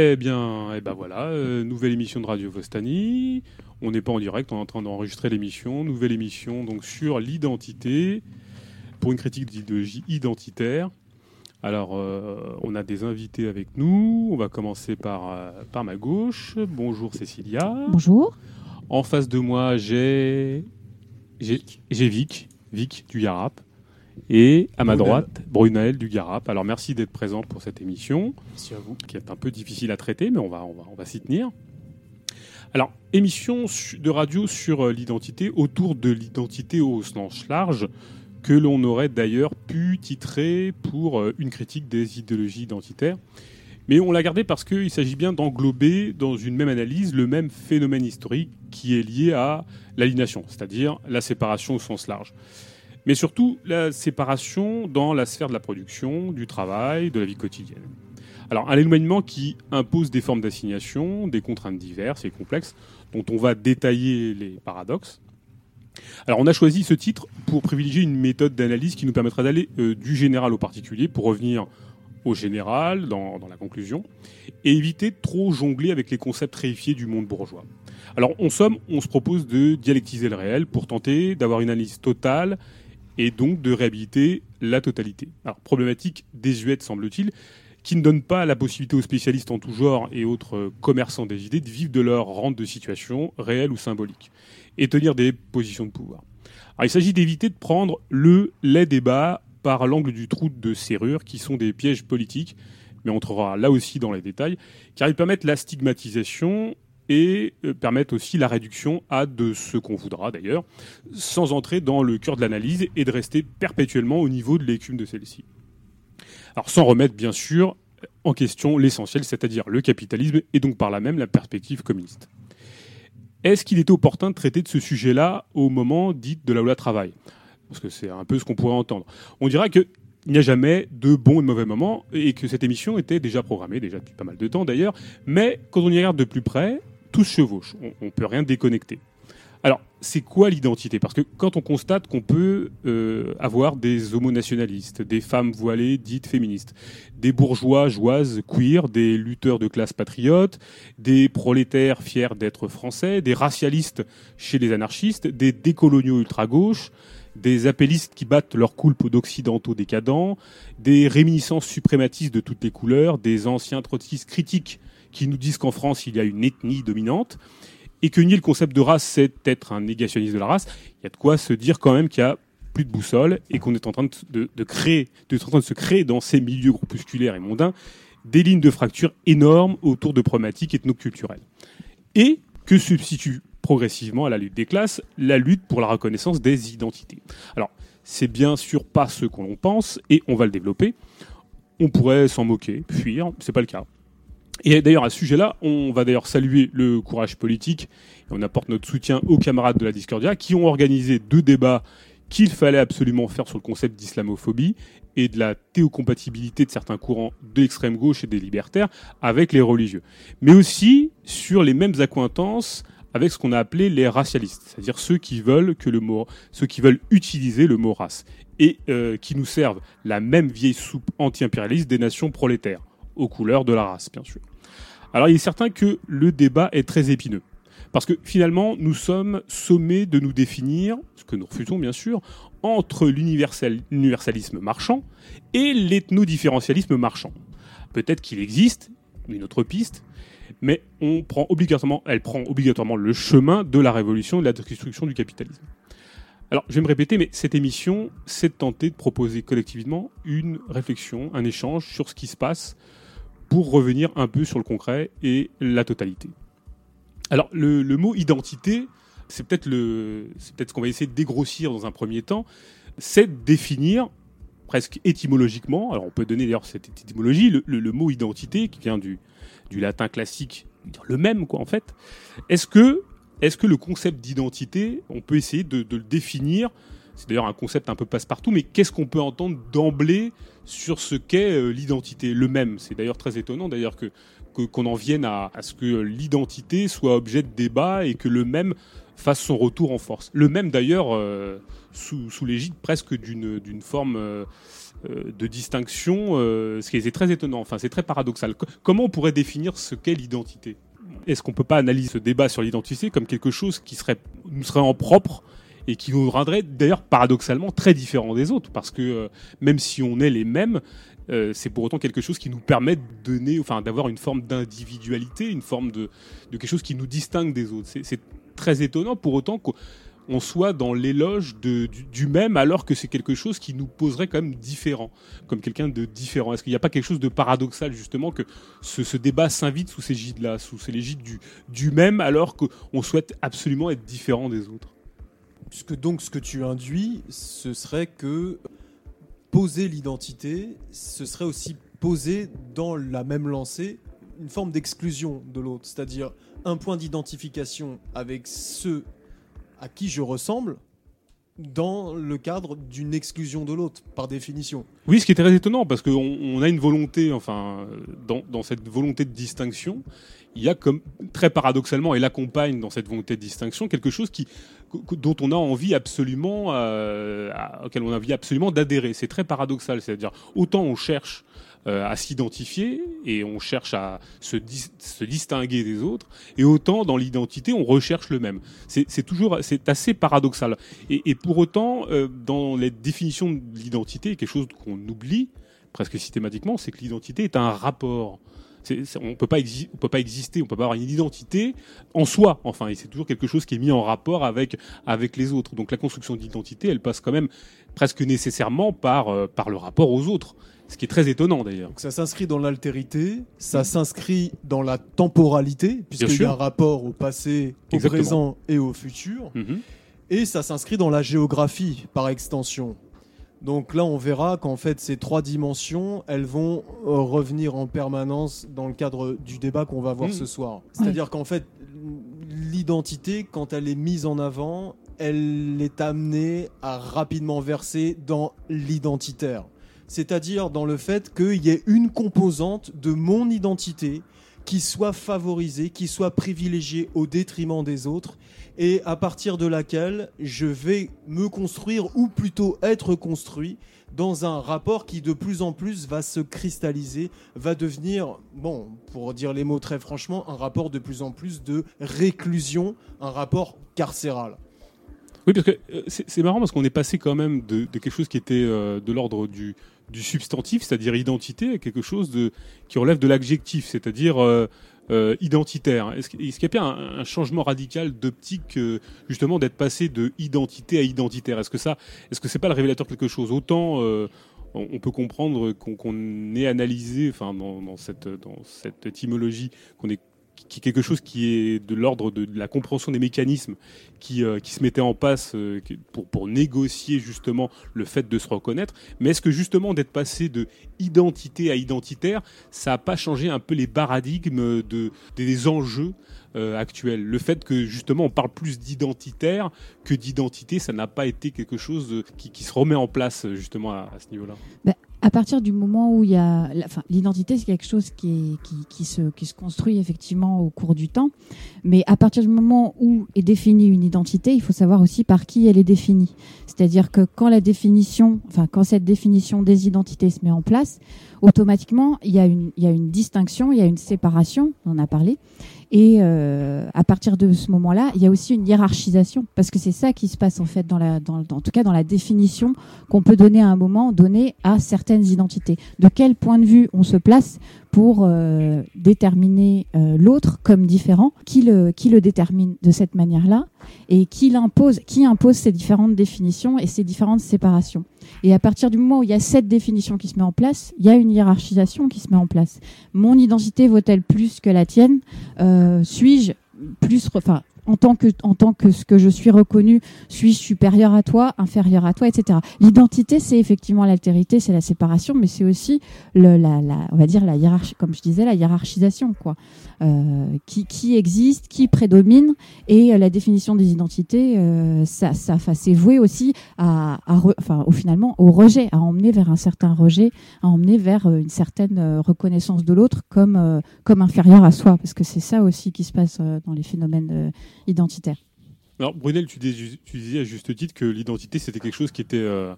Eh bien, eh ben voilà, euh, nouvelle émission de Radio Vostani. On n'est pas en direct, on est en train d'enregistrer l'émission. Nouvelle émission donc sur l'identité, pour une critique d'idéologie identitaire. Alors, euh, on a des invités avec nous. On va commencer par, euh, par ma gauche. Bonjour Cécilia. Bonjour. En face de moi, j'ai j'ai Vic, Vic du Garap. Et à ma droite, Brunel du Garap. Alors merci d'être présente pour cette émission, Merci à vous. qui est un peu difficile à traiter, mais on va, on va, on va s'y tenir. Alors, émission de radio sur euh, l'identité, autour de l'identité au sens large, que l'on aurait d'ailleurs pu titrer pour euh, une critique des idéologies identitaires. Mais on l'a gardé parce qu'il s'agit bien d'englober dans une même analyse le même phénomène historique qui est lié à l'aliénation, c'est-à-dire la séparation au sens large. Mais surtout la séparation dans la sphère de la production, du travail, de la vie quotidienne. Alors un éloignement qui impose des formes d'assignation, des contraintes diverses et complexes, dont on va détailler les paradoxes. Alors on a choisi ce titre pour privilégier une méthode d'analyse qui nous permettra d'aller euh, du général au particulier pour revenir au général dans, dans la conclusion et éviter de trop jongler avec les concepts réifiés du monde bourgeois. Alors en somme, on se propose de dialectiser le réel pour tenter d'avoir une analyse totale et donc de réhabiliter la totalité. Alors problématique désuète semble-t-il, qui ne donne pas la possibilité aux spécialistes en tout genre et autres euh, commerçants des idées de vivre de leur rente de situation, réelle ou symbolique, et tenir des positions de pouvoir. Alors, il s'agit d'éviter de prendre le les débats par l'angle du trou de serrure, qui sont des pièges politiques, mais on entrera là aussi dans les détails, car ils permettent la stigmatisation et euh, permettent aussi la réduction à de ce qu'on voudra d'ailleurs, sans entrer dans le cœur de l'analyse et de rester perpétuellement au niveau de l'écume de celle-ci. Alors sans remettre bien sûr en question l'essentiel, c'est-à-dire le capitalisme et donc par là même la perspective communiste. Est-ce qu'il était opportun de traiter de ce sujet-là au moment dit de la loi travail? Parce que c'est un peu ce qu'on pourrait entendre. On dira que il n'y a jamais de bons et de mauvais moments et que cette émission était déjà programmée, déjà depuis pas mal de temps d'ailleurs, mais quand on y regarde de plus près, tout se chevauche, on ne peut rien déconnecter. Alors, c'est quoi l'identité? Parce que quand on constate qu'on peut euh, avoir des homonationalistes, des femmes voilées dites féministes, des bourgeois joises queer, des lutteurs de classe patriotes, des prolétaires fiers d'être français, des racialistes chez les anarchistes, des décoloniaux ultra-gauche, des appellistes qui battent leur coulpe d'occidentaux décadents, des réminiscences suprématistes de toutes les couleurs, des anciens trotskistes critiques qui nous disent qu'en France il y a une ethnie dominante, et que nier le concept de race, c'est être un négationniste de la race, il y a de quoi se dire quand même qu'il y a plus de boussole et qu'on est en train de, créer, de se créer dans ces milieux groupusculaires et mondains des lignes de fracture énormes autour de problématiques ethnoculturelles. Et que substitue progressivement à la lutte des classes la lutte pour la reconnaissance des identités. Alors, c'est bien sûr pas ce qu'on pense et on va le développer. On pourrait s'en moquer, fuir, c'est pas le cas. Et d'ailleurs, à ce sujet-là, on va d'ailleurs saluer le courage politique et on apporte notre soutien aux camarades de la Discordia qui ont organisé deux débats qu'il fallait absolument faire sur le concept d'islamophobie et de la théocompatibilité de certains courants de l'extrême gauche et des libertaires avec les religieux. Mais aussi sur les mêmes accointances avec ce qu'on a appelé les racialistes, c'est-à-dire ceux qui veulent que le mot, ceux qui veulent utiliser le mot race et euh, qui nous servent la même vieille soupe anti-impérialiste des nations prolétaires aux couleurs de la race, bien sûr. Alors il est certain que le débat est très épineux. Parce que finalement, nous sommes sommés de nous définir, ce que nous refusons bien sûr, entre l'universal- l'universalisme marchand et l'ethno-différentialisme marchand. Peut-être qu'il existe une autre piste, mais on prend obligatoirement, elle prend obligatoirement le chemin de la révolution et de la destruction du capitalisme. Alors, je vais me répéter, mais cette émission, c'est de tenter de proposer collectivement une réflexion, un échange sur ce qui se passe pour revenir un peu sur le concret et la totalité. Alors, le, mot identité, c'est peut-être le, c'est peut-être ce qu'on va essayer de dégrossir dans un premier temps, c'est définir presque étymologiquement. Alors, on peut donner d'ailleurs cette étymologie, le, mot identité qui vient du, du latin classique, le même quoi en fait. Est-ce que, est-ce que le concept d'identité, on peut essayer de le définir c'est d'ailleurs un concept un peu passe-partout, mais qu'est-ce qu'on peut entendre d'emblée sur ce qu'est euh, l'identité Le même? C'est d'ailleurs très étonnant d'ailleurs que qu'on en vienne à, ce que l'identité soit objet de débat et que le même fasse son retour en force. Le même d'ailleurs euh, sous, l'égide presque d'une forme euh, de distinction, ce qui est très étonnant. Enfin, c'est très paradoxal. Comment on pourrait définir ce qu'est l'identité? Est-ce qu'on peut pas analyser ce débat sur l'identité comme quelque chose qui serait nous serait en propre et qui nous rendrait d'ailleurs paradoxalement très différents des autres, parce que euh, même si on est les mêmes, euh, c'est pour autant quelque chose qui nous permet de donner, enfin, d'avoir une forme d'individualité, une forme de, quelque chose qui nous distingue des autres. C'est très étonnant pour autant qu'on soit dans l'éloge du, même alors que c'est quelque chose qui nous poserait quand même différent, comme quelqu'un de différent. Est-ce qu'il n'y a pas quelque chose de paradoxal justement que ce, débat s'invite sous ces gîtes-là, sous ces gîtes du, du même alors qu'on souhaite absolument être différent des autres? Puisque donc ce que tu induis, ce serait que poser l'identité, ce serait aussi poser dans la même lancée une forme d'exclusion de l'autre, c'est-à-dire un point d'identification avec ceux à qui je ressemble dans le cadre d'une exclusion de l'autre, par définition. Oui, ce qui est très étonnant, parce qu'on a une volonté, enfin, dans, cette volonté de distinction, il y a comme, très paradoxalement, elle accompagne dans cette volonté de distinction quelque chose qui, dont on a envie absolument, euh, auquel on a envie absolument d'adhérer. C'est très paradoxal, c'est-à-dire autant on cherche euh, à s'identifier et on cherche à se, se, distinguer des autres, et autant dans l'identité on recherche le même. C'est toujours, c'est assez paradoxal. Et, et pour autant, euh, dans les définitions de l'identité, quelque chose qu'on oublie presque systématiquement, c'est que l'identité est un rapport on peut pas peut pas exister, on peut pas avoir une identité en soi. Enfin, c'est toujours quelque chose qui est mis en rapport avec avec les autres. Donc la construction d'identité, elle passe quand même presque nécessairement par euh, par le rapport aux autres. Ce qui est très étonnant d'ailleurs. Ça s'inscrit dans l'altérité, ça s'inscrit dans la temporalité, puisqu'il y a un rapport au passé, au présent et au futur. Mm-hmm. Et ça s'inscrit dans la géographie par extension. Donc là, on verra qu'en fait, ces trois dimensions, elles vont euh, revenir en permanence dans le cadre du débat qu'on va voir mm. ce soir. C'est-à-dire qu'en fait, l'identité, quand elle est mise en avant, elle est amenée à rapidement verser dans l'identitaire. C'est-à-dire dans le fait qu'il y ait une composante de mon identité qui soit favorisée, qui soit privilégiée au détriment des autres et à partir de laquelle je vais me construire ou plutôt être construit dans un rapport qui de plus en plus va se cristalliser, va devenir, bon, pour dire les mots très franchement, un rapport de plus en plus de réclusion, un rapport carcéral. Oui, parce que euh, c'est marrant parce qu'on est passé quand même de, quelque chose qui était euh, de l'ordre du, substantif, c'est-à-dire identité, à quelque chose qui relève de l'adjectif, c'est-à-dire euh, identitaire. Est-ce qu'il y a pas un, changement radical d'optique, justement, d'être passé de identité à identitaire? Est-ce que ça, est-ce que c'est pas le révélateur de quelque chose? Autant on, peut comprendre qu'on ait analysé, enfin, dans, cette, dans cette étymologie, qu'on est qui est quelque chose qui est de l'ordre de, la compréhension des mécanismes qui, euh, qui se mettaient en place euh, pour, pour négocier justement le fait de se reconnaître. Mais est-ce que justement d'être passé de identité à identitaire, ça n'a pas changé un peu les paradigmes de, des enjeux euh, actuels? Le fait que justement on parle plus d'identitaire que d'identité, ça n'a pas été quelque chose qui, qui, se remet en place justement à, ce niveau-là? Bah, à partir du moment où il y a, enfin, l'identité, c'est quelque chose qui, qui, qui, se, qui se construit effectivement au cours du temps. Mais à partir du moment où est définie une identité, il faut savoir aussi par qui elle est définie. C'est-à-dire que quand la définition, enfin, quand cette définition des identités se met en place, automatiquement, il y a une, il y a une distinction, il y a une séparation, on en a parlé. Et euh, à partir de ce moment-là, il y a aussi une hiérarchisation, parce que c'est ça qui se passe en fait dans la, en tout cas dans la définition qu'on peut donner à un moment donné à certaines identités. De quel point de vue on se place pour euh, déterminer euh, l'autre comme différent, qui le, qui le détermine de cette manière-là, et qui qui impose ces différentes définitions et ces différentes séparations. Et à partir du moment où il y a cette définition qui se met en place, il y a une hiérarchisation qui se met en place. Mon identité vaut-elle plus que la tienne? Euh, Suis-je plus, enfin, en tant que en tant que ce que je suis reconnu, suis-je supérieur à toi, inférieur à toi, etc. L'identité, c'est effectivement l'altérité, c'est la séparation, mais c'est aussi le, la, la, on va dire la hiérarchie, comme je disais, la hiérarchisation, quoi, euh, qui, qui existe, qui prédomine, et euh, la définition des identités, euh, ça, ça, c'est voué aussi à, à enfin, au finalement au rejet, à emmener vers un certain rejet, à emmener vers euh, une certaine euh, reconnaissance de l'autre comme comme inférieur à soi, parce que c'est ça aussi qui se passe dans les phénomènes Alors, Brunel, tu, disais à juste titre que l'identité, c'était quelque chose qui était euh,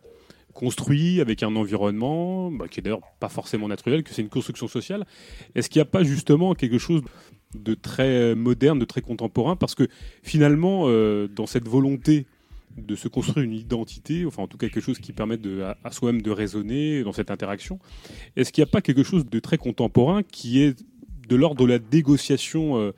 construit avec un environnement, bah, qui est d'ailleurs pas forcément naturel, que c'est une construction sociale. Est-ce qu'il n'y a pas justement quelque chose de très moderne, de très contemporain? Parce que finalement, euh, dans cette volonté de se construire une identité, enfin en tout cas quelque chose qui permette à, soi-même de raisonner dans cette interaction, est-ce qu'il n'y a pas quelque chose de très contemporain qui est de l'ordre de la négociation euh,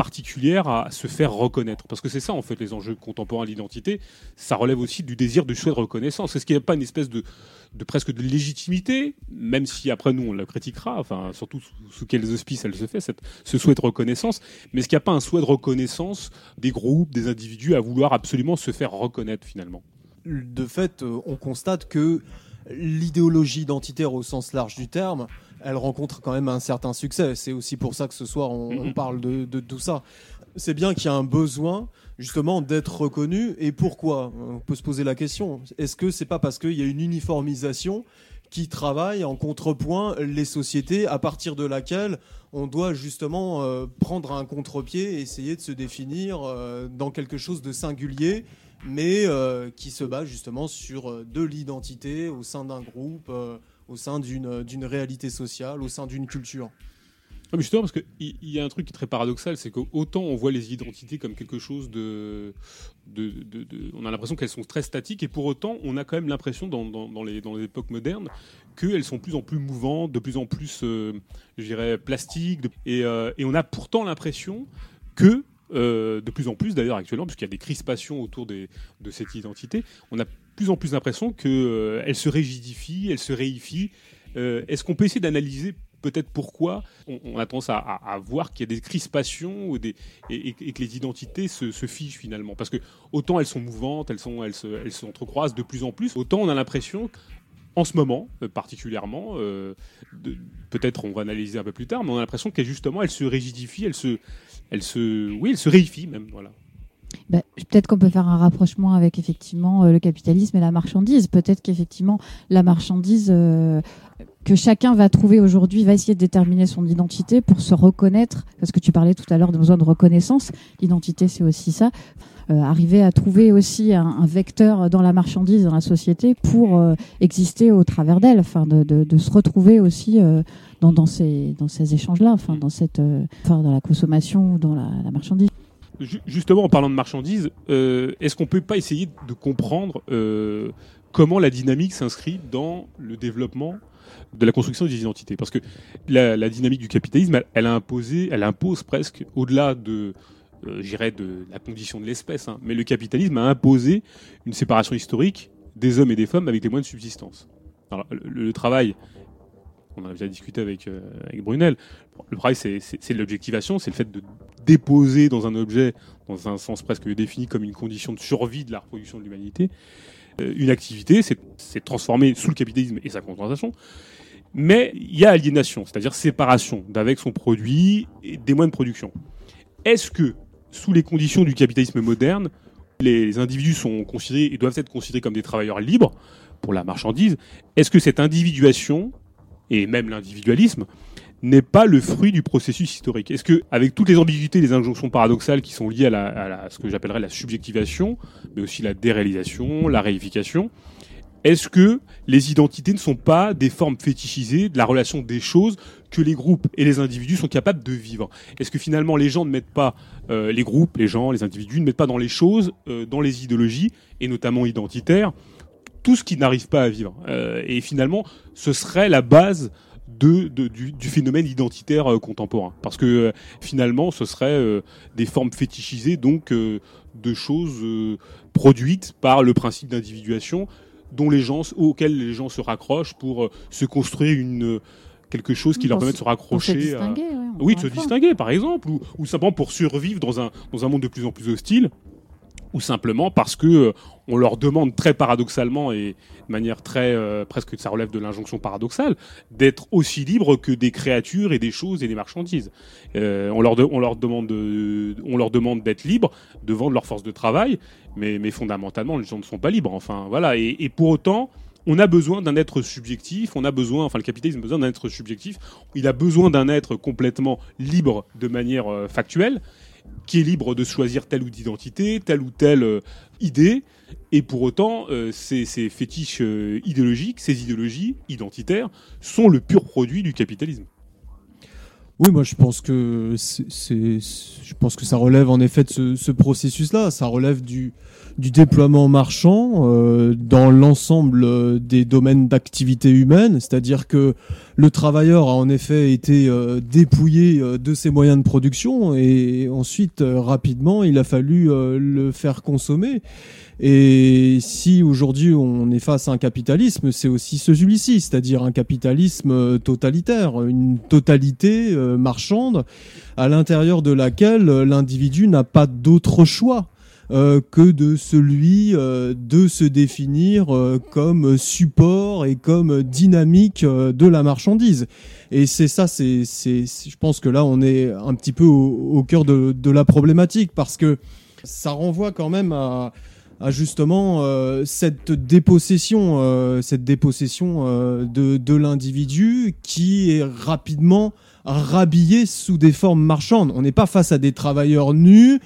particulière à se faire reconnaître. Parce que c'est ça, en fait, les enjeux contemporains de l'identité. Ça relève aussi du désir du souhait de reconnaissance. Est-ce qu'il n'y a pas une espèce de, de presque de légitimité, même si après nous on la critiquera, enfin surtout sous, quels auspices elle se fait, cette, ce souhait de reconnaissance, mais est-ce qu'il n'y a pas un souhait de reconnaissance des groupes, des individus à vouloir absolument se faire reconnaître finalement? De fait, euh, on constate que l'idéologie identitaire au sens large du terme, elle rencontre quand même un certain succès. C'est aussi pour ça que ce soir on, mhm. parle de, tout ça. C'est bien qu'il y a un besoin justement d'être reconnu. Et pourquoi? On peut se poser la question. Est-ce que c'est pas parce qu'il y a une uniformisation qui travaille en contrepoint les sociétés à partir de laquelle on doit justement euh, prendre un contre-pied et essayer de se définir euh, dans quelque chose de singulier mais euh, qui se base justement sur de l'identité au sein d'un groupe au sein d'une réalité sociale, au sein d'une culture. Ah, justement, parce qu'il y, a un truc qui est très paradoxal, c'est qu'autant on voit les identités comme quelque chose de. on a l'impression qu'elles sont très statiques, et pour autant, on a quand même l'impression, dans, dans, les, dans les époques modernes, qu'elles sont de plus en plus mouvantes, de plus en plus, euh, je dirais, plastiques, et, euh, et, on a pourtant l'impression que euh, de plus en plus d'ailleurs actuellement, puisqu'il y a des crispations autour de cette identité, on a plus en plus l'impression qu'elle euh, se rigidifie, elle se réifie. Euh, est-ce qu'on peut essayer d'analyser peut-être pourquoi on, a tendance à, voir qu'il y a des crispations et, que les identités se, fichent finalement? Parce que autant elles sont mouvantes, elles sont, elles s'entrecroisent de plus en plus, autant on a l'impression en ce moment particulièrement, peut-être on va analyser un peu plus tard, mais on a l'impression qu'elle justement elle se rigidifie, elle se, elle se, oui, elle se réifie même, voilà. Bah, peut-être qu'on peut faire un rapprochement avec effectivement euh, le capitalisme et la marchandise. Peut-être qu'effectivement la marchandise euh, que chacun va trouver aujourd'hui va essayer de déterminer son identité pour se reconnaître. Parce que tu parlais tout à l'heure de besoin de reconnaissance. L'identité, c'est aussi ça. Euh, arriver à trouver aussi un, vecteur dans la marchandise, dans la société, pour exister au travers d'elle. Enfin, de, de, de, se retrouver aussi dans, dans ces, dans ces échanges-là, enfin, dans, cette, euh, enfin, dans la consommation ou dans la, marchandise. Justement, en parlant de marchandise, euh, est-ce qu'on peut pas essayer de comprendre euh, comment la dynamique s'inscrit dans le développement de la construction des identités? Parce que la, dynamique du capitalisme, elle, impose presque, au-delà de, j'irais, de la condition de l'espèce, hein, mais le capitalisme a imposé une séparation historique des hommes et des femmes avec les moyens de subsistance. Le travail on a déjà discuté avec, euh, avec Brunel. Le travail, c'est l'objectivation, c'est le fait de déposer dans un objet, dans un sens presque défini comme une condition de survie de la reproduction de l'humanité, euh, une activité, c'est transformer sous le capitalisme et sa concentration. Mais il y a aliénation, c'est-à-dire séparation d'avec son produit et des moyens de production. Est-ce que, sous les conditions du capitalisme moderne, les individus sont considérés et doivent être considérés comme des travailleurs libres pour la marchandise Est-ce que cette individuation et même l'individualisme, n'est pas le fruit du processus historique. Est-ce que, avec toutes les ambiguïtés, les injonctions paradoxales qui sont liées à, la, ce que j'appellerais la subjectivation, mais aussi la déréalisation, la réification, est-ce que les identités ne sont pas des formes fétichisées de la relation des choses que les groupes et les individus sont capables de vivre? Est-ce que finalement les gens ne mettent pas, euh, les groupes, les gens, les individus ne mettent pas dans les choses, euh, dans les idéologies, et notamment identitaires, tout ce qui n'arrive pas à vivre. Euh, et finalement, ce serait la base de, du, phénomène identitaire euh, contemporain. Parce que euh, finalement, ce serait des formes fétichisées, donc de choses produites par le principe d'individuation dont les gens, auxquels les gens se raccrochent pour se construire une quelque chose qui leur permet de se raccrocher. Oui, de se distinguer, par exemple, ou, ou, simplement pour survivre dans un, dans un monde de plus en plus hostile, ou simplement parce que euh, on leur demande très paradoxalement et de manière très euh, presque ça relève de l'injonction paradoxale d'être aussi libres que des créatures et des choses et des marchandises. Euh, on leur on leur demande de, on leur demande d'être libres, de vendre leur force de travail, mais mais fondamentalement les gens ne sont pas libres. Enfin voilà et, et pour autant on a besoin d'un être subjectif, on a besoin, enfin le capitalisme a besoin d'un être subjectif, il a besoin d'un être complètement libre de manière factuelle, qui est libre de choisir telle ou d'identité, telle ou telle euh, idée. Et pour autant, euh, ces, fétiches euh, idéologiques, ces idéologies identitaires, sont le pur produit du capitalisme. Oui, moi je pense que c'est, je pense que ça relève en effet de ce, processus-là. Ça relève du, déploiement marchand euh, dans l'ensemble des domaines d'activité humaine. C'est-à-dire que le travailleur a en effet été euh, dépouillé euh, de ses moyens de production et ensuite rapidement il a fallu le faire consommer. Et si aujourd'hui on est face à un capitalisme, c'est aussi celui-ci, c'est-à-dire un capitalisme euh, totalitaire, une totalité euh, marchande à l'intérieur de laquelle euh, l'individu n'a pas d'autre choix. que de celui de se définir comme support et comme dynamique de la marchandise. Et c'est ça, c'est, je pense que là, on est un petit peu au, cœur de, la problématique parce que ça renvoie quand même à, à justement euh, cette dépossession, euh, cette dépossession euh, de, de l'individu qui est rapidement rhabillé sous des formes marchandes. On n'est pas face à des travailleurs nus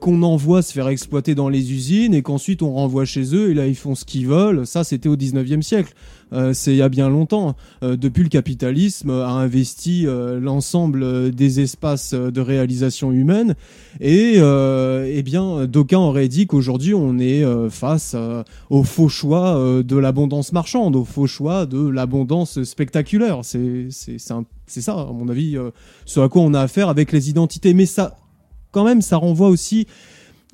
qu'on envoie se faire exploiter dans les usines et qu'ensuite on renvoie chez eux et là ils font ce qu'ils veulent. Ça, c'était au 19e siècle. Euh, c'est il y a bien longtemps. Euh, depuis le capitalisme a investi euh, l'ensemble des espaces de réalisation humaine et eh bien d'aucuns auraient dit qu'aujourd'hui on est face au faux choix de l'abondance marchande, au faux choix de l'abondance spectaculaire. C'est ça à mon avis ce à quoi on a affaire avec les identités. Mais ça quand même ça renvoie aussi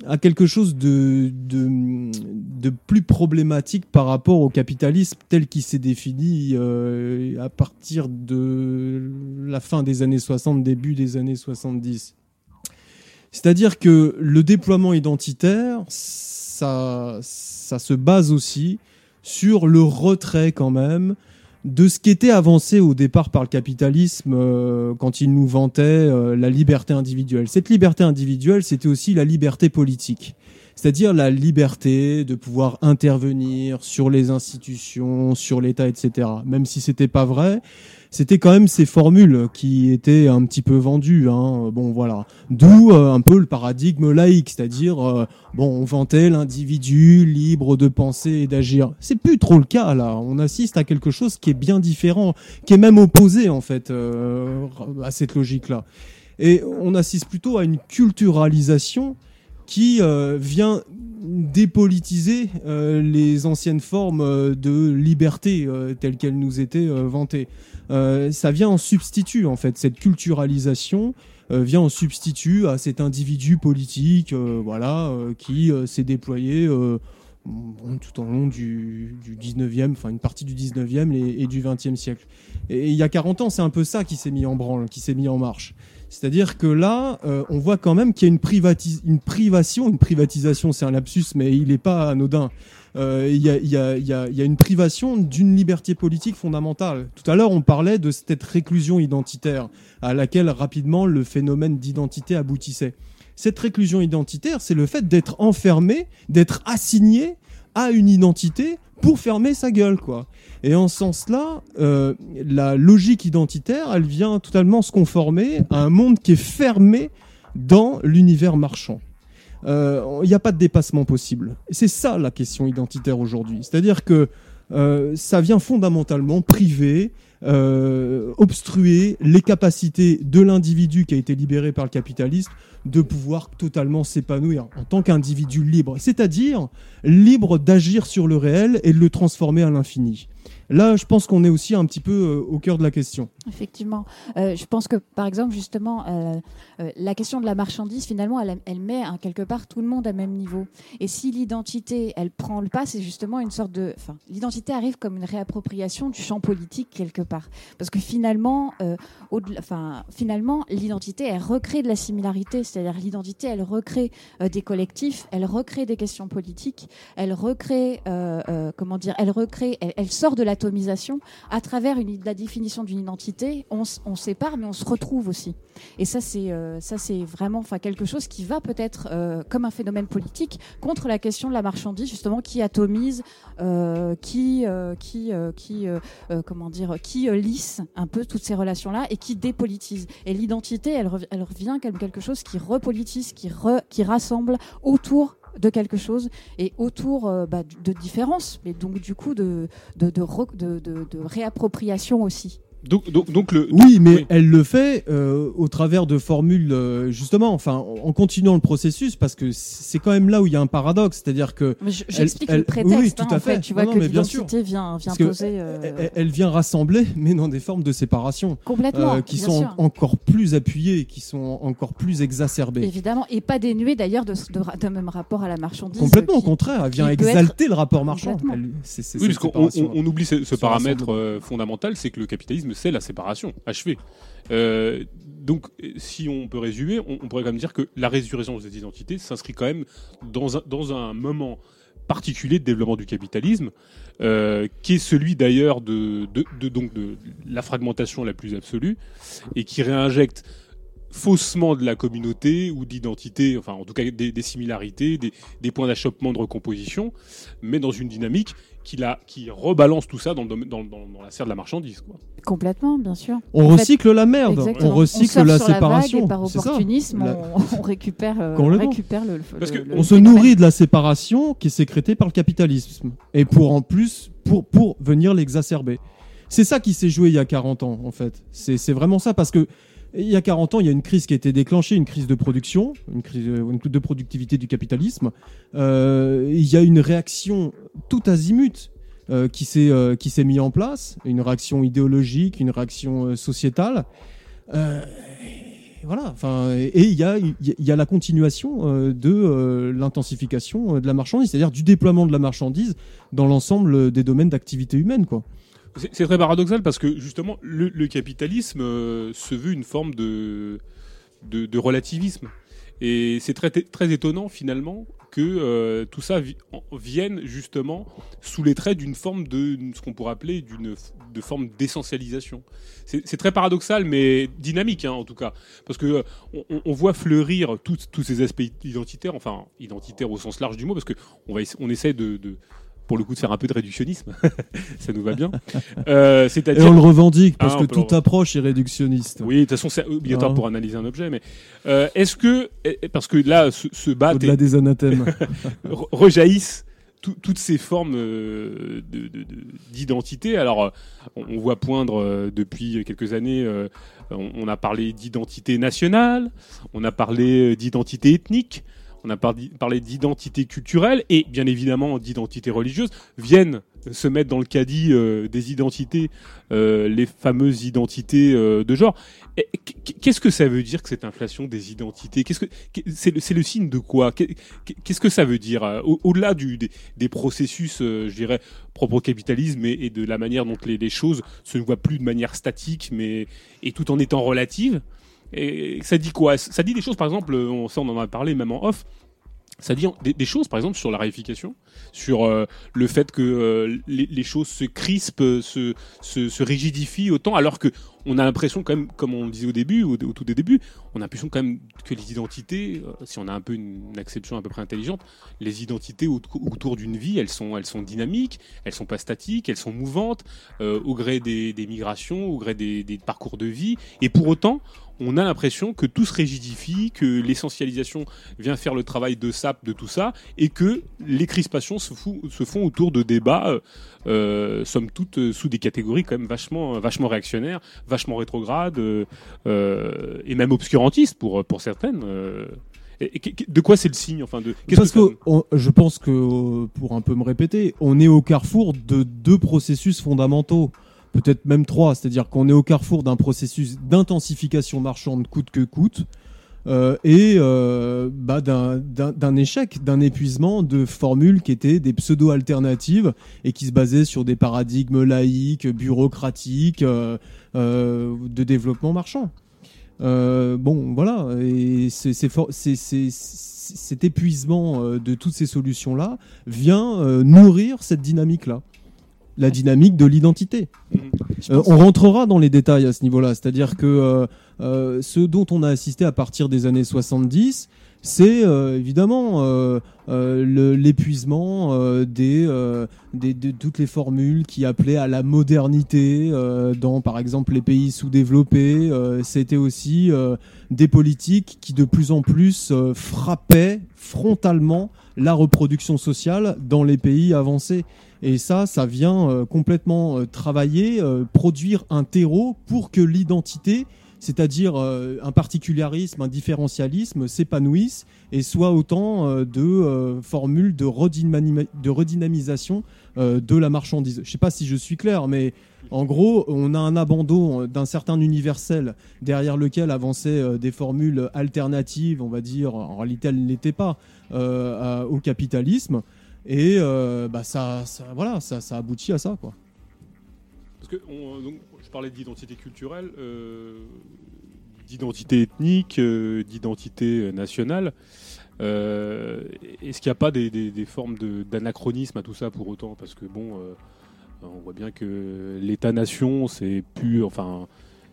à quelque chose de, plus problématique par rapport au capitalisme tel qu'il s'est défini euh, à partir de la fin des années 60, début des années 70. C'est-à-dire que le déploiement identitaire, ça se base aussi sur le retrait quand même de ce qui était avancé au départ par le capitalisme euh, quand il nous vantait euh, la liberté individuelle. Cette liberté individuelle, c'était aussi la liberté politique, c'est-à-dire la liberté de pouvoir intervenir sur les institutions, sur l'État, etc. Même si c'était pas vrai, c'était quand même ces formules qui étaient un petit peu vendues. Hein. Bon, voilà. D'où euh, un peu le paradigme laïque, c'est-à-dire, euh, bon, on vantait l'individu libre de penser et d'agir. C'est plus trop le cas là. On assiste à quelque chose qui est bien différent, qui est même opposé en fait euh, à cette logique-là. Et on assiste plutôt à une culturalisation qui vient dépolitiser les anciennes formes de liberté telles qu'elles nous étaient vantées. Euh, ça vient en substitut en fait cette culturalisation euh, vient en substitut à cet individu politique euh, voilà qui s'est déployé tout au long du, 19e, enfin une partie du 19e et, du 20e siècle. Et, il y a 40 ans, c'est un peu ça qui s'est mis en branle, qui s'est mis en marche. C'est-à-dire que là, on voit quand même qu'il y a une, une privation, une privatisation, c'est un lapsus, mais il n'est pas anodin. Euh, il y, a, une privation d'une liberté politique fondamentale. Tout à l'heure, on parlait de cette réclusion identitaire à laquelle rapidement le phénomène d'identité aboutissait. Cette réclusion identitaire, c'est le fait d'être enfermé, d'être assigné à une identité pour fermer sa gueule, quoi. Et en ce sens-là, euh, la logique identitaire, elle vient totalement se conformer à un monde qui est fermé dans l'univers marchand il euh, n'y a pas de dépassement possible. C'est ça la question identitaire aujourd'hui. C'est-à-dire que euh, ça vient fondamentalement priver, euh, obstruer les capacités de l'individu qui a été libéré par le capitalisme de pouvoir totalement s'épanouir en tant qu'individu libre, c'est-à-dire libre d'agir sur le réel et de le transformer à l'infini. Là, je pense qu'on est aussi un petit peu au cœur de la question. Effectivement. je pense que, par exemple, justement, la question de la marchandise, finalement, elle, met hein, quelque part tout le monde à même niveau. Et si l'identité, elle prend le pas, c'est justement une sorte de... Enfin, l'identité arrive comme une réappropriation du champ politique quelque part. Parce que finalement, finalement l'identité, elle recrée de la similarité. C'est-à-dire l'identité, elle recrée des collectifs, elle recrée des questions politiques, elle recrée, euh, euh, comment dire, elle recrée, elle, sort de à travers la définition d'une identité. On, sépare, mais on se retrouve aussi. Et ça, c'est euh, vraiment, quelque chose qui va peut-être comme un phénomène politique contre la question de la marchandise, justement, qui atomise, qui, qui, lisse un peu toutes ces relations-là et qui dépolitise. Et l'identité, elle, elle revient comme quelque chose qui repolitise, qui, qui rassemble autour de quelque chose et autour euh, bah, de différences, mais donc du coup de, réappropriation aussi. Donc, donc, donc le, oui, mais elle le fait euh, au travers de formules, euh, justement, enfin, en continuant le processus, parce que c'est quand même là où il y a un paradoxe, c'est-à-dire que. J'explique le prétexte, oui, tout hein, à fait. tu vois que l'identité vient, vient poser. Euh, elle, vient rassembler, mais dans des formes de séparation. Complètement. qui sont encore plus appuyées, qui sont encore plus exacerbées. Évidemment, et pas dénuées d'ailleurs de, de, même rapport à la marchandise. Complètement, au contraire, elle vient exalter le rapport marchand. oui, parce qu'on on oublie ce paramètre fondamental, c'est que le capitalisme c'est la séparation achevée. Euh, donc, si on peut résumer, on, pourrait quand même dire que la résurrection des identités s'inscrit quand même dans un, dans un moment particulier de développement du capitalisme, euh, qui est celui d'ailleurs de, de, de la fragmentation la plus absolue, et qui réinjecte faussement de la communauté ou d'identité, enfin en tout cas des, similarités, des, des points d'achoppement de recomposition, mais dans une dynamique qui, la, qui rebalance tout ça dans, dans, dans, dans la serre de la marchandise. Quoi. Complètement, bien sûr. On recycle la merde, on recycle la séparation. par opportunisme, on, récupère, euh, on récupère le, Parce que on se nourrit de la séparation qui est sécrétée par le capitalisme. Et pour en plus, pour, pour venir l'exacerber. C'est ça qui s'est joué il y a 40 ans, en fait. C'est vraiment ça, parce que il y a 40 ans, il y a une crise qui a été déclenchée, une crise de production, une crise de productivité du capitalisme. Euh, il y a une réaction tout azimut euh, qui s'est euh, qui s'est mis en place, une réaction idéologique, une réaction sociétale. voilà. Enfin, et il y a il y a la continuation de l'intensification de la marchandise, c'est-à-dire du déploiement de la marchandise dans l'ensemble des domaines d'activité humaine, quoi. C'est très paradoxal parce que justement le, capitalisme euh, se veut une forme de, de, relativisme. Et c'est très, très étonnant finalement que euh, tout ça vienne justement sous les traits d'une forme de ce qu'on pourrait appeler d'une de forme d'essentialisation. C'est très paradoxal, mais dynamique hein, en tout cas, parce que euh, on, voit fleurir tous ces aspects identitaires, enfin identitaires au sens large du mot, parce que on va on essaie de pour le coup de faire un peu de réductionnisme. ça nous va bien. Euh, Et on le revendique parce ah, que toute approche est réductionniste. Oui, de toute façon c'est obligatoire ah. pour analyser un objet. Mais euh, est-ce que eh, parce que là ce, ce bat au-delà des anathèmes rejaillissent toutes ces formes euh, d'identité. Alors, on, voit poindre depuis quelques années, on, a parlé d'identité nationale, on a parlé d'identité ethnique, on a parlé d'identité culturelle et bien évidemment d'identité religieuse, viennent se mettre dans le caddie euh, des identités, euh, les fameuses identités euh, de genre. Qu'est-ce que ça veut dire que cette inflation des identités? Qu'est-ce que c'est le, signe de quoi? Qu'est-ce que ça veut dire? Au-delà du des, processus, je dirais, propre au capitalisme et, de la manière dont les, les, choses se voient plus de manière statique, mais et tout en étant relative et ça dit quoi? Ça dit des choses, par exemple, on, ça on en a parlé même en off, ça dit des, choses, par exemple, sur la réification, sur euh, le fait que euh, les, choses se crispent, se, se, rigidifient autant, alors que on a l'impression quand même, comme on le disait au début, au, tout des débuts, on a l'impression quand même que les identités, euh, si on a un peu une, acception à peu près intelligente, les identités autour d'une vie, elles sont, elles sont dynamiques, elles sont pas statiques, elles sont mouvantes, au gré des, migrations, au gré des, des parcours de vie, et pour autant, on a l'impression que tout se rigidifie, que l'essentialisation vient faire le travail de sap de tout ça, et que les crispations se, font autour de débats, euh, euh, somme toute, euh, sous des catégories quand même vachement, vachement réactionnaires, vachement rétrogrades, et même obscurantistes pour, pour certaines. de quoi c'est le signe enfin de Parce que, je pense que pour un peu me répéter, on est au carrefour de deux processus fondamentaux peut-être même trois, c'est-à-dire qu'on est au carrefour d'un processus d'intensification marchande coûte que coûte, euh, et euh, bah, d'un échec, d'un épuisement de formules qui étaient des pseudo-alternatives et qui se basaient sur des paradigmes laïques, bureaucratiques, euh, de développement marchand. bon, voilà, et cet épuisement de toutes ces solutions-là vient nourrir cette dynamique-là la dynamique de l'identité. Mhm. Euh, on rentrera dans les détails à ce niveau-là, c'est-à-dire que euh, euh, ce dont on a assisté à partir des années 70, c'est évidemment l'épuisement des, de toutes les formules qui appelaient à la modernité dans, par exemple, les pays sous-développés. C'était aussi des politiques qui de plus en plus frappaient frontalement la reproduction sociale dans les pays avancés. Et ça, ça vient euh, complètement euh, travailler, euh, produire un terreau pour que l'identité, c'est-à-dire un particularisme, un différentialisme, s'épanouisse et soit autant de formules de, redynamisation de la marchandise. Je ne sais pas si je suis clair, mais en gros, on a un abandon d'un certain universel derrière lequel avançaient des formules alternatives, on va dire, en réalité elles n'étaient pas, au capitalisme. Et euh, bah ça, voilà, ça, aboutit à ça. Quoi. Parce que parlais d'identité culturelle, euh, d'identité ethnique, euh, d'identité nationale. Est-ce qu'il n'y a pas des, formes d'anachronisme à tout ça pour autant? Parce que bon, on voit bien que l'État-nation, c'est plus. Enfin,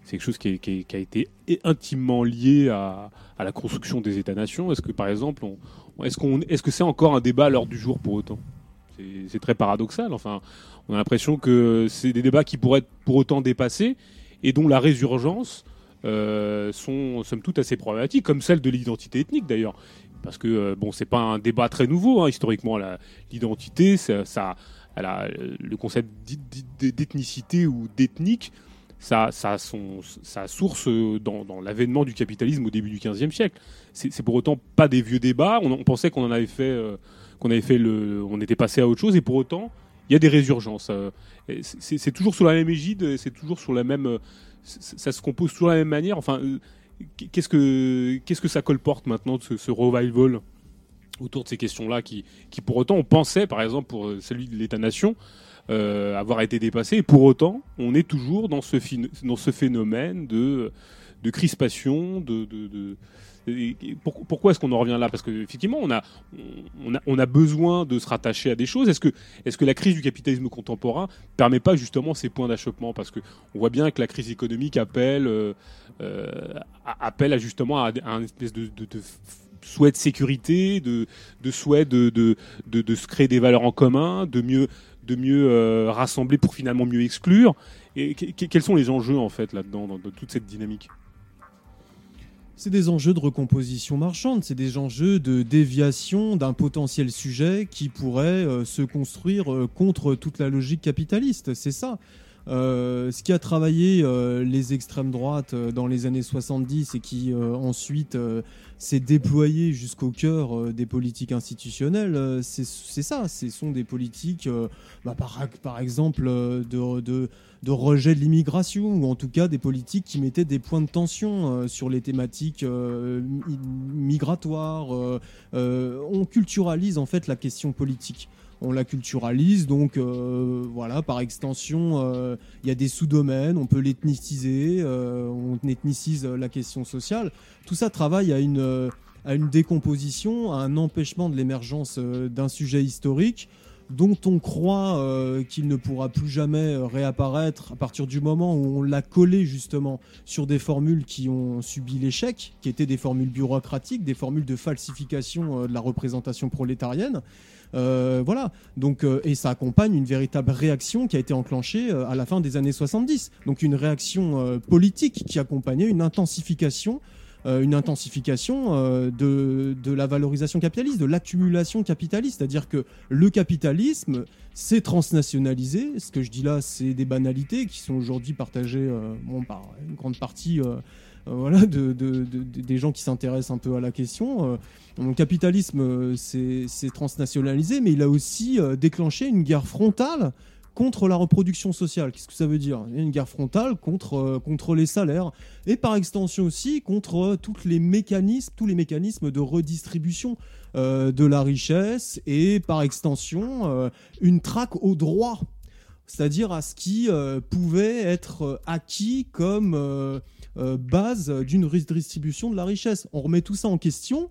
c'est quelque chose qui, a été intimement lié à, la construction des États-nations. Est-ce que, par exemple, est-ce est-ce que c'est encore un débat à l'heure du jour pour autant? C'est, très paradoxal. Enfin, on a l'impression que c'est des débats qui pourraient être pour autant dépassés et dont la résurgence euh, sont somme toute assez problématiques, comme celle de l'identité ethnique d'ailleurs. Parce que euh, bon, c'est pas un débat très nouveau hein, historiquement. l'identité, ça, ça le concept d'ethnicité ou d'ethnique ça, ça, a son, sa source dans, dans l'avènement du capitalisme au début du XVe siècle. C'est pour autant pas des vieux débats. On, pensait qu'on en avait fait, euh, qu'on avait fait le, on était passé à autre chose, et pour autant, il y a des résurgences. Euh, c'est toujours sous la même égide, c'est toujours sur la même, euh, ça se compose toujours de la même manière. Enfin, qu'est-ce que, qu'est-ce que ça colporte maintenant de ce, revival autour de ces questions-là, qui, qui pour autant, on pensait, par exemple, pour celui de l'État-nation, euh, avoir été dépassé. Et pour autant, on est toujours dans ce, dans ce phénomène de, de crispation, de, de, pourquoi est-ce qu'on en revient là? Parce qu'effectivement, on a, on, a, on a besoin de se rattacher à des choses. Est-ce que, est que la crise du capitalisme contemporain permet pas justement ces points d'achoppement? Parce qu'on voit bien que la crise économique appelle, euh, euh, appelle à justement à, un espèce de, souhait de sécurité, de, souhait de, se créer des valeurs en commun, de mieux, de mieux euh, rassembler pour finalement mieux exclure. Et quels sont les enjeux en fait là-dedans, dans, toute cette dynamique? C'est des enjeux de recomposition marchande, c'est des enjeux de déviation d'un potentiel sujet qui pourrait euh, se construire euh, contre toute la logique capitaliste. C'est ça. Ce qui a travaillé les extrêmes droites dans les années 70 et qui ensuite c'est déployé jusqu'au cœur euh, des politiques institutionnelles. Euh, c'est ça, ce sont des politiques, euh, bah, par, exemple, de, rejet de l'immigration, ou en tout cas des politiques qui mettaient des points de tension sur les thématiques migratoires. on culturalise en fait la question politique on la culturalise. Donc euh, voilà, par extension, euh, il y a des sous-domaines, on peut l'ethniciser, euh, on ethnicise la question sociale. Tout ça travaille à une, à une décomposition, à un empêchement de l'émergence d'un sujet historique dont on croit qu'il ne pourra plus jamais réapparaître à partir du moment où on l'a collé justement sur des formules qui ont subi l'échec, qui étaient des formules bureaucratiques, des formules de falsification de la représentation prolétarienne. Euh, voilà. Donc, euh, et ça accompagne une véritable réaction qui a été enclenchée euh, à la fin des années 70. Donc une réaction politique qui accompagnait une intensification une intensification de, de, la valorisation capitaliste, de l'accumulation capitaliste. C'est-à-dire que le capitalisme s'est transnationalisé. Ce que je dis là, c'est des banalités qui sont aujourd'hui partagées bon, par une grande partie voilà, de, des gens qui s'intéressent un peu à la question. le capitalisme s'est transnationalisé, mais il a aussi déclenché une guerre frontale contre la reproduction sociale. Qu'est-ce que ça veut dire? Une guerre frontale contre, euh, contre les salaires et par extension aussi contre euh, les mécanismes, tous les mécanismes de redistribution euh, de la richesse et par extension une traque au droit, c'est-à-dire à ce qui pouvait être acquis comme base d'une redistribution de la richesse. On remet tout ça en question.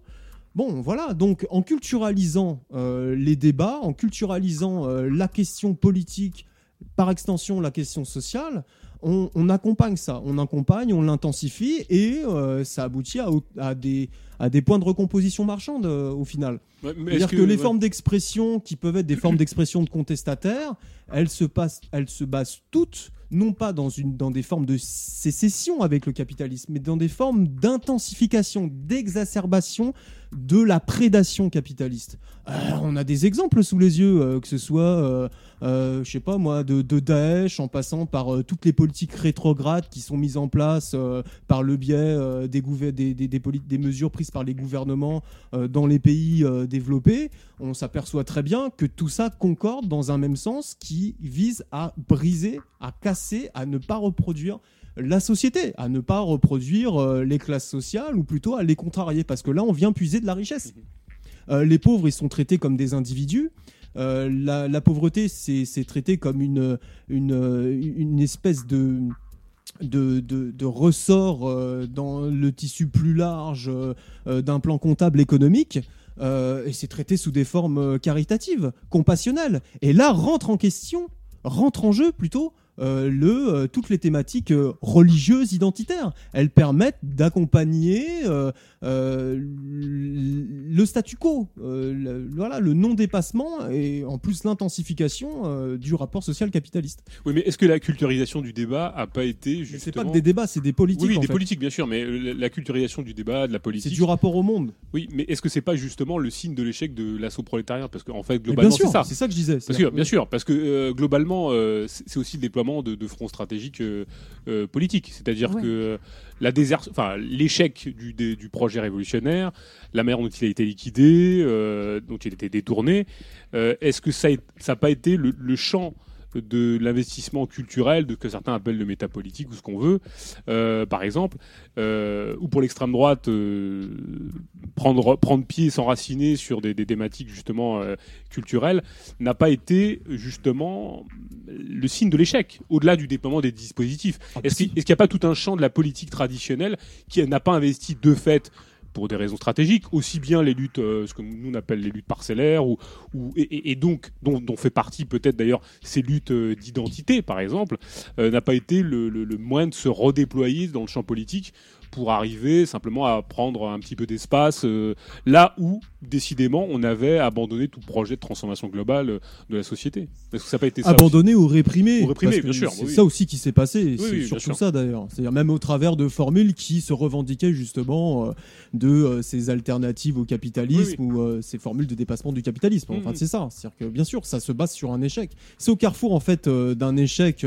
Bon, voilà, donc en culturalisant euh, les débats, en culturalisant euh, la question politique, par extension la question sociale, on, accompagne ça, on accompagne, on l'intensifie et euh, ça aboutit à, des, à des points de recomposition marchande au final. C'est-à-dire que, les formes d'expression qui peuvent être des formes d'expression de contestataires, elles se, passent, elles se basent toutes non pas dans, une, dans des formes de sécession avec le capitalisme, mais dans des formes d'intensification, d'exacerbation de la prédation capitaliste. Euh, on a des exemples sous les yeux, euh, que ce soit, euh, euh, je sais pas moi, de, Daesh, en passant par toutes les politiques rétrogrades qui sont mises en place par le biais des, mesures prises par les gouvernements dans les pays développés. On s'aperçoit très bien que tout ça concorde dans un même sens qui vise à briser, à casser, à ne pas reproduire la société, à ne pas reproduire euh, les classes sociales ou plutôt à les contrarier parce que là on vient puiser de la richesse. Mhm. Euh, les pauvres ils sont traités comme des individus. Euh, la, pauvreté c'est traité comme une, une, espèce de, de, ressort dans le tissu plus large d'un plan comptable économique. et c'est traité sous des formes caritatives, compassionnelles. Et là rentre en question, rentre en jeu plutôt euh, le, euh, toutes les thématiques euh, religieuses identitaires. Elles permettent d'accompagner le statu quo, le, voilà, le non-dépassement et en plus l'intensification du rapport social capitaliste. Oui, mais est-ce que la culturisation du débat a pas été justement... C'est pas que des débats, c'est des politiques. Oui, des politiques, bien sûr, mais la culturisation du débat, de la politique. C'est du rapport au monde. Oui, mais est-ce que c'est pas justement le signe de l'échec de l'assaut prolétarien Parce qu'en fait, globalement, c'est ça. C'est ça que je disais. Parce que, bien sûr, parce que globalement, c'est aussi le déploiement de, de front stratégique euh, euh, politique. C'est-à-dire que la enfin, l'échec du, du, projet révolutionnaire, la manière dont il a été liquidé, euh, dont il a été détourné, est-ce que ça n'a pas été le champ de l'investissement culturel, de que certains appellent le métapolitique ou ce qu'on veut, euh, par exemple, euh, ou pour l'extrême droite, euh, prendre, prendre pied, s'enraciner sur des, thématiques justement culturelles, n'a pas été justement le signe de l'échec, au-delà du déploiement des dispositifs. Est-ce qu'il n'y a pas tout un champ de la politique traditionnelle qui n'a pas investi de fait pour des raisons stratégiques, aussi bien les luttes, euh, ce que nous on appelle les luttes parcellaires, ou, et, donc dont, fait partie peut-être d'ailleurs ces luttes euh, d'identité, par exemple, euh, n'a pas été le, le, moyen de se redéployer dans le champ politique pour arriver simplement à prendre un petit peu d'espace là où décidément on avait abandonné tout projet de transformation globale de la société. Est-ce que ça n'a pas été ça Abandonné ou réprimé? Ou réprimé, bien sûr. C'est ça aussi qui s'est passé. c'est surtout ça d'ailleurs. C'est-à-dire même au travers de formules qui se revendiquaient justement de euh, ces alternatives au capitalisme ou euh, ces formules de dépassement du capitalisme. Enfin, mm-hmm. c'est ça. C'est-à-dire que bien sûr, ça se base sur un échec. C'est au carrefour en fait euh, d'un échec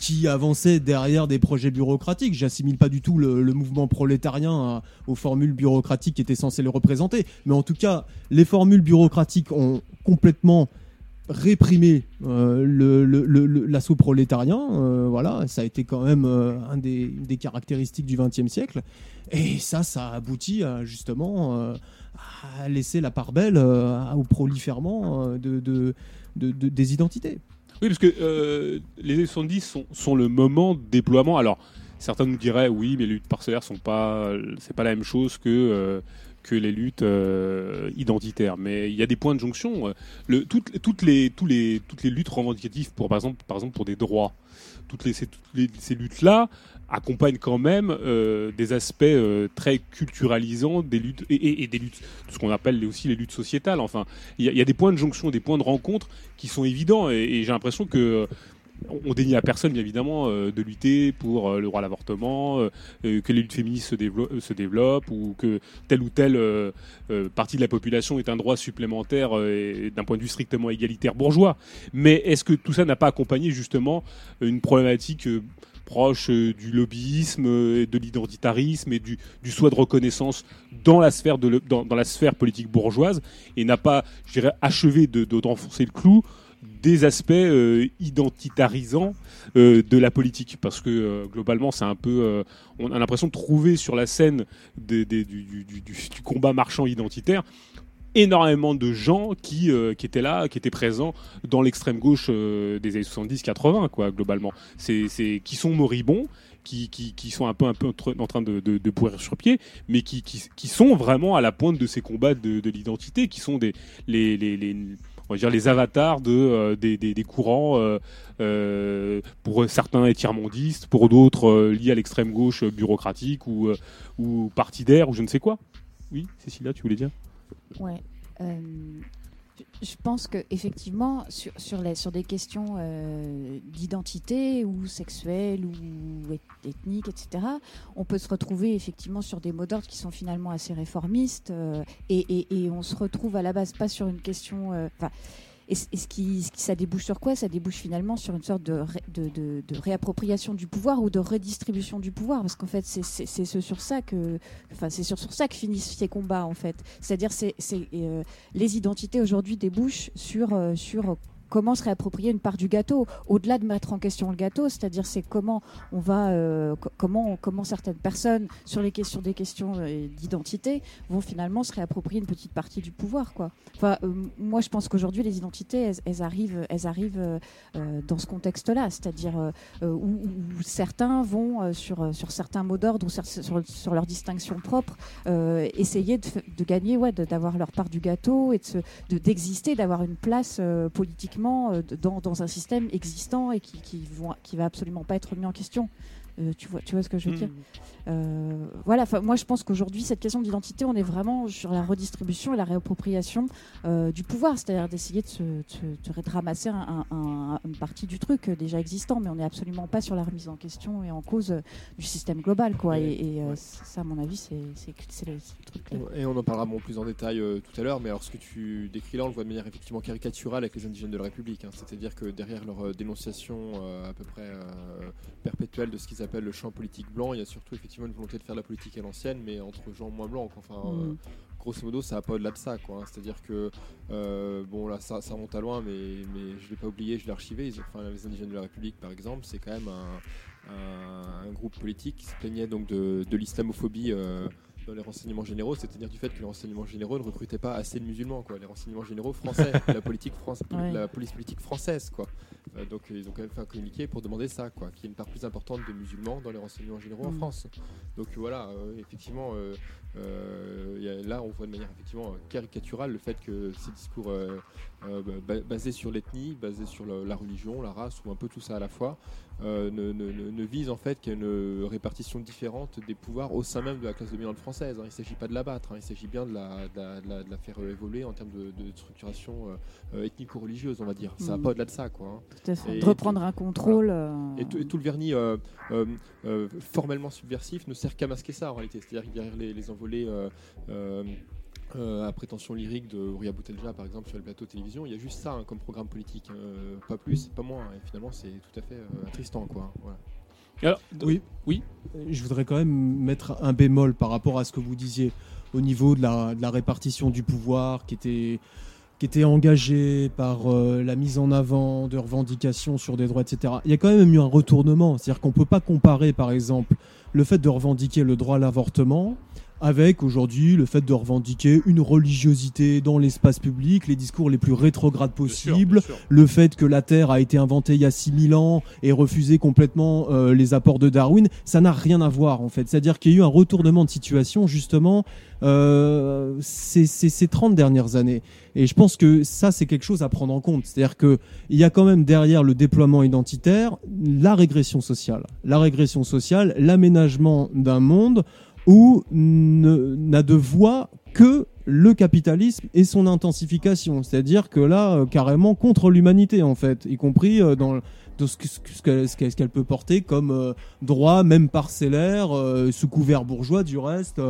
qui avançait derrière des projets bureaucratiques. J'assimile pas du tout le, mouvement prolétarien aux formules bureaucratiques qui étaient censées le représenter. Mais en tout cas, les formules bureaucratiques ont complètement réprimé l'assaut prolétarien. voilà, ça a été quand même un des, caractéristiques du XXe siècle. Et ça, ça aboutit à, justement euh, à laisser la part belle euh, au prolifèrement euh, de, de, des identités. Oui, parce que les années 70 sont, sont, le moment de déploiement. Alors, certains nous diraient, oui, mais les luttes parcellaires sont pas, c'est pas la même chose que que les luttes identitaires. Mais il y a des points de jonction. Toutes, les, les, toutes les luttes revendicatives, pour, par exemple pour des droits, toutes, ces luttes-là accompagne quand même euh, des aspects euh, très culturalisants des luttes et, des luttes, ce qu'on appelle aussi les luttes sociétales. Enfin, il y, a des points de jonction, des points de rencontre qui sont évidents et, j'ai l'impression que on dénie à personne, bien évidemment, euh, de lutter pour le droit à l'avortement, que les luttes féministes se, se, développent ou que telle ou telle partie de la population est un droit supplémentaire d'un point de vue strictement égalitaire bourgeois. Mais est-ce que tout ça n'a pas accompagné justement une problématique proche du lobbyisme, de l'identitarisme et du, du de reconnaissance dans la sphère, de sphère politique bourgeoise et n'a pas, je dirais, achevé de, d'enfoncer le clou des aspects identitarisants de la politique parce que globalement c'est un peu on a l'impression de trouver sur la scène du, du, combat marchand identitaire énormément de gens qui, euh, qui étaient là, qui étaient présents dans l'extrême gauche euh, des années 70-80, quoi, globalement. C'est, qui sont moribonds, qui, qui, sont un peu, un peu en train de, de, de pourrir sur pied, mais qui, qui, sont vraiment à la pointe de ces combats de, de l'identité, qui sont des, les, on va dire les avatars de, euh, des, des, courants, pour certains étiremondistes, pour d'autres liés à l'extrême gauche bureaucratique ou, ou partidaire ou je ne sais quoi. Oui, Cécilia, tu voulais dire? Ouais. Euh, je pense que effectivement sur, sur, les, sur des questions euh, d'identité ou sexuelle ou ethnique, etc., on peut se retrouver effectivement sur des mots d'ordre qui sont finalement assez réformistes euh, et, et, et, on se retrouve à la base pas sur une question. Enfin, et, ce, qui, ça débouche sur quoi? Ça débouche finalement sur une sorte de, réappropriation du pouvoir ou de redistribution du pouvoir, parce qu'en fait, c'est ce sur ça que, c'est sur, finissent ces combats en fait. C'est-à-dire, c'est euh, les identités aujourd'hui débouchent sur euh, sur comment se réapproprier une part du gâteau, au-delà de mettre en question le gâteau, c'est-à-dire c'est comment on va, euh, comment, comment certaines personnes sur les questions des questions euh, d'identité vont finalement se réapproprier une petite partie du pouvoir, quoi. Enfin, euh, moi je pense qu'aujourd'hui les identités, elles, arrivent, elles arrivent dans ce contexte-là, c'est-à-dire où, certains vont sur sur certains mots d'ordre ou sur, sur, leur distinction propre essayer de, de gagner, ouais, d'avoir leur part du gâteau et de d'exister, d'avoir une place politiquement euh, dans, dans, un système existant et qui, qui, vont, qui va absolument pas être mis en question. Euh, tu, vois, tu vois ce que je veux dire? mmh. Euh, Voilà, moi je pense qu'aujourd'hui, cette question d'identité, on est vraiment sur la redistribution et la réappropriation euh, du pouvoir, c'est-à-dire d'essayer de, se, de, ramasser un, une partie du truc déjà existant, mais on n'est absolument pas sur la remise en question et en cause du système global. Quoi. Et, ça, à mon avis, c'est le, truc Et on en parlera bon, plus en détail tout à l'heure, mais alors ce que tu décris là, on le voit de manière effectivement caricaturale avec les indigènes de la République, hein. c'est-à-dire que derrière leur dénonciation à peu près perpétuelle de ce qu'ils appellent le champ politique blanc, il y a surtout effectivement une volonté de faire la politique à l'ancienne, mais entre gens moins blancs. Enfin, mm. euh, grosso modo, ça va pas au-delà de ça. Quoi. Hein. C'est-à-dire que, euh, bon, là, ça, ça, remonte à loin, mais, mais je l'ai pas oublié, je l'ai archivé. Enfin, les indigènes de la République, par exemple, c'est quand même un, un, groupe politique qui se plaignait donc de, de l'islamophobie. Euh, dans les renseignements généraux, c'est-à-dire du fait que les renseignements généraux ne recrutaient pas assez de musulmans, quoi. Les renseignements généraux français, la politique France, la police politique française, quoi. Euh, donc ils ont quand même fait un communiqué pour demander ça, quoi, qu'il y ait une part plus importante de musulmans dans les renseignements généraux en mm. France. Donc voilà, euh, effectivement, euh, là on voit de manière effectivement caricaturale le fait que ces discours basés sur l'ethnie, basés sur la, religion, la race ou un peu tout ça à la fois, ne, visent en fait qu'à une répartition différente des pouvoirs au sein même de la classe dominante française. Hein. Il ne s'agit pas de la battre, hein. il s'agit bien de la, de, la, faire évoluer en termes de, structuration ethnico-religieuse, on va dire. Ça va mm. pas au-delà de ça, quoi. Hein. De reprendre un contrôle. Euh, et, tout, le vernis euh, euh, formellement subversif ne sert qu'à masquer ça en réalité. C'est-à-dire que derrière les, les envolées à prétention lyrique de Rouria Boutelja par exemple sur le plateau de télévision, il y a juste ça hein, comme programme politique, hein. pas plus, pas moins. Et finalement, c'est tout à fait attristant, quoi. oui, oui. Je voudrais quand même mettre un bémol par rapport à ce que vous disiez au niveau de la, de la répartition du pouvoir, qui était qui était engagé par euh, la mise en avant de revendications sur des droits, etc. Il y a quand même eu un retournement. C'est-à-dire qu'on ne peut pas comparer, par exemple, le fait de revendiquer le droit à l'avortement avec aujourd'hui le fait de revendiquer une religiosité dans l'espace public, les discours les plus rétrogrades possibles, le fait que la Terre a été inventée il y a 6000 ans et refusé complètement euh, les apports de Darwin, ça n'a rien à voir en fait. C'est-à-dire qu'il y a eu un retournement de situation justement euh, ces, ces, 30 dernières années. Et je pense que ça, c'est quelque chose à prendre en compte. C'est-à-dire qu'il y a quand même derrière le déploiement identitaire la régression sociale. La régression sociale, l'aménagement d'un monde n'a de voix que le capitalisme et son intensification. C'est-à-dire que là, euh, carrément contre l'humanité, en fait, y compris euh, dans, ce, qu'elle peut porter comme euh, droit, même parcellaire, sous couvert bourgeois du reste,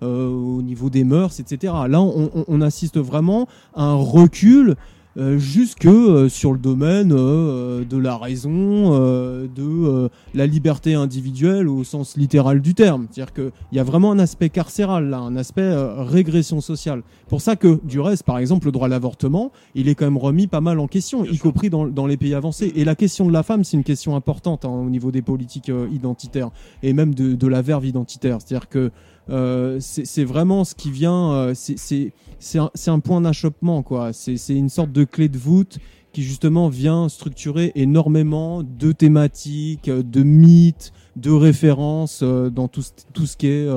au niveau des mœurs, etc. Là, on, on, assiste vraiment à un recul euh, jusque euh, sur le domaine euh, de la raison, de la liberté individuelle au sens littéral du terme. C'est-à-dire qu'il y a vraiment un aspect carcéral là, un aspect régression sociale. Pour ça que, du reste, par exemple, le droit à l'avortement, il est quand même remis pas mal en question, y compris dans, les pays avancés. Et la question de la femme, c'est une question importante hein, au niveau des politiques identitaires et même de, de la verve identitaire. C'est-à-dire que euh, c'est vraiment ce qui vient. Euh, c'est un, un, point d'achoppement, quoi. C'est une sorte de clé de voûte qui justement vient structurer énormément de thématiques, de mythes, de références euh, dans tout, tout, ce qui est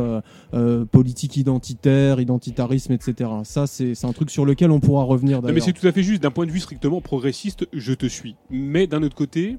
politique identitaire, identitarisme, etc. Ça, c'est un truc sur lequel on pourra revenir. mais c'est tout à fait juste. D'un point de vue strictement progressiste, je te suis. Mais d'un autre côté,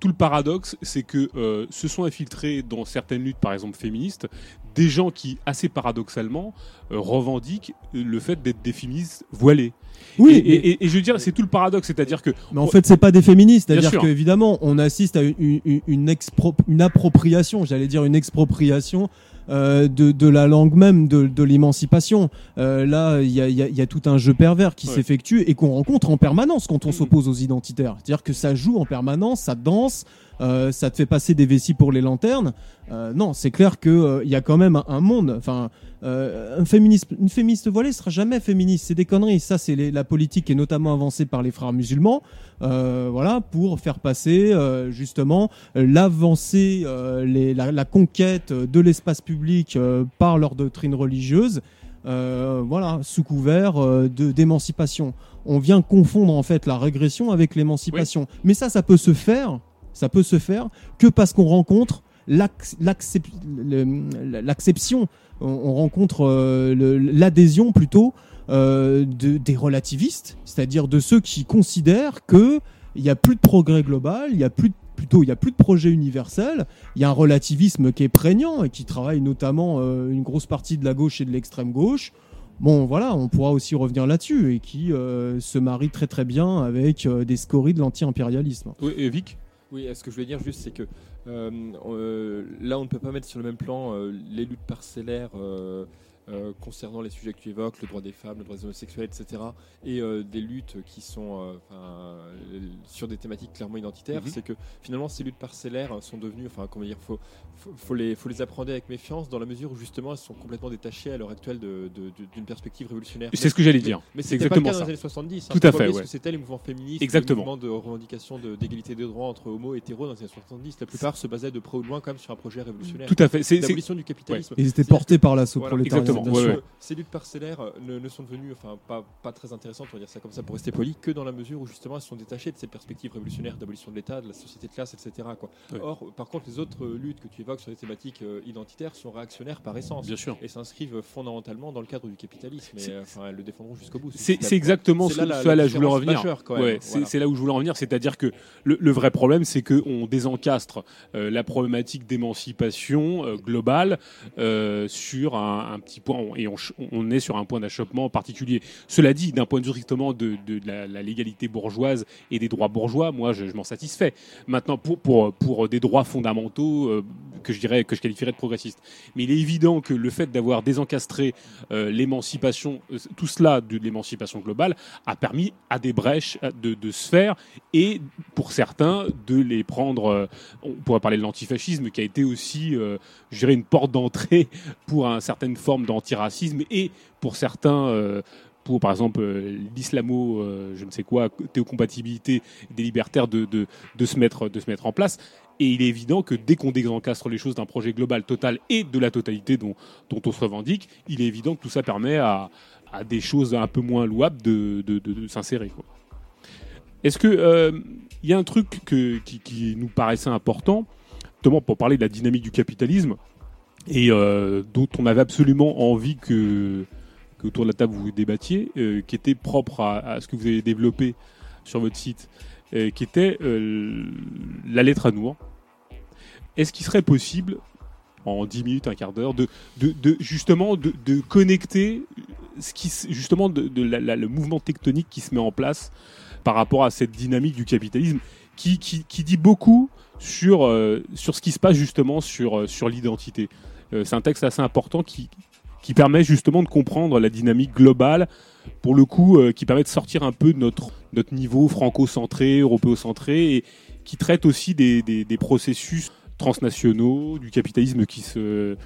tout le paradoxe, c'est que euh, se sont infiltrés dans certaines luttes, par exemple féministes, des gens qui, assez paradoxalement, euh, revendiquent le fait d'être des féministes voilés. Oui, et, je veux dire, c'est tout le paradoxe, c'est-à-dire que. Mais en fait, c'est pas des féministes, c'est-à-dire qu'évidemment, on assiste à une, une appropriation, j'allais dire une expropriation euh, de, la langue même de, l'émancipation. Euh, là, il y a, tout un jeu pervers qui s'effectue et qu'on rencontre en permanence quand on mm. s'oppose aux identitaires. C'est-à-dire que ça joue en permanence, ça danse, euh, ça te fait passer des vessies pour les lanternes. non, c'est clair qu'il il y a quand même un, monde. Enfin, un féministe, une féministe voilée sera jamais féministe. C'est des conneries. Ça, c'est la politique qui est notamment avancée par les frères musulmans. voilà, pour faire passer justement l'avancée, la, la, conquête de l'espace public euh, par leur doctrine religieuse, euh, voilà, sous couvert euh, de d'émancipation. On vient confondre en fait la régression avec l'émancipation. Mais ça, ça peut se faire, ça peut se faire que parce qu'on rencontre l'acception, on, rencontre l'adhésion plutôt de, des relativistes, c'est-à-dire de ceux qui considèrent que il n'y a plus de progrès global, il n'y a plus de plutôt il n'y a plus de projet universel, il y a un relativisme qui est prégnant et qui travaille notamment euh, une grosse partie de la gauche et de l'extrême gauche. Bon, voilà, on pourra aussi revenir là-dessus et qui euh, se marie très très bien avec euh, des scories de l'anti-impérialisme. Oui, et Vic? Oui, ce que je voulais dire juste, c'est que là, on ne peut pas mettre sur le même plan les luttes parcellaires euh, concernant les sujets que tu évoques, le droit des femmes, le droit des homosexuels, etc., et euh, des luttes qui sont euh, sur des thématiques clairement identitaires, mhm. c'est que finalement ces luttes parcellaires sont devenues, enfin comment dire, faut, faut, les, faut les apprendre avec méfiance dans la mesure où justement elles sont complètement détachées à l'heure actuelle d'une de, perspective révolutionnaire. C'est ce que j'allais dire. Mais, c'est exactement pas le cas dans les années 70. Hein. Tout à fait. Ouais. C'était les mouvements féministes, exactement. les mouvements de revendication d'égalité des droits entre homo et hétéros dans les années 70. La plupart se basaient de près ou de loin quand même sur un projet révolutionnaire. Tout à fait. C'est l'abolition du capitalisme. Ils étaient portés par l'assaut voilà. Prolétaire ces luttes parcellaires euh, ne, sont devenues enfin, pas, pas, très intéressantes, on va dire ça comme ça pour rester poli, que dans la mesure où justement elles sont détachées de cette perspective révolutionnaire d'abolition de l'État, de la société de classe, etc. Quoi. Or, par contre, les autres euh, luttes que tu évoques sur les thématiques euh, identitaires sont réactionnaires par essence. Bien sûr. Et s'inscrivent fondamentalement dans le cadre du capitalisme. Et enfin, elles le défendront jusqu'au bout. C'est exactement ce, là, là, où je voulais en revenir. Ouais, c'est là où je voulais en revenir. C'est-à-dire que le, vrai problème, c'est qu'on désencastre la problématique d'émancipation globale sur un, un, petit et on, est sur un point d'achoppement particulier. Cela dit, d'un point de vue strictement de, la, légalité bourgeoise et des droits bourgeois, moi, je, m'en satisfais. Maintenant, pour, des droits fondamentaux euh, que je dirais que je qualifierais de progressistes. Mais il est évident que le fait d'avoir désencastré euh, l'émancipation, euh, tout cela de l'émancipation globale, a permis à des brèches de, se faire et pour certains de les prendre. on pourrait parler de l'antifascisme qui a été aussi, je dirais, une porte d'entrée pour une certaine forme d'antiracisme et pour certains, euh, pour par exemple euh, l'islamo, euh, je ne sais quoi, théocompatibilité des libertaires de, de, se mettre, de se mettre en place. Et il est évident que dès qu'on désencastre les choses d'un projet global total et de la totalité dont, dont, on se revendique, il est évident que tout ça permet à, à des choses un peu moins louables de, de s'insérer. Est-ce qu'il il y a un truc que, qui, qui, nous paraissait important, notamment pour parler de la dynamique du capitalisme, et euh, dont on avait absolument envie que, autour de la table vous débattiez, euh, qui était propre à, ce que vous avez développé sur votre site, euh, qui était la lettre à nous. Est-ce qu'il serait possible, en 10 minutes, un quart d'heure, de, de, justement de, connecter ce qui, justement de, le mouvement tectonique qui se met en place par rapport à cette dynamique du capitalisme qui, qui, qui dit beaucoup sur, sur ce qui se passe justement sur, sur l'identité? Euh, c'est un texte assez important qui, qui permet justement de comprendre la dynamique globale, pour le coup, qui permet de sortir un peu de notre, notre niveau franco-centré, européocentré, et qui traite aussi des, des, des processus transnationaux, du capitalisme qui se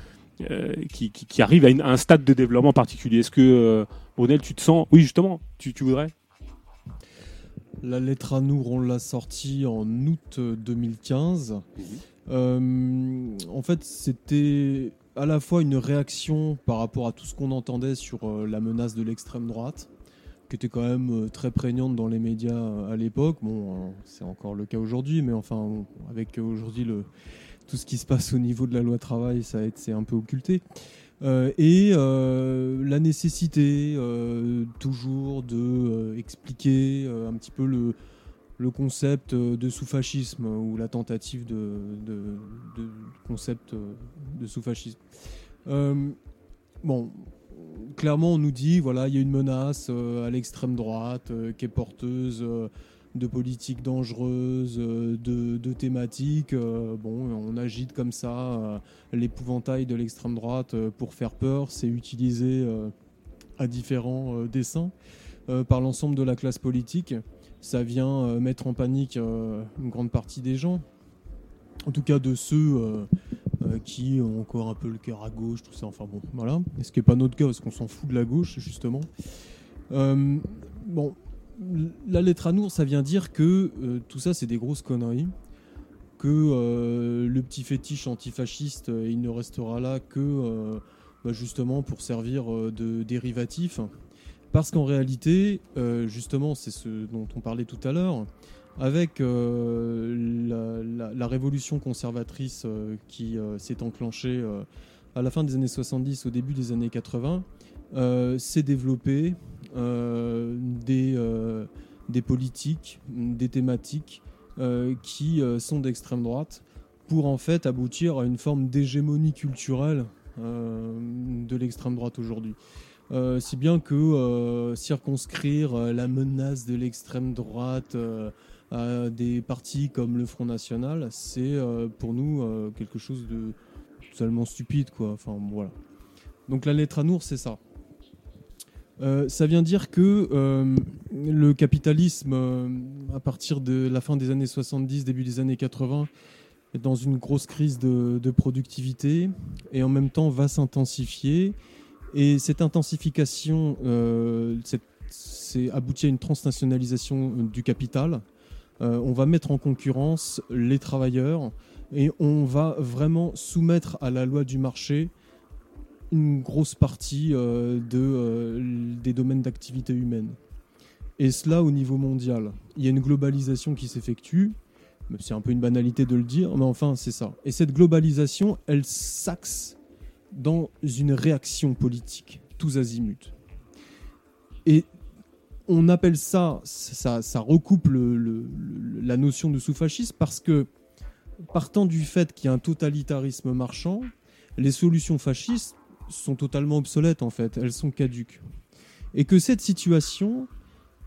euh, qui, qui, arrive à, un stade de développement particulier. Est-ce que, euh, Brunel, tu te sens... Oui, justement, tu, tu voudrais? La lettre à nous, on l'a sortie en août 2015. Mhm. Euh, en fait, c'était à la fois une réaction par rapport à tout ce qu'on entendait sur la menace de l'extrême droite, qui était quand même très prégnante dans les médias à l'époque. Bon, c'est encore le cas aujourd'hui, mais enfin, avec aujourd'hui le tout ce qui se passe au niveau de la loi travail, ça c'est un peu occulté. Euh, et euh, la nécessité euh, toujours de expliquer un petit peu le, le concept de sous-fascisme ou la tentative de, de concept de sous-fascisme. bon, clairement, on nous dit voilà, il y a une menace à l'extrême droite qui est porteuse de politiques dangereuses, euh, de, thématiques. Euh, bon, on agite comme ça euh, l'épouvantail de l'extrême droite pour faire peur. C'est utilisé à différents dessins par l'ensemble de la classe politique. Ça vient mettre en panique une grande partie des gens. En tout cas, de ceux qui ont encore un peu le cœur à gauche, tout ça. Enfin bon, voilà. Ce qui n'est pas notre cas, parce qu'on s'en fout de la gauche, justement. bon, la lettre à Nour, ça vient dire que euh, tout ça, c'est des grosses conneries. Que euh, le petit fétiche antifasciste, euh, il ne restera là que bah, justement pour servir de dérivatif. Parce qu'en réalité, justement, c'est ce dont on parlait tout à l'heure, avec la, révolution conservatrice qui s'est enclenchée à la fin des années 70, au début des années 80, s'est développée euh, des, euh, politiques, des thématiques euh, qui sont d'extrême droite pour en fait aboutir à une forme d'hégémonie culturelle de l'extrême droite aujourd'hui. Si bien que circonscrire la menace de l'extrême droite à des partis comme le Front National, c'est pour nous quelque chose de totalement stupide. Quoi. Enfin, voilà. Donc la lettre à Nour, c'est ça. Euh, ça vient dire que euh, le capitalisme, euh, à partir de la fin des années 70, début des années 80, est dans une grosse crise de, productivité et en même temps va s'intensifier. Et cette intensification c'est abouti à une transnationalisation du capital. on va mettre en concurrence les travailleurs et on va vraiment soumettre à la loi du marché une grosse partie euh, de, euh, des domaines d'activité humaine. Et cela au niveau mondial. Il y a une globalisation qui s'effectue. C'est un peu une banalité de le dire, mais enfin, c'est ça. Et cette globalisation, elle s'axe dans une réaction politique, tous azimuts. Et on appelle ça, ça, ça recoupe le, la notion de sous-fascisme parce que, partant du fait qu'il y a un totalitarisme marchand, les solutions fascistes sont totalement obsolètes en fait, elles sont caduques. Et que cette situation,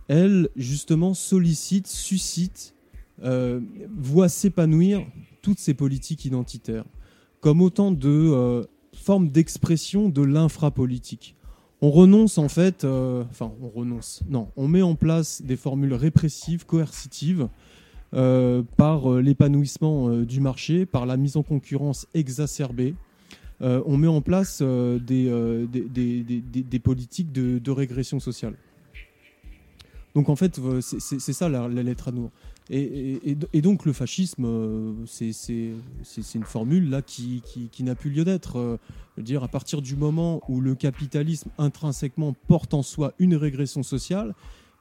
elle, justement, sollicite, suscite, euh, voit s'épanouir toutes ces politiques identitaires, comme autant de euh, formes d'expression de l'infrapolitique. On renonce en fait, euh, enfin on renonce, non, on met en place des formules répressives, coercitives, par l'épanouissement du marché, par la mise en concurrence exacerbée, euh, on met en place euh, euh, des, des, politiques de, régression sociale. Donc en fait, c'est ça la, lettre à nous. Et, donc le fascisme, c'est une formule là qui, n'a plus lieu d'être. dire à partir du moment où le capitalisme intrinsèquement porte en soi une régression sociale,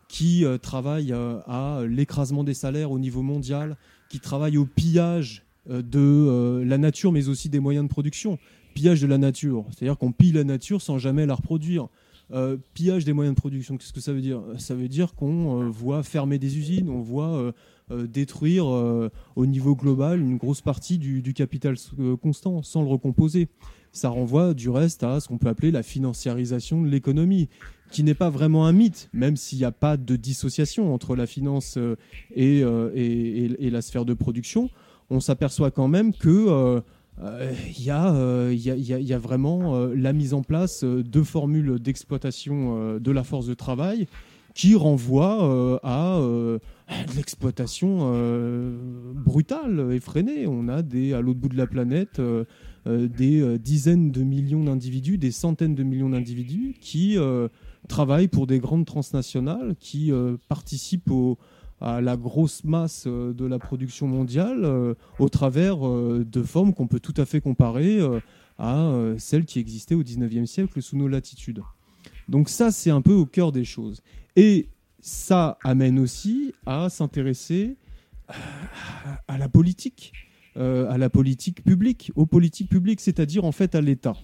qui travaille à l'écrasement des salaires au niveau mondial, qui travaille au pillage de la nature, mais aussi des moyens de production pillage de la nature, c'est-à-dire qu'on pille la nature sans jamais la reproduire. Euh, pillage des moyens de production, qu'est-ce que ça veut dire? Ça veut dire qu'on euh, voit fermer des usines, on voit euh, détruire au niveau global une grosse partie du, capital constant sans le recomposer. Ça renvoie du reste à ce qu'on peut appeler la financiarisation de l'économie, qui n'est pas vraiment un mythe, même s'il n'y a pas de dissociation entre la finance et, et, la sphère de production. On s'aperçoit quand même que il y, a vraiment la mise en place de formules d'exploitation de la force de travail qui renvoient à l'exploitation brutale, effrénée. On a à l'autre bout de la planète des dizaines de millions d'individus, des centaines de millions d'individus qui travaillent pour des grandes transnationales, qui participent au, à la grosse masse euh, de la production mondiale euh, au travers euh, de formes qu'on peut tout à fait comparer à celles qui existaient au 19e siècle sous nos latitudes. Donc ça, c'est un peu au cœur des choses. Et ça amène aussi à s'intéresser à la politique, à la politique publique, aux politiques publiques, c'est-à-dire en fait à l'État.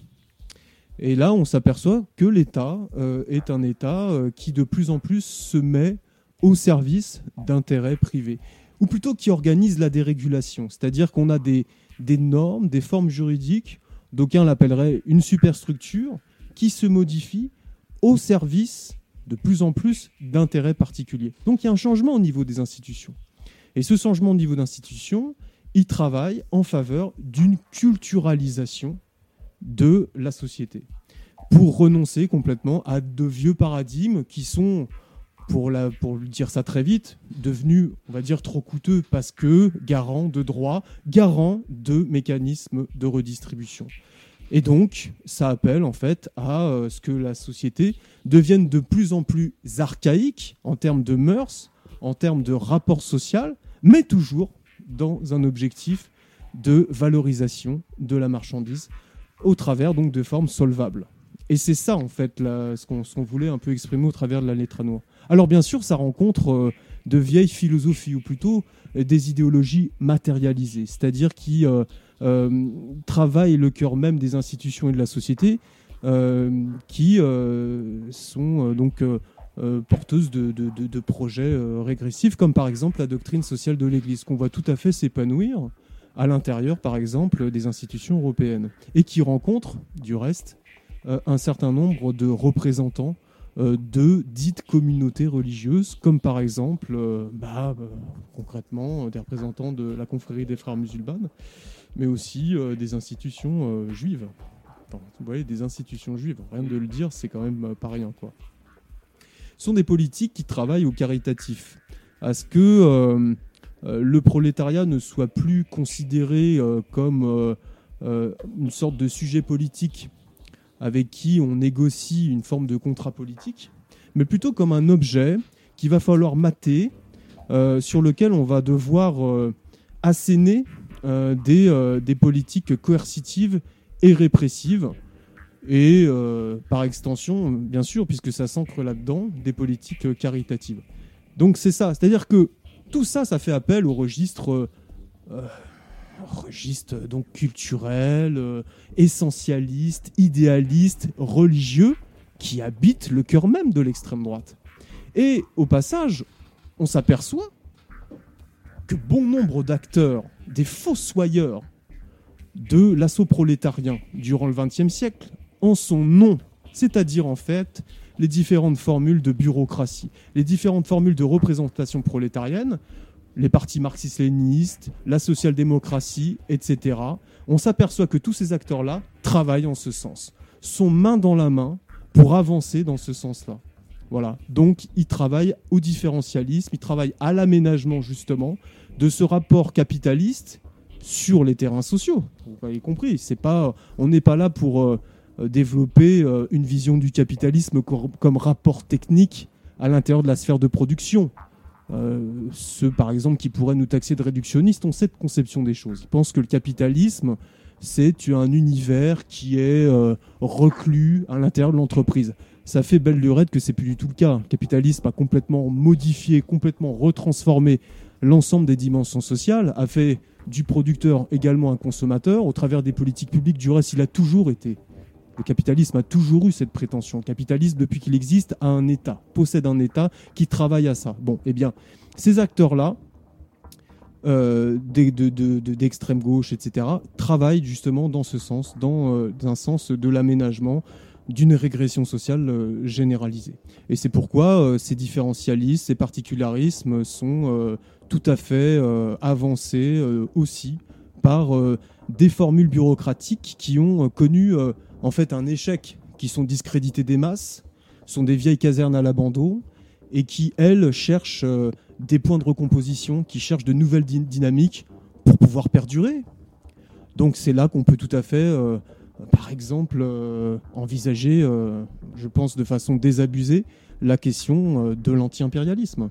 Et là, on s'aperçoit que l'État est un État qui de plus en plus se met au service d'intérêts privés, ou plutôt qui organise la dérégulation, c'est-à-dire qu'on a des, normes, des formes juridiques, d'aucuns l'appelleraient une superstructure, qui se modifie au service de plus en plus d'intérêts particuliers. Donc il y a un changement au niveau des institutions. Et ce changement au niveau d'institutions, il travaille en faveur d'une culturalisation de la société, pour renoncer complètement à de vieux paradigmes qui sont pour, dire ça très vite, devenu, on va dire, trop coûteux parce que garant de droits, garant de mécanismes de redistribution. Et donc, ça appelle en fait à euh, ce que la société devienne de plus en plus archaïque en termes de mœurs, en termes de rapport social, mais toujours dans un objectif de valorisation de la marchandise au travers donc de formes solvables. Et c'est ça en fait ce qu'on voulait un peu exprimer au travers de la lettre noire. Alors bien sûr, ça rencontre euh, de vieilles philosophies, ou plutôt euh, des idéologies matérialisées, c'est-à-dire qui euh, travaillent le cœur même des institutions et de la société, qui sont donc porteuses de, projets régressifs, comme par exemple la doctrine sociale de l'Église, qu'on voit tout à fait s'épanouir à l'intérieur, par exemple, des institutions européennes, et qui rencontre, du reste, un certain nombre de représentants de dites communautés religieuses, comme par exemple, euh, bah, euh, concrètement, des représentants de la confrérie des frères musulmans, mais aussi des institutions juives. vous voyez, des institutions juives, rien de le dire, c'est quand même pas rien. Quoi. Ce sont des politiques qui travaillent au caritatif, à ce que le prolétariat ne soit plus considéré comme une sorte de sujet politique avec qui on négocie une forme de contrat politique, mais plutôt comme un objet qu'il va falloir mater, euh, sur lequel on va devoir euh, asséner euh, des, des, politiques coercitives et répressives, et par extension, bien sûr, puisque ça s'ancre là-dedans, des politiques caritatives. Donc c'est ça, c'est-à-dire que tout ça, ça fait appel au registre registre donc culturel, euh, essentialiste, idéaliste, religieux, qui habite le cœur même de l'extrême droite. Et au passage, on s'aperçoit que bon nombre d'acteurs, des fossoyeurs de l'assaut prolétarien durant le XXe siècle, en sont non, c'est-à-dire en fait les différentes formules de bureaucratie, les différentes formules de représentation prolétarienne, les partis marxistes-léninistes, la social-démocratie, etc., on s'aperçoit que tous ces acteurs-là travaillent en ce sens, sont main dans la main pour avancer dans ce sens-là. Voilà. Donc, ils travaillent au différentialisme, ils travaillent à l'aménagement, justement, de ce rapport capitaliste sur les terrains sociaux. Vous avez compris, c'est pas, on n'est pas là pour euh, développer euh, une vision du capitalisme comme rapport technique à l'intérieur de la sphère de production. Euh, ceux, par exemple, qui pourraient nous taxer de réductionnistes ont cette conception des choses. Ils pensent que le capitalisme, c'est un univers qui est euh, reclus à l'intérieur de l'entreprise. Ça fait belle lurette que c'est plus du tout le cas. Le capitalisme a complètement modifié, complètement retransformé l'ensemble des dimensions sociales, a fait du producteur également un consommateur. Au travers des politiques publiques, du reste, il a toujours été le capitalisme a toujours eu cette prétention. Le capitalisme, depuis qu'il existe, a un État, possède un État qui travaille à ça. Bon, eh bien, ces acteurs-là, euh, d'extrême gauche, etc., travaillent justement dans ce sens, dans euh, un sens de l'aménagement d'une régression sociale euh, généralisée. Et c'est pourquoi ces différentialismes, ces particularismes sont tout à fait avancés aussi par des formules bureaucratiques qui ont connu en fait un échec, qui sont discréditées des masses, sont des vieilles casernes à l'abandon et qui, elles, cherchent des points de recomposition, qui cherchent de nouvelles dynamiques pour pouvoir perdurer. Donc c'est là qu'on peut tout à fait par exemple, euh, envisager, euh, je pense de façon désabusée, la question euh, de l'anti-impérialisme.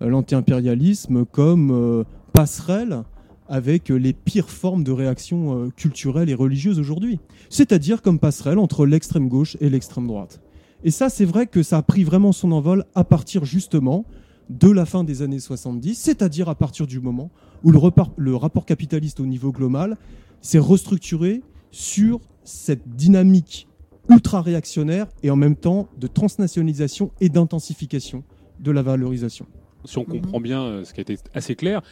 L'anti-impérialisme comme passerelle avec les pires formes de réaction culturelle et religieuse aujourd'hui. C'est-à-dire comme passerelle entre l'extrême gauche et l'extrême droite. Et ça, c'est vrai que ça a pris vraiment son envol à partir justement de la fin des années 70, c'est-à-dire à partir du moment où le, le rapport capitaliste au niveau global s'est restructuré sur cette dynamique ultra réactionnaire et en même temps de transnationalisation et d'intensification de la valorisation. Si on comprend bien euh, ce qui a été assez clair,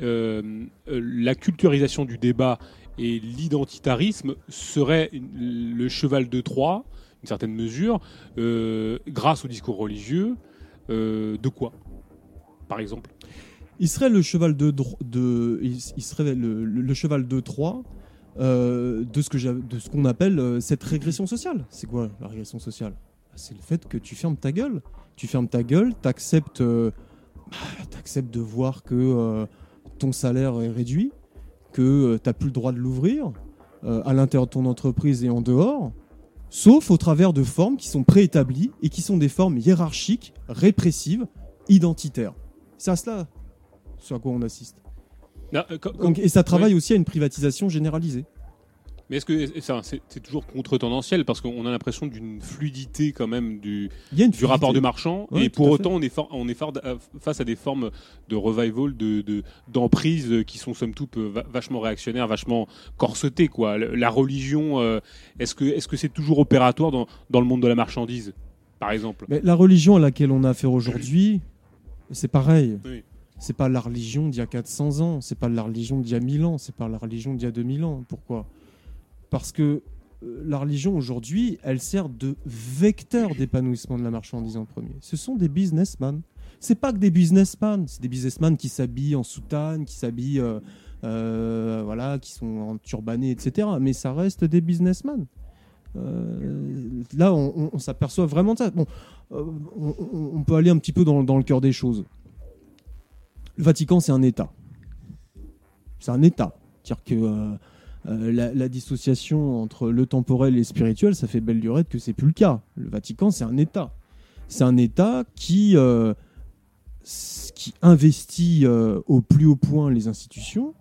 euh, euh, la culturisation du débat et l'identitarisme serait le cheval de Troie, une certaine mesure, grâce au discours religieux. de quoi, par exemple? Il serait le cheval de, Troie euh, de ce que de ce qu'on appelle euh, cette régression sociale. C'est quoi la régression sociale? Bah, C'est le fait que tu fermes ta gueule. Tu fermes ta gueule, tu acceptes, euh, bah, de voir que ton salaire est réduit, que tu n'as plus le droit de l'ouvrir à l'intérieur de ton entreprise et en dehors, sauf au travers de formes qui sont préétablies et qui sont des formes hiérarchiques, répressives, identitaires. C'est à cela sur quoi on assiste. Euh, et ça travaille aussi à une privatisation généralisée. Mais est-ce que c'est toujours contre-tendanciel parce qu'on a l'impression d'une fluidité quand même du, du rapport de marchand et pour autant on est, on est euh, face à des formes de revival, de d'emprise qui sont somme toute euh, vachement réactionnaires, vachement corsetées quoi. La religion, est-ce que est-ce que c'est toujours opératoire dans, dans, le monde de la marchandise, par exemple? Mais La religion à laquelle on a affaire aujourd'hui, c'est pareil. Oui. C'est pas la religion d'il y a 400 ans, c'est pas la religion d'il y a 1000 ans, c'est pas la religion d'il y a 2000 ans. Pourquoi? Parce que euh, la religion aujourd'hui, elle sert de vecteur d'épanouissement de la marchandise en premier. Ce sont des businessmen. C'est pas que des businessmen, c'est des businessmen qui s'habillent en soutane, qui s'habillent, euh, euh, voilà, qui sont en turbané, etc. Mais ça reste des businessmen. là, on, s'aperçoit vraiment de ça. Bon, on, peut aller un petit peu dans le cœur des choses. Le Vatican, c'est un État. C'est un État. C'est-à-dire que euh, euh, la, dissociation entre le temporel et le spirituel, ça fait belle durée que c'est plus le cas. Le Vatican, c'est un État. C'est un État qui, euh, qui investit au plus haut point les institutions.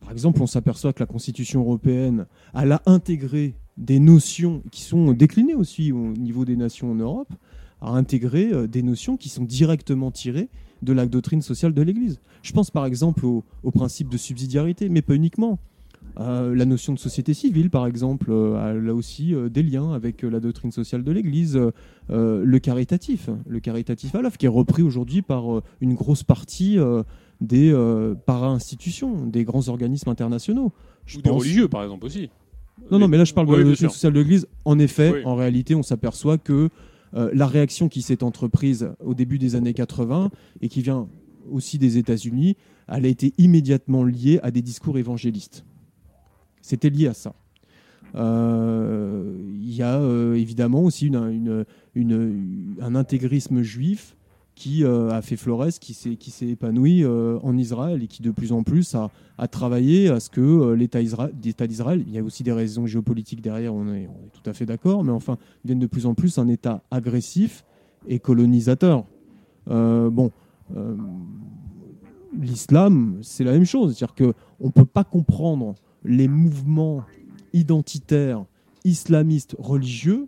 Par exemple, on s'aperçoit que la Constitution européenne, elle a intégré des notions qui sont déclinées aussi au niveau des nations en Europe, a intégré des notions qui sont directement tirées de la doctrine sociale de l'Église. Je pense par exemple au, principe de subsidiarité, mais pas uniquement. Euh, la notion de société civile, par exemple, euh, a aussi euh, des liens avec la doctrine sociale de l'Église. le caritatif, le caritatif à l'œuvre, qui est repris aujourd'hui par une grosse partie des para-institutions, des grands organismes internationaux. Je Ou des religieux, par exemple, aussi. Non, non, mais là, je parle de la doctrine sociale de l'Église. En effet, en réalité, on s'aperçoit que euh, la réaction qui s'est entreprise au début des années 80 et qui vient aussi des États-Unis, elle a été immédiatement liée à des discours évangélistes. C'était lié à ça. Euh, il y a euh, évidemment aussi un intégrisme juif qui euh, a fait Flores, qui s'est, épanoui en Israël et qui de plus en plus a, travaillé à ce que l'État, d'Israël, il y a aussi des raisons géopolitiques derrière, on est, on est tout à fait d'accord, mais enfin, devienne de plus en plus un État agressif et colonisateur. bon, l'islam, c'est la même chose, c'est-à-dire qu'on ne peut pas comprendre les mouvements identitaires, islamistes, religieux,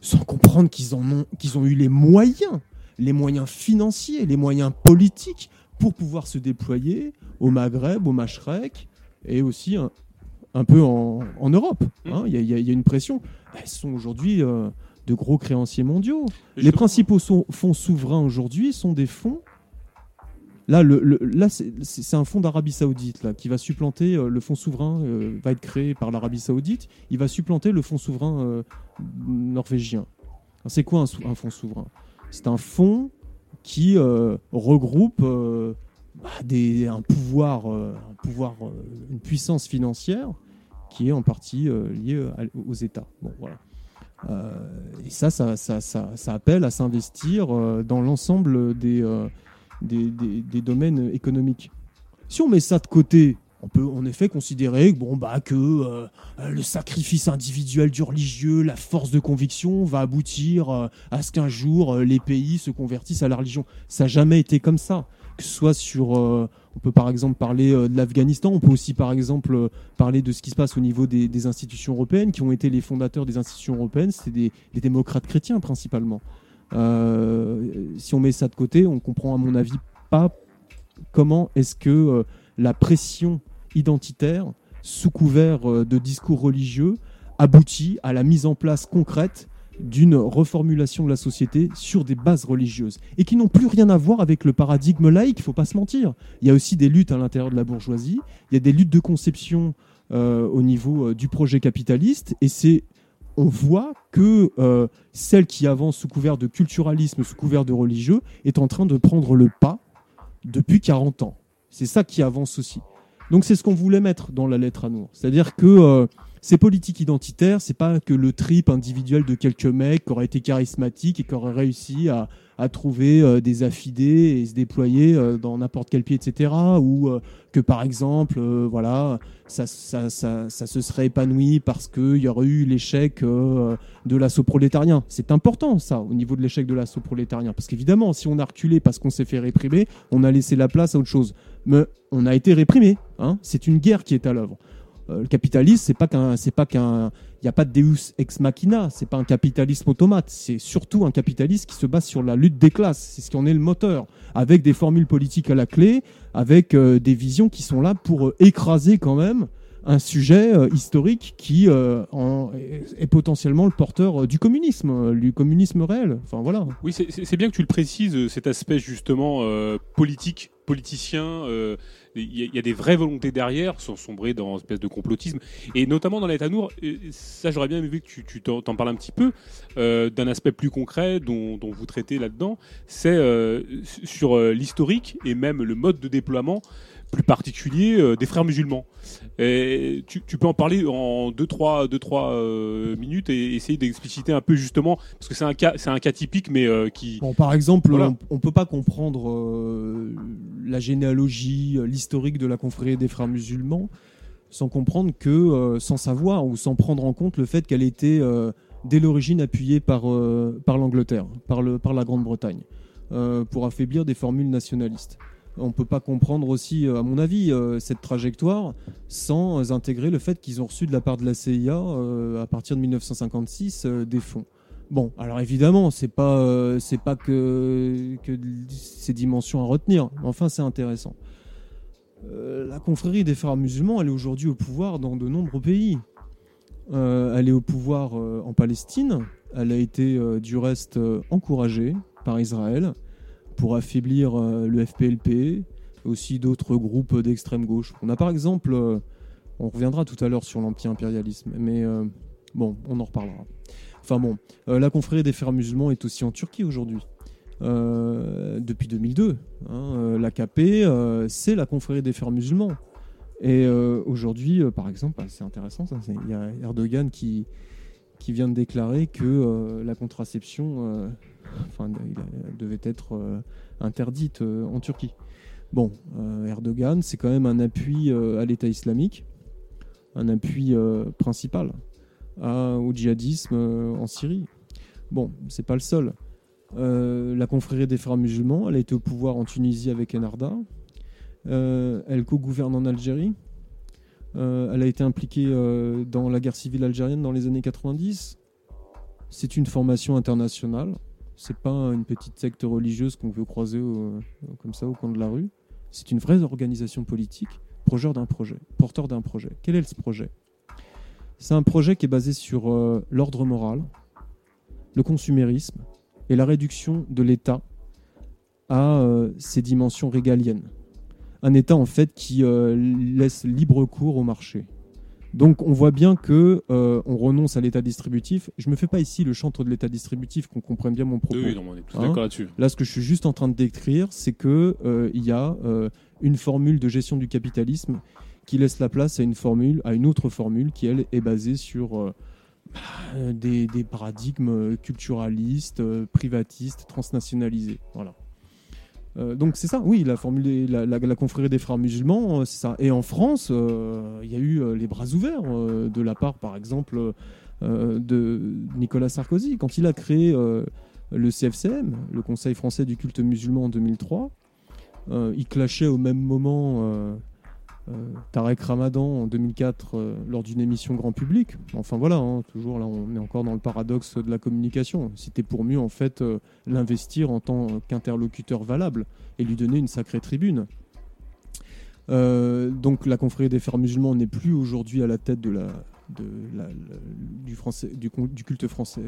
sans comprendre qu'ils, en ont, qu'ils ont eu les moyens les moyens financiers, les moyens politiques pour pouvoir se déployer au Maghreb, au Machrek et aussi un, peu en, Europe. Mmh. Hein. Il y, a une pression. Elles sont aujourd'hui euh, de gros créanciers mondiaux. les principaux fonds souverains aujourd'hui sont des fonds. Là, c'est un fonds d'Arabie Saoudite qui va supplanter euh, le fonds souverain, euh, va être créé par l'Arabie Saoudite. Il va supplanter le fonds souverain norvégien. C'est quoi un fonds souverain? C'est un fonds qui euh, regroupe euh, bah, un pouvoir, un une puissance financière qui est en partie liée aux États. Bon, voilà. et ça, ça, appelle à s'investir dans l'ensemble des, des, des, domaines économiques. Si on met ça de côté, on peut en effet considérer bon, bah, que euh, le sacrifice individuel du religieux, la force de conviction va aboutir euh, à ce qu'un jour euh, les pays se convertissent à la religion. Ça n'a jamais été comme ça. Que soit sur. on peut par exemple parler de l'Afghanistan, on peut aussi par exemple parler de ce qui se passe au niveau des, institutions européennes, qui ont été les fondateurs des institutions européennes, c'est des, démocrates chrétiens principalement. Si on met ça de côté, on comprend à mon avis pas comment est-ce que la pression identitaire, sous couvert euh, de discours religieux, aboutit à la mise en place concrète d'une reformulation de la société sur des bases religieuses et qui n'ont plus rien à voir avec le paradigme laïque, il faut pas se mentir. Il y a aussi des luttes à l'intérieur de la bourgeoisie, il y a des luttes de conception euh, au niveau euh, du projet capitaliste et c'est voit que celle qui avance sous couvert de culturalisme, sous couvert de religieux, est en train de prendre le pas depuis 40 ans. C'est ça qui avance aussi. Donc c'est ce qu'on voulait mettre dans la lettre à nous. C'est-à-dire que euh, ces politiques identitaires, c'est pas que le trip individuel de quelques mecs qui auraient été charismatiques et qui auraient réussi à, trouver euh, des affidés et se déployer euh, dans n'importe quel pied, etc. Ou que par exemple, voilà, ça, ça, ça, ça, se serait épanoui parce qu'il y aurait eu l'échec de l'assaut prolétarien. C'est important ça, au niveau de l'échec de l'assaut prolétarien. Parce qu'évidemment, si on a reculé parce qu'on s'est fait réprimer, on a laissé la place à autre chose mais on a été réprimé. Hein. C'est une guerre qui est à l'œuvre. Euh, le capitalisme, c'est pas qu'un, c'est pas qu'un, il n'y a pas de Deus ex machina. C'est pas un capitalisme automate. C'est surtout un capitalisme qui se base sur la lutte des classes. C'est ce qui en est le moteur, avec des formules politiques à la clé, avec euh, des visions qui sont là pour euh, écraser quand même un sujet historique qui est, potentiellement le porteur du communisme, du communisme réel. Enfin voilà. Oui, c'est bien que tu le précises, cet aspect justement politique politiciens, il euh, y, a des vraies volontés derrière, sans sombrer dans une espèce de complotisme. Et notamment dans l'État Nour, ça j'aurais bien aimé que tu t'en parles un petit peu, euh, d'un aspect plus concret dont, vous traitez là-dedans, c'est euh, sur l'historique et même le mode de déploiement plus particulier euh, des frères musulmans. Et tu, peux en parler en 2-3 deux, trois, euh, minutes et essayer d'expliciter un peu justement, parce que c'est un cas, c'est un cas typique, mais euh, qui. Bon, par exemple, on ne peut pas comprendre la généalogie, l'historique de la confrérie des frères musulmans sans comprendre que, sans savoir ou sans prendre en compte le fait qu'elle était dès l'origine appuyée par, par l'Angleterre, par, le, par la Grande-Bretagne, pour affaiblir des formules nationalistes on ne peut pas comprendre aussi, euh, à mon avis, euh, cette trajectoire sans intégrer le fait qu'ils ont reçu de la part de la CIA, euh, à partir de 1956, des fonds. Bon, alors évidemment, c'est pas pas que, que ces dimensions à retenir, mais enfin c'est intéressant. la confrérie des frères musulmans, elle est aujourd'hui au pouvoir dans de nombreux pays. elle est au pouvoir en Palestine. Elle a été du reste encouragée par Israël pour affaiblir euh, le FPLP, aussi d'autres groupes d'extrême gauche. On a par exemple, euh, on reviendra tout à l'heure sur l'anti-impérialisme, mais euh, bon, on en reparlera. Enfin bon, la confrérie des frères musulmans est aussi en Turquie aujourd'hui. depuis 2002. Hein, L'AKP, c'est la confrérie des frères musulmans. Et aujourd'hui, par exemple, bah, c'est intéressant, il y a Erdogan qui, qui vient de déclarer que la contraception il devait être euh, interdite euh, en Turquie. Bon, euh, Erdogan, c'est quand même un appui à l'État islamique, un appui principal au djihadisme en Syrie. Bon, c'est pas le seul. la confrérie des frères musulmans, elle a été au pouvoir en Tunisie avec Enarda. elle co-gouverne en Algérie. Elle a été impliquée dans la guerre civile algérienne dans les années 90. C'est une formation internationale. C'est pas une petite secte religieuse qu'on veut croiser comme ça au coin de la rue. C'est une vraie organisation politique, porteur d'un projet. Porteur d'un projet. Quel est ce projet? C'est un projet qui est basé sur euh, l'ordre moral, le consumérisme et la réduction de l'État à euh, ses dimensions régaliennes. Un État en fait qui euh, laisse libre cours au marché. Donc on voit bien que euh, on renonce à l'état distributif. Je me fais pas ici le chantre de l'état distributif, qu'on comprenne bien mon propos. Oui, non, on est tous hein d'accord là-dessus. Là, ce que je suis juste en train de décrire, c'est que euh, il y a une formule de gestion du capitalisme qui laisse la place à une formule, à une autre formule qui elle est basée sur bah, des, des, paradigmes culturalistes, privatistes, transnationalisés. Voilà. Euh, donc c'est ça, oui, la formule, la, la, confrérie des frères musulmans, euh, c'est ça. Et en France, euh, il y a eu les bras ouverts de la part, par exemple, de Nicolas Sarkozy quand il a créé le CFCM, le Conseil français du culte musulman en 2003. il clashait au même moment Tarek Ramadan en 2004 euh, lors d'une émission grand public. Enfin voilà, hein, toujours là on est encore dans le paradoxe de la communication. C'était pour mieux en fait euh, l'investir en tant qu'interlocuteur valable et lui donner une sacrée tribune. donc la confrérie des frères musulmans n'est plus aujourd'hui à la tête de la, du, français, du, culte français,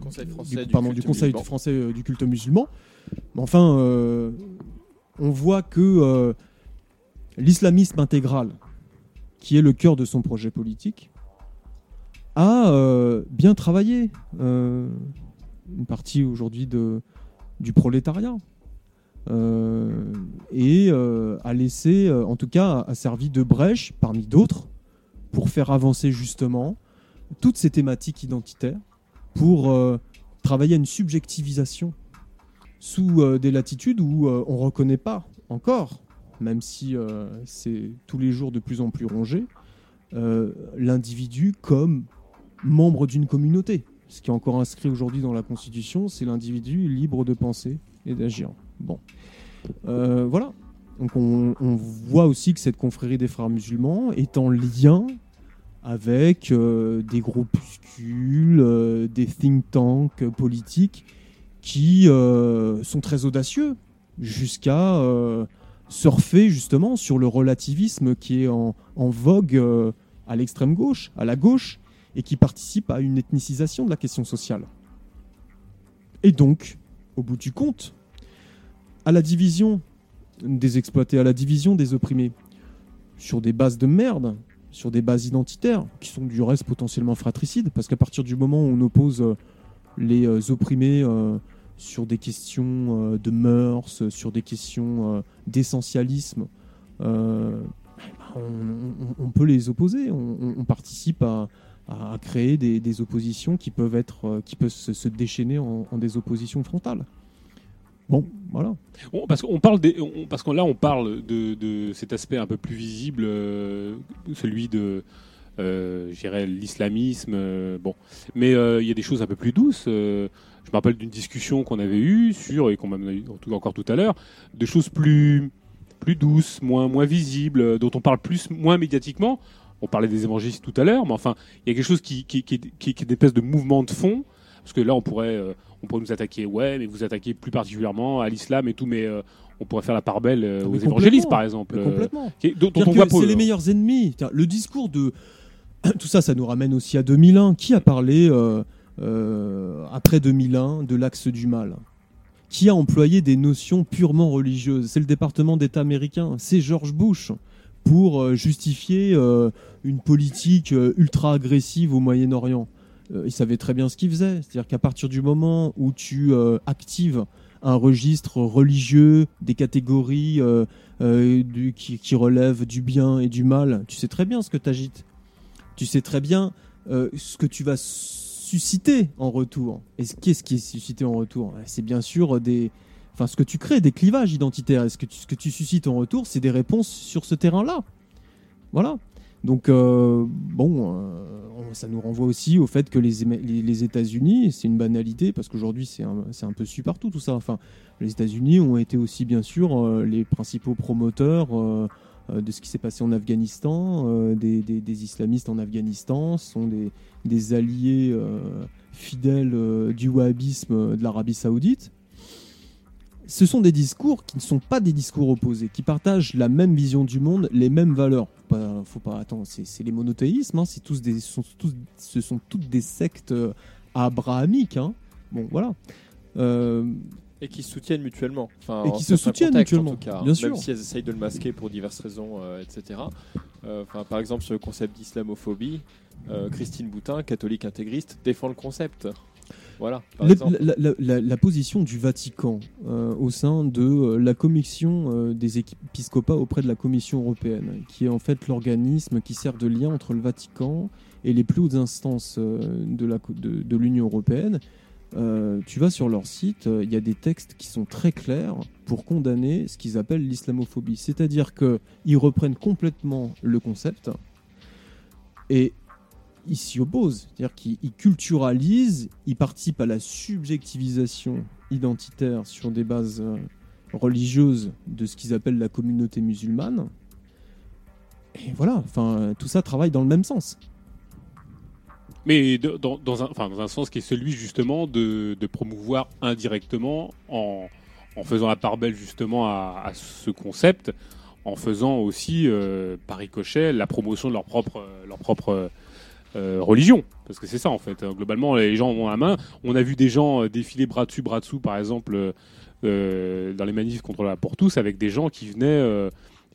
conseil français du, pardon, du conseil français du culte musulman. Mais enfin, on voit que l'islamisme intégral, qui est le cœur de son projet politique, a euh, bien travaillé euh, une partie aujourd'hui du prolétariat. Euh, et a laissé, en tout cas, a servi de brèche parmi d'autres pour faire avancer justement toutes ces thématiques identitaires, pour travailler à une subjectivisation sous des latitudes où on ne reconnaît pas encore même si euh, c'est tous les jours de plus en plus rongé, euh, l'individu comme membre d'une communauté. Ce qui est encore inscrit aujourd'hui dans la Constitution, c'est l'individu libre de penser et d'agir. Bon. Euh, voilà. Donc on, voit aussi que cette confrérie des frères musulmans est en lien avec des groupuscules, des think tanks politiques qui sont très audacieux jusqu'à surfer justement sur le relativisme qui est en, vogue euh, à l'extrême gauche, à la gauche, et qui participe à une ethnicisation de la question sociale. Et donc, au bout du compte, à la division des exploités, à la division des opprimés, sur des bases de merde, sur des bases identitaires, qui sont du reste potentiellement fratricides, parce qu'à partir du moment où on oppose euh, les euh, opprimés sur des questions euh, de mœurs, sur des questions euh, d'essentialisme, euh, on, peut les opposer. On, participe à, créer des, oppositions qui peuvent être, qui peuvent se, déchaîner en, des oppositions frontales. Bon, voilà. parce qu'on parle parce que là on parle de, cet aspect un peu plus visible, celui de euh, l'islamisme. bon, mais il y a des choses un peu plus douces. Je me rappelle d'une discussion qu'on avait eue sur, et qu'on m'a eu encore tout à l'heure, de choses plus, plus douces, moins, moins visibles, euh, dont on parle plus, moins médiatiquement. On parlait des évangélistes tout à l'heure, mais enfin, il y a quelque chose qui, qui, qui, qui, est une espèce de mouvement de fond. Parce que là, on pourrait, euh, on pourrait nous attaquer, ouais, mais vous attaquez plus particulièrement à l'islam et tout, mais euh, on pourrait faire la part belle aux évangélistes, par exemple. complètement. C'est les meilleurs ennemis. Le discours de. Tout ça, ça nous ramène aussi à 2001. Qui a parlé après 2001 de l'axe du mal qui a employé des notions purement religieuses. C'est le département d'État américain, c'est George Bush pour euh, justifier euh, une politique ultra agressive au Moyen-Orient. il savait très bien ce qu'il faisait, c'est-à-dire qu'à partir du moment où tu actives un registre religieux, des catégories qui, qui, relèvent du bien et du mal, tu sais très bien ce que tu agites. Tu sais très bien ce que tu vas susciter en retour. Et qu'est-ce qui est suscité en retour? C'est bien sûr des, enfin ce que tu crées, des clivages identitaires. Ce que tu, ce que tu suscites en retour, c'est des réponses sur ce terrain-là? Voilà. Donc euh, bon, euh, ça nous renvoie aussi au fait que les, États-Unis, c'est une banalité parce qu'aujourd'hui c'est un, un, peu su partout tout ça. Enfin, les États-Unis ont été aussi bien sûr euh, les principaux promoteurs de ce qui s'est passé en Afghanistan, des, des, islamistes en Afghanistan, sont des, alliés euh, fidèles euh, du wahhabisme de l'Arabie saoudite, ce sont des discours qui ne sont pas des discours opposés, qui partagent la même vision du monde, les mêmes valeurs. faut pas attendre, c'est les monothéismes, hein, tous des, tous, ce sont toutes des sectes euh, abrahamiques. Hein. Bon, voilà. Et qui se soutiennent mutuellement. et qui se soutiennent mutuellement, en tout cas, bien sûr. Même si elles essayent de le masquer pour diverses raisons, etc. Enfin, par exemple, sur le concept d'islamophobie, Christine Boutin, catholique intégriste, défend le concept. Voilà, la, position du Vatican euh, au sein de euh, la commission euh, des épiscopats auprès de la Commission européenne, qui est en fait l'organisme qui sert de lien entre le Vatican et les plus hautes instances de l'Union européenne. Tu vas sur leur site, il y a des textes qui sont très clairs pour condamner ce qu'ils appellent l'islamophobie. C'est-à-dire qu'ils reprennent complètement le concept et il s'y oppose. C'est-à-dire qu'il culturalise, il participe à la subjectivisation identitaire sur des bases euh, religieuses de ce qu'ils appellent la communauté musulmane. Et voilà, enfin, tout ça travaille dans le même sens. Mais dans, un, dans un sens qui est celui justement de, promouvoir indirectement, en, faisant la part belle justement à, ce concept, en faisant aussi, euh, par ricochet, la promotion de leur propre, leur propre euh, religion. Parce que c'est ça en fait. Hein. Globalement, les gens ont la main. On a vu des gens euh, défiler bras dessus, bras dessous, par exemple, euh, dans les manifs contre la pour tous, avec des gens qui venaient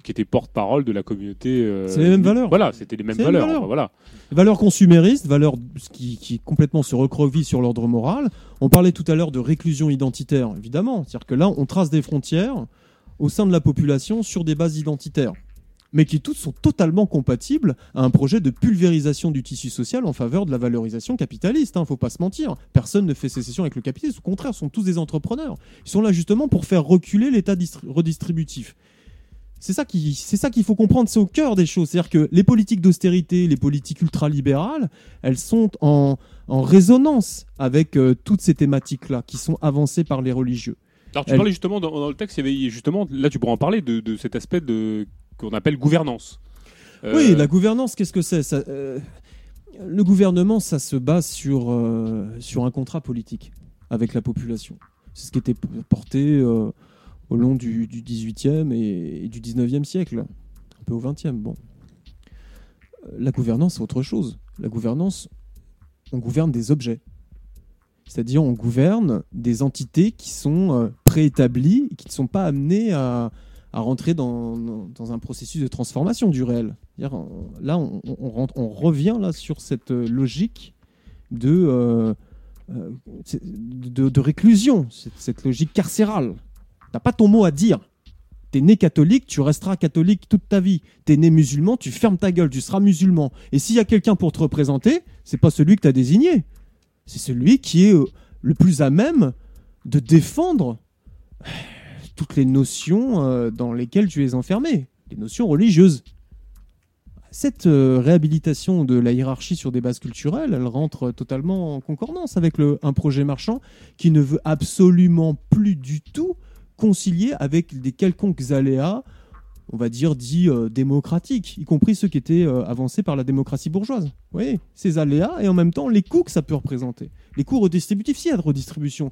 qui étaient porte-parole de la communauté. c'est les mêmes valeurs. Voilà, c'était les mêmes valeurs. valeurs. voilà. Valeurs consuméristes, valeurs qui, qui complètement se recroquevillent sur l'ordre moral. On parlait tout à l'heure de réclusion identitaire, évidemment. C'est-à-dire que là, on trace des frontières au sein de la population sur des bases identitaires mais qui toutes sont totalement compatibles à un projet de pulvérisation du tissu social en faveur de la valorisation capitaliste. Il hein, ne faut pas se mentir. Personne ne fait sécession avec le capitalisme. Au contraire, ce sont tous des entrepreneurs. Ils sont là justement pour faire reculer l'État redistributif. C'est ça qui, c'est ça qu'il faut comprendre. C'est au cœur des choses. C'est-à-dire que les politiques d'austérité, les politiques ultralibérales, elles sont en, résonance avec euh, toutes ces thématiques-là qui sont avancées par les religieux. Alors tu parlais justement dans, le texte, il y avait justement là tu pourras en parler de, de cet aspect de qu'on appelle gouvernance. Euh, oui, la gouvernance, qu'est-ce que c'est? Euh, Le gouvernement, ça se base sur, sur un contrat politique avec la population. C'est ce qui était porté au long du, du 18e et, du 19e siècle, un peu au 20e. Bon. La gouvernance, c'est autre chose. La gouvernance, on gouverne des objets. C'est-à-dire, on gouverne des entités qui sont préétablies et qui ne sont pas amenées à, à rentrer dans, dans, un processus de transformation du réel. Là, on, revient là sur cette logique euh, euh, de, de, réclusion, cette, logique carcérale. T'as pas ton mot à dire. T'es né catholique, tu resteras catholique toute ta vie. T'es né musulman, tu fermes ta gueule, tu seras musulman. Et s'il y a quelqu'un pour te représenter, c'est pas celui que tu as désigné. C'est celui qui est euh, le plus à même de défendre toutes les notions euh, dans lesquelles tu es enfermé, les notions religieuses. Cette euh, réhabilitation de la hiérarchie sur des bases culturelles, elle rentre totalement en concordance avec un projet marchand qui ne veut absolument plus du tout concilier avec des quelconques aléas, on va dire, dits euh, démocratiques, y compris ceux qui étaient avancés par la démocratie bourgeoise. Oui, ces aléas et en même temps les coûts que ça peut représenter. Les coûts redistributifs, s'il y a de redistribution,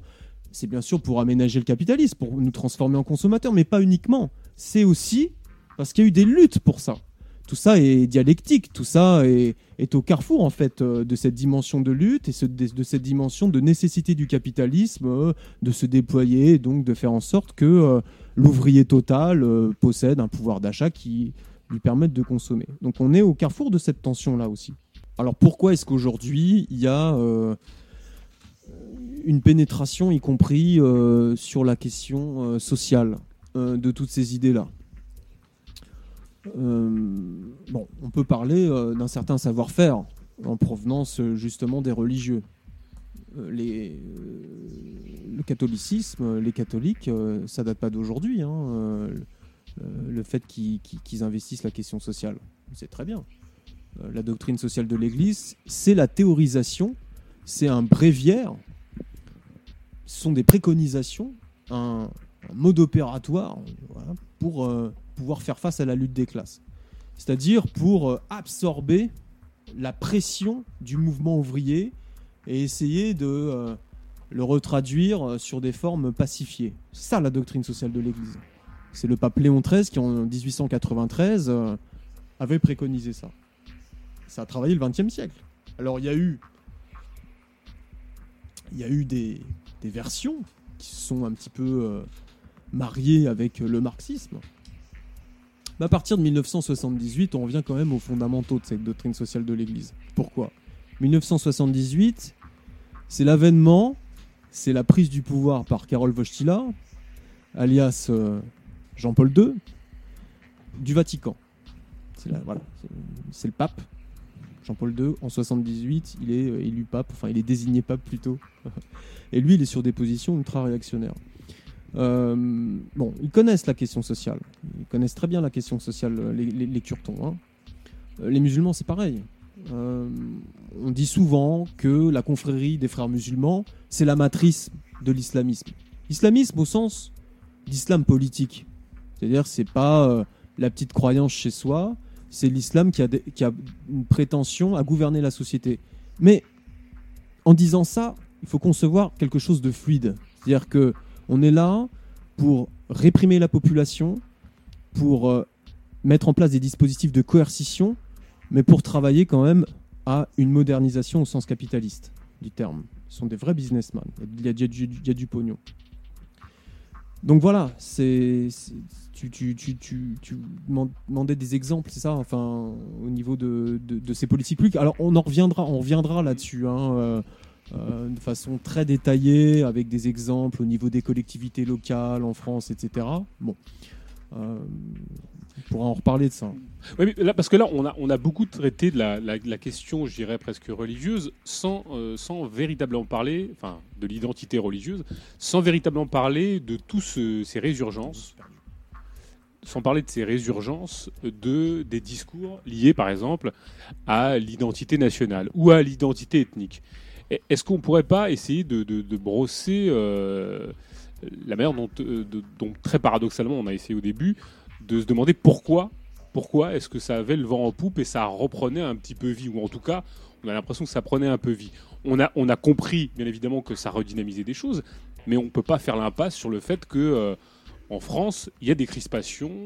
c'est bien sûr pour aménager le capitalisme, pour nous transformer en consommateurs, mais pas uniquement. C'est aussi parce qu'il y a eu des luttes pour ça. Tout ça est dialectique, tout ça est, au carrefour en fait euh, de cette dimension de lutte et de, cette dimension de nécessité du capitalisme euh, de se déployer, et donc de faire en sorte que euh, l'ouvrier total possède un pouvoir d'achat qui lui permette de consommer. Donc on est au carrefour de cette tension là aussi. Alors pourquoi est-ce qu'aujourd'hui il y a une pénétration, y compris sur la question sociale de toutes ces idées-là? Bon, on peut parler d'un certain savoir-faire en provenance justement des religieux. Le catholicisme, les catholiques, ça date pas d'aujourd'hui. Hein, le fait qu'ils investissent la question sociale, c'est très bien. La doctrine sociale de l'Église, c'est la théorisation, c'est un bréviaire ce sont des préconisations, un, mode opératoire pour euh, pouvoir faire face à la lutte des classes. C'est-à-dire pour euh, absorber la pression du mouvement ouvrier et essayer de euh, le retraduire sur des formes pacifiées. Ça la doctrine sociale de l'Église. C'est le pape Léon XIII qui en 1893 avait préconisé ça. Ça a travaillé le XXe siècle. Alors il y a eu, il y a eu des, versions qui sont un petit peu mariés avec le marxisme. Mais à partir de 1978, on revient quand même aux fondamentaux de cette doctrine sociale de l'Église. Pourquoi? 1978, c'est l'avènement, c'est la prise du pouvoir par Karol Wojtyla, alias Jean-Paul II, du Vatican. C'est le pape. Jean-Paul II, en 78, il est euh, élu pape, enfin il est désigné pape plutôt. Et lui, il est sur des positions ultra-réactionnaires. Euh, bon, ils connaissent la question sociale. Ils connaissent très bien la question sociale, les, les, curtons. Hein. Euh, les musulmans, c'est pareil. on dit souvent que la confrérie des frères musulmans, c'est la matrice de l'islamisme. Islamisme au sens d'islam politique. C'est-à-dire, c'est pas la petite croyance chez soi, c'est l'islam qui qui a une prétention à gouverner la société. Mais en disant ça, il faut concevoir quelque chose de fluide. C'est-à-dire que on est là pour réprimer la population, pour euh, mettre en place des dispositifs de coercition, mais pour travailler quand même à une modernisation au sens capitaliste du terme. Ce sont des vrais businessmen. Il y a, du pognon. Donc voilà, c'est tu, demandais des exemples, c'est ça Enfin, au niveau de, de, ces politiques publiques. Alors, on en reviendra, on reviendra là-dessus, hein, euh, euh, de façon très détaillée, avec des exemples au niveau des collectivités locales en France, etc. Bon. Euh, on pourra en reparler de ça. Oui, là, parce que là, on a, beaucoup traité de la, question, je dirais presque religieuse, sans, euh, sans véritablement parler, enfin, de l'identité religieuse, sans véritablement parler de tous ces résurgences, sans parler de ces résurgences de, des discours liés, par exemple, à l'identité nationale ou à l'identité ethnique. Est-ce qu'on pourrait pas essayer de, de, brosser euh, la manière dont, euh, dont, très paradoxalement, on a essayé au début, de se demander pourquoi, pourquoi est-ce que ça avait le vent en poupe et ça reprenait un petit peu vie, ou en tout cas, on a l'impression que ça prenait un peu vie. On a, on a compris, bien évidemment, que ça redynamisait des choses, mais on ne peut pas faire l'impasse sur le fait que euh, en France, il y a des crispations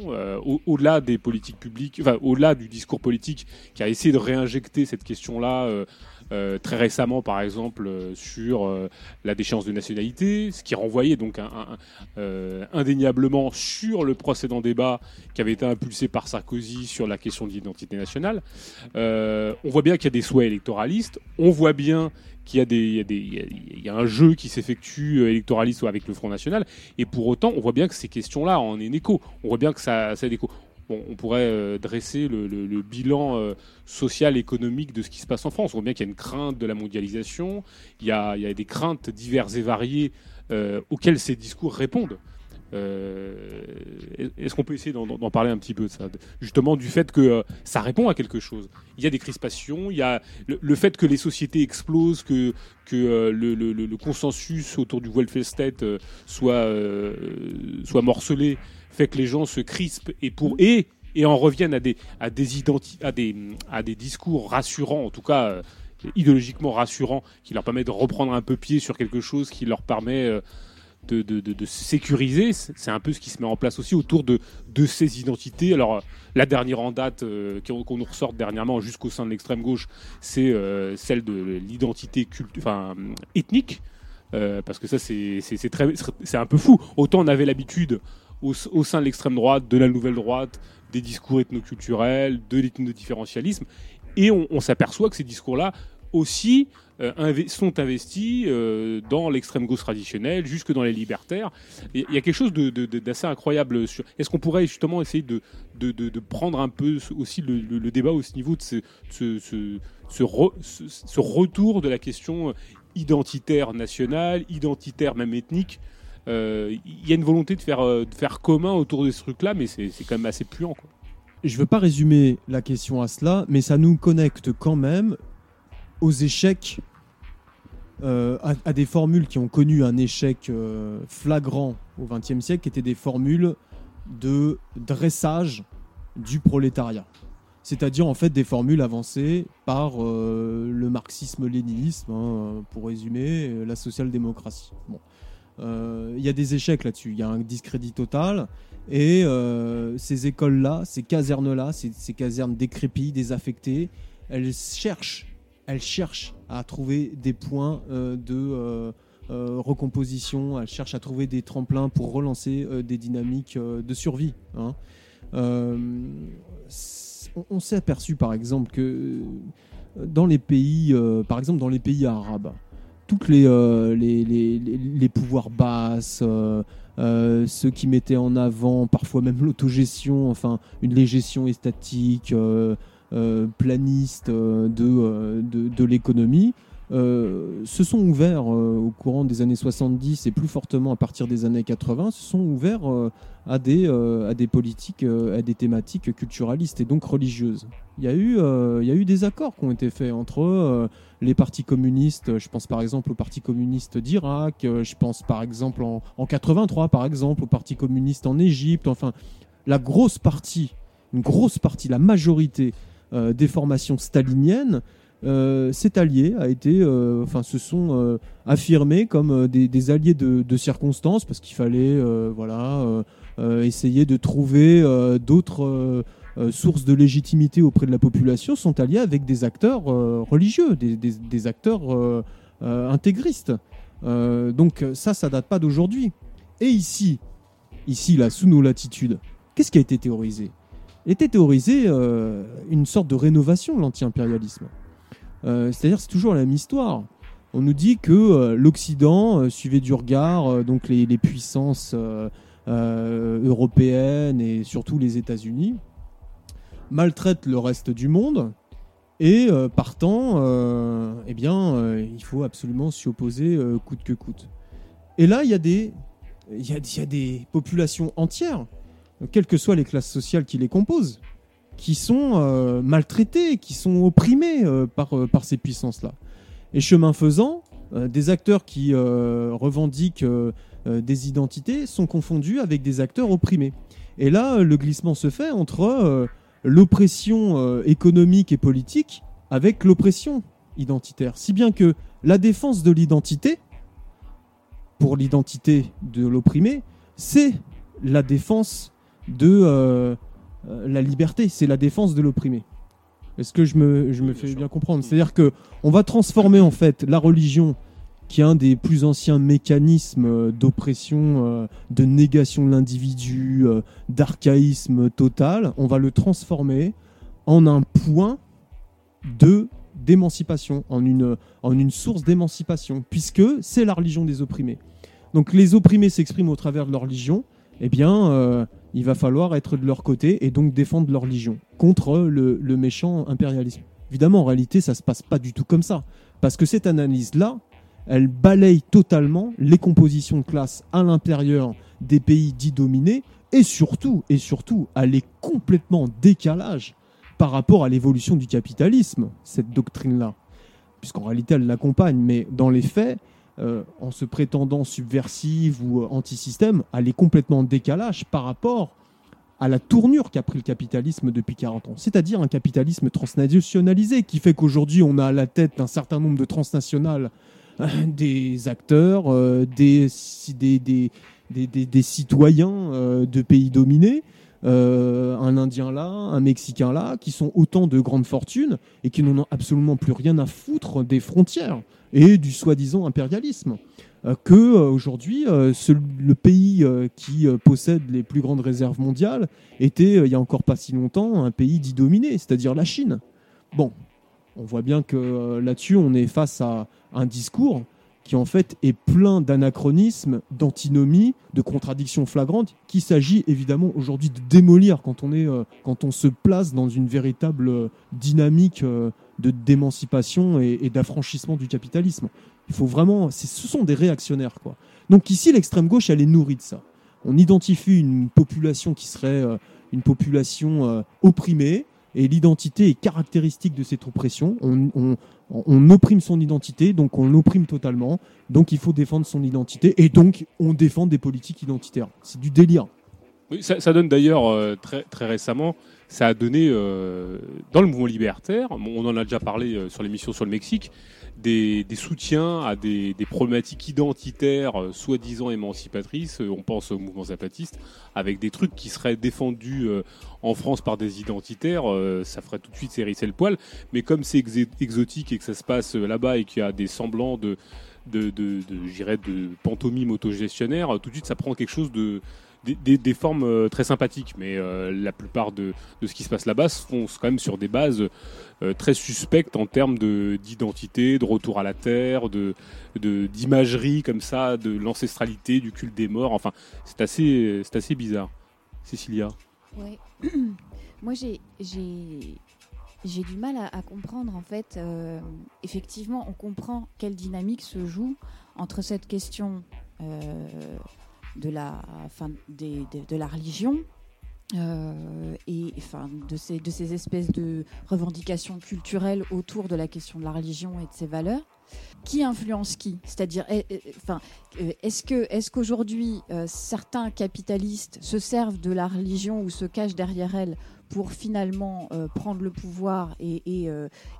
au-delà des politiques publiques, enfin au-delà du discours politique qui a essayé de réinjecter cette question-là euh, très récemment, par exemple, sur la déchéance de nationalité, ce qui renvoyait donc indéniablement sur le précédent débat qui avait été impulsé par Sarkozy sur la question de l'identité nationale. on voit bien qu'il y a des souhaits électoralistes, on voit bien qu'il y a, un jeu qui s'effectue euh, électoraliste avec le Front National, et pour autant, on voit bien que ces questions-là en est écho. On voit bien que ça, ça a écho. On pourrait euh, dresser le, bilan euh, social, économique de ce qui se passe en France. On voit bien qu'il y a une crainte de la mondialisation, il y a, des craintes diverses et variées auxquelles ces discours répondent. Euh, est-ce qu'on peut essayer d'en parler un petit peu de ça? Justement, du fait que euh, ça répond à quelque chose. Il y a des crispations, il y a le, fait que les sociétés explosent, que, euh, le, consensus autour du welfare state soit morcelé, fait que les gens se crispent et, pour, et, et en reviennent à des, à, des à, des, à des discours rassurants, en tout cas idéologiquement rassurants, qui leur permettent de reprendre un peu pied sur quelque chose qui leur permet de, de, de, sécuriser. C'est un peu ce qui se met en place aussi autour de, de ces identités. Alors, la dernière en date euh, qu'on nous ressort dernièrement jusqu'au sein de l'extrême gauche, c'est euh, celle de l'identité enfin, ethnique. Euh, parce que ça, c'est un peu fou. Autant on avait l'habitude au, sein de l'extrême droite, de la nouvelle droite, des discours ethnoculturels, de l'ethnodifférentialisme, et on, s'aperçoit que ces discours-là aussi euh, sont investis euh, dans l'extrême gauche traditionnelle, jusque dans les libertaires. Il y a quelque chose d'assez incroyable. Est-ce qu'on pourrait justement essayer de, prendre un peu aussi le, débat au niveau de ce, retour de la question identitaire nationale, identitaire même ethnique euh, il y a une volonté de faire, de faire commun autour de ce truc-là, mais c'est quand même assez puant. Je ne veux pas résumer la question à cela, mais ça nous connecte quand même aux échecs, euh, à, des formules qui ont connu un échec euh, flagrant au XXe siècle, qui étaient des formules de dressage du prolétariat. C'est-à-dire en fait des formules avancées par euh, le marxisme-léninisme, hein, pour résumer, la social-démocratie. Bon. Il y a des échecs là-dessus, il y a un discrédit total. Et ces écoles-là, ces casernes-là, ces, casernes décrépies, désaffectées, elles cherchent elle cherche à trouver des points euh, de, euh, recomposition, elle cherche à trouver des tremplins pour relancer des dynamiques de survie. Hein. on s'est aperçu par exemple que dans les pays, par exemple dans les pays arabes, toutes les, les, pouvoirs basses, euh, ceux qui mettaient en avant parfois même l'autogestion, enfin une légestion étatique, euh, euh, planiste de l'économie, se sont ouverts au courant des années 70 et plus fortement à partir des années 80, se sont ouverts à, des, à des politiques, à des thématiques culturalistes et donc religieuses. Il y a eu, il y a eu des accords qui ont été faits entre les partis communistes. Je pense par exemple au Parti communiste d'Irak, euh, je pense par exemple en, en 83 par exemple au Parti communiste en Égypte. Enfin, la grosse partie, une grosse partie, la majorité euh, des formations staliniennes euh, s'est allié, été, enfin, se sont affirmés comme des, alliés de, de, circonstances parce qu'il fallait, voilà, essayer de trouver d'autres euh, sources de légitimité auprès de la population sont alliés avec des acteurs euh, religieux, des, acteurs euh, intégristes. donc ça, ça date pas d'aujourd'hui. Et ici, ici là, sous nos latitudes, qu'est-ce qui a été théorisé? Été théorisé une sorte de rénovation de l'anti-impérialisme. C'est-à-dire, c'est toujours la même histoire. On nous dit que l'Occident suivait du regard donc les, puissances européennes et surtout les États-Unis maltraite le reste du monde. Et euh, partant, euh, eh bien, euh, il faut absolument s'y opposer coûte que coûte. Et là, il, y a, des populations entières, quelles que soient les classes sociales qui les composent, qui sont maltraitées, qui sont opprimées par, par ces puissances-là. Et chemin faisant, des acteurs qui revendiquent des identités sont confondus avec des acteurs opprimés. Et là, le glissement se fait entre l'oppression euh, économique et politique avec l'oppression identitaire. Si bien que la défense de l'identité, pour l'identité de l'opprimé, c'est la défense de euh, euh, la liberté, c'est la défense de l'opprimé. Est-ce que je me, je me fais bien comprendre C'est-à-dire que on va transformer en fait la religion qui est un des plus anciens mécanismes euh, d'oppression, euh, de négation de l'individu, d'archaïsme total, on va le transformer en un point de d'émancipation, en une, en une source d'émancipation, puisque c'est la religion des opprimés. Donc les opprimés s'expriment au travers de leur religion, eh bien, il va falloir être de leur côté et donc défendre leur religion contre le, méchant impérialisme. Évidemment, en réalité, ça ne se passe pas du tout comme ça, parce que cette analyse-là, elle balaye totalement les compositions de classe à l'intérieur des pays dits dominés et surtout, et surtout, elle est complètement décalage par rapport à l'évolution du capitalisme, cette doctrine-là. Puisqu'en réalité, elle l'accompagne, mais dans les faits, euh, en se prétendant subversive ou anti-système, elle est complètement en décalage par rapport à la tournure qu'a pris le capitalisme depuis 40 ans. C'est-à-dire un capitalisme transnationalisé qui fait qu'aujourd'hui, on a à la tête d'un certain nombre de transnationales des acteurs, euh, des, des, des, citoyens euh, de pays dominés. Euh, un Indien là, un Mexicain là, qui sont autant de grandes fortunes et qui n'en ont absolument plus rien à foutre des frontières et du soi-disant impérialisme. que aujourd'hui, le pays qui possède les plus grandes réserves mondiales était, il y a encore pas si longtemps, un pays dit dominé, c'est-à-dire la Chine. Bon, on voit bien que là-dessus, on est face à un discours qui en fait est plein d'anachronismes, d'antinomies, de contradictions flagrantes, qu'il s'agit évidemment aujourd'hui de démolir quand on, est, euh, quand on se place dans une véritable euh, dynamique euh, d'émancipation et, d'affranchissement du capitalisme. Il faut vraiment, ce sont des réactionnaires quoi. Donc ici l'extrême gauche elle est nourrie de ça. On identifie une population qui serait une population opprimée, et l'identité est caractéristique de cette oppression. On, on, opprime son identité, donc on l'opprime totalement. Donc il faut défendre son identité, et donc on défend des politiques identitaires. C'est du délire. Oui, ça, donne d'ailleurs euh, très, très récemment, ça a donné euh, dans le mouvement libertaire, on en a déjà parlé euh, sur l'émission sur le Mexique, des, soutiens à des, problématiques identitaires euh, soi-disant émancipatrices. Euh, on pense au mouvement zapatiste, avec des trucs qui seraient défendus euh, en France par des identitaires, ça ferait tout de suite s'hérisser le poil. Mais comme c'est exotique et que ça se passe là-bas et qu'il y a des semblants de de, de, de, de pantomime autogestionnaire, tout de suite ça prend quelque chose de, des, formes euh, très sympathiques, mais euh, la plupart de, ce qui se passe là-bas se font quand même sur des bases euh, très suspectes en termes d'identité, de, retour à la terre, de d'imagerie comme ça, de l'ancestralité, du culte des morts. Enfin, c'est assez, assez bizarre. Cécilia. Ouais. Moi, j'ai j'ai du mal à, comprendre en fait. effectivement, on comprend quelle dynamique se joue entre cette question de la, fin, de la religion euh, et enfin, de, ces, de ces espèces de revendications culturelles autour de la question de la religion et de ses valeurs. Qui influence qui? C'est-à-dire, eh, eh, enfin, euh, est-ce que, est-ce qu'aujourd'hui euh, certains capitalistes se servent de la religion ou se cachent derrière elle pour finalement prendre le pouvoir et,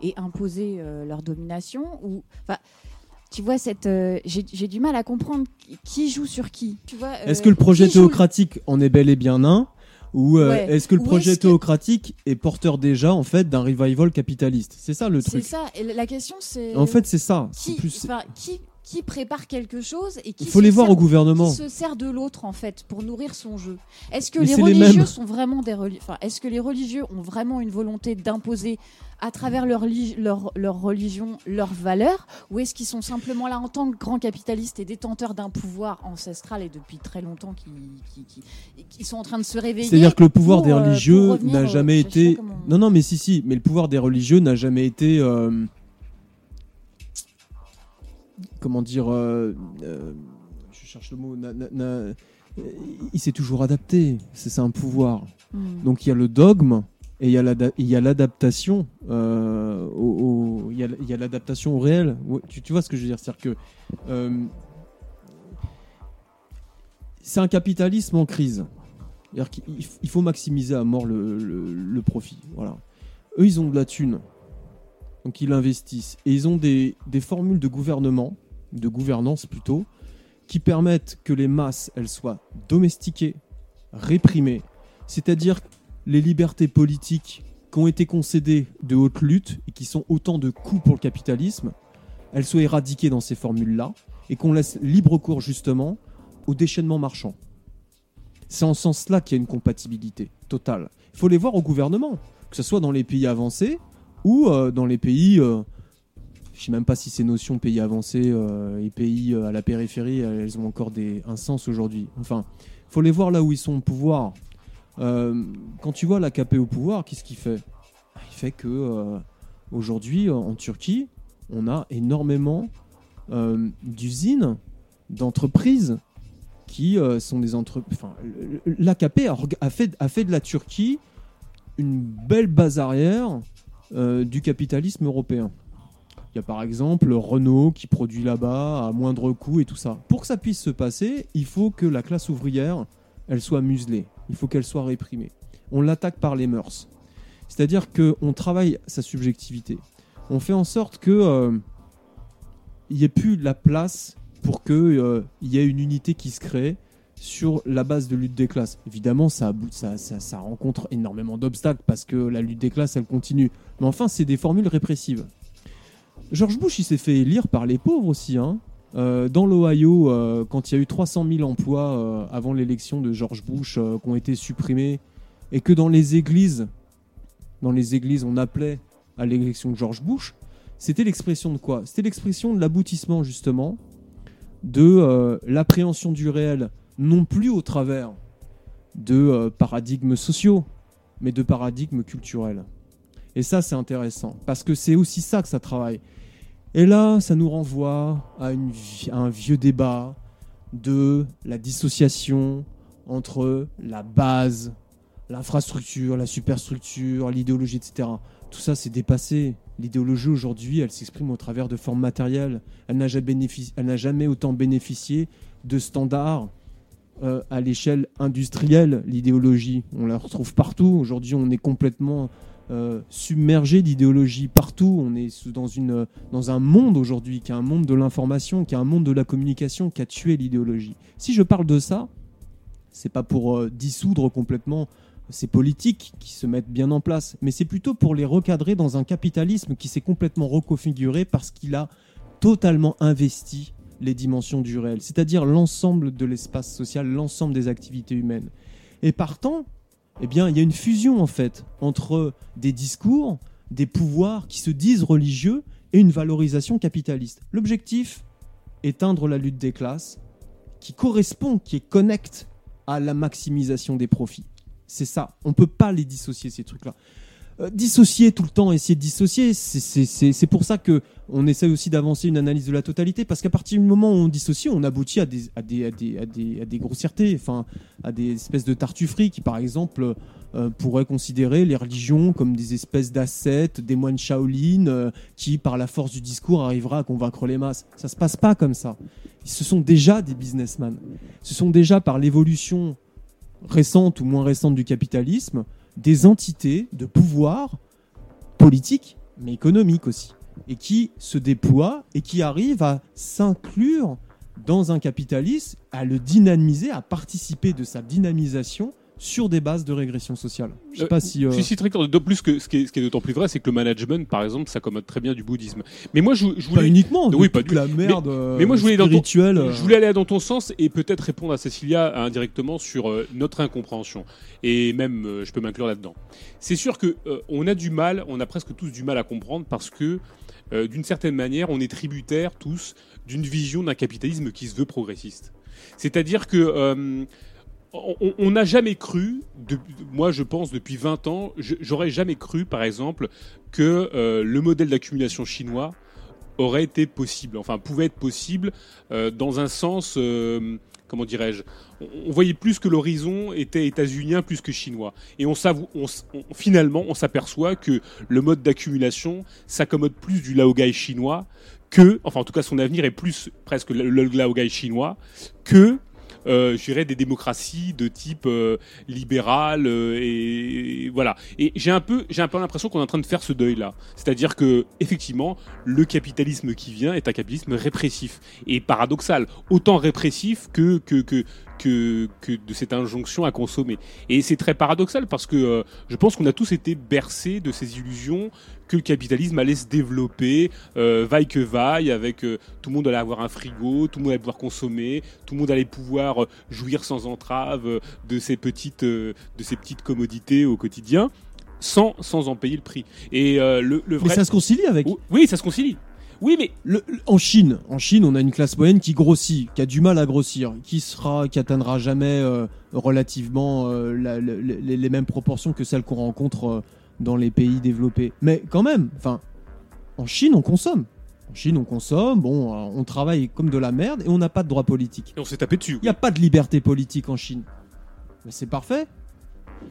et, imposer leur domination ou, enfin, tu vois, cette, euh, j'ai du mal à comprendre qui joue sur qui. Euh, est-ce que le projet théocratique en est bel et bien un ou euh, est-ce que le projet théocratique est porteur déjà en fait d'un revival capitaliste? C'est ça le truc. C'est ça. Et la question c'est. En fait, c'est ça. Qui, qui, qui, prépare quelque chose et qui Il faut les voir au gouvernement. Qui se sert de l'autre en fait pour nourrir son jeu. Est-ce que les religieux sont vraiment des enfin, Est-ce que les religieux ont vraiment une volonté d'imposer à travers leur, leur, leur religion, leurs valeurs, ou est-ce qu'ils sont simplement là en tant que grands capitalistes et détenteurs d'un pouvoir ancestral et depuis très longtemps qui, qui, sont en train de se réveiller C'est-à-dire que le pouvoir des euh, religieux n'a jamais été... Non, non, mais si, si, mais le pouvoir des religieux n'a jamais été... Euh, comment dire... Euh, je cherche le mot... il s'est toujours adapté. C'est un pouvoir. Hmm. Donc il y a le dogme et il y a l'adaptation euh, au, il y a l'adaptation au réel. Tu, vois ce que je veux dire? C'est-à-dire que euh, c'est un capitalisme en crise. Il faut maximiser à mort le, profit. Voilà. Eux, ils ont de la thune. Donc ils investissent. Et ils ont des, des formules de gouvernement, de gouvernance plutôt, qui permettent que les masses, elles soient domestiquées, réprimées. C'est-à-dire les libertés politiques qui ont été concédées de haute lutte et qui sont autant de coûts pour le capitalisme, elles soient éradiquées dans ces formules-là et qu'on laisse libre cours justement au déchaînement marchand. C'est en ce sens-là qu'il y a une compatibilité totale. Il faut les voir au gouvernement, que ce soit dans les pays avancés ou euh, dans les pays, euh, je sais même pas si ces notions pays avancés euh, et pays à la périphérie, elles ont encore des, un sens aujourd'hui. Enfin, faut les voir là où ils sont au pouvoir. Euh, quand tu vois l'AKP au pouvoir, qu'est-ce qu'il fait? Il fait que euh, aujourd'hui, en Turquie, on a énormément euh, d'usines, d'entreprises qui sont des entreprises. Enfin, L'AKP a, a fait de la Turquie une belle base arrière du capitalisme européen. Il y a par exemple Renault qui produit là-bas à moindre coût et tout ça. Pour que ça puisse se passer, il faut que la classe ouvrière, elle soit muselée il faut qu'elle soit réprimée. On l'attaque par les mœurs. C'est-à-dire qu'on travaille sa subjectivité. On fait en sorte que euh, n'y ait plus la place pour qu'il euh, y ait une unité qui se crée sur la base de lutte des classes. Évidemment, ça, rencontre énormément d'obstacles parce que la lutte des classes, elle continue. Mais enfin, c'est des formules répressives. George Bush, il s'est fait élire par les pauvres aussi. Hein. Euh, dans l'Ohio, euh, quand il y a eu 300 000 emplois euh, avant l'élection de George Bush qui ont été supprimés, et que dans les églises, dans les églises, on appelait à l'élection de George Bush, c'était l'expression de quoi? C'était l'expression de l'aboutissement justement de l'appréhension du réel, non plus au travers de paradigmes sociaux, mais de paradigmes culturels. Et ça, c'est intéressant, parce que c'est aussi ça que ça travaille. Et là, ça nous renvoie à, un vieux débat de la dissociation entre la base, l'infrastructure, la superstructure, l'idéologie, etc. Tout ça, c'est dépassé. L'idéologie aujourd'hui, elle s'exprime au travers de formes matérielles. Elle n'a jamais, autant bénéficié de standards euh, à l'échelle industrielle, l'idéologie. On la retrouve partout. Aujourd'hui, on est complètement euh, submergé d'idéologie partout. On est dans un monde aujourd'hui qui est un monde de l'information, qui est un monde de la communication, qui a tué l'idéologie. Si je parle de ça, c'est pas pour euh, dissoudre complètement ces politiques qui se mettent bien en place, mais c'est plutôt pour les recadrer dans un capitalisme qui s'est complètement reconfiguré parce qu'il a totalement investi les dimensions du réel, c'est-à-dire l'ensemble de l'espace social, l'ensemble des activités humaines. Et partant, eh bien, il y a une fusion en fait entre des discours, des pouvoirs qui se disent religieux et une valorisation capitaliste. L'objectif, éteindre la lutte des classes, qui correspond, qui est connecte à la maximisation des profits. C'est ça. On ne peut pas les dissocier, ces trucs-là. Euh, dissocier tout le temps, essayer de dissocier, c'est pour ça que on essaie aussi d'avancer une analyse de la totalité, parce qu'à partir du moment où on dissocie, on aboutit à des, à des, à des, à des, à des grossièretés, enfin, à des espèces de tartufferies qui, par exemple, euh, pourraient considérer les religions comme des espèces d'ascètes, des moines Shaolin, euh, qui, par la force du discours, arrivera à convaincre les masses. Ça se passe pas comme ça. Ce sont déjà des businessmen. Ce sont déjà, par l'évolution récente ou moins récente du capitalisme, des entités de pouvoir politique, mais économique aussi, et qui se déploient et qui arrivent à s'inclure dans un capitalisme, à le dynamiser, à participer de sa dynamisation sur des bases de régression sociale. Je sais pas si. Euh... Si, très De plus que ce qui est, d'autant plus vrai, c'est que le management, par exemple, s'accommode très bien du bouddhisme. Mais moi, je, je voulais. Pas uniquement. Oui, pas du la merde. Mais, moi, je voulais, dans ton... je voulais aller dans ton sens et peut-être répondre à Cécilia indirectement sur euh, notre incompréhension. Et même, euh, je peux m'inclure là-dedans. C'est sûr que euh, on a du mal, on a presque tous du mal à comprendre parce que, d'une certaine manière, on est tributaire tous d'une vision d'un capitalisme qui se veut progressiste. C'est-à-dire que on n'a jamais cru, moi je pense depuis 20 ans, j'aurais jamais cru par exemple que euh, le modèle d'accumulation chinois aurait été possible, enfin pouvait être possible euh, dans un sens, euh, comment dirais-je, on, voyait plus que l'horizon était états-unien plus que chinois. Et on, finalement on s'aperçoit que le mode d'accumulation s'accommode plus du laogai chinois que, enfin en tout cas son avenir est plus presque le, le laogai chinois que euh, je dirais, des démocraties de type euh, libéral euh, et, voilà. Et j'ai un peu, j'ai un peu l'impression qu'on est en train de faire ce deuil-là. C'est-à-dire que effectivement, le capitalisme qui vient est un capitalisme répressif et paradoxal, autant répressif que que que que, que, de cette injonction à consommer. Et c'est très paradoxal parce que je pense qu'on a tous été bercés de ces illusions que le capitalisme allait se développer, euh, vaille que vaille, avec euh, tout le monde allait avoir un frigo, tout le monde allait pouvoir consommer, tout le monde allait pouvoir euh, jouir sans entrave de ces petites, de ces petites commodités au quotidien, sans, sans en payer le prix. Et le, vrai... Mais ça se concilie avec. Oui, ça se concilie. Oui, mais en Chine, en Chine, on a une classe moyenne qui grossit, qui a du mal à grossir, qui sera, qui atteindra jamais relativement les, mêmes proportions que celles qu'on rencontre dans les pays développés. Mais quand même, enfin, en Chine, on consomme. En Chine, on consomme, bon, euh, on travaille comme de la merde et on n'a pas de droit politique. Et on s'est tapé dessus. Il n'y a pas de liberté politique en Chine. Mais c'est parfait.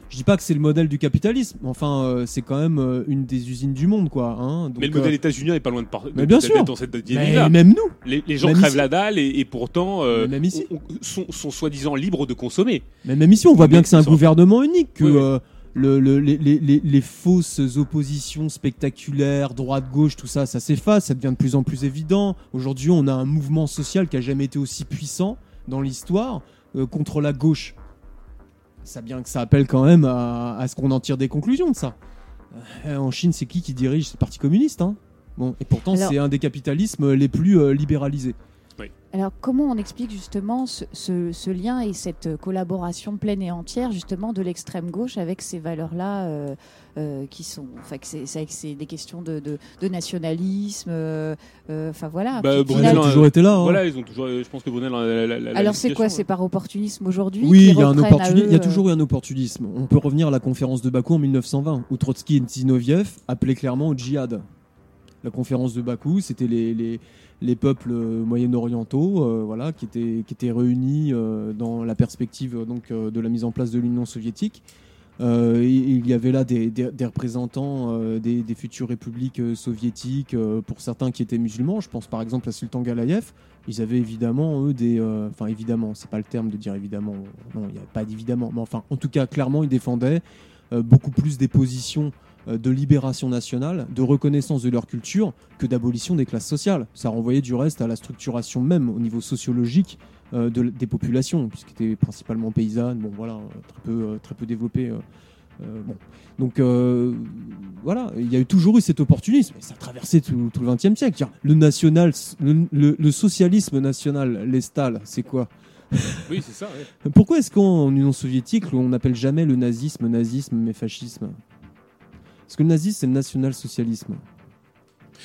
Je dis pas que c'est le modèle du capitalisme, mais enfin, euh, c'est quand même euh, une des usines du monde, quoi. Hein. mais le modèle états-unien n'est pas loin de partir. Mais bien sûr. Dans cette mais même nous. Les, gens crèvent la dalle et, pourtant même ici. sont, sont soi-disant libres de consommer. Mais même ici, on voit bien que c'est un gouvernement unique, que le, les, fausses oppositions spectaculaires, droite-gauche, tout ça, ça s'efface, ça devient de plus en plus évident. Aujourd'hui, on a un mouvement social qui a jamais été aussi puissant dans l'histoire euh, contre la gauche. Ça bien que ça appelle quand même à, ce qu'on en tire des conclusions de ça. Euh, en Chine, c'est qui qui dirige? C'est le Parti communiste. Hein bon, et pourtant, c'est un des capitalismes les plus euh, libéralisés. Alors, comment on explique justement ce, lien et cette collaboration pleine et entière justement de l'extrême gauche avec ces valeurs-là euh, euh, qui sont, enfin, c'est des questions de, nationalisme, euh, enfin voilà. Bah, Brunel a toujours été là. Hein. Voilà, ils ont toujours. Je pense que Brunel. A, Alors c'est quoi? C'est par opportunisme aujourd'hui Oui, il y a un opportunisme. Il y a toujours eu un opportunisme. On peut revenir à la conférence de Bakou en 1920 où Trotsky et Zinoviev appelaient clairement au djihad. La conférence de Bakou, c'était les les peuples euh, moyen-orientaux, euh, voilà, qui étaient, qui étaient réunis euh, dans la perspective donc, de la mise en place de l'Union soviétique. il y avait là des, représentants des, futures républiques soviétiques, pour certains qui étaient musulmans. Je pense par exemple à Sultan Galayev. Ils avaient évidemment, eux, des. Enfin, évidemment, c'est pas le terme de dire évidemment. Non, il n'y a pas d'évidemment. Mais enfin, en tout cas, clairement, ils défendaient beaucoup plus des positions de libération nationale, de reconnaissance de leur culture, que d'abolition des classes sociales. Ça renvoyait du reste à la structuration même au niveau sociologique euh, de, des populations, puisqu'elles étaient principalement paysannes, bon voilà, très peu, euh, très peu développées bon. Donc voilà, il y a eu toujours eu cet opportunisme, et ça a traversé tout, le XXe siècle. Le national, le, socialisme national, l'estal, c'est quoi? Oui, c'est ça. Pourquoi est-ce qu'en Union soviétique, on n'appelle jamais le nazisme nazisme, mais fascisme? Parce que le nazisme, c'est le national-socialisme.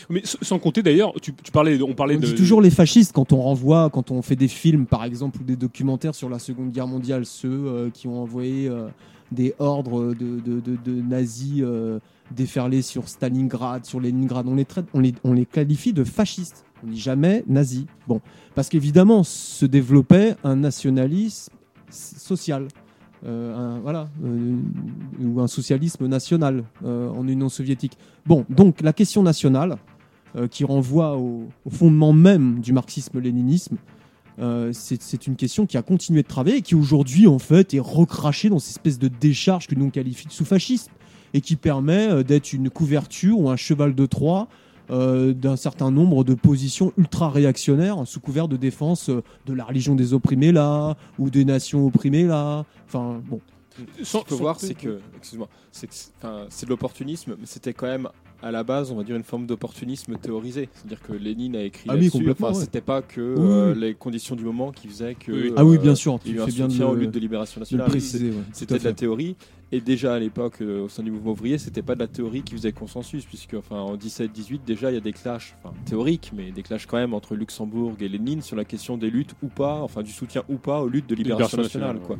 Mais sans compter d'ailleurs, tu, parlais, on parlait on de. Dit toujours les fascistes quand on renvoie, quand on fait des films par exemple ou des documentaires sur la Seconde Guerre mondiale, ceux euh, qui ont envoyé euh, des ordres de, de, nazis euh, déferler sur Stalingrad, sur Leningrad, on les, traite, on les, on les qualifie de fascistes. On dit jamais nazis. Bon, parce qu'évidemment se développait un nationalisme social. Un, voilà, ou un socialisme national en Union soviétique. Bon, donc la question nationale, euh, qui renvoie au, fondement même du marxisme-léninisme, euh, c'est une question qui a continué de travailler et qui aujourd'hui en fait est recrachée dans cette espèce de décharge que nous on qualifie de sous-fascisme et qui permet euh, d'être une couverture ou un cheval de Troie d'un certain nombre de positions ultra réactionnaires sous couvert de défense de la religion des opprimés là ou des nations opprimées là. Enfin bon. Ce qu'il faut voir, c'est que, excuse-moi, c'est de l'opportunisme, mais c'était quand même à la base, on va dire, une forme d'opportunisme théorisé. C'est-à-dire que Lénine a écrit ah là-dessus. enfin, C'était pas que euh, les conditions du moment qui faisaient que. ah oui, bien sûr. Il y a eu un soutien de, aux luttes de libération nationale. C'était de la théorie. Et déjà à l'époque, euh, au sein du mouvement ouvrier, c'était pas de la théorie qui faisait consensus, puisque enfin, en 17-18, déjà il y a des clashs, enfin, théoriques, mais des clashs quand même entre Luxembourg et Lénine sur la question des luttes ou pas, enfin du soutien ou pas aux luttes de libération, nationale. quoi.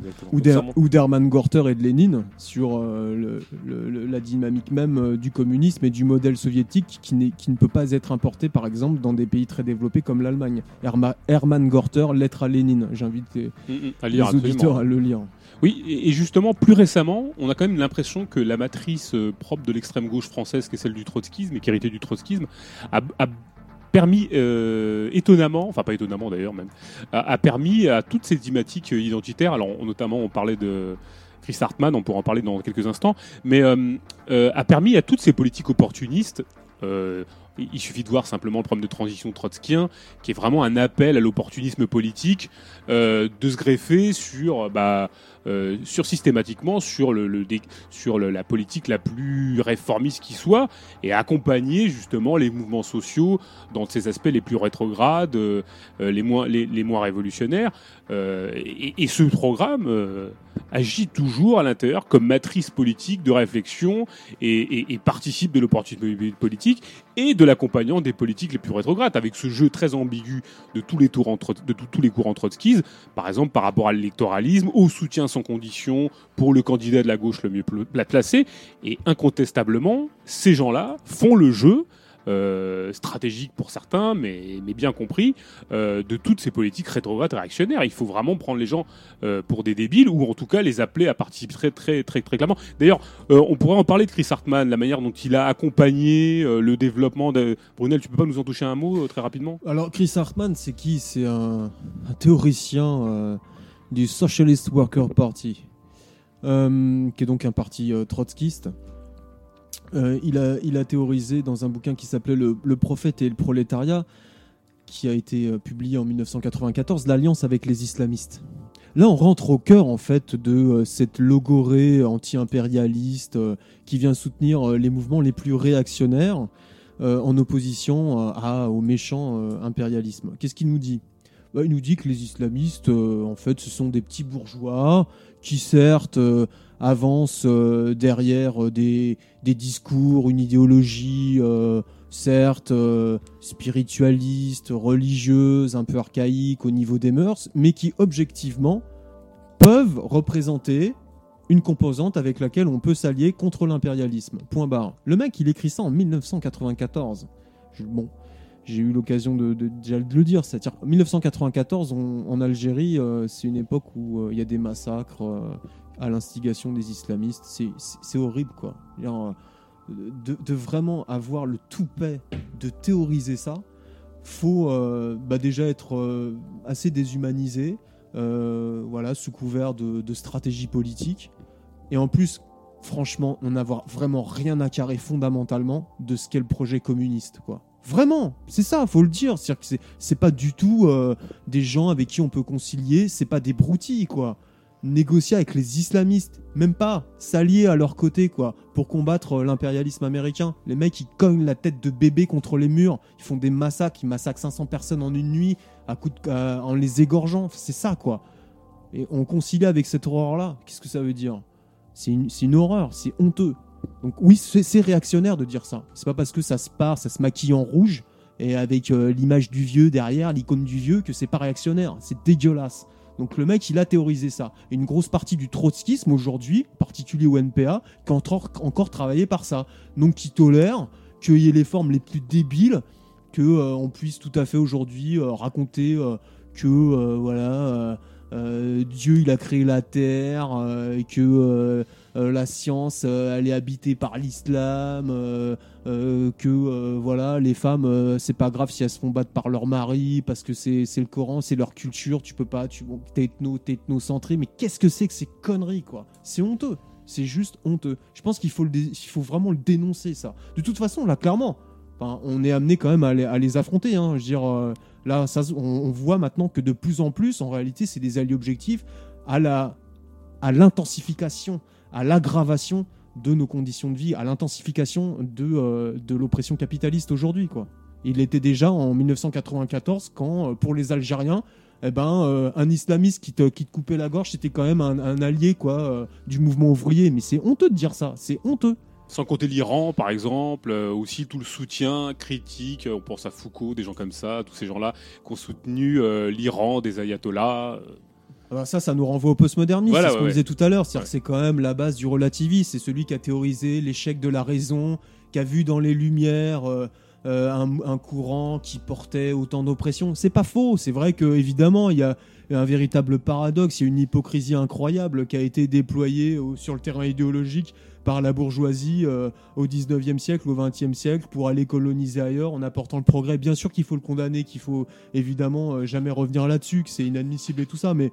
ou d'Hermann Gorter et de Lénine sur euh, le, la dynamique même euh, du communisme et du modèle soviétique qui, qui ne peut pas être importé par exemple dans des pays très développés comme l'Allemagne. Hermann Gorter, Lettre à Lénine. J'invite les, mm, mm. les auditeurs à le lire. Oui, et justement, plus récemment, on a quand même l'impression que la matrice euh, propre de l'extrême gauche française, qui est celle du trotskisme et qui héritait du trotskisme, a, permis euh, étonnamment, enfin pas étonnamment d'ailleurs même, a, permis à toutes ces thématiques euh, identitaires, alors notamment on parlait de Chris Hartman, on pourra en parler dans quelques instants, mais a permis à toutes ces politiques opportunistes il suffit de voir simplement le problème de transition trotskien, qui est vraiment un appel à l'opportunisme politique, de se greffer sur bah, euh, sur systématiquement sur, le, sur la politique la plus réformiste qui soit et accompagner justement les mouvements sociaux dans ces aspects les plus rétrogrades, euh, euh, les, moins, les, moins révolutionnaires. Et, ce programme agit toujours à l'intérieur comme matrice politique de réflexion et, participe de l'opportunisme politique et de l'accompagnant des politiques les plus rétrogrades, avec ce jeu très ambigu de tous les, tours de tous les courants trotskistes, par exemple par rapport à l'électoralisme, au soutien sans condition pour le candidat de la gauche le mieux placé. Et incontestablement, ces gens-là font le jeu euh, stratégique pour certains, mais, mais bien compris, euh, de toutes ces politiques rétrogrades réactionnaires. Il faut vraiment prendre les gens euh, pour des débiles ou en tout cas les appeler à participer très très très, très clairement. D'ailleurs, on pourrait en parler de Chris Hartman, la manière dont il a accompagné le développement de... Brunel, tu peux pas nous en toucher un mot très rapidement? Alors Chris Hartman, c'est qui? C'est un, théoricien du Socialist Worker Party, qui est donc un parti trotskiste. Euh, il, a, il a théorisé dans un bouquin qui s'appelait le, prophète et le prolétariat, qui a été euh, publié en 1994, l'alliance avec les islamistes. Là, on rentre au cœur en fait de euh, cette logorée anti-impérialiste qui vient soutenir les mouvements les plus réactionnaires en opposition à, au méchant impérialisme. Qu'est-ce qu'il nous dit? Bah, Il nous dit que les islamistes, en fait, ce sont des petits bourgeois qui certes avance euh, derrière euh, des, discours, une idéologie, euh, certes spiritualiste, religieuse, un peu archaïque au niveau des mœurs, mais qui objectivement peuvent représenter une composante avec laquelle on peut s'allier contre l'impérialisme. Point barre. Le mec, il écrit ça en 1994. bon, j'ai eu l'occasion de, déjà de le dire. C'est-à-dire 1994 en Algérie, c'est une époque où il y a des massacres, à l'instigation des islamistes. C'est horrible, quoi. Euh, de, vraiment avoir le toupet de théoriser ça, faut euh, bah, déjà être euh, assez déshumanisé, voilà, sous couvert de, de, stratégie politique, et en plus, franchement, on vraiment rien à carrer fondamentalement de ce qu'est le projet communiste, quoi. Vraiment, c'est ça, faut le dire. C'est pas du tout des gens avec qui on peut concilier, c'est pas des broutilles, quoi négocier avec les islamistes, même pas s'allier à leur côté quoi, pour combattre euh, l'impérialisme américain. Les mecs ils cognent la tête de bébé contre les murs, ils font des massacres, ils massacrent 500 personnes en une nuit à en les égorgeant, c'est ça quoi. Et on concilie avec cette horreur là. Qu'est-ce que ça veut dire? C'est une horreur, c'est honteux. Donc oui, c'est réactionnaire de dire ça. C'est pas parce que ça se part, ça se maquille en rouge et avec euh, l'image du vieux derrière, l'icône du vieux, que c'est pas réactionnaire. C'est dégueulasse. Donc le mec, il a théorisé ça. une grosse partie du trotskisme aujourd'hui, particulier au NPA, qui encore, encore travaillé par ça. Donc qui tolère qu'il y ait les formes les plus débiles, que euh, on puisse tout à fait aujourd'hui euh, raconter que voilà Dieu il a créé la terre et que euh, la science euh, elle est habitée par l'islam, euh, que voilà les femmes c'est pas grave si elles se font battre par leur mari parce que c'est le Coran, c'est leur culture, tu peux pas, tu t'es ethno, ethnocentré, mais qu'est-ce que c'est que ces conneries quoi? C'est honteux, c'est juste honteux. Je pense qu'il faut faut vraiment le dénoncer ça. De toute façon là clairement, on est amené quand même à les, affronter. Hein. Je veux dire, là, on, voit maintenant que de plus en plus, en réalité, c'est des alliés objectifs à la à l'intensification à l'aggravation de nos conditions de vie, à l'intensification de, euh, de l'oppression capitaliste aujourd'hui. quoi. Il était déjà en 1994 quand, euh, pour les Algériens, eh ben, euh, un islamiste qui te, qui te coupait la gorge, c'était quand même un, allié quoi, du mouvement ouvrier. Mais c'est honteux de dire ça, c'est honteux. Sans compter l'Iran, par exemple, aussi tout le soutien critique, on pense à Foucault, des gens comme ça, tous ces gens-là qui ont soutenu l'Iran, des ayatollahs ça, ça nous renvoie au postmodernisme, c'est ce qu'on disait tout à l'heure. C'est-à-dire que c'est quand même la base du relativisme. C'est celui qui a théorisé l'échec de la raison, qui a vu dans les Lumières euh, euh, un, courant qui portait autant d'oppression. C'est pas faux. C'est vrai que évidemment, il y a un véritable paradoxe, il y a une hypocrisie incroyable qui a été déployée sur le terrain idéologique par la bourgeoisie euh, au 19e siècle, au 20e siècle, pour aller coloniser ailleurs en apportant le progrès. Bien sûr qu'il faut le condamner, qu'il faut évidemment jamais revenir là-dessus, que c'est inadmissible et tout ça, mais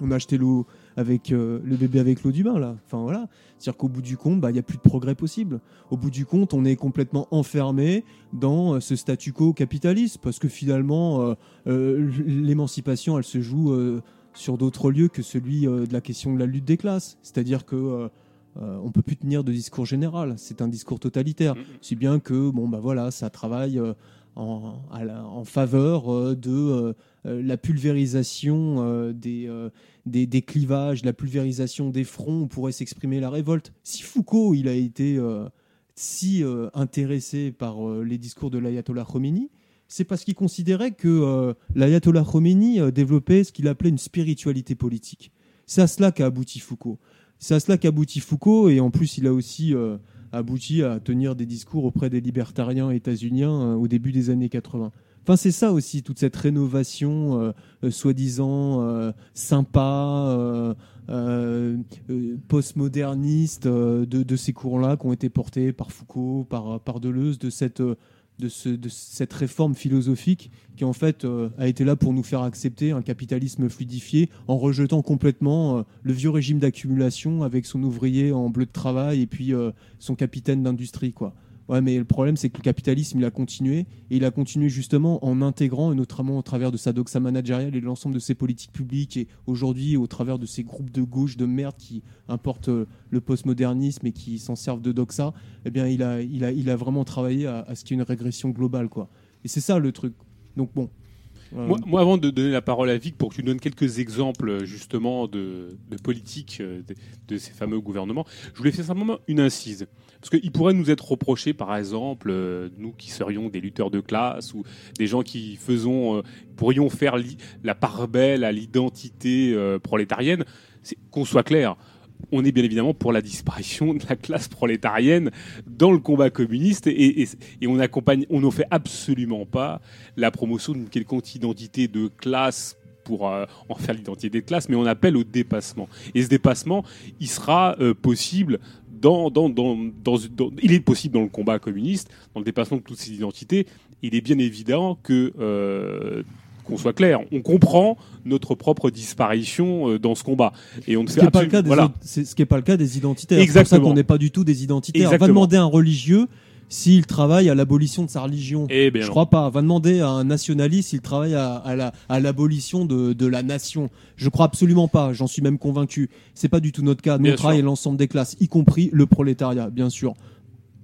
on a acheté l'eau avec euh, le bébé avec l'eau du bain là. Enfin voilà, c'est-à-dire qu'au bout du compte, bah, il n'y a plus de progrès possible. Au bout du compte, on est complètement enfermé dans euh, ce statu quo capitaliste parce que finalement, euh, l'émancipation, elle se joue sur d'autres lieux que celui de la question de la lutte des classes. C'est-à-dire que on peut plus tenir de discours général. C'est un discours totalitaire. Si bien que bon bah voilà, ça travaille en, en, faveur de euh, la pulvérisation euh, euh, des, des, clivages, la pulvérisation des fronts, où pourrait s'exprimer la révolte. Si Foucault il a été si intéressé par les discours de l'ayatollah Khomeini, c'est parce qu'il considérait que l'ayatollah Khomeini développait ce qu'il appelait une spiritualité politique. C'est à cela qu'a abouti Foucault. C'est à cela qu'a abouti Foucault, et en plus il a aussi abouti à tenir des discours auprès des libertariens états-uniens au début des années 80. Enfin, c'est ça aussi, toute cette rénovation euh, euh, soi-disant euh, sympa, postmoderniste de, ces courants-là qui ont été portés par Foucault, par, par Deleuze, de cette, de, cette réforme philosophique qui en fait a été là pour nous faire accepter un capitalisme fluidifié en rejetant complètement le vieux régime d'accumulation avec son ouvrier en bleu de travail et puis son capitaine d'industrie quoi. Ouais, mais le problème, c'est que le capitalisme, il a continué. Et il a continué justement en intégrant, et notamment au travers de sa doxa managériale et de l'ensemble de ses politiques publiques, et aujourd'hui au travers de ces groupes de gauche de merde qui importent euh, le postmodernisme et qui s'en servent de doxa, eh bien, il a, il a, il a vraiment travaillé à, ce qu'il y ait une régression globale, quoi. Et c'est ça le truc. Donc bon, moi, avant de donner la parole à Vic pour que tu donnes quelques exemples justement de, politique euh, de, ces fameux gouvernements, je voulais faire simplement une incise. Parce qu'il pourrait nous être reproché, par exemple, euh, nous qui serions des lutteurs de classe ou des gens qui faisons, euh, pourrions faire la part belle à l'identité prolétarienne, qu'on soit clair. On est bien évidemment pour la disparition de la classe prolétarienne dans le combat communiste et, on accompagne, on ne fait absolument pas la promotion d'une quelconque identité de classe pour en faire l'identité de classe, mais on appelle au dépassement. Et ce dépassement, il sera possible dans, dans, dans, il est possible dans le combat communiste, dans le dépassement de toutes ces identités, il est bien évident que euh, qu'on soit clair, on comprend notre propre disparition euh, dans ce combat. Et on ne ce qui n'est pas le cas des voilà. ce qui est pas le cas des identitaires. C'est pour ça qu'on n'est pas du tout des identitaires. On va demander à un religieux s'il travaille à l'abolition de sa religion. Eh bien je crois pas. Va demander à un nationaliste s'il travaille à, l'abolition de, la nation. Je crois absolument pas. J'en suis même convaincu. C'est pas du tout notre cas. Nous, on travaille l'ensemble des classes, y compris le prolétariat, bien sûr.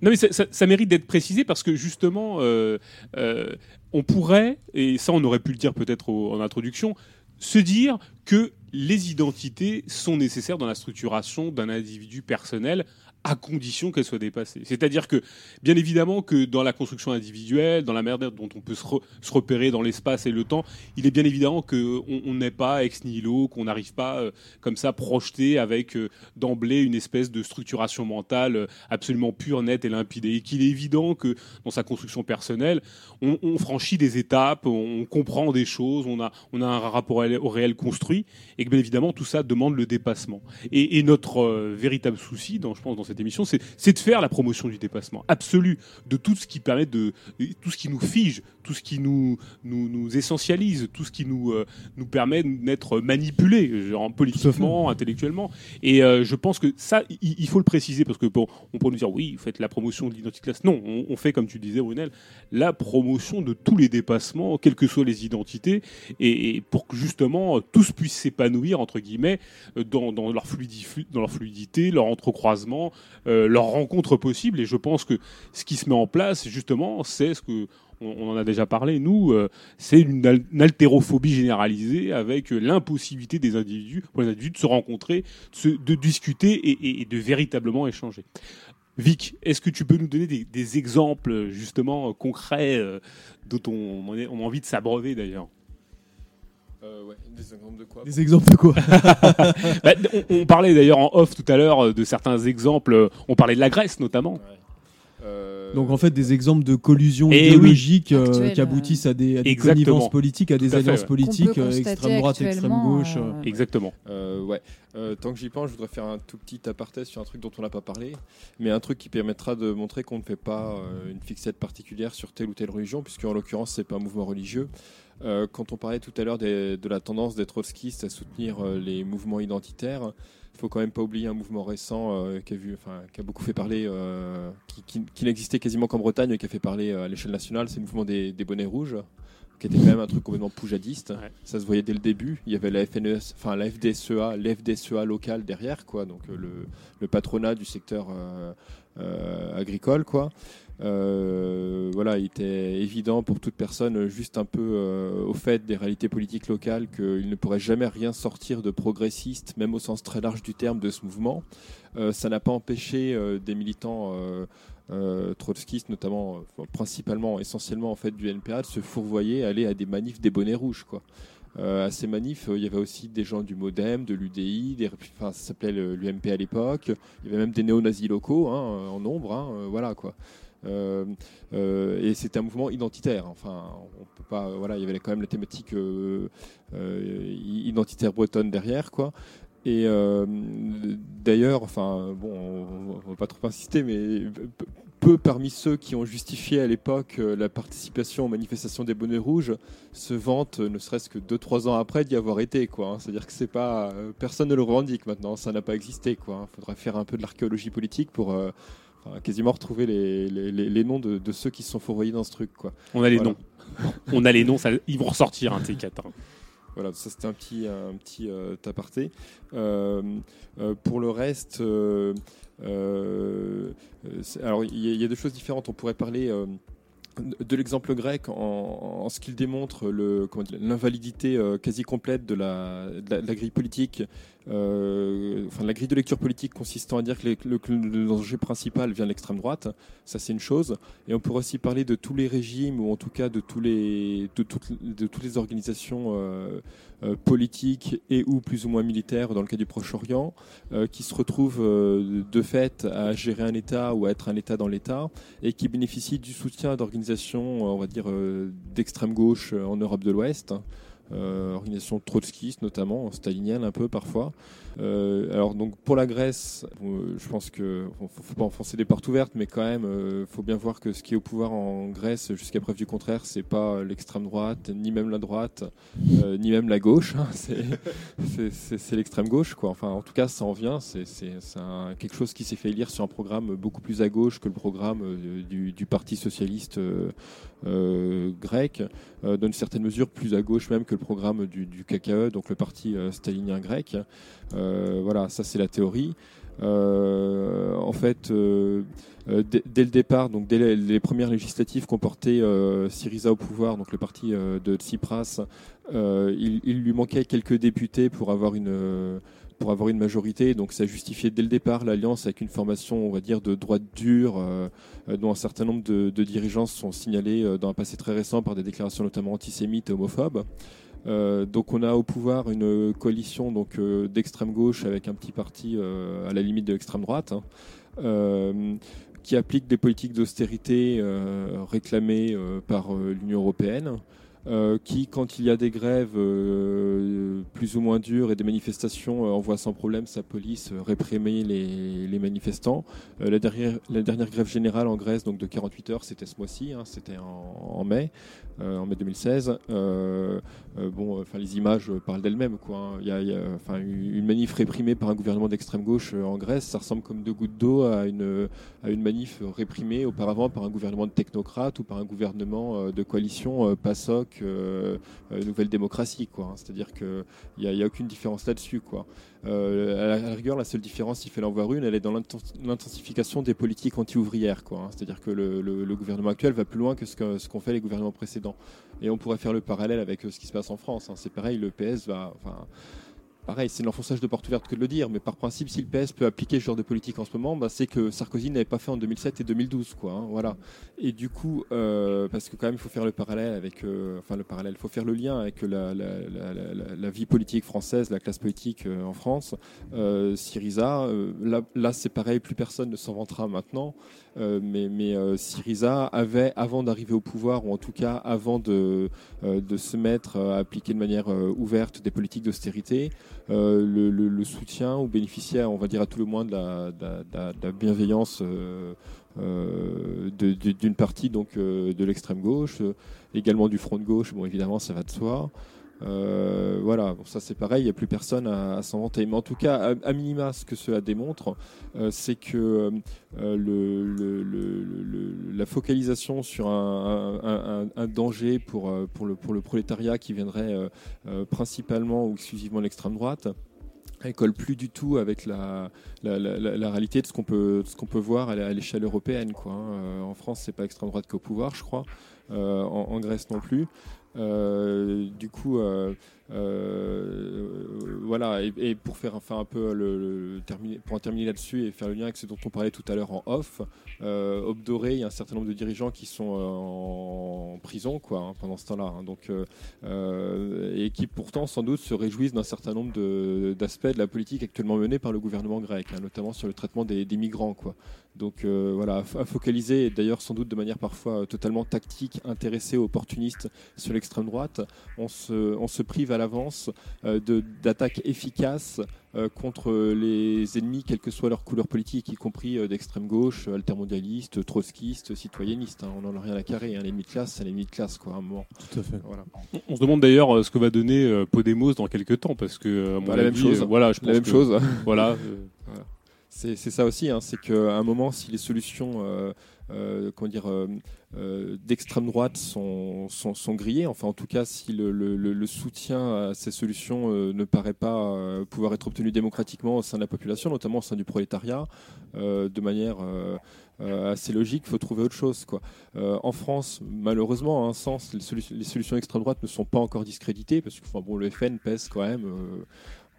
Non, mais ça, mérite d'être précisé parce que justement, euh, euh, on pourrait, et ça on aurait pu le dire peut-être en introduction, se dire que les identités sont nécessaires dans la structuration d'un individu personnel à condition qu'elle soit dépassée. C'est-à-dire que, bien évidemment, que dans la construction individuelle, dans la manière dont on peut se, repérer dans l'espace et le temps, il est bien évidemment qu'on on n'est pas ex nihilo, qu'on n'arrive pas euh, comme ça projeté avec euh, d'emblée une espèce de structuration mentale euh, absolument pure, nette et limpide. Et qu'il est évident que dans sa construction personnelle, on, franchit des étapes, on comprend des choses, on a, on a un rapport au réel construit, et que bien évidemment tout ça demande le dépassement. Et, et notre véritable souci, dans, je pense, dans cette émission, c'est de faire la promotion du dépassement absolu de tout ce qui permet de tout ce qui nous fige, tout ce qui nous nous, nous essentialise, tout ce qui nous euh, nous permet d'être manipulés, genre politiquement, intellectuellement. Et euh, je pense que ça, il, faut le préciser parce que bon, on peut nous dire oui, vous faites la promotion de l'identité classe. Non, on, fait comme tu disais, Brunel, la promotion de tous les dépassements, quelles que soient les identités, et, pour que justement tous puissent s'épanouir entre guillemets dans, dans leur fluidité, dans leur fluidité, leur entrecroisement, euh, leur rencontre possible. Et je pense que ce qui se met en place, justement, c'est ce que on, en a déjà parlé, nous, euh, c'est une, altérophobie généralisée avec l'impossibilité des individus, pour les individus, de se rencontrer, de, discuter et, de véritablement échanger. Vic, est-ce que tu peux nous donner des, exemples justement concrets euh, dont on, a envie de s'abreuver d'ailleurs? Ouais, des exemples de quoi Des exemples de quoi bah, on, parlait d'ailleurs en off tout à l'heure de certains exemples. On parlait de la Grèce notamment. Euh, Donc en fait des exemples de collusion eh idéologique euh, qui aboutissent à des, à connivences politiques, à des alliances politiques, euh, extrême droite, extrême gauche. Exactement. ouais. tant que j'y pense, je voudrais faire un tout petit aparté sur un truc dont on n'a pas parlé, mais un truc qui permettra de montrer qu'on ne fait pas une fixette particulière sur telle ou telle religion, puisque en l'occurrence c'est pas un mouvement religieux. Quand on parlait tout à l'heure de la tendance des trotskistes à soutenir les mouvements identitaires, il faut quand même pas oublier un mouvement récent euh, qui, a vu, qui a beaucoup fait parler, euh, qui, n'existait quasiment qu'en Bretagne, mais qui a fait parler euh, à l'échelle nationale, c'est le mouvement des, bonnets rouges qui était quand même un truc complètement poujadiste. Ça se voyait dès le début. Il y avait la FNES, enfin la FDSEA, l'FDSEA locale derrière, quoi. Donc le, le patronat du secteur agricole, quoi. Euh, voilà, il était évident pour toute personne juste un peu euh, au fait des réalités politiques locales qu'il ne pourrait jamais rien sortir de progressiste, même au sens très large du terme, de ce mouvement. Euh, ça n'a pas empêché des militants trotskistes, notamment, principalement, essentiellement en fait du NPA, de se fourvoyer, aller à des manifs des bonnets rouges, à ces manifs, il y avait aussi des gens du MoDem, de l'UDI, des, enfin, ça s'appelait l'UMP à l'époque. Il y avait même des néo-nazis locaux hein, en nombre. Hein, voilà quoi. Euh, euh, et c'était un mouvement identitaire. Enfin, on peut pas. Voilà, il y avait quand même la thématique euh, identitaire bretonne derrière, quoi. Et d'ailleurs, enfin, bon, on, va pas trop insister, mais peu parmi ceux qui ont justifié à l'époque la participation aux manifestations des bonnets rouges se vantent, ne serait-ce que 2-3 ans après, d'y avoir été. quoi. Hein. C'est-à-dire que c'est pas, personne ne le revendique maintenant, ça n'a pas existé. Il hein. faudrait faire un peu de l'archéologie politique pour quasiment retrouver les, les, noms de, de, ceux qui se sont fourvoyés dans ce truc. Quoi. On a les noms. On a les noms, ça, ils vont ressortir, un hein, T4. Hein. Voilà, ça c'était un petit, un petit euh, aparté. Euh, euh, pour le reste, alors il y, y, a deux choses différentes. On pourrait parler de l'exemple grec en, ce qu'il démontre l'invalidité euh, quasi complète de la, grille politique, euh, enfin la grille de lecture politique consistant à dire que, le, danger principal vient de l'extrême droite, ça c'est une chose. Et on pourrait aussi parler de tous les régimes ou en tout cas de tous les de toutes, de toutes les organisations euh, euh, politiques et ou plus ou moins militaires dans le cas du Proche-Orient, qui se retrouvent de fait à gérer un État ou à être un État dans l'État et qui bénéficient du soutien d'organisations, on va dire, d'extrême gauche en Europe de l'Ouest. Organisation trotskiste notamment, stalinienne un peu parfois. alors donc pour la Grèce, je pense que faut, faut pas enfoncer des portes ouvertes, mais quand même, faut bien voir que ce qui est au pouvoir en Grèce, jusqu'à preuve du contraire, c'est pas l'extrême droite, ni même la droite, ni même la gauche. Hein. c'est l'extrême gauche, quoi. Enfin, en tout cas, ça en vient. C'est quelque chose qui s'est fait lire sur un programme beaucoup plus à gauche que le programme euh, du, Parti socialiste euh, euh, grec, dans une certaine mesure plus à gauche même que le programme du, KKE, donc le parti stalinien grec. voilà, ça c'est la théorie. en fait, dès, le départ, donc dès les, premières législatives qu'ont Syriza au pouvoir, donc le parti de Tsipras, il, lui manquait quelques députés pour avoir une pour avoir une majorité. Donc ça justifiait dès le départ l'alliance avec une formation, on va dire, de droite dure, euh, dont un certain nombre de, dirigeants sont signalés euh, dans un passé très récent par des déclarations notamment antisémites et homophobes. Euh, donc on a au pouvoir une coalition donc d'extrême gauche avec un petit parti à la limite de l'extrême droite. Hein, qui applique des politiques d'austérité réclamées par l'Union européenne, euh, qui, quand il y a des grèves euh, plus ou moins dures et des manifestations, euh, envoie sans problème sa police réprimer les, manifestants. la, dernière, grève générale en Grèce, donc de 48 heures, c'était ce mois-ci, hein, c'était en, mai, en mai 2016. bon, enfin les images parlent d'elles-mêmes. Hein. Il y a, enfin une manif réprimée par un gouvernement d'extrême gauche en Grèce, ça ressemble comme deux gouttes d'eau à une, à une manif réprimée auparavant par un gouvernement de technocrates ou par un gouvernement de coalition PASOK euh, nouvelle démocratie. Hein. C'est-à-dire qu'il n'y a, a, aucune différence là-dessus. Euh, à, la, rigueur, la seule différence, s'il fait en voir une, elle est dans l'intensification des politiques anti-ouvrières. Hein. C'est-à-dire que le, gouvernement actuel va plus loin que ce qu'ont fait les gouvernements précédents. Et on pourrait faire le parallèle avec euh, ce qui se passe en France. Hein. C'est pareil, le PS va, pareil, c'est l'enfonçage de porte ouverte que de le dire, mais par principe, si le PS peut appliquer ce genre de politique en ce moment, bah, c'est que Sarkozy n'avait pas fait en 2007 et 2012, quoi. Hein, voilà. Et du coup, euh, parce que quand même, il faut faire le parallèle avec, euh, enfin le parallèle, il faut faire le lien avec la, la, vie politique française, la classe politique euh, en France. Syriza, là, là c'est pareil, plus personne ne s'en vantera maintenant. Euh, mais, mais euh, Syriza avait, avant d'arriver au pouvoir, ou en tout cas avant de, euh, de se mettre à appliquer de manière ouverte des politiques d'austérité, le, soutien ou bénéficiait, on va dire à tout le moins, de la, bienveillance d'une partie donc de l'extrême gauche, également du front de gauche. Bon, évidemment, ça va de soi. Euh, voilà, ça c'est pareil, il n'y a plus personne à, s'en vanter. Mais en tout cas, à, minima, ce que cela démontre, euh, c'est que euh, la focalisation sur un, danger pour, le, prolétariat qui viendrait principalement ou exclusivement de l'extrême droite, elle colle plus du tout avec la, réalité de ce qu'on peut, voir à l'échelle européenne. Hein. en France, c'est pas extrême droite qu'au pouvoir, je crois. en, Grèce non plus. Euh, du coup, euh, euh, voilà, et, pour faire enfin un peu le, terminer, pour en terminer là-dessus et faire le lien avec ce dont on parlait tout à l'heure en off, euh, Obdoré, il y a un certain nombre de dirigeants qui sont en prison quoi hein, pendant ce temps-là, hein. donc et qui pourtant sans doute se réjouissent d'un certain nombre d'aspects de, la politique actuellement menée par le gouvernement grec, hein, notamment sur le traitement des, des migrants quoi. Donc voilà, à focaliser, et d'ailleurs sans doute de manière parfois totalement tactique, intéressée, opportuniste sur l'extrême droite, on se, on se prive à l'avance euh, d'attaques efficaces euh, contre les ennemis, quelle que soit leur couleur politique, y compris euh, d'extrême gauche, altermondialiste, trotskiste, citoyenniste. Hein. on n'en a rien à carrer. Hein. L'ennemi de classe, c'est l'ennemi de classe, quoi, à un moment. Tout à fait. Voilà. On se demande d'ailleurs ce que va donner Podemos dans quelques temps, parce que bah, la même chose. voilà, je la même chose. voilà. C'est ça aussi, hein, c'est qu'à un moment, si les solutions euh, comment dire, euh, euh, d'extrême droite sont, sont, grillés. Enfin, en tout cas, si le, soutien à ces solutions ne paraît pas pouvoir être obtenu démocratiquement au sein de la population, notamment au sein du prolétariat, de manière assez logique, il faut trouver autre chose. Quoi. en France, malheureusement, à un sens, les, solutions d'extrême droite ne sont pas encore discréditées, parce que bon, le FN pèse quand même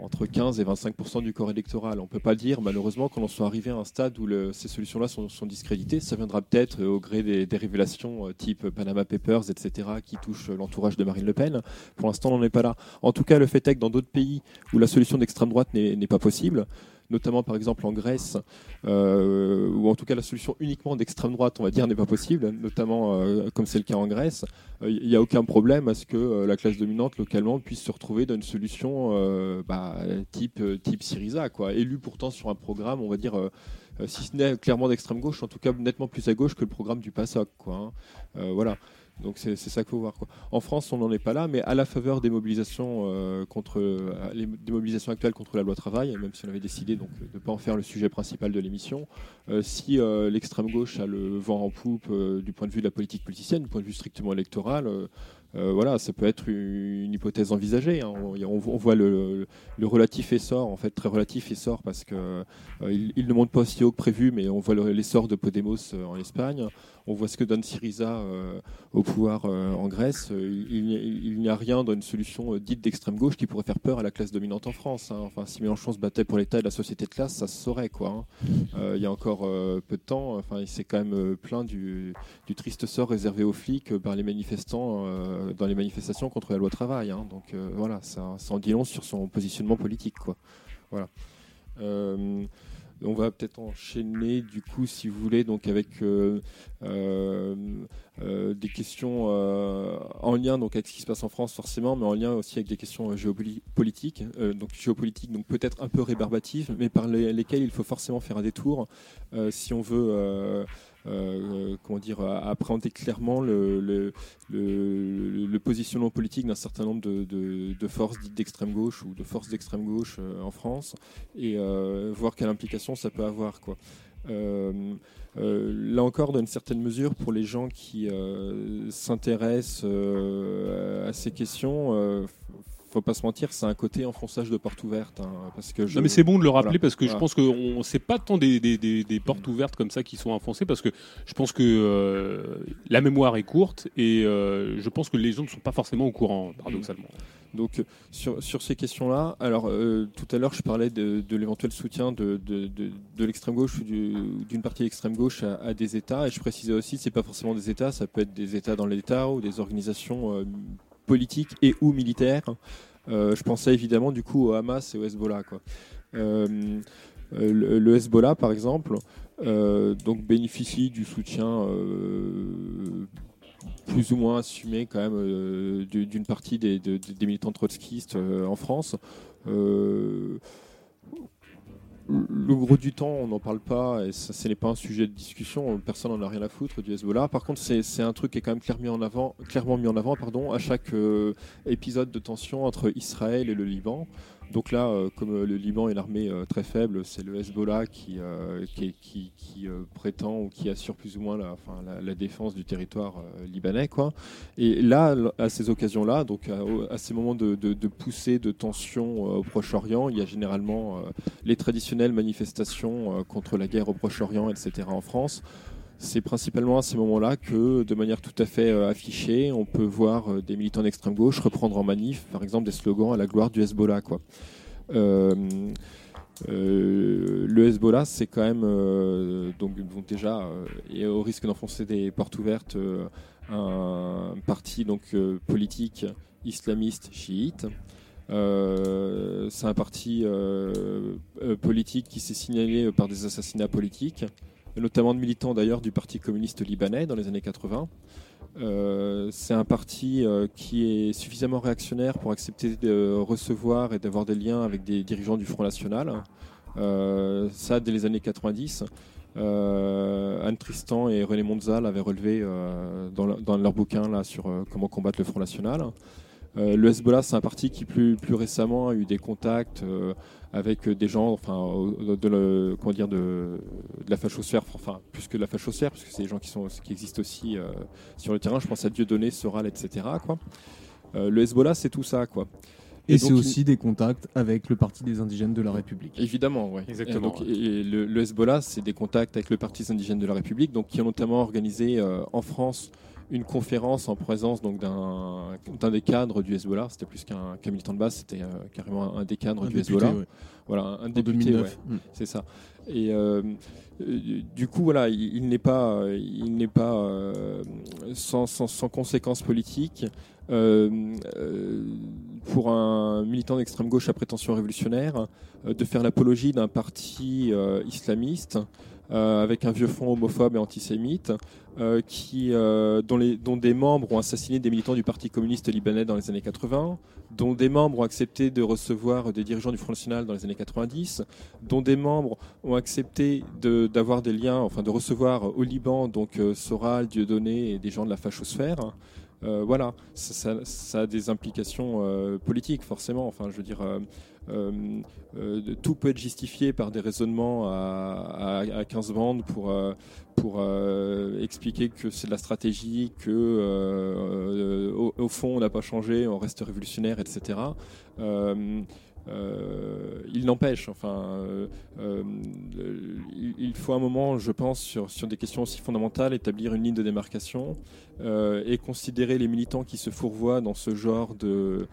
entre 15 et 25% du corps électoral. On ne peut pas dire, malheureusement, qu'on en soit arrivé à un stade où ces solutions-là sont, discréditées. Ça viendra peut-être euh, au gré des, révélations euh, type Panama Papers, etc., qui touchent l'entourage de Marine Le Pen. Pour l'instant, on n'en est pas là. En tout cas, le fait est que dans d'autres pays où la solution d'extrême droite n'est pas possible, notamment par exemple en Grèce, ou en tout cas la solution uniquement d'extrême droite, on va dire, n'est pas possible, notamment comme c'est le cas en Grèce. Il n'y a aucun problème à ce que la classe dominante localement puisse se retrouver dans une solution bah, type, type Syriza, quoi, élu pourtant sur un programme, on va dire si ce n'est clairement d'extrême gauche, en tout cas nettement plus à gauche que le programme du PASOK. Quoi, hein. voilà. Donc c'est ça qu'il faut voir. Quoi. En France, on n'en est pas là, mais à la faveur des mobilisations euh, contre euh, les des mobilisations actuelles contre la loi travail, même si on avait décidé donc de ne pas en faire le sujet principal de l'émission, euh, si l'extrême gauche a le vent en poupe du point de vue de la politique politicienne, du point de vue strictement électoral, euh, voilà, ça peut être une, hypothèse envisagée. Hein. On, voit le, relatif essor, en fait très relatif essor, parce qu'il euh, il ne monte pas aussi haut que prévu, mais on voit l'essor de Podemos euh, en Espagne. On voit ce que donne Syriza au pouvoir en Grèce. Il, n'y a rien dans une solution dite d'extrême gauche qui pourrait faire peur à la classe dominante en France. Hein. Enfin, si Mélenchon se battait pour l'État et la société de classe, ça se saurait. Quoi, hein. il y a encore peu de temps, enfin, il s'est quand même plaint du, du, triste sort réservé aux flics par les manifestants dans les manifestations contre la loi travail. Hein. donc euh, voilà, ça, ça, en dit long sur son positionnement politique. Quoi. Voilà. Euh, on va peut-être enchaîner du coup, si vous voulez, donc avec des questions en lien donc avec ce qui se passe en France forcément, mais en lien aussi avec des questions géopolitiques, donc géopolitiques, donc peut-être un peu rébarbatives, mais par lesquelles il faut forcément faire un détour si on veut euh, comment dire, appréhender clairement le, positionnement politique d'un certain nombre de, forces dites d'extrême gauche ou de forces d'extrême gauche euh, en France et euh, voir quelle implication ça peut avoir. Quoi. Là encore, dans une certaine mesure, pour les gens qui s'intéressent à ces questions, faut pas se mentir, c'est un côté enfonçage de porte ouverte. Hein, parce que Non, mais c'est bon de le rappeler parce que je pense que c'est pas tant des, des, des, portes ouvertes comme ça qui sont enfoncées parce que je pense que euh, la mémoire est courte et euh, je pense que les gens ne sont pas forcément au courant, paradoxalement. Donc sur, sur ces questions-là, alors euh, tout à l'heure je parlais de, de l'éventuel soutien de, de, de l'extrême gauche ou d'une partie de l'extrême gauche à, à, des États et je précisais aussi c'est pas forcément des États, ça peut être des États dans l'État ou des organisations politique et ou militaire. Euh, je pensais évidemment du coup au Hamas et au Hezbollah. Quoi. Euh, le, Hezbollah, par exemple, euh, donc bénéficie du soutien plus ou moins assumé quand même d'une partie des, militants trotskistes en France le gros du temps, on n'en parle pas et ça, ce n'est pas un sujet de discussion. Personne n'en a rien à foutre du Hezbollah. Par contre, c'est un truc qui est quand même clairement mis en avant, à chaque euh, épisode de tension entre Israël et le Liban. Donc là, euh, comme euh, le Liban est une armée euh, très faible, c'est le Hezbollah qui, prétend ou qui assure plus ou moins la, défense du territoire libanais. Et là, à ces occasions-là, donc à, ces moments de, de, poussée de tension au Proche-Orient, il y a généralement les traditionnelles manifestations contre la guerre au Proche-Orient, etc. en France c'est principalement à ces moments-là que, de manière tout à fait euh, affichée, on peut voir euh, des militants d'extrême gauche reprendre en manif, par exemple, des slogans à la gloire du Hezbollah. Euh, le Hezbollah, c'est quand même, donc, déjà, et au risque d'enfoncer des portes ouvertes, un parti donc, politique islamiste chiite. c'est un parti politique qui s'est signalé par des assassinats politiques notamment de militants d'ailleurs du Parti communiste libanais dans les années 80. Euh, c'est un parti euh, qui est suffisamment réactionnaire pour accepter de recevoir et d'avoir des liens avec des dirigeants du Front National. Euh, ça, dès les années 90. Anne Tristan et René Monza l'avaient relevé dans, leur bouquin sur comment combattre le Front National. le Hezbollah, c'est un parti qui plus récemment a eu des contacts avec des gens, enfin, de, le, comment dire, de, la fachosphère, enfin, plus que de la fachosphère, parce que c'est des gens qui, sont, qui existent aussi euh, sur le terrain. Je pense à Dieudonné, Soral, etc. Quoi. Euh, le Hezbollah, c'est tout ça, quoi. Et, c'est aussi des contacts avec le Parti des indigènes de la République. Évidemment, oui. Exactement. Et, le, Hezbollah, c'est des contacts avec le Parti des indigènes de la République, donc qui ont notamment organisé euh, en France une conférence en présence donc d'un des cadres du Hezbollah. C'était plus qu'un militant de base, c'était carrément un, des cadres du Hezbollah. Voilà, un député, mm. c'est ça. Et du coup, voilà, il, n'est pas, il n'est pas sans, sans, sans, conséquences politiques. Euh, euh, pour un militant d'extrême gauche à prétention révolutionnaire euh, de faire l'apologie d'un parti islamiste avec un vieux fond homophobe et antisémite, qui, dont, les, dont, des membres ont assassiné des militants du Parti communiste libanais dans les années 80, dont des membres ont accepté de recevoir des dirigeants du Front National dans les années 90, dont des membres ont accepté d'avoir des liens, enfin de recevoir au Liban donc Soral, Dieudonné et des gens de la fachosphère. Euh, voilà, ça, a des implications euh, politiques forcément. Enfin, je veux dire, euh, tout peut être justifié par des raisonnements à, 15 bandes pour pour expliquer que c'est de la stratégie, que au, fond on n'a pas changé, on reste révolutionnaire, etc. Euh, il n'empêche, enfin, euh, euh, il faut un moment, je pense, sur des questions aussi fondamentales, établir une ligne de démarcation et considérer les militants qui se fourvoient dans ce genre de,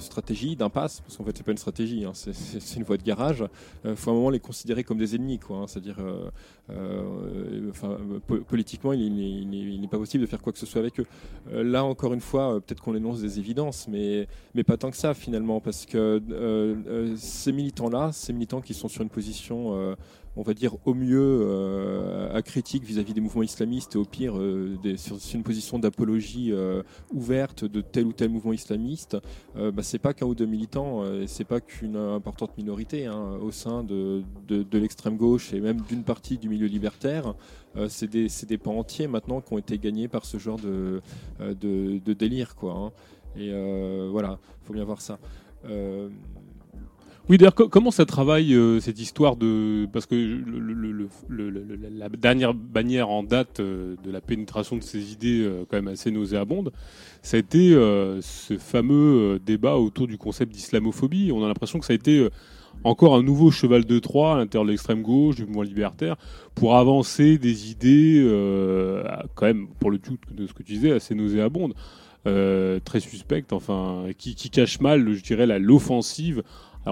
stratégie, d'impasse, parce qu'en fait, c'est pas une stratégie, hein, c'est une voie de garage. Il faut un moment les considérer comme des ennemis. Hein, C'est-à-dire, enfin, politiquement, il n'est pas possible de faire quoi que ce soit avec eux. là, encore une fois, peut-être qu'on énonce des évidences, mais, mais pas tant que ça finalement, parce que euh, euh, ces militants-là, ces militants qui sont sur une position, euh, on va dire au mieux à critique vis-à-vis des mouvements islamistes et au pire sur, une position d'apologie ouverte de tel ou tel mouvement islamiste, bah, c'est pas qu'un ou deux militants, c'est pas qu'une importante minorité hein, au sein de, l'extrême gauche et même d'une partie du milieu libertaire. c'est des, des, pans entiers maintenant qui ont été gagnés par ce genre de, délire. Quoi, hein. Et euh, voilà, il faut bien voir ça. Euh, oui, d'ailleurs, comment ça travaille euh, cette histoire de. Parce que le, la dernière bannière en date de la pénétration de ces idées, quand même assez nauséabonde, ça a été ce fameux débat autour du concept d'islamophobie. On a l'impression que ça a été encore un nouveau cheval de Troie à l'intérieur de l'extrême gauche, du mouvement libertaire, pour avancer des idées, quand même, pour le tout de ce que tu disais, assez nauséabondes. Euh, très suspecte, enfin, qui, qui, cache mal, je dirais, l'offensive.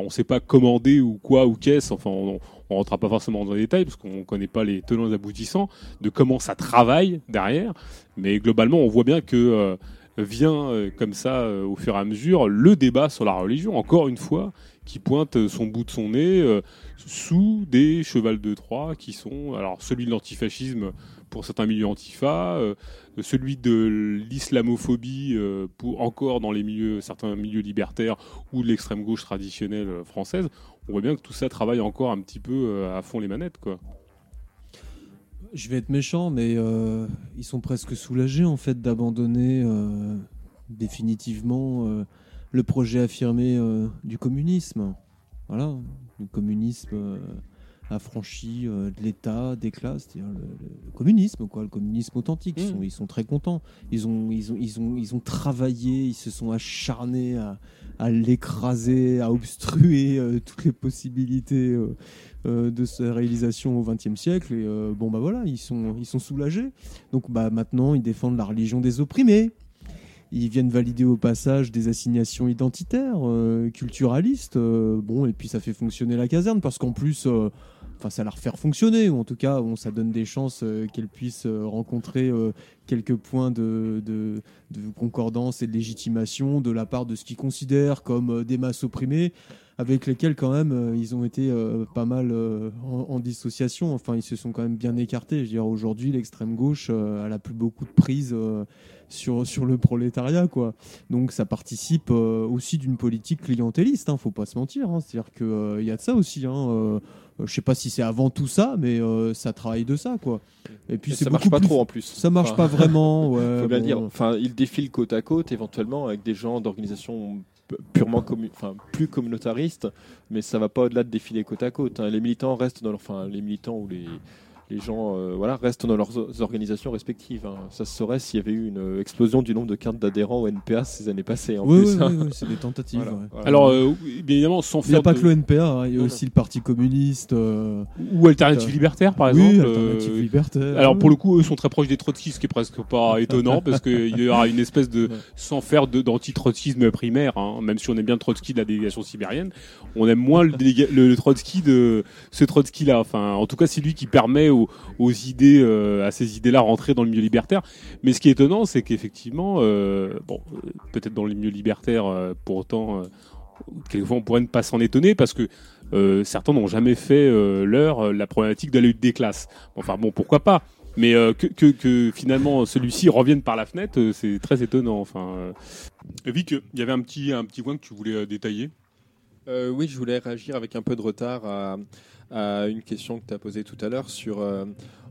On ne sait pas commander ou quoi ou qu'est-ce, enfin, on, ne rentrera pas forcément dans les détails parce qu'on ne connaît pas les tenants et aboutissants de comment ça travaille derrière. Mais globalement, on voit bien que euh, vient euh, comme ça, au fur et à mesure, le débat sur la religion, encore une fois, qui pointe son bout de son nez sous des chevals de Troie qui sont, alors celui de l'antifascisme pour certains milieux antifa, euh, celui de l'islamophobie euh, pour encore dans les milieux, certains milieux libertaires ou de l'extrême gauche traditionnelle euh, française. On voit bien que tout ça travaille encore un petit peu à fond les manettes, quoi. Je vais être méchant, mais ils sont presque soulagés en fait d'abandonner définitivement le projet affirmé du communisme. Voilà, le communisme affranchi euh, de l'État, des classes, c'est-à-dire le, communisme, quoi, le communisme authentique. Ils, mm. sont, ils sont très contents. Ils ont, ils, ont, ils, ont, ils ont travaillé, ils se sont acharnés à, à l'écraser, à obstruer euh, toutes les possibilités euh, de sa réalisation au XXe siècle. Et bon, bah voilà, ils sont, ils sont soulagés. Donc bah, maintenant, ils défendent la religion des opprimés ils viennent valider au passage des assignations identitaires, culturalistes. bon, et puis ça fait fonctionner la caserne parce qu'en plus, enfin ça la refaire fonctionner ou en tout cas ça donne des chances euh, qu'elle puisse euh, rencontrer euh, quelques points de, concordance et de légitimation de la part de ce qu'ils considèrent comme des masses opprimées avec lesquelles quand même ils ont été pas mal en, dissociation. Enfin ils se sont quand même bien écartés. Je veux aujourd'hui l'extrême gauche elle a plus beaucoup de prise sur, le prolétariat donc ça participe aussi d'une politique clientéliste hein, faut pas se mentir hein. c'est à dire qu'il y a de ça aussi hein, je sais pas si c'est avant tout ça, mais euh, ça travaille de ça, quoi. Et puis ça marche pas trop en plus. Ça marche pas vraiment. Ouais, faut bien dire. Enfin, il défile côte à côte, éventuellement avec des gens d'organisations purement enfin plus communautaristes, mais ça va pas au-delà de défiler côte à côte. Hein. Les militants restent dans, enfin les militants ou les les gens euh, voilà, restent dans leurs organisations respectives. Hein. Ça se saurait s'il y avait eu une explosion du nombre de cartes d'adhérents au NPA ces années passées. En oui, plus, hein. oui, c'est des tentatives. Alors, euh, évidemment, sans faire. Il n'y a pas que le NPA, hein. il y a aussi le Parti communiste. Euh, ou Alternative Libertaire, par exemple. Oui, Alternative Libertaire. Alors, pour le coup, eux sont très proches des trotskistes, ce qui est presque pas étonnant, parce qu'il y aura une espèce de. sans faire d'anti-trotskisme primaire, même si on aime bien le Trotsky de la délégation sibérienne, on aime moins le, le, Trotsky de ce Trotsky-là. Enfin, en tout cas, c'est lui qui permet aux, idées, euh, à ces idées-là, rentrer dans le milieu libertaire. Mais ce qui est étonnant, c'est qu'effectivement, euh, bon, euh, peut-être dans le milieu libertaire, pour autant, quelquefois on pourrait ne pas s'en étonner parce que certains n'ont jamais fait leur la problématique de la lutte des classes. Enfin bon, pourquoi pas mais que, finalement celui-ci revienne par la fenêtre, c'est très étonnant. Enfin, Vic, il y avait un petit, un petit point que tu voulais détailler? Oui, je voulais réagir avec un peu de retard à, à une question que tu as posée tout à l'heure sur, euh,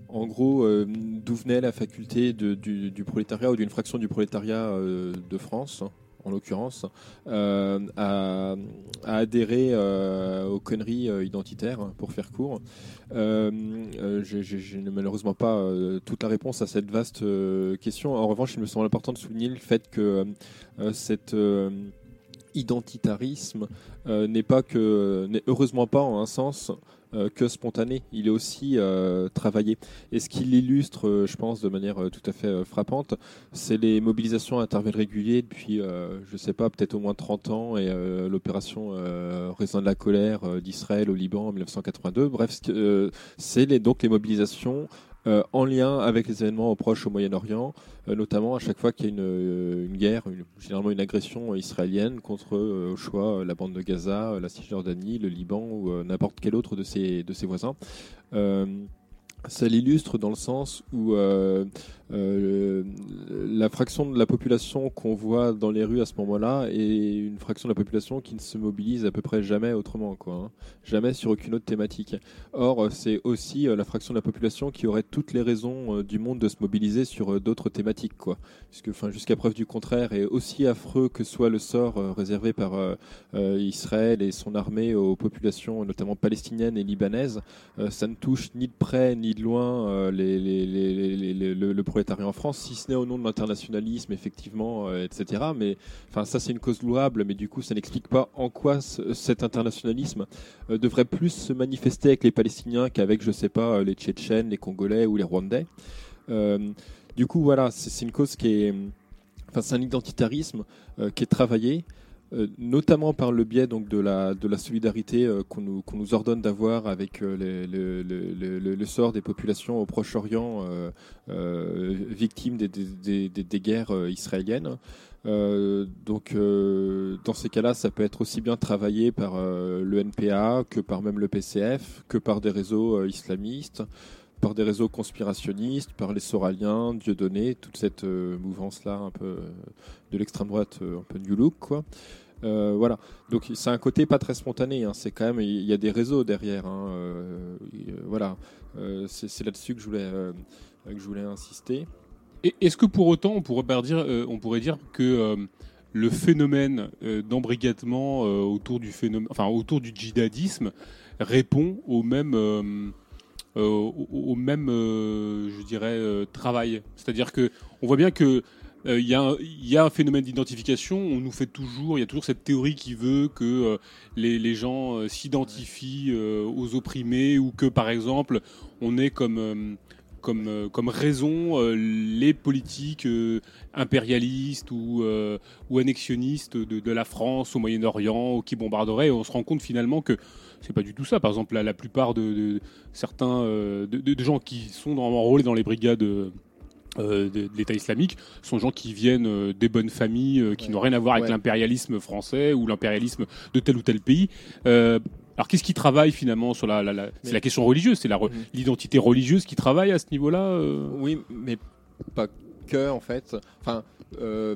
en gros, euh, d'où venait la faculté du, prolétariat ou d'une fraction du prolétariat euh, de France en l'occurrence, à, adhérer aux conneries identitaires, pour faire court. je n'ai malheureusement pas toute la réponse à cette vaste question. En revanche, il me semble important de souligner le fait que cette identitarisme n'est pas que, n'est heureusement pas en un sens euh, que spontané, il est aussi euh, travaillé. Et ce qui l'illustre, euh, je pense, de manière tout à fait frappante, c'est les mobilisations à intervalles réguliers depuis, je ne sais pas, peut-être au moins 30 ans, et l'opération Raisin de la colère d'Israël au Liban en 1982. Bref, c'est donc les mobilisations euh, en lien avec les événements proches au Moyen-Orient, euh, notamment à chaque fois qu'il y a une, euh, guerre, généralement une agression israélienne contre, au choix, la bande de Gaza, la Cisjordanie, le Liban ou n'importe quel autre de ses, de ses voisins. ça l'illustre dans le sens où euh, la fraction de la population qu'on voit dans les rues à ce moment-là est une fraction de la population qui ne se mobilise à peu près jamais autrement, quoi. Hein. Jamais sur aucune autre thématique. Or, c'est aussi euh, la fraction de la population qui aurait toutes les raisons euh, du monde de se mobiliser sur d'autres thématiques, quoi. Puisque, enfin, jusqu'à preuve du contraire, et aussi affreux que soit le sort réservé par Israël et son armée aux populations, notamment palestiniennes et libanaises, ça ne touche ni de près ni de loin le, le en France, si ce n'est au nom de l'internationalisme, effectivement, euh, etc. Mais enfin, ça, c'est une cause louable, mais du coup, ça n'explique pas en quoi cet internationalisme euh, devrait plus se manifester avec les Palestiniens qu'avec, je sais pas, les Tchétchènes, les Congolais ou les Rwandais. Euh, du coup, voilà, c'est une cause qui est. Enfin, c'est un identitarisme qui est travaillé. Euh, notamment par le biais donc de la de la solidarité euh, qu'on nous ordonne d'avoir avec euh, le, sort des populations au Proche-Orient victimes des, guerres israéliennes. donc dans ces cas-là, ça peut être aussi bien travaillé par le NPA que par même le PCF, que par des réseaux islamistes par des réseaux conspirationnistes, par les Soraliens, Dieudonné, toute cette euh, mouvance-là un peu euh, de l'extrême droite, euh, un peu New Look, quoi. voilà, donc c'est un côté pas très spontané. Hein. C'est quand même il y a des réseaux derrière. Hein. voilà, c'est là-dessus que je voulais que je voulais insister. Est-ce que pour autant on pourrait dire on pourrait dire que le phénomène d'embrigadement autour du phénomène, enfin autour du djihadisme répond au même euh, au, même, euh, je dirais, euh, travail. C'est-à-dire que on voit bien que il y, a un phénomène d'identification. On nous fait toujours, il y a toujours cette théorie qui veut que les, gens s'identifient aux opprimés ou que, par exemple, on est comme comme, comme raison les politiques impérialistes ou, ou annexionnistes de, de, la France au Moyen-Orient qui bombarderaient. Et on se rend compte finalement que c'est pas du tout ça. Par exemple, la, la plupart de, certains euh, de, gens qui sont enrôlés dans les brigades euh, de, l'État islamique sont gens qui viennent euh, des bonnes familles, qui n'ont rien à voir avec l'impérialisme français ou l'impérialisme de tel ou tel pays. Alors qu'est-ce qui travaille finalement sur la, la, c'est la question religieuse, c'est mhm. l'identité religieuse qui travaille à ce niveau-là. Oui, mais pas que en fait. Enfin, euh,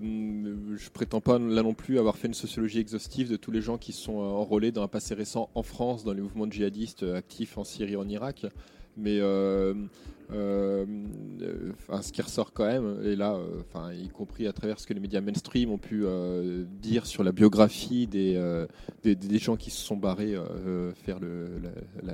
je prétends pas là non plus avoir fait une sociologie exhaustive de tous les gens qui sont euh, enrôlés dans un passé récent en France dans les mouvements djihadistes euh, actifs en Syrie en Irak. Mais euh, enfin, ce qui ressort quand même, et là, euh, y compris à travers ce que les médias mainstream ont pu euh, dire sur la biographie des, des, gens qui se sont barrés faire le,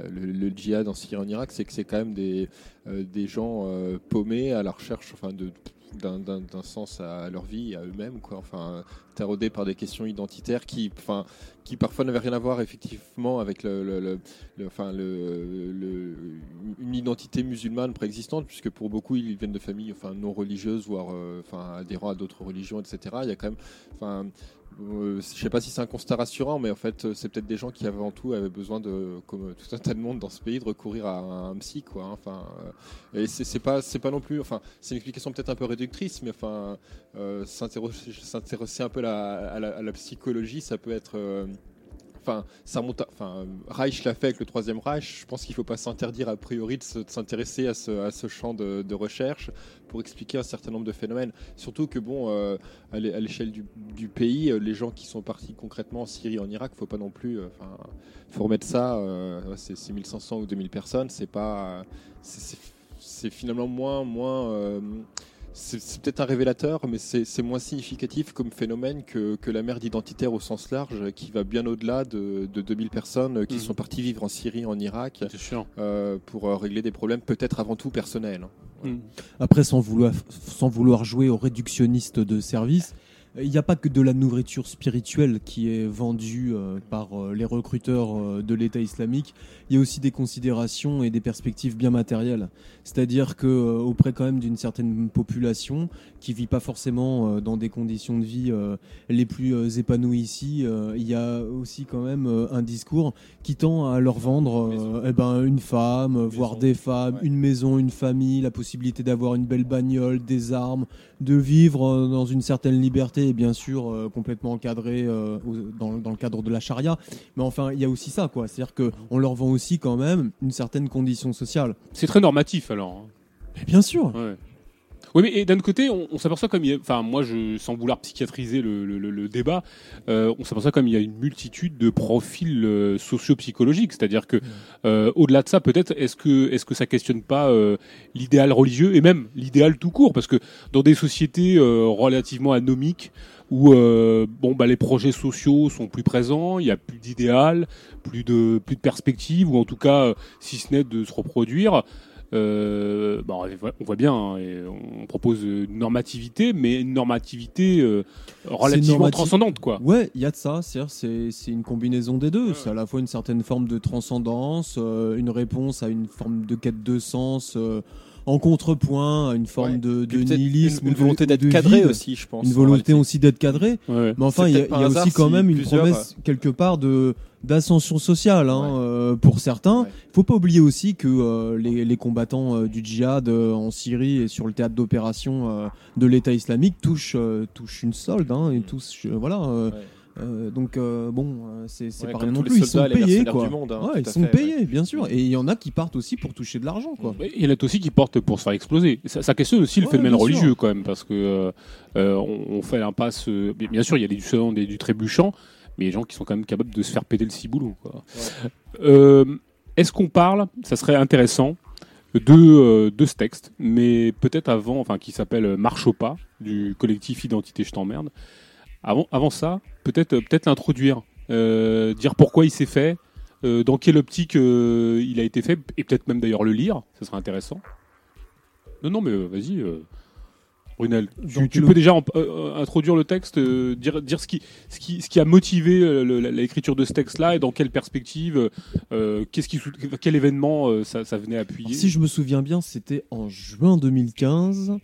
le, djihad en Syrie en Irak, c'est que c'est quand même des, des gens paumés à la recherche enfin, de d'un sens à leur vie, à eux-mêmes, quoi. Enfin, taraudés par des questions identitaires qui, enfin, qui parfois n'avaient rien à voir effectivement avec le, enfin, une identité musulmane préexistante, puisque pour beaucoup ils viennent de familles, enfin, non religieuses, voire, euh, enfin, adhérents à d'autres religions, etc. Il y a quand même, enfin, euh, je sais pas si c'est un constat rassurant, mais en fait, euh, c'est peut-être des gens qui avant tout avaient besoin de, comme tout un tas de monde dans ce pays, de recourir à un, psy, quoi. Hein. Enfin, euh, c'est pas, c'est pas non plus, enfin, c'est une explication peut-être un peu réductrice, mais enfin, s'intéresser un peu à la, psychologie, ça peut être enfin, ça monte. Enfin, Reich l'a fait avec le troisième Reich. Je pense qu'il ne faut pas s'interdire a priori de s'intéresser à ce, champ de, recherche pour expliquer un certain nombre de phénomènes. Surtout que bon, euh, à l'échelle du, pays, euh, les gens qui sont partis concrètement en Syrie, en Irak, faut pas non plus. Euh, enfin, faut remettre ça. c'est 1500 ou 2000 personnes. C'est pas. C'est finalement moins moins c'est peut-être un révélateur, mais c'est moins significatif comme phénomène que, la merde identitaire au sens large, qui va bien au-delà de, 2000 personnes qui mm. sont parties vivre en Syrie, en Irak, euh, pour euh, régler des problèmes peut-être avant tout personnels. Hein. Mm. Après, sans vouloir, sans vouloir jouer au réductionniste de service, il n'y a pas que de la nourriture spirituelle qui est vendue euh, par euh, les recruteurs euh, de l'État islamique. Il y a aussi des considérations et des perspectives bien matérielles. C'est-à-dire que auprès quand même d'une certaine population qui vit pas forcément dans des conditions de vie les plus épanouies ici, il y a aussi quand même un discours qui tend à leur vendre eh ben, une femme, voire des femmes, une maison, une famille, la possibilité d'avoir une belle bagnole, des armes, de vivre dans une certaine liberté bien sûr euh, complètement encadré euh, dans, le cadre de la charia. Mais enfin, il y a aussi ça, quoi. C'est-à-dire qu'on leur vend aussi quand même une certaine condition sociale. C'est très normatif alors. Hein. bien sûr. Oui, mais d'un côté, on, s'aperçoit comme il y a, enfin, moi, je, sans vouloir psychiatriser le, débat, euh, on s'aperçoit comme il y a une multitude de profils euh, socio-psychologiques. C'est-à-dire que, euh, au-delà de ça, peut-être, est-ce que, est-ce que ça questionne pas l'idéal religieux et même l'idéal tout court? Parce que dans des sociétés relativement anomiques, où bon bah les projets sociaux sont plus présents, il y a plus d'idéal, plus de plus de perspectives ou en tout cas si ce n'est de se reproduire. Euh, bah, on voit bien, hein, on propose une normativité, mais une normativité euh, relativement transcendante. Quoi. Ouais, il y a de ça, c'est une combinaison des deux. C'est à la fois une certaine forme de transcendance, euh, une réponse à une forme de quête de sens en contrepoint à une forme de, nihilisme. Une, volonté d'être cadré aussi, je pense. Une volonté aussi d'être cadré. Mais enfin, il y a, aussi quand même une promesse quelque part de d'ascension sociale hein, euh, pour certains. Il faut pas oublier aussi que euh, les, combattants euh, du djihad en Syrie et sur le théâtre d'opération de l'État islamique touchent, touchent une solde hein, et tous voilà. Euh, donc euh, bon, euh, c'est pas rien non plus. Ils sont payés, quoi. Monde, hein, ils sont payés, bien sûr. Et il y en a qui partent aussi pour toucher de l'argent, quoi. Il y en a aussi qui partent pour se faire exploser. Ça, questionne aussi le phénomène religieux, quand même, parce que on, fait l'impasse. bien sûr, il y a des du, du trébuchant, mais des gens qui sont quand même capables de se faire péter le ciboulot. Est-ce qu'on parle Ça serait intéressant. De, de ce texte, mais peut-être avant, enfin, qui s'appelle Marche au pas, du collectif Identité Je t'emmerde. Avant, avant ça, peut-être euh, peut-être l'introduire, euh, dire pourquoi il s'est fait, euh, dans quelle optique il a été fait, et peut-être même d'ailleurs le lire, ce serait intéressant. Non, non, mais vas-y. Brunel, tu, peux déjà introduire le texte, dire, dire ce, qui, ce, qui, ce qui a motivé l'écriture de ce texte-là et dans quelle perspective, qu'est-ce qui, quel événement ça, ça, venait appuyer Si je me souviens bien, c'était en juin 2015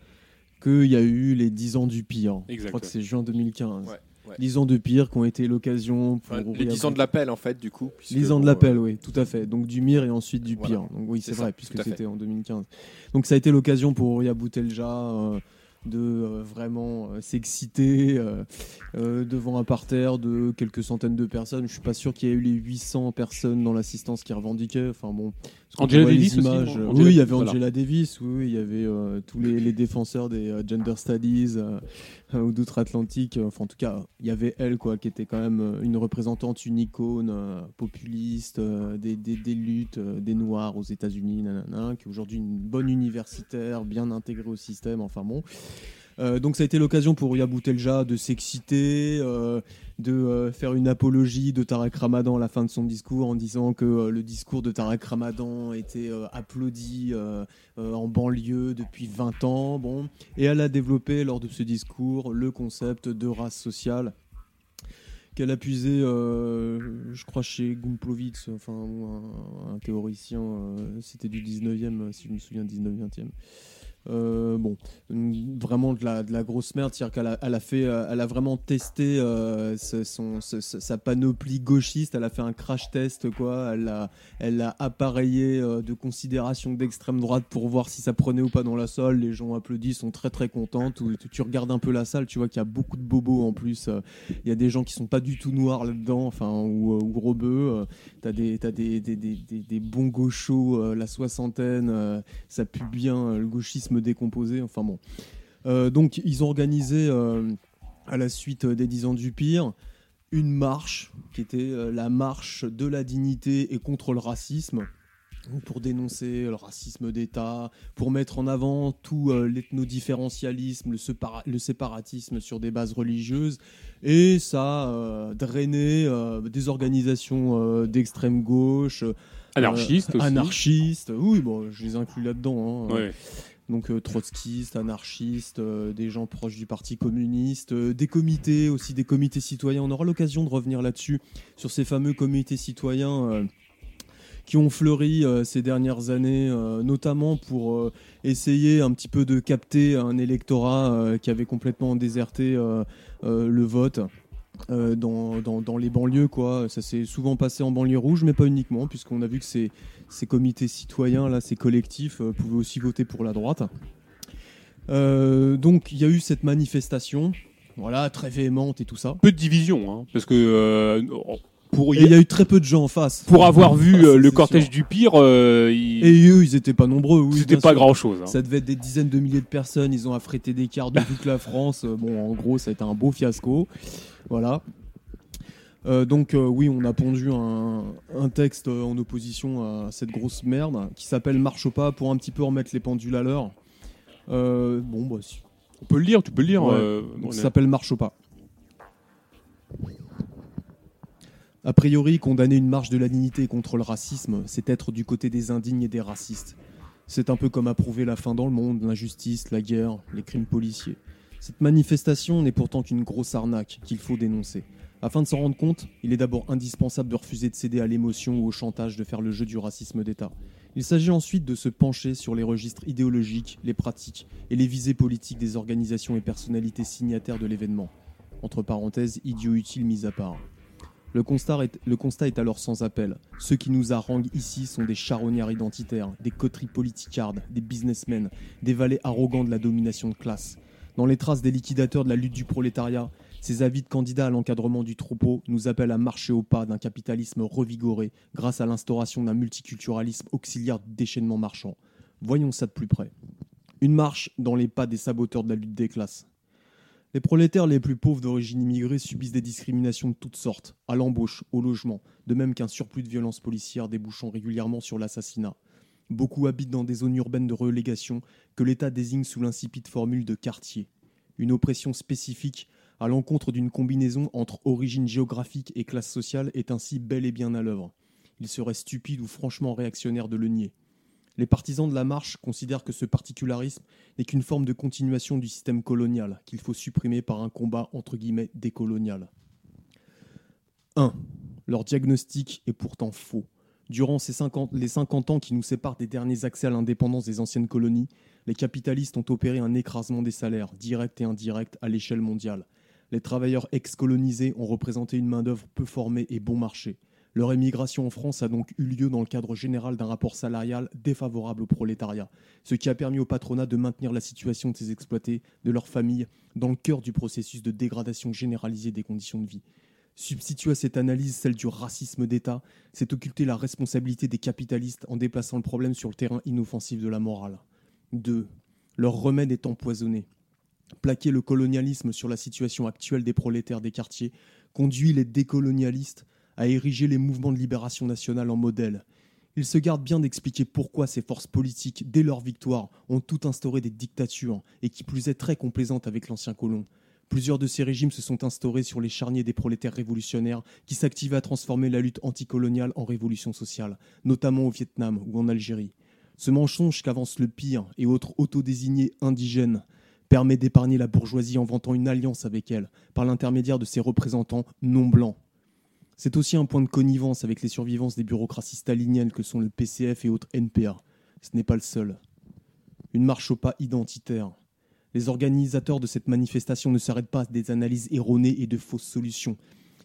qu'il y a eu les 10 ans du pire. Je crois que c'est juin 2015. Ouais. 10 ans de pire qui ont été l'occasion pour. les 10 ans de l'appel, en fait, du coup. 10 ans de l'appel, oui, tout à fait. Donc du mire et ensuite du pire. Donc oui, c'est vrai, puisque c'était en 2015. Donc ça a été l'occasion pour Ria Boutelja. Euh, de euh, vraiment euh, s'exciter euh, devant un parterre de quelques centaines de personnes. Je suis pas sûr qu'il y ait eu les 800 personnes dans l'assistance qui revendiquaient. Enfin bon, Angela Davis images, Oui, il y avait Angela Davis. Oui, il y avait tous les, défenseurs des gender studies ou d'outre-Atlantique. Enfin, en tout cas, il y avait elle, quoi, qui était quand même une représentante, une icône populiste des, des, luttes des Noirs aux États-Unis, qui est aujourd'hui une bonne universitaire, bien intégrée au système. Enfin bon. Euh, donc ça a été l'occasion pour Ria Boutelja de s'exciter, euh, de euh, faire une apologie de Tarek Ramadan à la fin de son discours en disant que le discours de Tarek Ramadan était applaudi en banlieue depuis 20 ans. Bon. Et elle a développé lors de ce discours le concept de race sociale qu'elle a puisé, je crois, chez Gumplovitz, enfin, un, un théoricien, c'était du 19e, si je me souviens, 19-20e. Euh, bon, vraiment de la, de la grosse merde, c'est-à-dire qu'elle a, elle a, fait, euh, elle a vraiment testé euh, son, sa panoplie gauchiste, elle a fait un crash test, quoi. Elle a, elle a appareillé de considération d'extrême droite pour voir si ça prenait ou pas dans la salle. Les gens applaudissent, sont très très contents. Tu, regardes un peu la salle, tu vois qu'il y a beaucoup de bobos en plus. Il y a des gens qui sont pas du tout noirs là-dedans, enfin, ou, ou robeux. T'as des, des, des, des, des, bons gauchos, la soixantaine, ça pue bien le gauchisme décomposé. Enfin bon. Euh, donc ils ont organisé euh, à la suite des 10 ans du pire une marche qui était euh, la marche de la dignité et contre le racisme pour dénoncer le racisme d'État, pour mettre en avant tout l'ethnodifferentialisme, le, le, séparatisme sur des bases religieuses. Et ça a drainé des organisations d'extrême gauche. Anarchistes aussi. Anarchistes, oui, bon, je les inclus là-dedans. Hein donc euh, trotskistes, anarchistes, euh, des gens proches du Parti communiste, euh, des comités aussi, des comités citoyens. On aura l'occasion de revenir là-dessus, sur ces fameux comités citoyens qui ont fleuri ces dernières années, notamment pour essayer un petit peu de capter un électorat qui avait complètement déserté le vote. dans, dans, les banlieues. Quoi. Ça s'est souvent passé en banlieue rouge, mais pas uniquement, puisqu'on a vu que c'est ces comités citoyens, là, ces collectifs, euh, pouvaient aussi voter pour la droite. Euh, donc il y a eu cette manifestation, voilà, très véhémente et tout ça. Peu de division, hein, parce que euh, pour il y a eu très peu de gens en face. Pour avoir vu le cortège du pire, et eux, ils étaient pas nombreux. Oui, C'était pas grand chose. Hein. Ça devait être des dizaines de milliers de personnes. Ils ont affrété des cars de toute la France. Bon, en gros, ça a été un beau fiasco. Voilà. Euh, donc euh, oui, on a pondu un, texte euh, en opposition à cette grosse merde qui s'appelle Marche au pas pour un petit peu remettre les pendules à l'heure. bon, bah, si. On peut le lire, tu peux le lire. ça s'appelle Marche au pas. A priori, condamner une marche de la dignité contre le racisme, c'est être du côté des indignes et des racistes. C'est un peu comme approuver la fin dans le monde, l'injustice, la guerre, les crimes policiers. Cette manifestation n'est pourtant qu'une grosse arnaque qu'il faut dénoncer. Afin de s'en rendre compte, il est d'abord indispensable de refuser de céder à l'émotion ou au chantage de faire le jeu du racisme d'État. Il s'agit ensuite de se pencher sur les registres idéologiques, les pratiques et les visées politiques des organisations et personnalités signataires de l'événement. Entre parenthèses, idiot utile mis à part. Le constat, est, le constat est alors sans appel. Ceux qui nous haranguent ici sont des charognards identitaires, des coteries politicardes, des businessmen, des valets arrogants de la domination de classe. Dans les traces des liquidateurs de la lutte du prolétariat, ces avides candidats à l'encadrement du troupeau nous appellent à marcher au pas d'un capitalisme revigoré grâce à l'instauration d'un multiculturalisme auxiliaire du déchaînement marchand. Voyons ça de plus près. Une marche dans les pas des saboteurs de la lutte des classes. Les prolétaires les plus pauvres d'origine immigrée subissent des discriminations de toutes sortes, à l'embauche, au logement, de même qu'un surplus de violence policière débouchant régulièrement sur l'assassinat. Beaucoup habitent dans des zones urbaines de relégation que l'État désigne sous l'insipide formule de quartier. Une oppression spécifique à l'encontre d'une combinaison entre origine géographique et classe sociale est ainsi bel et bien à l'œuvre. Il serait stupide ou franchement réactionnaire de le nier. Les partisans de la marche considèrent que ce particularisme n'est qu'une forme de continuation du système colonial qu'il faut supprimer par un combat entre guillemets décolonial. 1. Leur diagnostic est pourtant faux. Durant ces 50, les 50 ans qui nous séparent des derniers accès à l'indépendance des anciennes colonies, les capitalistes ont opéré un écrasement des salaires, direct et indirect, à l'échelle mondiale. Les travailleurs ex-colonisés ont représenté une main-d'œuvre peu formée et bon marché. Leur émigration en France a donc eu lieu dans le cadre général d'un rapport salarial défavorable au prolétariat, ce qui a permis au patronat de maintenir la situation de ses exploités, de leurs familles, dans le cœur du processus de dégradation généralisée des conditions de vie. Substituer à cette analyse celle du racisme d'État, c'est occulter la responsabilité des capitalistes en déplaçant le problème sur le terrain inoffensif de la morale. 2. Leur remède est empoisonné. Plaquer le colonialisme sur la situation actuelle des prolétaires des quartiers conduit les décolonialistes à ériger les mouvements de libération nationale en modèle. Ils se gardent bien d'expliquer pourquoi ces forces politiques, dès leur victoire, ont tout instauré des dictatures, et qui plus est très complaisantes avec l'ancien colon. Plusieurs de ces régimes se sont instaurés sur les charniers des prolétaires révolutionnaires qui s'activaient à transformer la lutte anticoloniale en révolution sociale, notamment au Vietnam ou en Algérie. Ce mensonge qu'avance le pire et autres autodésignés indigènes permet d'épargner la bourgeoisie en vantant une alliance avec elle, par l'intermédiaire de ses représentants non blancs. C'est aussi un point de connivence avec les survivances des bureaucraties staliniennes que sont le PCF et autres NPA. Ce n'est pas le seul. Une marche au pas identitaire. Les organisateurs de cette manifestation ne s'arrêtent pas à des analyses erronées et de fausses solutions.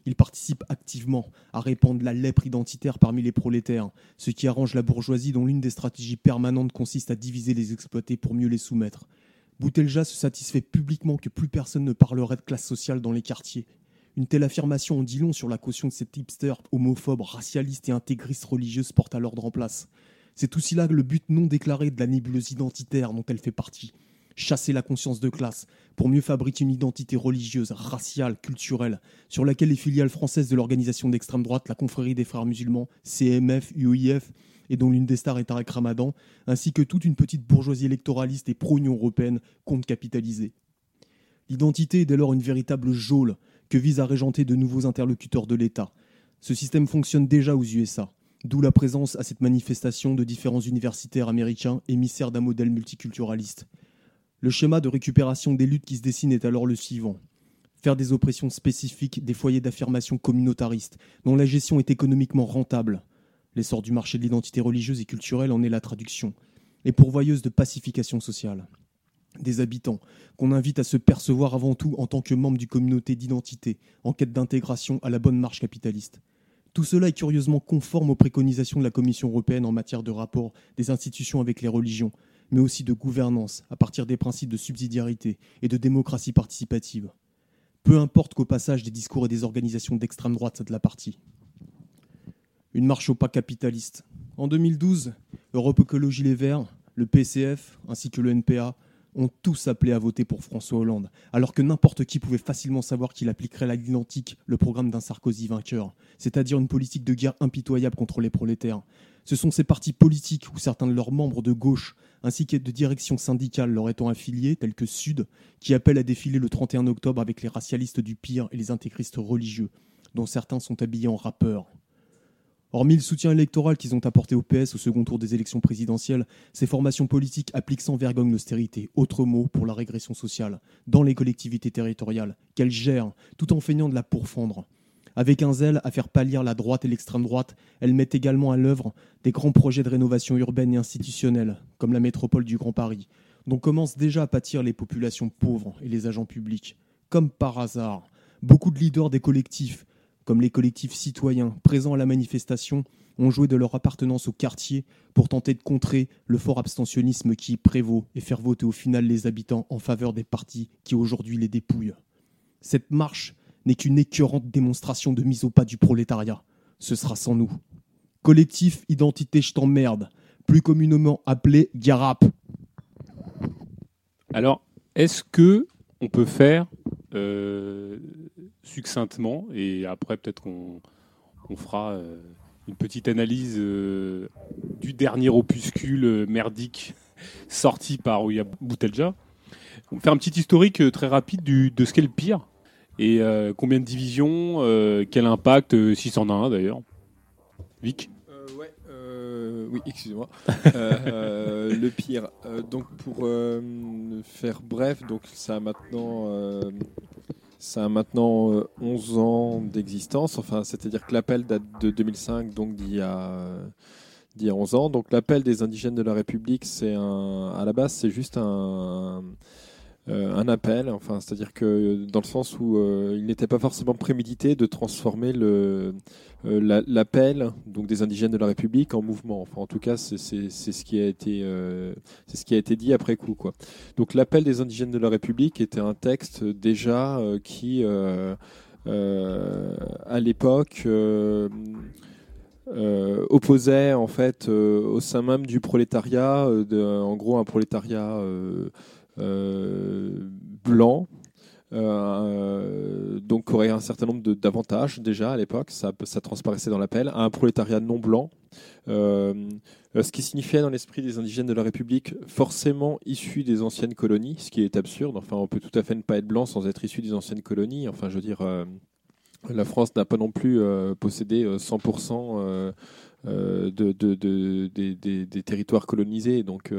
Ils participent activement à répandre la lèpre identitaire parmi les prolétaires, ce qui arrange la bourgeoisie dont l'une des stratégies permanentes consiste à diviser les exploités pour mieux les soumettre. Boutelja se satisfait publiquement que plus personne ne parlerait de classe sociale dans les quartiers. Une telle affirmation en dit long sur la caution de cette hipster homophobe, racialiste et intégriste religieuse porte à l'ordre en place. C'est aussi là le but non déclaré de la nébuleuse identitaire dont elle fait partie. Chasser la conscience de classe pour mieux fabriquer une identité religieuse, raciale, culturelle, sur laquelle les filiales françaises de l'organisation d'extrême droite, la confrérie des frères musulmans, CMF, UIF, et dont l'une des stars est Tarek Ramadan, ainsi que toute une petite bourgeoisie électoraliste et pro-Union européenne compte capitaliser. L'identité est dès lors une véritable geôle que vise à régenter de nouveaux interlocuteurs de l'État. Ce système fonctionne déjà aux USA, d'où la présence à cette manifestation de différents universitaires américains émissaires d'un modèle multiculturaliste. Le schéma de récupération des luttes qui se dessine est alors le suivant. Faire des oppressions spécifiques des foyers d'affirmation communautaristes, dont la gestion est économiquement rentable, L'essor du marché de l'identité religieuse et culturelle en est la traduction, et pourvoyeuse de pacification sociale. Des habitants qu'on invite à se percevoir avant tout en tant que membres d'une communauté d'identité, en quête d'intégration à la bonne marche capitaliste. Tout cela est curieusement conforme aux préconisations de la Commission européenne en matière de rapport des institutions avec les religions, mais aussi de gouvernance à partir des principes de subsidiarité et de démocratie participative. Peu importe qu'au passage des discours et des organisations d'extrême droite de la partie une marche au pas capitaliste. En 2012, Europe Écologie Les Verts, le PCF ainsi que le NPA ont tous appelé à voter pour François Hollande, alors que n'importe qui pouvait facilement savoir qu'il appliquerait à l'identique le programme d'un Sarkozy vainqueur, c'est-à-dire une politique de guerre impitoyable contre les prolétaires. Ce sont ces partis politiques ou certains de leurs membres de gauche, ainsi que de directions syndicales leur étant affiliés, tels que Sud, qui appellent à défiler le 31 octobre avec les racialistes du pire et les intégristes religieux, dont certains sont habillés en rappeurs. Hormis le soutien électoral qu'ils ont apporté au PS au second tour des élections présidentielles, ces formations politiques appliquent sans vergogne l'austérité, autre mot pour la régression sociale, dans les collectivités territoriales, qu'elles gèrent, tout en feignant de la pourfendre. Avec un zèle à faire pâlir la droite et l'extrême droite, elles mettent également à l'œuvre des grands projets de rénovation urbaine et institutionnelle, comme la métropole du Grand Paris, dont commencent déjà à pâtir les populations pauvres et les agents publics. Comme par hasard, beaucoup de leaders des collectifs, comme les collectifs citoyens présents à la manifestation, ont joué de leur appartenance au quartier pour tenter de contrer le fort abstentionnisme qui prévaut et faire voter au final les habitants en faveur des partis qui aujourd'hui les dépouillent. Cette marche n'est qu'une écœurante démonstration de mise au pas du prolétariat. Ce sera sans nous. Collectif Identité Je t'emmerde, plus communément appelé Garap. Alors, est-ce que on peut faire euh, succinctement et après peut-être qu'on on fera euh, une petite analyse euh, du dernier opuscule merdique sorti par Ouya Boutelja. On va un petit historique très rapide de ce qu'est le pire et combien de divisions, quel impact, si c'en a un d'ailleurs. Vic? Oui, excusez-moi. le pire. donc pour faire bref, donc ça a maintenant ça a maintenant 11 euh, ans d'existence. Enfin, c'est-à-dire que l'appel date de 2005, donc d'il y a d'il y a 11 ans. Donc l'appel des indigènes de la République, c'est un, à la base, c'est juste un, un appel, enfin, c'est-à-dire que dans le sens où il n'était pas forcément prémédité de transformer le, l'appel donc des indigènes de la République en mouvement. Enfin, en tout cas, c'est ce qui a été c'est ce qui a été dit après coup, quoi. Donc l'appel des indigènes de la République était un texte déjà qui à l'époque euh, opposait en fait euh, au sein même du prolétariat, euh, en gros un prolétariat blanc, donc aurait un certain nombre d'avantages déjà à l'époque, ça, ça, transparaissait dans l'appel, à un prolétariat non blanc, ce qui signifiait dans l'esprit des indigènes de la République forcément issus des anciennes colonies, ce qui est absurde, enfin on peut tout à fait ne pas être blanc sans être issu des anciennes colonies, enfin je veux dire la France n'a pas non plus euh, possédé 100% euh, euh, de, des, territoires colonisés. Donc,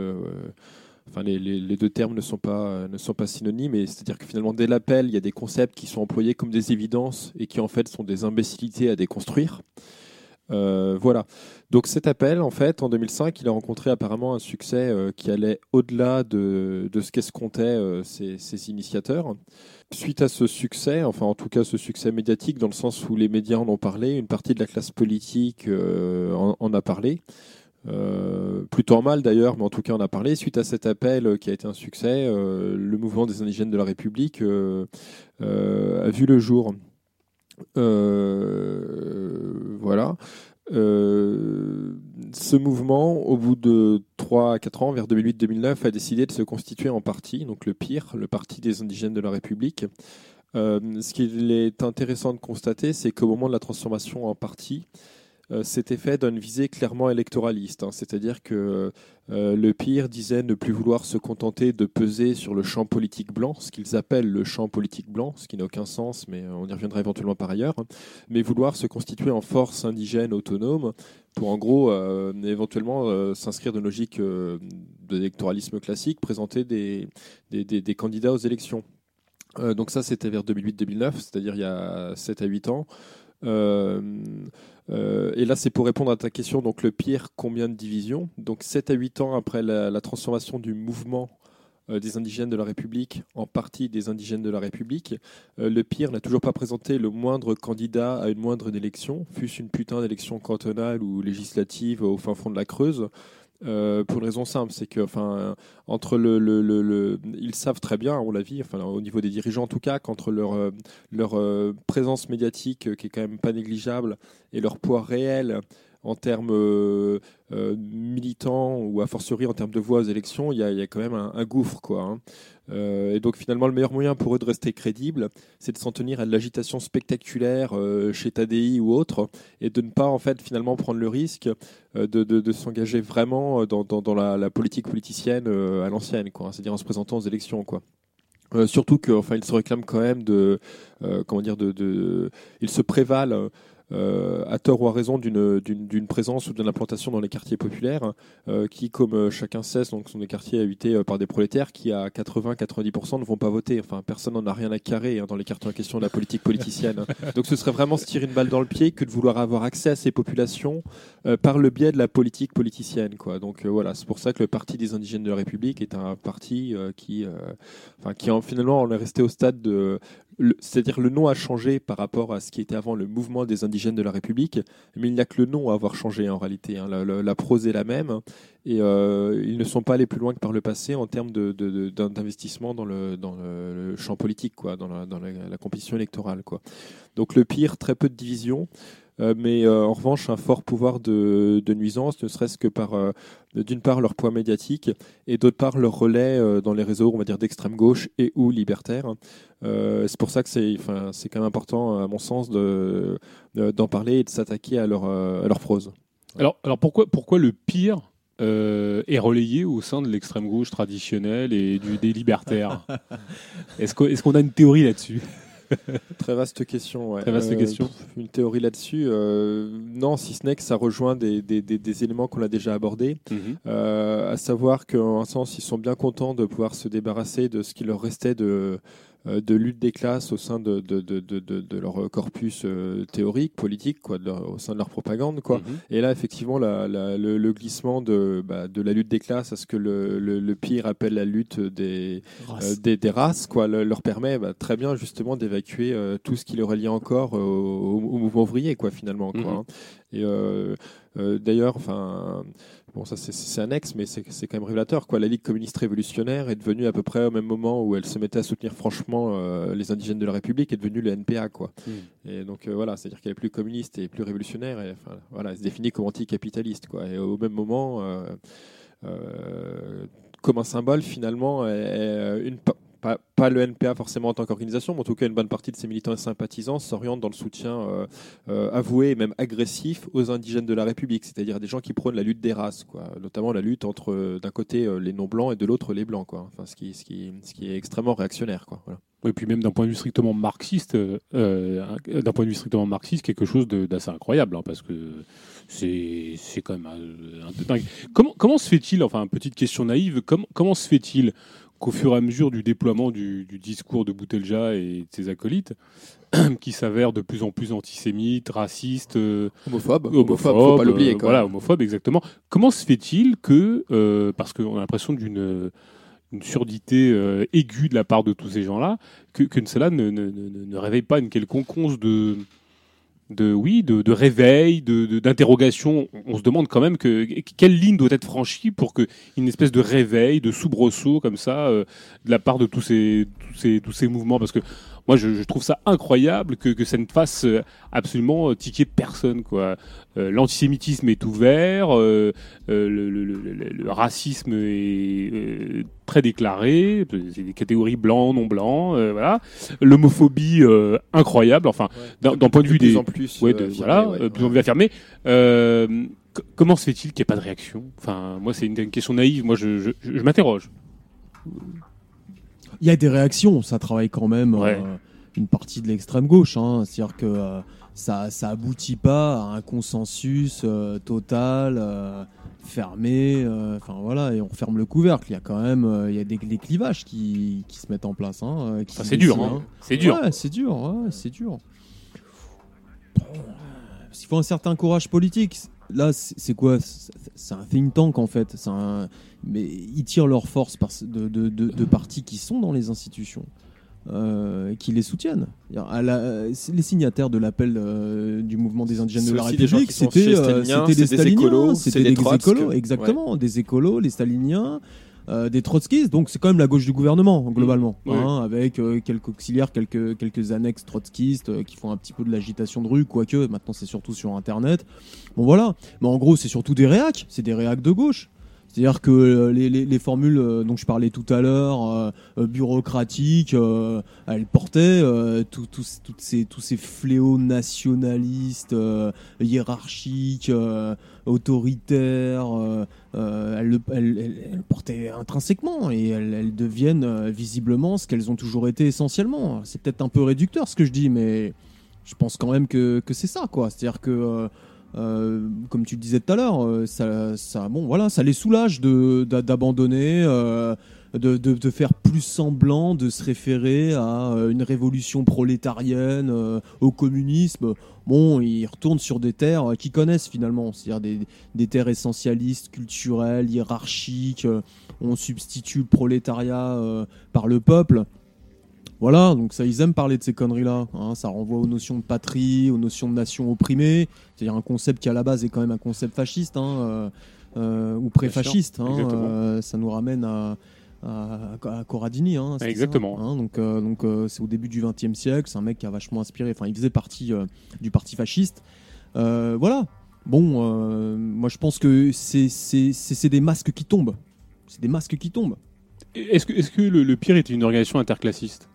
enfin, les, deux termes ne sont pas, ne sont pas synonymes. C'est-à-dire que finalement, dès l'appel, il y a des concepts qui sont employés comme des évidences et qui en fait sont des imbécilités à déconstruire. voilà. Donc cet appel, en fait, en 2005, il a rencontré apparemment un succès qui allait au-delà de, ce qu'escomptaient ces, ces initiateurs suite à ce succès, enfin en tout cas ce succès médiatique, dans le sens où les médias en ont parlé, une partie de la classe politique euh, en, a parlé, euh, plutôt en mal d'ailleurs, mais en tout cas on a parlé. Suite à cet appel qui a été un succès, euh, le mouvement des indigènes de la République a vu le jour. voilà. Euh, ce mouvement, au bout de 3 à 4 ans, vers 2008-2009, a décidé de se constituer en parti, donc le PIR, le Parti des indigènes de la République. Euh, ce qu'il est intéressant de constater, c'est qu'au moment de la transformation en parti, euh, c'était fait d'une visée clairement électoraliste. Hein. C'est-à-dire que euh, le pire disait ne plus vouloir se contenter de peser sur le champ politique blanc, ce qu'ils appellent le champ politique blanc, ce qui n'a aucun sens, mais on y reviendra éventuellement par ailleurs, hein. mais vouloir se constituer en force indigène autonome pour en gros euh, éventuellement s'inscrire dans une logique d'électoralisme classique, présenter des, candidats aux élections. donc ça, c'était vers 2008-2009, c'est-à-dire il y a 7 à 8 ans. Euh, euh, et là, c'est pour répondre à ta question. Donc, le pire, combien de divisions? Donc, 7 à 8 ans après la, transformation du mouvement euh, des indigènes de la République en partie des indigènes de la République, le pire n'a toujours pas présenté le moindre candidat à une moindre élection, fût-ce une putain d'élection cantonale ou législative au fin fond de la Creuse. Euh, pour une raison simple, c'est que, le, le, le, ils savent très bien, on l'a vu, enfin, au niveau des dirigeants en tout cas, qu'entre leur, euh, leur euh, présence médiatique qui est quand même pas négligeable et leur poids réel en termes euh, euh, militants ou a fortiori en termes de voix aux élections, il y a, quand même un, gouffre. Quoi, hein. euh, et donc finalement, le meilleur moyen pour eux de rester crédibles, c'est de s'en tenir à de l'agitation spectaculaire chez Tadi ou autre, et de ne pas en fait finalement prendre le risque de, s'engager vraiment dans, la, politique politicienne à l'ancienne, quoi, c'est-à-dire en se présentant aux élections. Quoi. surtout qu'ils enfin, se réclament quand même de, comment dire, de, de, ils se prévalent euh, à tort ou à raison d'une présence ou d'une implantation dans les quartiers populaires, euh, qui, comme euh, chacun sait, donc, sont des quartiers habités par des prolétaires qui, à 80-90%, ne vont pas voter. Enfin, personne n'en a rien à carrer hein, dans les quartiers en question de la politique politicienne. donc ce serait vraiment se tirer une balle dans le pied que de vouloir avoir accès à ces populations par le biais de la politique politicienne. Quoi. Donc voilà, c'est pour ça que le Parti des indigènes de la République est un parti qui, enfin, qui en, finalement on est resté au stade de c'est-à-dire le nom a changé par rapport à ce qui était avant le mouvement des indigènes de la République, mais il n'y a que le nom à avoir changé en réalité. Hein. La, prose est la même et euh, ils ne sont pas allés plus loin que par le passé en termes d'investissement dans, le, dans le, champ politique, quoi, dans, la, dans la, compétition électorale. Quoi. Donc le pire, très peu de divisions. Euh, mais euh, en revanche un fort pouvoir de, nuisance, ne serait-ce que par, euh, d'une part, leur poids médiatique et d'autre part, leur relais dans les réseaux, on va dire, d'extrême gauche et ou libertaire. c'est pour ça que c'est, enfin, c'est quand même important, à mon sens, de, d'en parler et de s'attaquer à leur, à leur prose. Alors, alors pourquoi, pourquoi le pire est relayé au sein de l'extrême gauche traditionnelle et du, des libertaires? Est-ce, est-ce qu'on a une théorie là-dessus? Très vaste question. Très vaste question. Euh, une théorie là-dessus euh, Non, si ce n'est que ça rejoint des, des, des, éléments qu'on a déjà abordés. Mhm. euh, à savoir qu'en un sens, ils sont bien contents de pouvoir se débarrasser de ce qui leur restait de, de lutte des classes au sein de, de, de, de leur corpus théorique, politique, quoi, au sein de leur propagande. Quoi. Mhm. Et là, effectivement, la, le, glissement de, bah, de la lutte des classes à ce que le, le, pire appelle la lutte des races, des, des, races quoi, leur permet bah, très bien justement d'évacuer tout ce qui le relie encore au, mouvement ouvrier, quoi, finalement. Quoi, mhm. hein. Et d'ailleurs, enfin Bon, ça c'est annexe, mais c'est quand même révélateur. Quoi. La Ligue communiste révolutionnaire est devenue à peu près au même moment où elle se mettait à soutenir franchement euh, les indigènes de la République, est devenue le NPA. Quoi. Hmm. Et donc euh, voilà, c'est-à-dire qu'elle est plus communiste et plus révolutionnaire. Et, enfin, voilà, elle se définit comme anticapitaliste. Quoi. Et au même moment, euh, comme un symbole, finalement, une, pas, le NPA forcément en tant qu'organisation, mais en tout cas une bonne partie de ses militants et sympathisants s'orientent dans le soutien euh, euh, avoué et même agressif aux indigènes de la République, c'est-à-dire des gens qui prônent la lutte des races, quoi. notamment la lutte entre euh, d'un côté les non-blancs et de l'autre les blancs, quoi. Enfin, ce, qui, ce, qui, ce qui est extrêmement réactionnaire. Quoi. Et puis même d'un point de vue strictement marxiste, d'un point de vue strictement marxiste, quelque chose d'assez incroyable, hein, parce que c'est quand même un, peu dingue. Comment, se fait-il, enfin, petite question naïve, comment se fait-il qu'au fur et à mesure du déploiement du, discours de Boutelja et de ses acolytes, qui s'avère de plus en plus antisémite, raciste, euh, homophobe, homophobe, faut pas l'oublier. Euh, voilà, homophobe exactement. Comment se fait-il que, euh, parce qu'on a l'impression d'une surdité aiguë de la part de tous ces gens-là, que, cela ne, ne, réveille pas une quelconque once de de oui de, de réveil de d'interrogation. On se demande quand même que quelle ligne doit être franchie pour que une espèce de réveil de soubresaut comme ça euh, de la part de tous ces tous ces tous ces mouvements. Parce que moi, je, trouve ça incroyable que, que, ça ne fasse euh, absolument tiquer personne. Quoi. Euh, l'antisémitisme est ouvert, euh, le, racisme est très déclaré, c'est des catégories blancs, non blancs, voilà. L'homophobie incroyable, enfin, d'un point de vue des, plus en plus, ouais, de, voilà, plus en plus affirmé. comment se fait-il qu'il n'y ait pas de réaction? Enfin, moi, c'est une, question naïve. Moi, je, je, je m'interroge il y a des réactions, ça travaille quand même euh, une partie de l'extrême gauche. Hein. C'est-à-dire que euh, ça, ça aboutit pas à un consensus euh, total, fermé. Enfin voilà, et on ferme le couvercle. Il y a quand même, il y a des, clivages qui, qui, se mettent en place. Hein, c'est dur, hein. c'est dur. c'est dur, c'est dur. Il faut un certain courage politique là, c'est quoi? C'est un think tank en fait. Mais ils tirent leur force de, de, partis qui sont dans les institutions. Euh, qui les soutiennent. les signataires de l'appel euh, du mouvement des indigènes de la République, c'était euh, des staliniens, c'était des, écolos, exactement, des écolos, les staliniens, euh, des trotskistes, donc c'est quand même la gauche du gouvernement globalement, mmh. hein, avec euh, quelques auxiliaires, quelques, quelques annexes trotskistes euh, qui font un petit peu de l'agitation de rue, quoique maintenant c'est surtout sur internet. Bon voilà, mais en gros c'est surtout des réacs, c'est des réacs de gauche. C'est-à-dire que euh, les, formules euh, dont je parlais tout à l'heure, euh, bureaucratiques, elles portaient tous ces fléaux nationalistes, hiérarchiques, autoritaires, elles, elles, portaient intrinsèquement et elles, deviennent visiblement ce qu'elles ont toujours été essentiellement. C'est peut-être un peu réducteur ce que je dis, mais je pense quand même que, que c'est ça, quoi. C'est-à-dire que euh, comme tu le disais tout à l'heure, euh, ça, bon, voilà, ça les soulage d'abandonner, euh, de, de, de, faire plus semblant de se référer à une révolution prolétarienne, au communisme. Bon, ils retournent sur des terres qu'ils connaissent finalement, c'est-à-dire des, des, terres essentialistes, culturelles, hiérarchiques. on substitue le prolétariat par le peuple. Voilà, donc ça, ils aiment parler de ces conneries-là. Hein. ça renvoie aux notions de patrie, aux notions de nation opprimée. C'est-à-dire un concept qui à la base est quand même un concept fasciste hein, euh, euh, ou pré-fasciste. Hein, euh, ça nous ramène à, à, Corradini. Exactement. donc, donc c'est au début du XXe siècle. C'est un mec qui a vachement inspiré. Enfin, il faisait partie du parti fasciste. voilà. Bon, moi je pense que c'est des masques qui tombent. C'est des masques qui tombent. Est-ce que, est que le, le, pire était une organisation interclassiste?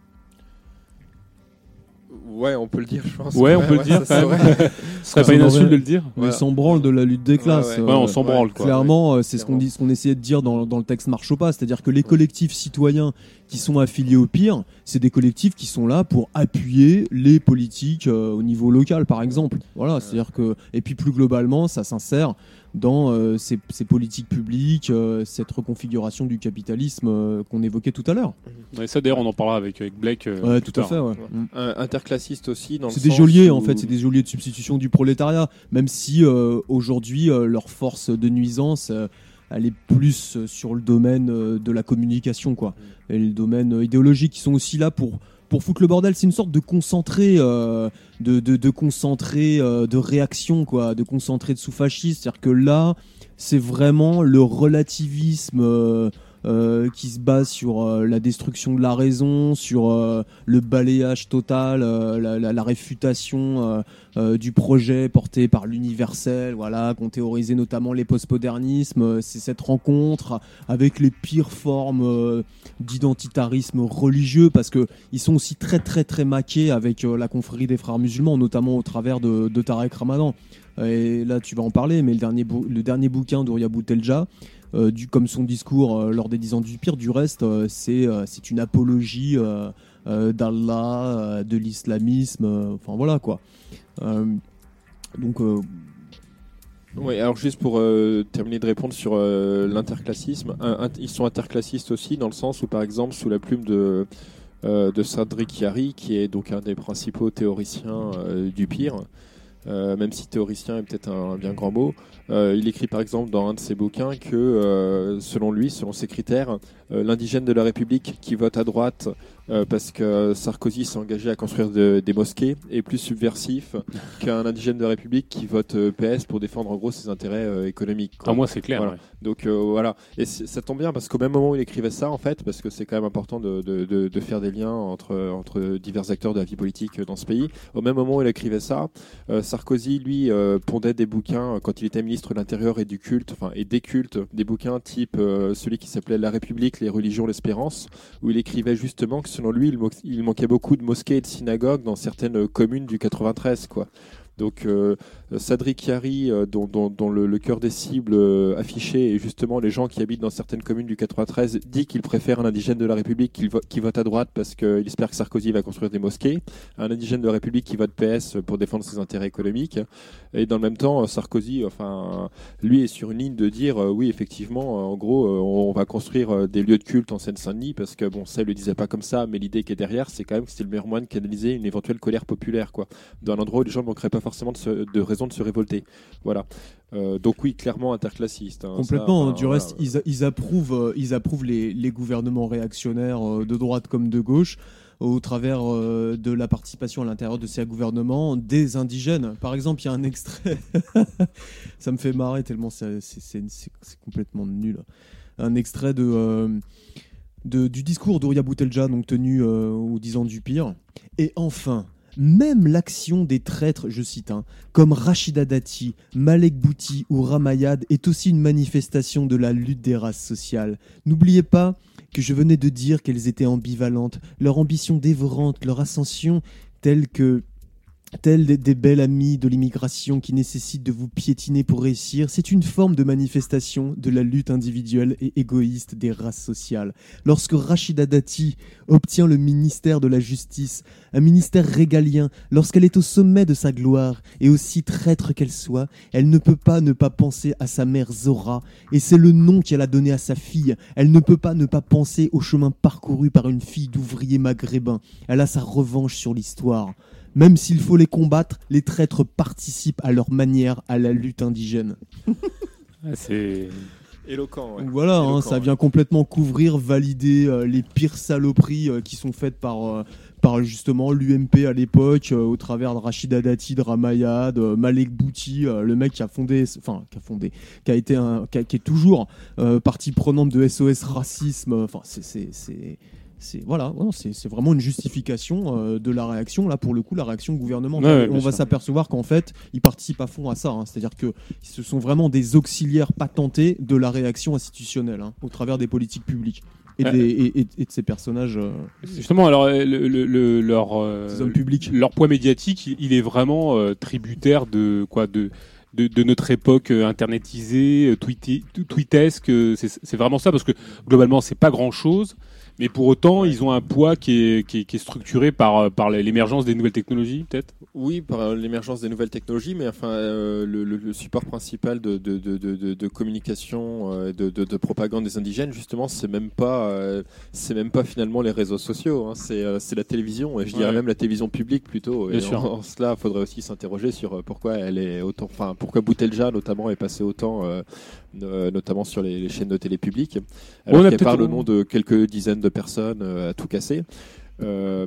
Ouais, on peut le dire, je pense. Ouais, on peut le dire. Ça serait pas une insulte de le dire. Mais s'en branle de la lutte des classes. Ouais, on s'en branle. Clairement, euh, c'est ce qu'on dit, ce qu'on essayait de dire dans, dans le texte Marche au pas, c'est-à-dire que les collectifs citoyens qui sont affiliés au pire, c'est des collectifs qui sont là pour appuyer les politiques euh, au niveau local, par exemple. Voilà, c'est-à-dire que et puis plus globalement, ça s'insère dans euh, ces, politiques publiques, euh, cette reconfiguration du capitalisme qu'on évoquait tout à l'heure. Ouais, ça d'ailleurs, on en parlera avec, avec Blake. ouais, tout à fait. Ouais. Mm. Interclassiste aussi. C'est des geôliers en fait, c'est des geôliers de substitution du prolétariat, même si aujourd'hui leur force de nuisance elle est plus euh, sur le domaine euh, de la communication, quoi. Mm. Et le domaine euh, idéologique, qui sont aussi là pour pour foutre le bordel, c'est une sorte de concentré, de, de, de, réaction, quoi, de concentré de sous-fasciste. C'est-à-dire que là, c'est vraiment le relativisme euh, qui se base sur euh, la destruction de la raison, sur euh, le balayage total, la, la, réfutation du projet porté par l'universel, voilà, qu'ont théorisé notamment les postmodernismes. C'est cette rencontre avec les pires formes d'identitarisme religieux, parce que ils sont aussi très très très maqués avec la confrérie des frères musulmans, notamment au travers de, de Tarek Ramadan. Et là, tu vas en parler, mais le dernier, le dernier bouquin d'Ouria Boutelja, euh, du, comme son discours euh, lors des 10 ans du pire. Du reste, euh, c'est c'est une apologie d'Allah, de l'islamisme. Enfin voilà quoi. donc. Oui, alors juste pour terminer de répondre sur l'interclassisme, ils sont interclassistes aussi dans le sens où, par exemple, sous la plume de, de Sadric Yari, qui est donc un des principaux théoriciens du pire, euh, même si théoricien est peut-être un, bien grand mot. Euh, il écrit par exemple dans un de ses bouquins que, euh, selon lui, selon ses critères, l'indigène de la République qui vote à droite euh, parce que Sarkozy s'est engagé à construire des mosquées est plus subversif qu'un indigène de République qui vote euh, PS pour défendre en gros ses intérêts euh, économiques. Quoi. Ah, moi c'est clair. Donc voilà, et ça tombe bien parce qu'au même moment où il écrivait ça en fait, parce que c'est quand même important de, de, de, faire des liens entre, entre divers acteurs de la vie politique dans ce pays, au même moment où il écrivait ça, Sarkozy lui pondait des bouquins quand il était ministre de l'Intérieur et du culte, enfin et des cultes, des bouquins type celui qui s'appelait La République, les religions, l'espérance, où il écrivait justement que selon lui, il, manquait beaucoup de mosquées et de synagogues dans certaines communes du 93. Quoi. Donc euh, Sadric Yari, euh, dont, le, cœur des cibles euh, affiché est justement les gens qui habitent dans certaines communes du 93, dit qu'il préfère un indigène de la République qui, vote à droite parce qu'il espère que Sarkozy va construire des mosquées, un indigène de la République qui vote PS pour défendre ses intérêts économiques, et dans le même temps, Sarkozy, enfin, lui est sur une ligne de dire oui, effectivement, en gros, on va construire des lieux de culte en Seine-Saint-Denis parce que bon, ça, il le disait pas comme ça, mais l'idée qui est derrière, c'est quand même que c'était le meilleur moyen de canaliser une éventuelle colère populaire, quoi, dans un endroit où les gens ne manqueraient pas forcément de, de raison de se révolter. Voilà. Euh, donc oui, clairement interclassiste. Hein, Complètement. du reste, ils, approuvent, euh, ils approuvent les, gouvernements réactionnaires euh, de droite comme de gauche au travers de la participation à l'intérieur de ces gouvernements des indigènes. Par exemple, il y a un extrait, ça me fait marrer tellement c'est complètement nul. Un extrait de, du discours d'Ouria Boutelja, donc tenu aux 10 ans du pire. Et enfin, même l'action des traîtres, je cite, hein, comme Rachida Dati, Malek Bouti ou Ramayad est aussi une manifestation de la lutte des races sociales. N'oubliez pas que je venais de dire qu'elles étaient ambivalentes, leur ambition dévorante, leur ascension telle que telles des, belles amies de l'immigration qui nécessitent de vous piétiner pour réussir, c'est une forme de manifestation de la lutte individuelle et égoïste des races sociales. Lorsque Rachida Dati obtient le ministère de la Justice, un ministère régalien, lorsqu'elle est au sommet de sa gloire, et aussi traître qu'elle soit, elle ne peut pas ne pas penser à sa mère Zora, et c'est le nom qu'elle a donné à sa fille. Elle ne peut pas ne pas penser au chemin parcouru par une fille d'ouvrier maghrébin. Elle a sa revanche sur l'histoire. Même s'il faut les combattre, les traîtres participent à leur manière à la lutte indigène. C'est éloquent. Voilà, hein, ça vient complètement couvrir, valider euh, les pires saloperies euh, qui sont faites par, euh, par justement l'UMP à l'époque, au travers de Rachida Dati, de Ramayad, Malek Bouti, le mec qui a fondé, enfin qui a fondé, qui a été un, qui, qui est toujours partie prenante de SOS racisme. Enfin, c'est c'est voilà, c'est vraiment une justification euh, de la réaction. Là, pour le coup, la réaction gouvernementale. on va s'apercevoir qu'en fait, ils participent à fond à ça. Hein. C'est-à-dire que ce sont vraiment des auxiliaires patentés de la réaction institutionnelle hein, au travers des politiques publiques. Et, de ces personnages. Euh, Justement, alors le, leur, euh, hommes publics. leur poids médiatique, il, est vraiment tributaire de quoi de, de, notre époque internetisée, tweetesque. C'est vraiment ça parce que globalement, c'est pas grand chose Mais pour autant, ils ont un poids qui est, qui est, structuré par, par l'émergence des nouvelles technologies, peut-être? Oui, par l'émergence des nouvelles technologies, mais enfin, le, le, support principal de, de, de, de communication, de, de, propagande des indigènes, justement, c'est même pas, c'est même pas finalement les réseaux sociaux, hein. c'est la télévision, et je dirais même la télévision publique plutôt. Et en, cela, il faudrait aussi s'interroger sur pourquoi elle est autant, enfin, pourquoi Boutelja notamment est passé autant, notamment sur les, chaînes de télé publiques, alors qu'elle parle au nom de quelques dizaines de personnes euh, à tout casser. Euh,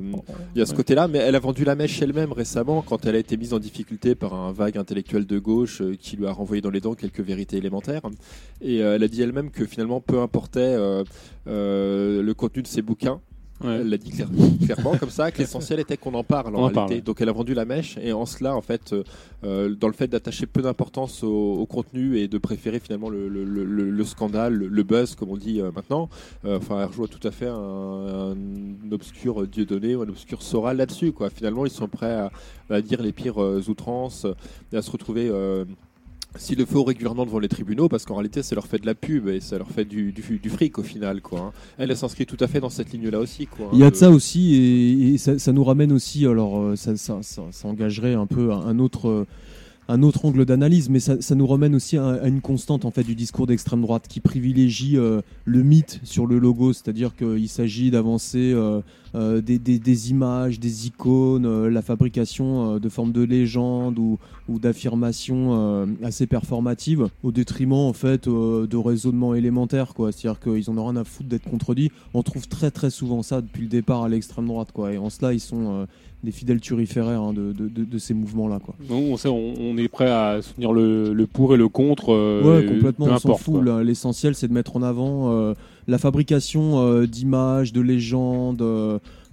il y a ce côté-là, mais elle a vendu la mèche elle-même récemment quand elle a été mise en difficulté par un vague intellectuel de gauche euh, qui lui a renvoyé dans les dents quelques vérités élémentaires. Et elle a dit elle-même que finalement, peu importait le contenu de ses bouquins, elle l'a dit clairement comme ça, que l'essentiel était qu'on en parle en réalité. Donc elle a vendu la mèche et en cela, en fait, euh, euh, dans le fait d'attacher peu d'importance au, contenu et de préférer finalement le, scandale, le, buzz comme on dit euh, maintenant, enfin elle rejoint tout à fait un, obscur dieu donné ou un obscur Sora là-dessus. Quoi. Finalement, ils sont prêts à, à dire les pires outrances et à se retrouver s'il le faut régulièrement devant les tribunaux, parce qu'en réalité, ça leur fait de la pub et ça leur fait du, du, fric au final. Quoi, hein. Elle, s'inscrit tout à fait dans cette ligne-là aussi. Quoi, hein, Il y a de ça aussi, et, ça, nous ramène aussi, alors euh, ça, ça, engagerait un peu un autre un autre angle d'analyse, mais ça, nous ramène aussi à, une constante en fait du discours d'extrême droite qui privilégie euh, le mythe sur le logo, c'est-à-dire qu'il s'agit d'avancer euh, euh, des, images, des icônes, la fabrication de formes de légendes ou, ou d'affirmations assez performatives, au détriment en fait de raisonnements élémentaires, quoi. C'est-à-dire qu'ils en ont rien à foutre d'être contredits. On trouve très très souvent ça depuis le départ à l'extrême droite, quoi. Et en cela, ils sont des fidèles turiféraires hein, de, de, de, ces mouvements-là. Quoi. on, sait, on, est prêt à soutenir le, le pour et le contre. Euh, ouais, complètement, on s'en fout. L'essentiel, c'est de mettre en avant euh, la fabrication euh, d'images, de légendes,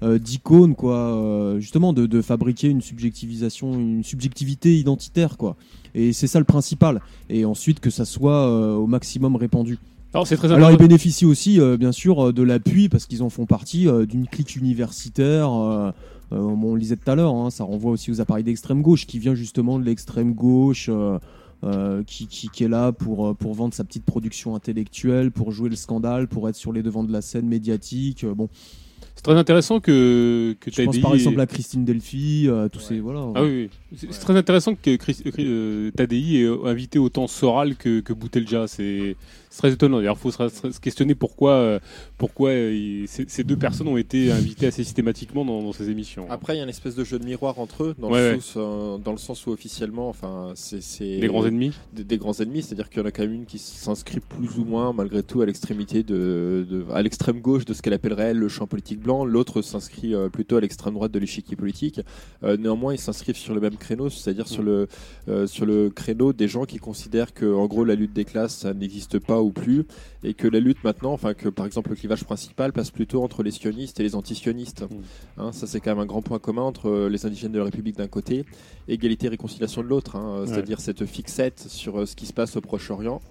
d'icônes, quoi. justement, de, de, fabriquer une subjectivisation, une subjectivité identitaire, quoi. Et c'est ça le principal. Et ensuite, que ça soit au maximum répandu. Alors, très Alors ils bénéficient aussi, bien sûr, de l'appui parce qu'ils en font partie d'une clique universitaire euh, on lisait tout à l'heure, hein, ça renvoie aussi aux appareils d'extrême gauche, qui vient justement de l'extrême gauche. Euh, euh, qui, qui, est là pour, pour vendre sa petite production intellectuelle, pour jouer le scandale, pour être sur les devants de la scène médiatique. bon, c'est très intéressant que, que Je pense par exemple à Christine Delphi, tous ces voilà. Ah oui, c'est très intéressant que euh, Tadei ait invité autant Soral que, que Boutelja. C'est c'est très étonnant. il faut se, questionner pourquoi, euh, pourquoi euh, ces deux personnes ont été invitées assez systématiquement dans, ces émissions. Après, il y a une espèce de jeu de miroir entre eux, dans, le, Sens, euh, dans le sens où officiellement, enfin, c'est des grands ennemis. Des, grands ennemis, c'est-à-dire qu'il y en a quand même une qui s'inscrit plus ou moins, malgré tout, à l'extrémité de, à l'extrême gauche de ce qu'elle appellerait le champ politique blanc. L'autre s'inscrit plutôt à l'extrême droite de l'échiquier politique. néanmoins, ils s'inscrivent sur le même créneau, c'est-à-dire sur le sur le créneau des gens qui considèrent que, en gros, la lutte des classes, ça n'existe pas ou plus, et que la lutte maintenant, enfin que par exemple le clivage principal passe plutôt entre les sionistes et les anti-sionistes. Mm. Hein, ça c'est quand même un grand point commun entre euh, les indigènes de la République d'un côté, égalité et réconciliation de l'autre, hein, c'est-à-dire cette fixette sur euh, ce qui se passe au Proche-Orient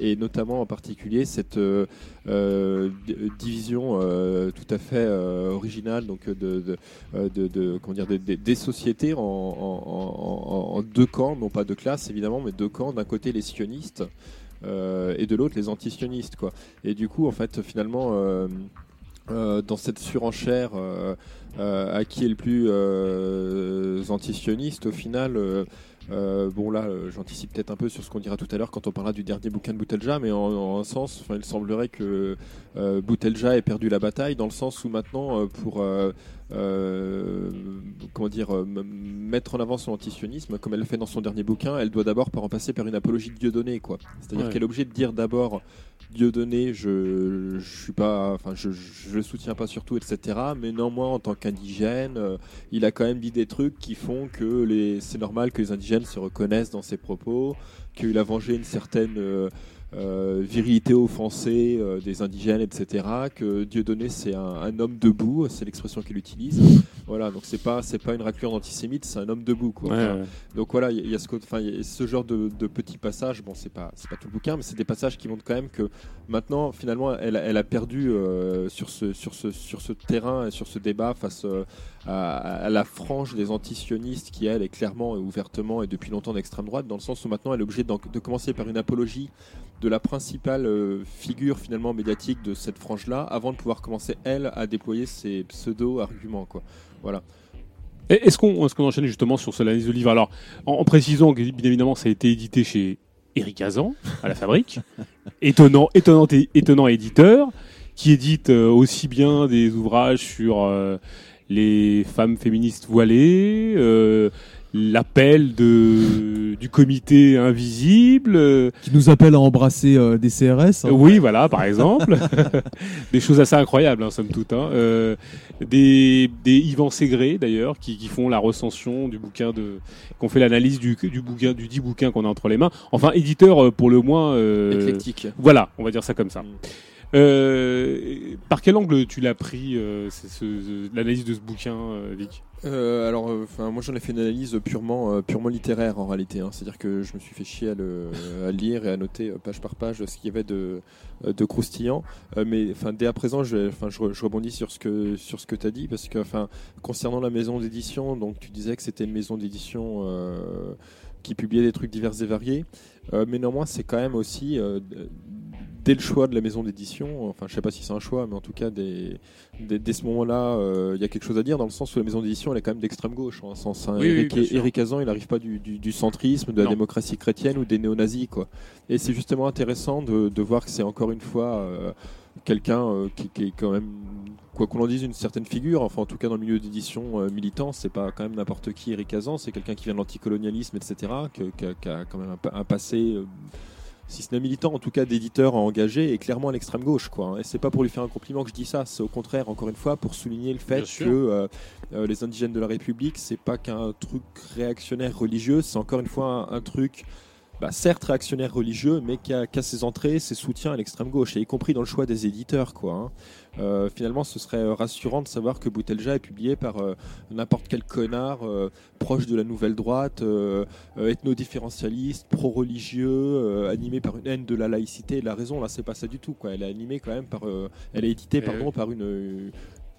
et notamment en particulier cette euh, division tout à fait originale donc de, de, comment dire des, sociétés en, en, deux camps non pas deux classes évidemment mais deux camps d'un côté les sionistes et de l'autre les antisionistes quoi. Et du coup en fait finalement euh, euh, dans cette surenchère à qui est le plus antisioniste au final bon là, j'anticipe peut-être un peu sur ce qu'on dira tout à l'heure quand on parlera du dernier bouquin de Boutelja, mais en, un sens, il semblerait que Boutelja ait perdu la bataille dans le sens où maintenant, pour euh, comment dire, euh, mettre en avant son antisionisme, comme elle le fait dans son dernier bouquin, elle doit d'abord en passer par une apologie de Dieudonné, quoi. C'est-à-dire qu'elle est obligée de dire d'abord Dieudonné, je, je suis pas, enfin, je, je le soutiens pas surtout, etc. Mais néanmoins, en tant qu'indigène, euh, il a quand même dit des trucs qui font que les, c'est normal que les indigènes se reconnaissent dans ses propos, qu'il a vengé une certaine euh, virilité offensée euh, des indigènes, etc. Que Dieudonné c'est un, homme debout, c'est l'expression qu'il utilise. Voilà, donc c'est pas c'est pas une raclure d'antisémite, c'est un homme debout. Quoi. Donc voilà, il y, a ce enfin ce genre de, petits passages. Bon, c'est pas c'est pas tout le bouquin, mais c'est des passages qui montrent quand même que maintenant finalement elle, elle a perdu euh, sur ce sur ce sur ce terrain et sur ce débat face à, la frange des antisionistes qui elle est clairement et ouvertement et depuis longtemps d'extrême droite, dans le sens où maintenant elle est obligée de commencer par une apologie de la principale figure finalement médiatique de cette frange-là, avant de pouvoir commencer elle à déployer ses pseudo-arguments. Quoi. Voilà. Est-ce qu'on est enchaîne justement sur cette analyse de livre Alors, en, précisant que bien évidemment ça a été édité chez Eric Azan à la fabrique, étonnant, étonnant, étonnant éditeur qui édite euh, aussi bien des ouvrages sur euh, les femmes féministes voilées, euh, l'appel de du comité invisible qui nous appelle à embrasser des CRS. Hein. Oui, voilà, par exemple, des choses assez incroyables, hein, somme toute. Hein. des, des Yvan Ségré d'ailleurs qui, qui, font la recension du bouquin de, qu'on fait l'analyse du, du bouquin du dit bouquin qu'on a entre les mains. Enfin, éditeur pour le moins éclectique. Voilà, on va dire ça comme ça. Mm. Euh, par quel angle tu l'as pris, euh, l'analyse de ce bouquin, euh, Vic? Alors, moi j'en ai fait une analyse purement, purement littéraire en réalité. Hein. C'est-à-dire que je me suis fait chier à le, lire et à noter page par page ce qu'il y avait de, de croustillant. mais enfin, dès à présent, je, rebondis sur ce que, sur ce que tu as dit parce que, enfin, concernant la maison d'édition, donc tu disais que c'était une maison d'édition qui publiait des trucs divers et variés. mais néanmoins, c'est quand même aussi dès le choix de la maison d'édition, enfin je sais pas si c'est un choix, mais en tout cas dès, dès, ce moment-là, euh, il y a quelque chose à dire dans le sens où la maison d'édition elle est quand même d'extrême gauche. En sens, hein. Eric, Hazan il n'arrive pas du, centrisme, de la démocratie chrétienne ou des néo-nazis. Quoi. Et c'est justement intéressant de, voir que c'est encore une fois euh, quelqu'un euh, qui, est quand même quoi qu'on en dise, une certaine figure. Enfin, en tout cas, dans le milieu d'édition militant, c'est pas quand même n'importe qui, Eric Hazan. C'est quelqu'un qui vient de l'anticolonialisme, etc., qui, a, quand même un passé si ce n'est militant, en tout cas d'éditeur engagé, est clairement à l'extrême gauche. Quoi. Hein. Et c'est pas pour lui faire un compliment que je dis ça, c'est au contraire, encore une fois, pour souligner le fait que euh, euh, les indigènes de la République, c'est pas qu'un truc réactionnaire religieux, c'est encore une fois un truc bah, certes réactionnaire religieux, mais qui a, ses entrées, ses soutiens à l'extrême gauche, et y compris dans le choix des éditeurs. Quoi, hein. euh, finalement, ce serait rassurant de savoir que Boutelja est publié par euh, n'importe quel connard euh, proche de la nouvelle droite, ethno-différentialiste, pro-religieux, animé par une haine de la laïcité et de la raison. Là, c'est pas ça du tout. Quoi. Elle est animée quand même par, elle est éditée eh pardon, par une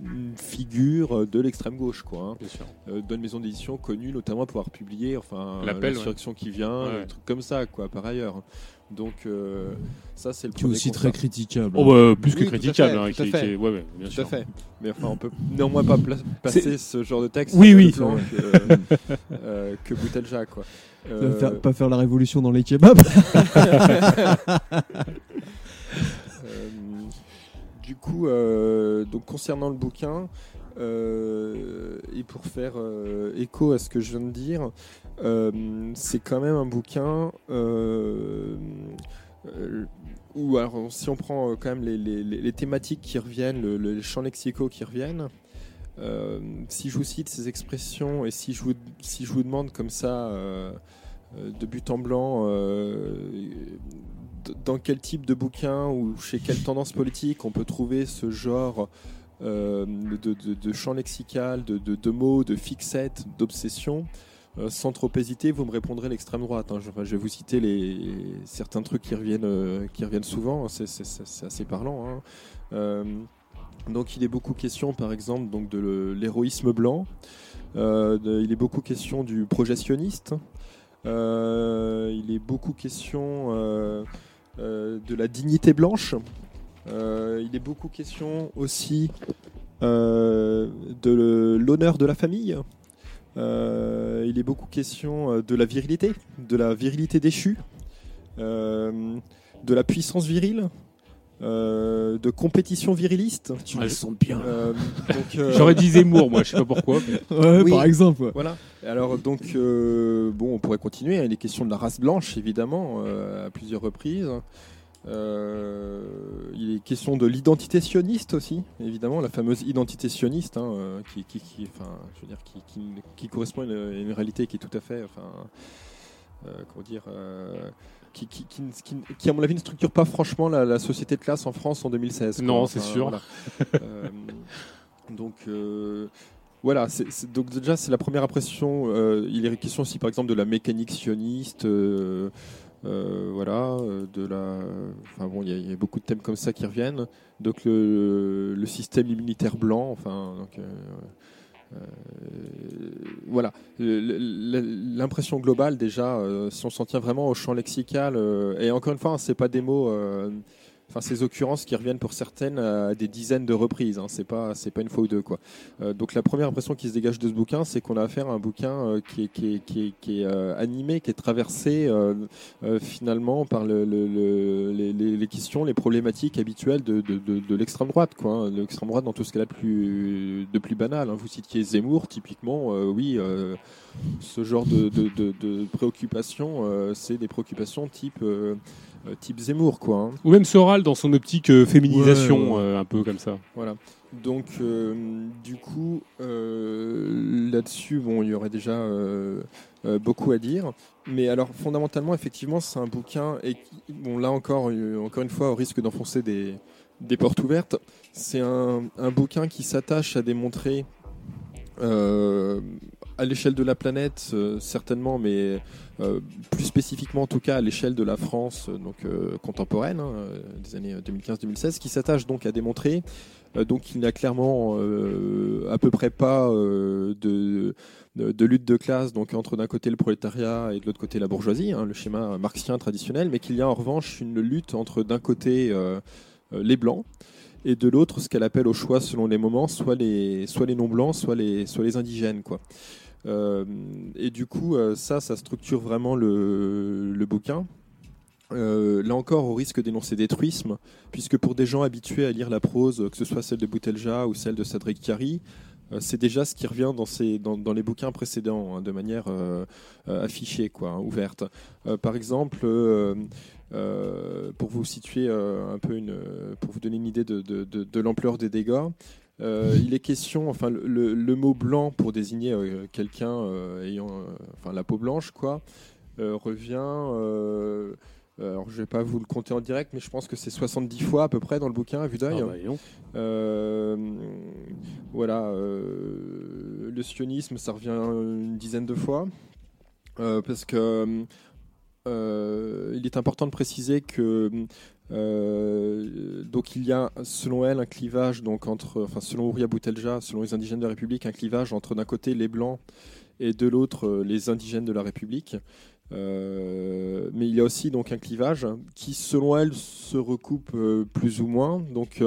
une figure de l'extrême gauche, quoi. Hein. Euh, d'une maison d'édition connue notamment pour avoir publié, enfin, l'insurrection qui vient, ouais. des comme ça, quoi, par ailleurs. Donc euh, ça c'est le qui est aussi très critiquable. Oh, bah, plus que critiquable, hein, qui, fait. ouais, bien tout sûr. à fait. Mais enfin on peut néanmoins pas passer ce genre de texte. Oui oui. Que, euh, que Boutelja quoi. Faire, pas faire la révolution dans les kebabs. du coup, euh, donc concernant le bouquin, euh, et pour faire euh, écho à ce que je viens de dire, c'est quand même un bouquin où, alors, si on prend quand même les, thématiques qui reviennent, le, les champs lexicaux qui reviennent, si je vous cite ces expressions et si je vous, si je vous demande comme ça, de but en blanc, dans quel type de bouquin ou chez quelle tendance politique on peut trouver ce genre euh, de, champ lexical, de, mots, de fixettes, d'obsessions? Euh, sans trop hésiter, vous me répondrez l'extrême droite. Hein. Je, vais vous citer les, certains trucs qui reviennent, euh, qui reviennent souvent. C'est assez parlant. Hein. donc, il est beaucoup question, par exemple, donc de l'héroïsme blanc. il est beaucoup question du projectionniste. il est beaucoup question de la dignité blanche. Euh, il est beaucoup question aussi euh, de l'honneur de la famille. il est beaucoup question de la virilité, de la virilité déchue, de la puissance virile, de compétition viriliste. Elles sont bien. J'aurais dit Zemmour, moi, je sais pas pourquoi. Par exemple. Voilà. Alors donc, bon, on pourrait continuer. Il est question de la race blanche, évidemment, à plusieurs reprises. il est question de l'identité sioniste aussi, évidemment, la fameuse identité sioniste, hein, qui, qui, enfin, je veux dire, qui, qui, correspond à une, réalité qui est tout à fait, enfin, comment dire, qui, qui, qui, à mon avis, ne structure pas franchement la, société de classe en France en 2016. Non, c'est sûr. Euh, donc, euh, voilà, donc déjà, c'est la première impression. Euh, il est question aussi, par exemple, de la mécanique sioniste. voilà, de la. Enfin bon, il y, a beaucoup de thèmes comme ça qui reviennent. Donc le, le système immunitaire blanc, enfin, donc, voilà, l'impression globale déjà, si on s'en tient vraiment au champ lexical, et encore une fois, hein, c'est pas des mots enfin ces occurrences qui reviennent pour certaines à des dizaines de reprises. Hein. C'est pas c'est pas une fois ou deux quoi. Euh, donc la première impression qui se dégage de ce bouquin, c'est qu'on a affaire à un bouquin euh, qui est euh, animé, qui est traversé finalement par le, le, les, questions, les problématiques habituelles de, l'extrême droite quoi. Hein. L'extrême droite dans tout ce qu'elle a de plus banal. Hein. Vous citiez Zemmour typiquement, oui. ce genre de, préoccupations, c'est des préoccupations type euh, type Zemmour, quoi. Hein. Ou même Soral dans son optique euh, féminisation, euh, un peu comme ça. Voilà. Donc, du coup, là-dessus, bon, il y aurait déjà beaucoup à dire. Mais alors, fondamentalement, effectivement, c'est un bouquin, et bon, là encore, encore une fois, au risque d'enfoncer des, des portes ouvertes, c'est un, un, bouquin qui s'attache à démontrer à l'échelle de la planète, euh, certainement, mais euh, plus spécifiquement en tout cas à l'échelle de la France euh, donc, contemporaine, hein, des années 2015-2016, qui s'attache donc à démontrer donc qu'il n'y a clairement à peu près pas de, lutte de classe donc entre d'un côté le prolétariat et de l'autre côté la bourgeoisie, hein, le schéma marxien traditionnel, mais qu'il y a en revanche une lutte entre d'un côté les blancs et de l'autre ce qu'elle appelle au choix selon les moments, soit les, soit les non-blancs, soit les, soit les indigènes. Quoi. Euh, et du coup, euh, ça, ça structure vraiment le, bouquin. Euh, là encore, au risque d'énoncer des truismes, puisque pour des gens habitués à lire la prose, que ce soit celle de Boutelja ou celle de Cédric Chiari, c'est déjà ce qui revient dans, les bouquins précédents, hein, de manière affichée, hein, ouverte. par exemple, pour vous situer un peu pour vous donner une idée de, de, de l'ampleur des dégâts, euh, il est question, enfin, le, mot blanc pour désigner euh, quelqu'un euh, ayant, enfin, la peau blanche, quoi, revient. alors, je vais pas vous le compter en direct, mais je pense que c'est 70 fois à peu près dans le bouquin à vue d'œil. Ah, bah, voilà, le sionisme, ça revient une dizaine de fois, parce que il est important de préciser que euh, donc il y a, selon elle, un clivage, donc entre, enfin selon Ouria Boutelja, selon les indigènes de la République, un clivage entre d'un côté les blancs et de l'autre euh, les indigènes de la République. Euh, mais il y a aussi donc un clivage qui, selon elle, se recoupe plus ou moins. Donc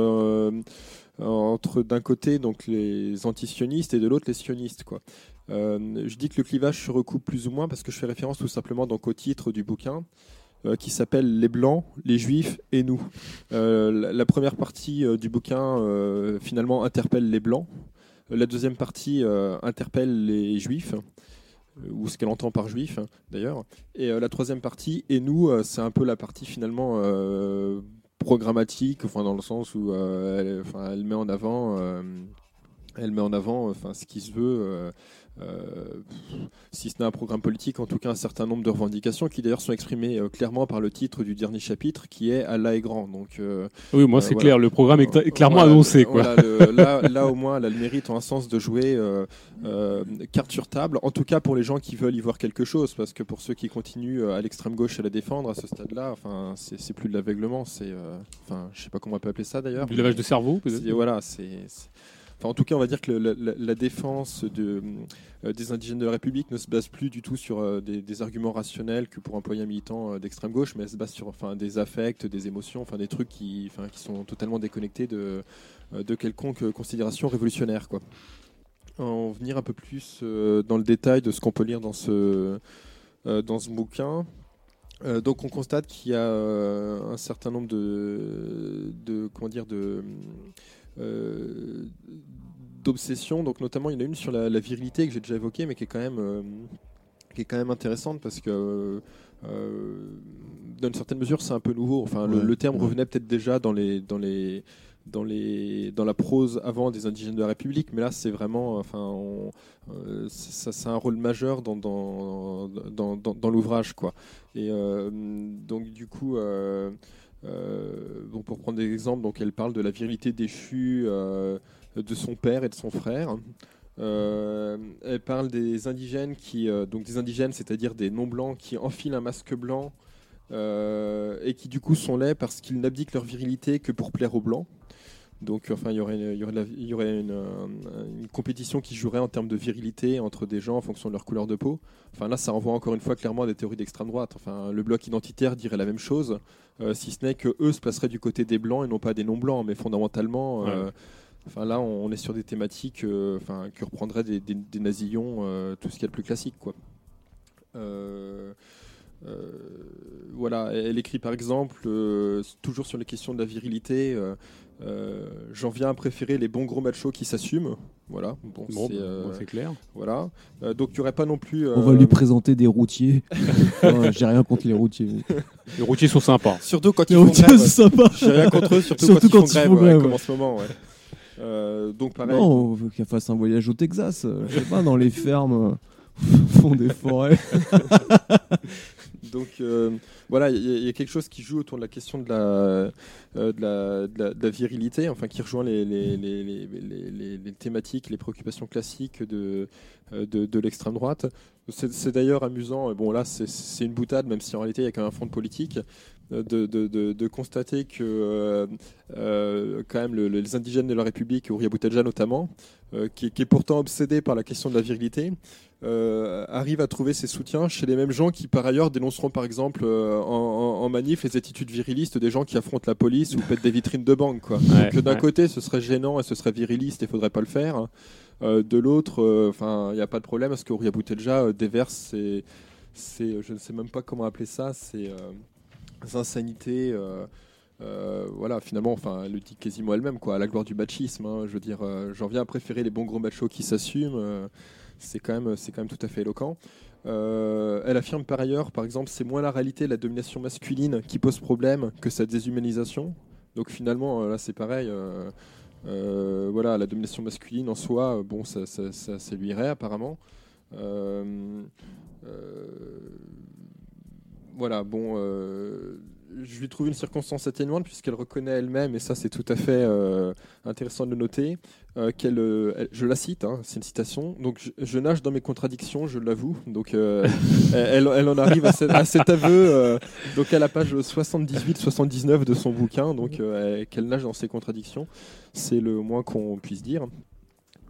entre d'un côté donc les antisionistes et de l'autre les sionistes quoi. je dis que le clivage se recoupe plus ou moins parce que je fais référence tout simplement donc au titre du bouquin qui s'appelle Les Blancs, les Juifs et nous. Euh, la, première partie euh, du bouquin finalement interpelle les Blancs. La deuxième partie interpelle les Juifs ou ce qu'elle entend par juif d'ailleurs. Et la troisième partie, et nous, c'est un peu la partie finalement programmatique, enfin dans le sens où elle, elle, met en avant, elle met en avant, enfin ce qui se veut euh, si ce n'est un programme politique, en tout cas un certain nombre de revendications qui d'ailleurs sont exprimées euh, clairement par le titre du dernier chapitre qui est Allah est grand. Donc, euh, oui, moi c'est clair, le programme est, clairement annoncé. Quoi. là, là, au moins, elle a le mérite en un sens de jouer carte sur table, en tout cas pour les gens qui veulent y voir quelque chose, parce que pour ceux qui continuent à l'extrême gauche à la défendre à ce stade-là, enfin, c'est plus de l'aveuglement, c'est, enfin, je sais pas comment on peut appeler ça d'ailleurs. Du lavage de cerveau, peut-être. Voilà, c'est en tout cas, on va dire que la, défense euh, des indigènes de la République ne se base plus du tout sur euh, des, arguments rationnels que pour employer un militant euh, d'extrême gauche, mais elle se base sur des affects, des émotions, des trucs qui, sont totalement déconnectés de, de quelconque considération révolutionnaire. Quoi. En venir un peu plus dans le détail de ce qu'on peut lire dans ce, bouquin. donc on constate qu'il y a un certain nombre de comment dire de euh, d'obsession. Donc notamment, il y en a une sur la, virilité que j'ai déjà évoquée, mais qui est quand même, euh, qui est quand même intéressante parce que euh, dans une certaine mesure, c'est un peu nouveau. Enfin, le, terme revenait peut-être déjà dans les, dans les, dans les, dans la prose avant des indigènes de la République, mais là, c'est vraiment, enfin, ça, c'est un rôle majeur dans, dans, dans, dans l'ouvrage, quoi. Et donc, du coup. Euh, pour prendre des exemples, donc elle parle de la virilité déchue euh, de son père et de son frère. Euh, elle parle des indigènes qui, donc des indigènes, c'est-à-dire des non blancs qui enfilent un masque blanc et qui du coup sont laids parce qu'ils n'abdiquent leur virilité que pour plaire aux blancs. Donc, enfin, il y aurait, il y aurait, il y aurait une, une, compétition qui jouerait en termes de virilité entre des gens en fonction de leur couleur de peau. Enfin, là, ça renvoie encore une fois clairement à des théories d'extrême droite. Enfin, le bloc identitaire dirait la même chose, euh, si ce n'est que eux se placeraient du côté des blancs et non pas des non blancs. Mais fondamentalement, euh, enfin, là, on est sur des thématiques, euh, enfin, qui reprendraient des, des, des nazillons, tout ce qui est le plus classique, quoi. voilà, elle écrit par exemple, toujours sur les questions de la virilité, euh, j'en viens à préférer les bons gros machos qui s'assument. Voilà, bon, euh, c'est clair. Voilà, euh, donc il n'y aurait pas non plus. On va lui présenter des routiers. J'ai rien contre les routiers. Les routiers sont sympas. Surtout quand ils font grève. J'ai rien contre eux, surtout, quand, ils font grève, comme en ce moment. donc pareil. Non, on veut qu'il fasse un voyage au Texas. je sais pas, dans les fermes, fond des forêts. Donc euh, voilà, il y, a quelque chose qui joue autour de la question de la, euh, de virilité, enfin qui rejoint les, thématiques, les préoccupations classiques de, euh, de, l'extrême droite. C'est d'ailleurs amusant, bon là c'est une boutade, même si en réalité il y a quand même un fond de politique, de, de, constater que quand même les indigènes de la République, Ouria Boutaja notamment, qui, qui, est pourtant obsédé par la question de la virilité, euh, arrive à trouver ses soutiens chez les mêmes gens qui par ailleurs dénonceront par exemple euh, en, manif les attitudes virilistes des gens qui affrontent la police ou pètent des vitrines de banque quoi. Donc d'un côté ce serait gênant et ce serait viriliste et faudrait pas le faire. Euh, de l'autre, enfin il n'y a pas de problème parce que Ria Boutelja déverse ses, je ne sais même pas comment appeler ça, ses insanités. voilà, finalement, enfin, elle le dit quasiment elle-même, quoi, à la gloire du machisme. Hein. je veux dire, j'en viens à préférer les bons gros machos qui s'assument c'est quand, même, quand même tout à fait éloquent. Euh, elle affirme par ailleurs, par exemple, c'est moins la réalité de la domination masculine qui pose problème que sa déshumanisation. Donc finalement, euh, là c'est pareil. Euh, voilà, la domination masculine en soi, bon, ça, ça, ça, lui irait apparemment. Voilà, bon je lui trouve une circonstance atténuante puisqu'elle reconnaît elle-même, et ça c'est tout à fait euh, intéressant de le noter, euh, qu'elle, euh, je la cite, hein, c'est une citation, donc je, nage dans mes contradictions, je l'avoue, donc elle, elle, en arrive à, cet aveu, donc à la page 78-79 de son bouquin, donc qu'elle nage dans ses contradictions, c'est le moins qu'on puisse dire.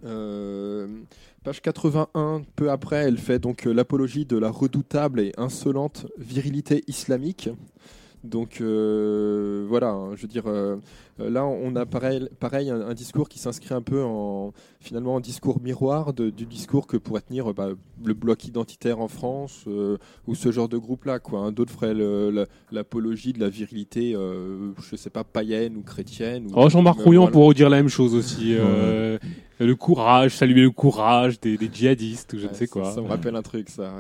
Page 81, peu après, elle fait donc l'apologie de la redoutable et insolente virilité islamique. Donc euh, voilà, hein, je veux dire, euh, là on a pareil, pareil un, discours qui s'inscrit un peu en finalement en discours miroir du discours que pourrait tenir bah, le bloc identitaire en France euh, ou ce genre de groupe-là. Quoi. Hein. D'autres feraient l'apologie de la virilité, je sais pas, païenne ou chrétienne. Ou, oh, Jean-Marc Rouillon pourrait dire la même chose aussi. le courage, saluer le courage des, djihadistes ou je ne sais quoi. Ça, me rappelle un truc, ça.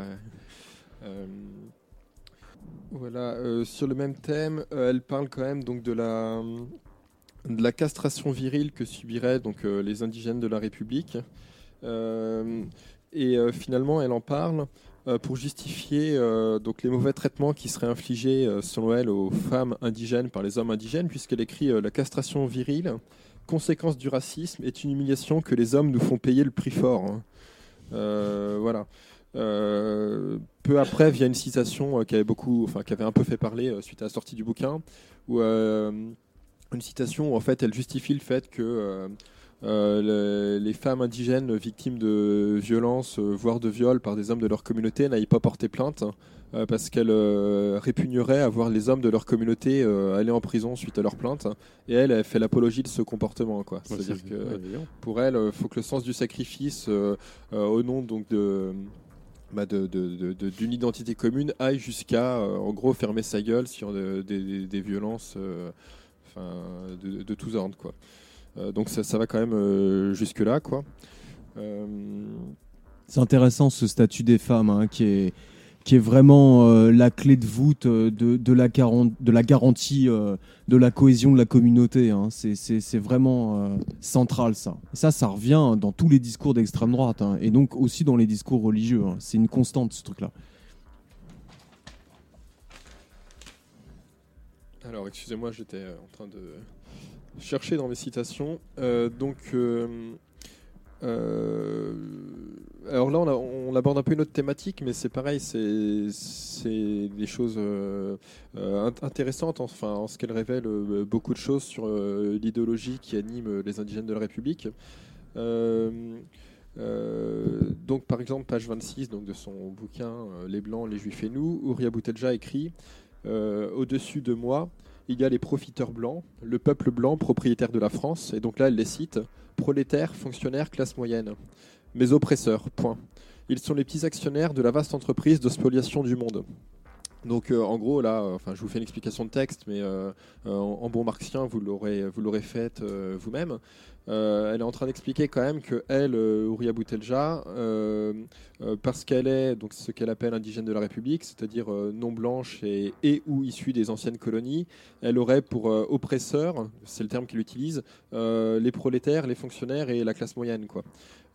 Voilà, euh, sur le même thème, euh, elle parle quand même donc de la, de la castration virile que subiraient donc euh, les indigènes de la République. et finalement, elle en parle pour justifier donc les mauvais traitements qui seraient infligés selon elle aux femmes indigènes par les hommes indigènes, puisqu'elle écrit la castration virile, conséquence du racisme, est une humiliation que les hommes nous font payer le prix fort. Hein. voilà. Euh, peu après, via une citation euh, qui avait beaucoup, enfin qui avait un peu fait parler euh, suite à la sortie du bouquin, où une citation où en fait elle justifie le fait que les, femmes indigènes victimes de violences, voire de viols par des hommes de leur communauté n'aillent pas porter plainte parce qu'elles répugneraient à voir les hommes de leur communauté aller en prison suite à leur plainte. Et elle, elle fait l'apologie de ce comportement. C'est-à-dire que pour elle, il faut que le sens du sacrifice, au nom donc de bah d'une de, identité commune aille jusqu'à, euh, en gros, fermer sa gueule sur des, violences euh, de, tous ordres. Quoi. Euh, donc ça, ça, va quand même jusque-là. quoi. C'est intéressant ce statut des femmes hein, qui est qui est vraiment euh, la clé de voûte euh, de, de, la, de la garantie euh, de la cohésion de la communauté. Hein. C'est vraiment central ça. Et ça, ça revient dans tous les discours d'extrême droite hein, et donc aussi dans les discours religieux. Hein. C'est une constante ce truc-là. Alors, excusez-moi, j'étais en train de chercher dans mes citations. donc, alors là, on, aborde un peu une autre thématique, mais c'est pareil, c'est des choses intéressantes enfin, en ce qu'elles révèlent beaucoup de choses sur l'idéologie qui anime les indigènes de la République. donc, par exemple, page 26 donc, de son bouquin Les Blancs, les Juifs et nous, Ouria Boutelja écrit Au-dessus de moi, il y a les profiteurs blancs, le peuple blanc propriétaire de la France, et donc là elle les cite, prolétaires, fonctionnaires, classe moyenne. Mes oppresseurs, point. Ils sont les petits actionnaires de la vaste entreprise de spoliation du monde. Donc euh, en gros là, euh, je vous fais une explication de texte, mais euh, en, bon marxien vous l'aurez vous l'aurez faite vous-même. Elle est en train d'expliquer quand même que elle, Ouria Boutelja, parce qu'elle est donc ce qu'elle appelle indigène de la République, c'est-à-dire non blanche et, ou issue des anciennes colonies, elle aurait pour oppresseurs, c'est le terme qu'il utilise, les prolétaires, les fonctionnaires et la classe moyenne.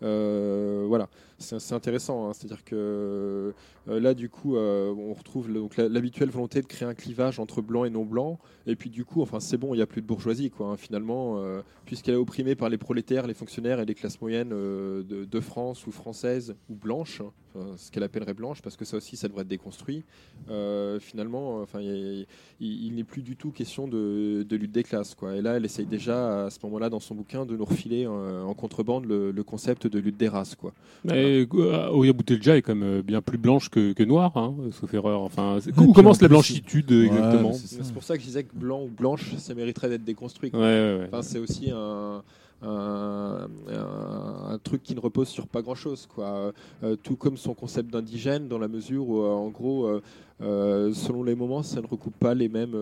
Euh, voilà, c'est intéressant. Hein. C'est-à-dire que euh, là, du coup, euh, on retrouve l'habituelle volonté de créer un clivage entre blanc et non blanc. Et puis, du coup, enfin, c'est bon, il n'y a plus de bourgeoisie, quoi. Hein, finalement, puisqu'elle est opprimée par les prolétaires, les fonctionnaires et les classes moyennes de, France ou françaises ou blanches, ce qu'elle appellerait blanche, parce que ça aussi, ça devrait être déconstruit. finalement, enfin, il, n'est plus du tout question de, lutte des classes, quoi. Et là, elle essaye déjà, à ce moment-là, dans son bouquin, de nous refiler en contrebande le, le concept de lutte des races. Quoi. Mais voilà. Oya Boutelja est quand même bien plus blanche que, que noire, hein, sauf erreur. Enfin, où commence la blanchitude exactement? C'est pour ça que je disais que blanc ou blanche, ça mériterait d'être déconstruit. enfin, c'est aussi un, un, un, truc qui ne repose sur pas grand chose quoi euh, tout comme son concept d'indigène dans la mesure où euh, en gros euh, selon les moments ça ne recoupe pas les mêmes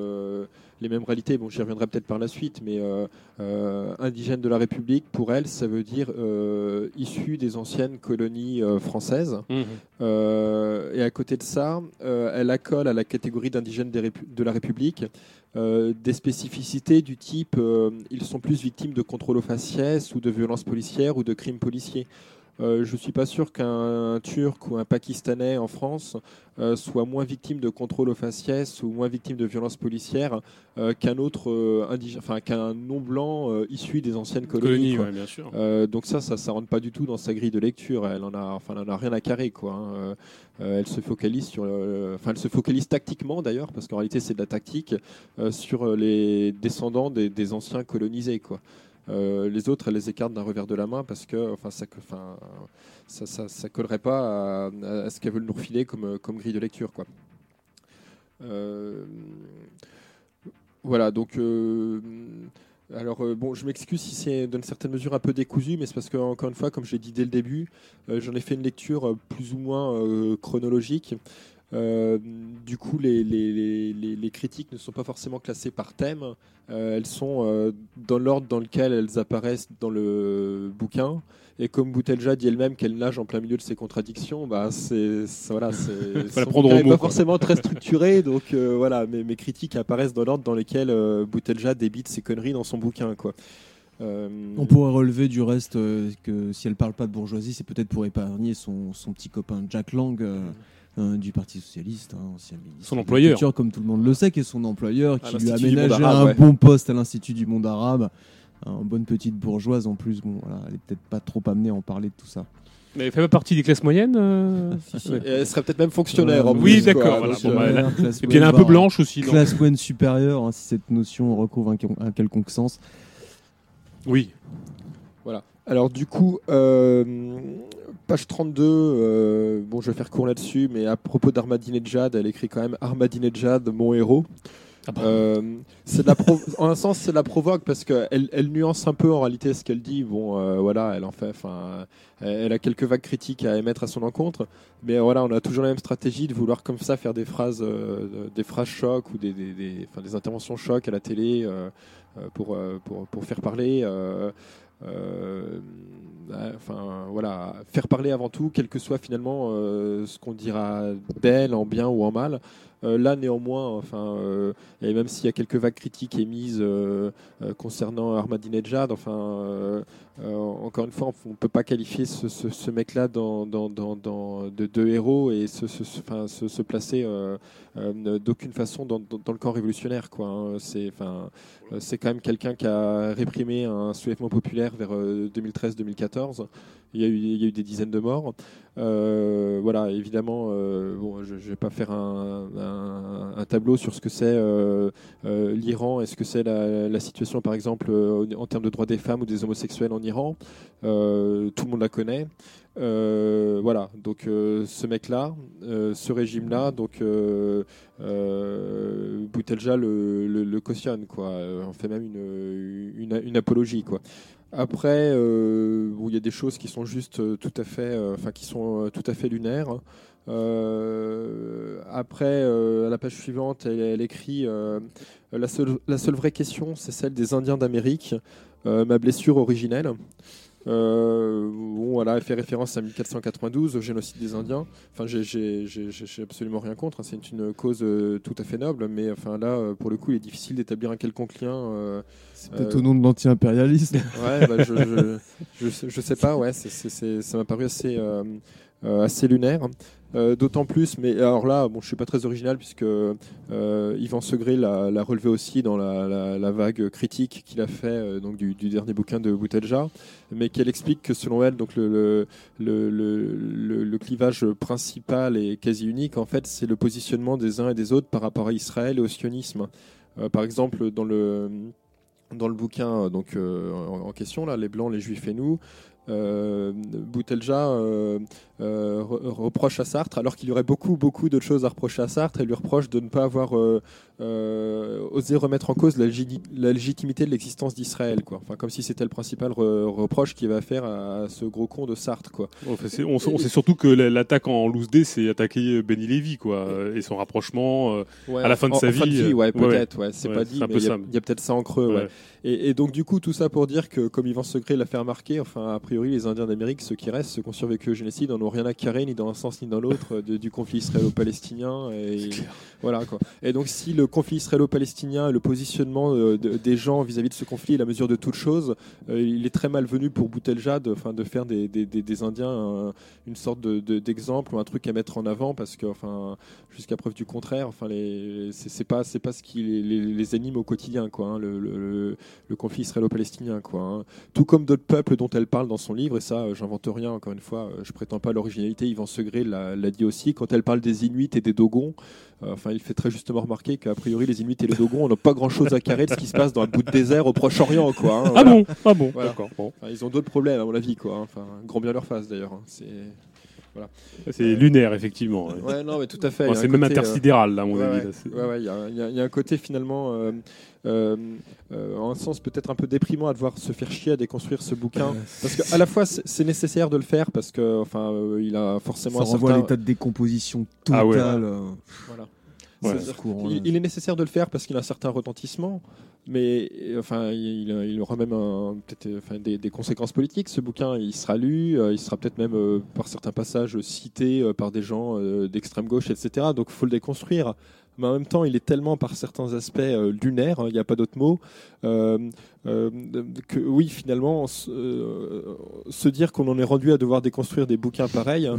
les mêmes réalités. Bon, j'y reviendrai peut-être par la suite, mais euh, euh, indigène de la République, pour elle, ça veut dire euh, issu des anciennes colonies françaises. Mmh. et à côté de ça, elle accole à la catégorie d'indigène de la République des spécificités du type ils sont plus victimes de contrôle aux faciès ou de violences policières ou de crimes policiers. Euh, je ne suis pas sûr qu'un Turc ou un Pakistanais en France euh, soit moins victime de contrôle aux faciès ou moins victime de violences policières euh, qu'un autre enfin qu'un non blanc issu des anciennes colonies. bien sûr. donc ça, ça, ça rentre pas du tout dans sa grille de lecture. Elle en a, enfin, elle en a rien à carrer, quoi. Hein. elle se focalise sur, enfin, elle se focalise tactiquement d'ailleurs, parce qu'en réalité c'est de la tactique sur les descendants des, des anciens colonisés, quoi. Euh, les autres, elle les écarte d'un revers de la main parce que enfin, ça, ça collerait pas à, ce qu'elles veulent nous refiler comme, comme grille de lecture. Quoi. Euh, voilà, donc. Euh, alors bon, je m'excuse si c'est d'une certaine mesure un peu décousu, mais c'est parce que encore une fois, comme je l'ai dit dès le début, j'en ai fait une lecture plus ou moins chronologique. Euh, du coup, les, les, les, critiques ne sont pas forcément classées par thème. Euh, elles sont euh, dans l'ordre dans lequel elles apparaissent dans le bouquin. Et comme Boutelja dit elle-même qu'elle nage en plein milieu de ses contradictions, bah c'est voilà, c'est pas forcément très structuré. donc voilà, mes, mes, critiques apparaissent dans l'ordre dans lequel Boutelja débite ses conneries dans son bouquin, quoi. On pourrait relever du reste que si elle parle pas de bourgeoisie, c'est peut-être pour épargner son, son, petit copain Jack Lang. Euh, du Parti Socialiste, hein, son employeur. Comme tout le monde le sait, qui est son employeur, qui lui a aménagé un bon poste à l'Institut du monde arabe. Une bonne petite bourgeoise en plus, bon, voilà, elle est peut-être pas trop amenée à en parler de tout ça. Mais elle fait pas partie des classes moyennes euh Elle serait peut-être même fonctionnaire. en oui, d'accord. Voilà, bah, et puis elle est un peu blanche aussi. Classe moyenne supérieure, hein, si cette notion recouvre un, quelconque sens. Oui. Alors du coup, euh, page 32, euh, bon, je vais faire court là-dessus, mais à propos d'Armadinejad, elle écrit quand même Armadinejad, mon héros. Ah bah. euh, c'est en un sens, c'est la provoque parce qu'elle elle nuance un peu en réalité ce qu'elle dit. Bon, euh, voilà, elle en fait, enfin, elle a quelques vagues critiques à émettre à son encontre, mais voilà, on a toujours la même stratégie de vouloir comme ça faire des phrases, des phrases choc ou des, des, des, des, interventions choc à la télé pour, pour, pour, faire parler. Euh, enfin voilà, faire parler avant tout, quel que soit finalement euh, ce qu'on dira d'elle en bien ou en mal. Euh, là, néanmoins, enfin, et même s'il y a quelques vagues critiques émises concernant Ahmadinejad, enfin, encore une fois, on ne peut pas qualifier ce, mec-là dans, dans, de, héros et se, placer d'aucune façon dans, le camp révolutionnaire. Hein. C'est quand même quelqu'un qui a réprimé un soulèvement populaire vers 2013-2014 il y, a eu, des dizaines de morts. voilà, évidemment, bon, je ne vais pas faire un, tableau sur ce que c'est l'Iran et ce que c'est la, situation, par exemple, en termes de droits des femmes ou des homosexuels en Iran? tout le monde la connaît. Euh, voilà, donc euh, ce mec-là, euh, ce régime-là, donc Boutelja le, le, cautionne, quoi. On fait même une, une, apologie, quoi. Après, il y a des choses qui sont juste tout à fait, enfin qui sont tout à fait lunaires. après, à la page suivante, elle, écrit la, seule, la seule vraie question, c'est celle des Indiens d'Amérique, ma blessure originelle. Euh, bon, voilà, elle fait référence à 1492, au génocide des Indiens. Enfin, j'ai absolument rien contre. Hein. C'est une cause euh, tout à fait noble, mais enfin là, euh, pour le coup, il est difficile d'établir un quelconque lien. c'est peut-être au nom de l'anti-impérialisme. Ouais, bah, je, je, je, sais pas. Ouais, ça m'a paru assez assez lunaire. Euh, d'autant plus, mais alors là, bon, je suis pas très original puisque euh, Yvan Segré l'a relevé aussi dans la, vague critique qu'il a fait euh, donc du, dernier bouquin de Boutelja, mais qu'elle explique que selon elle, donc le, clivage principal et quasi unique, en fait, c'est le positionnement des uns et des autres par rapport à Israël et au sionisme. par exemple, dans le dans le bouquin donc en, question là, les blancs, les juifs et nous, Boutelja euh, reproche à Sartre, alors qu'il y aurait beaucoup, beaucoup d'autres choses à reprocher à Sartre, et lui reproche de ne pas avoir osé remettre en cause la, légitimité de l'existence d'Israël, quoi. Enfin, comme si c'était le principal reproche qu'il va faire à, ce gros con de Sartre, quoi. on, sait surtout que l'attaque en loose D, c'est attaquer Benny Lévy, quoi, et son rapprochement à la fin de sa vie. ouais, peut-être, ouais, c'est pas dit, mais il y a, peut-être ça en creux, et, donc, du coup, tout ça pour dire que, comme Yvan Secret l'a fait remarquer, enfin, après priori, les Indiens d'Amérique, ceux qui restent, ceux qui ont survécu au génocide, n'en ont rien à carrer, ni dans un sens ni dans l'autre, du conflit israélo-palestinien. Et, voilà, quoi. et donc, si le conflit israélo-palestinien et le positionnement euh, des gens vis-à-vis de ce conflit est la mesure de toute chose, euh, il est très malvenu pour Boutelja de, de faire des, des, Indiens une sorte d'exemple ou un truc à mettre en avant, parce que, enfin, jusqu'à preuve du contraire, enfin, c'est pas, pas ce qui les, anime au quotidien, quoi, hein, le, le, conflit israélo-palestinien, quoi. Hein. Tout comme d'autres peuples dont elle parle dans son livre, et ça, euh, j'invente rien, encore une fois, euh, je prétends pas l'originalité, Yvan Segré l'a dit aussi, quand elle parle des Inuits et des Dogons, euh, enfin, il fait très justement remarquer qu'a priori, les Inuits et les Dogons n'ont pas grand chose à carrer de ce qui se passe dans un bout de désert au Proche-Orient, quoi. Hein, ah bon? Ah bon, d'accord. ils ont d'autres problèmes, à mon avis, quoi. Hein. Enfin, grand bien leur face, d'ailleurs. Hein. C'est. C'est lunaire, effectivement. Ouais. non, mais tout à fait. c'est même intersidéral, là, à mon avis. il y, a un côté finalement, euh, euh, en un sens peut-être un peu déprimant à devoir se faire chier à déconstruire ce bouquin, parce qu'à la fois c'est nécessaire de le faire parce que, enfin, euh, il a forcément. Ça renvoie l'état de décomposition ah totale. voilà. il, est nécessaire de le faire parce qu'il a un certain retentissement, mais enfin, il, aura même enfin, des, conséquences politiques. Ce bouquin, il sera lu, il sera peut-être même par certains passages cité par des gens d'extrême gauche, etc. Donc, faut le déconstruire mais en même temps, il est tellement par certains aspects euh, lunaire, hein, il n'y a pas d'autre mot, euh, euh, que oui, finalement, se dire qu'on en est rendu à devoir déconstruire des bouquins pareils,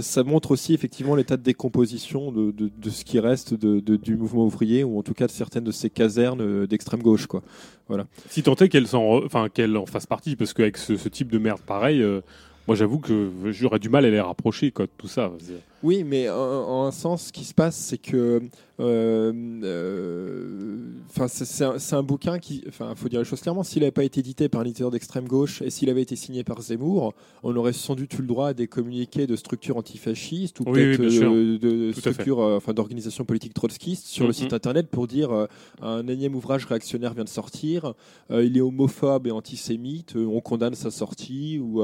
ça montre aussi effectivement l'état de décomposition de, de, ce qui reste de, du mouvement ouvrier, ou en tout cas de certaines de ces casernes d'extrême gauche. Quoi. Voilà. Si tant est qu'elle en, enfin, qu'elle en fasse partie, parce qu'avec ce, ce, type de merde pareil, moi, j'avoue que j'aurais du mal à les rapprocher, quoi, tout ça. Oui, mais en, un sens, ce qui se passe, c'est que, euh, euh, c'est un, bouquin qui, enfin, faut dire les choses clairement. S'il n'avait pas été édité par un éditeur d'extrême gauche et s'il avait été signé par Zemmour, on aurait sans doute eu le droit à des communiqués de structures antifascistes ou peut-être euh, de, structures, enfin, d'organisations politiques trotskistes sur le mm-hmm. site internet pour dire un énième ouvrage réactionnaire vient de sortir, il est homophobe et antisémite, on condamne sa sortie ou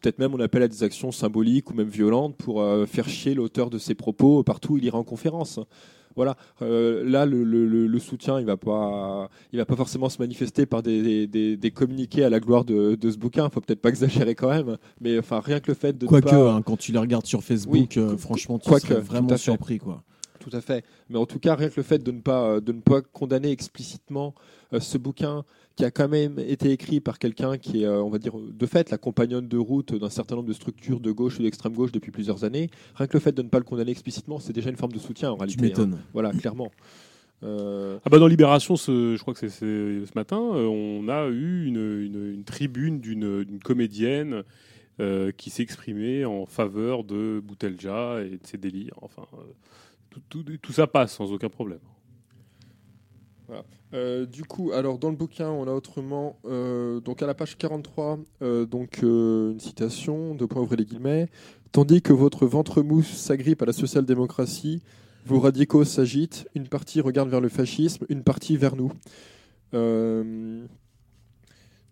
peut-être même on appelle à des actions symboliques ou même violentes pour euh, faire chier l'auteur de ses propos partout où il ira en conférence. Voilà, euh, là le, soutien il va pas, il va pas forcément se manifester par des, des, communiqués à la gloire de, de ce bouquin. Faut peut-être pas exagérer quand même, mais enfin rien que le fait de quoique hein, quand tu les regardes sur Facebook, euh, franchement tu serais vraiment surpris quoi. Tout à fait, mais en tout cas rien que le fait de ne pas de ne pas condamner explicitement ce bouquin qui a quand même été écrit par quelqu'un qui est, euh, on va dire, de fait, la compagnonne de route d'un certain nombre de structures de gauche ou d'extrême gauche depuis plusieurs années. Rien que le fait de ne pas le condamner explicitement, c'est déjà une forme de soutien en réalité. Tu m'étonnes. Hein. Voilà, clairement. Euh, ah bah dans Libération, ce, je crois que c'est ce matin, euh, on a eu une, une, tribune d'une comédienne qui s'exprimait en faveur de Boutelja et de ses délires. Enfin, tout, tout, ça passe sans aucun problème. du coup, alors dans le bouquin, on a autrement, donc à la page 43, donc une citation, de point ouvrir les guillemets, tandis que votre ventre mou s'agrippe à la social-démocratie, vos radicaux s'agitent, une partie regarde vers le fascisme, une partie vers nous.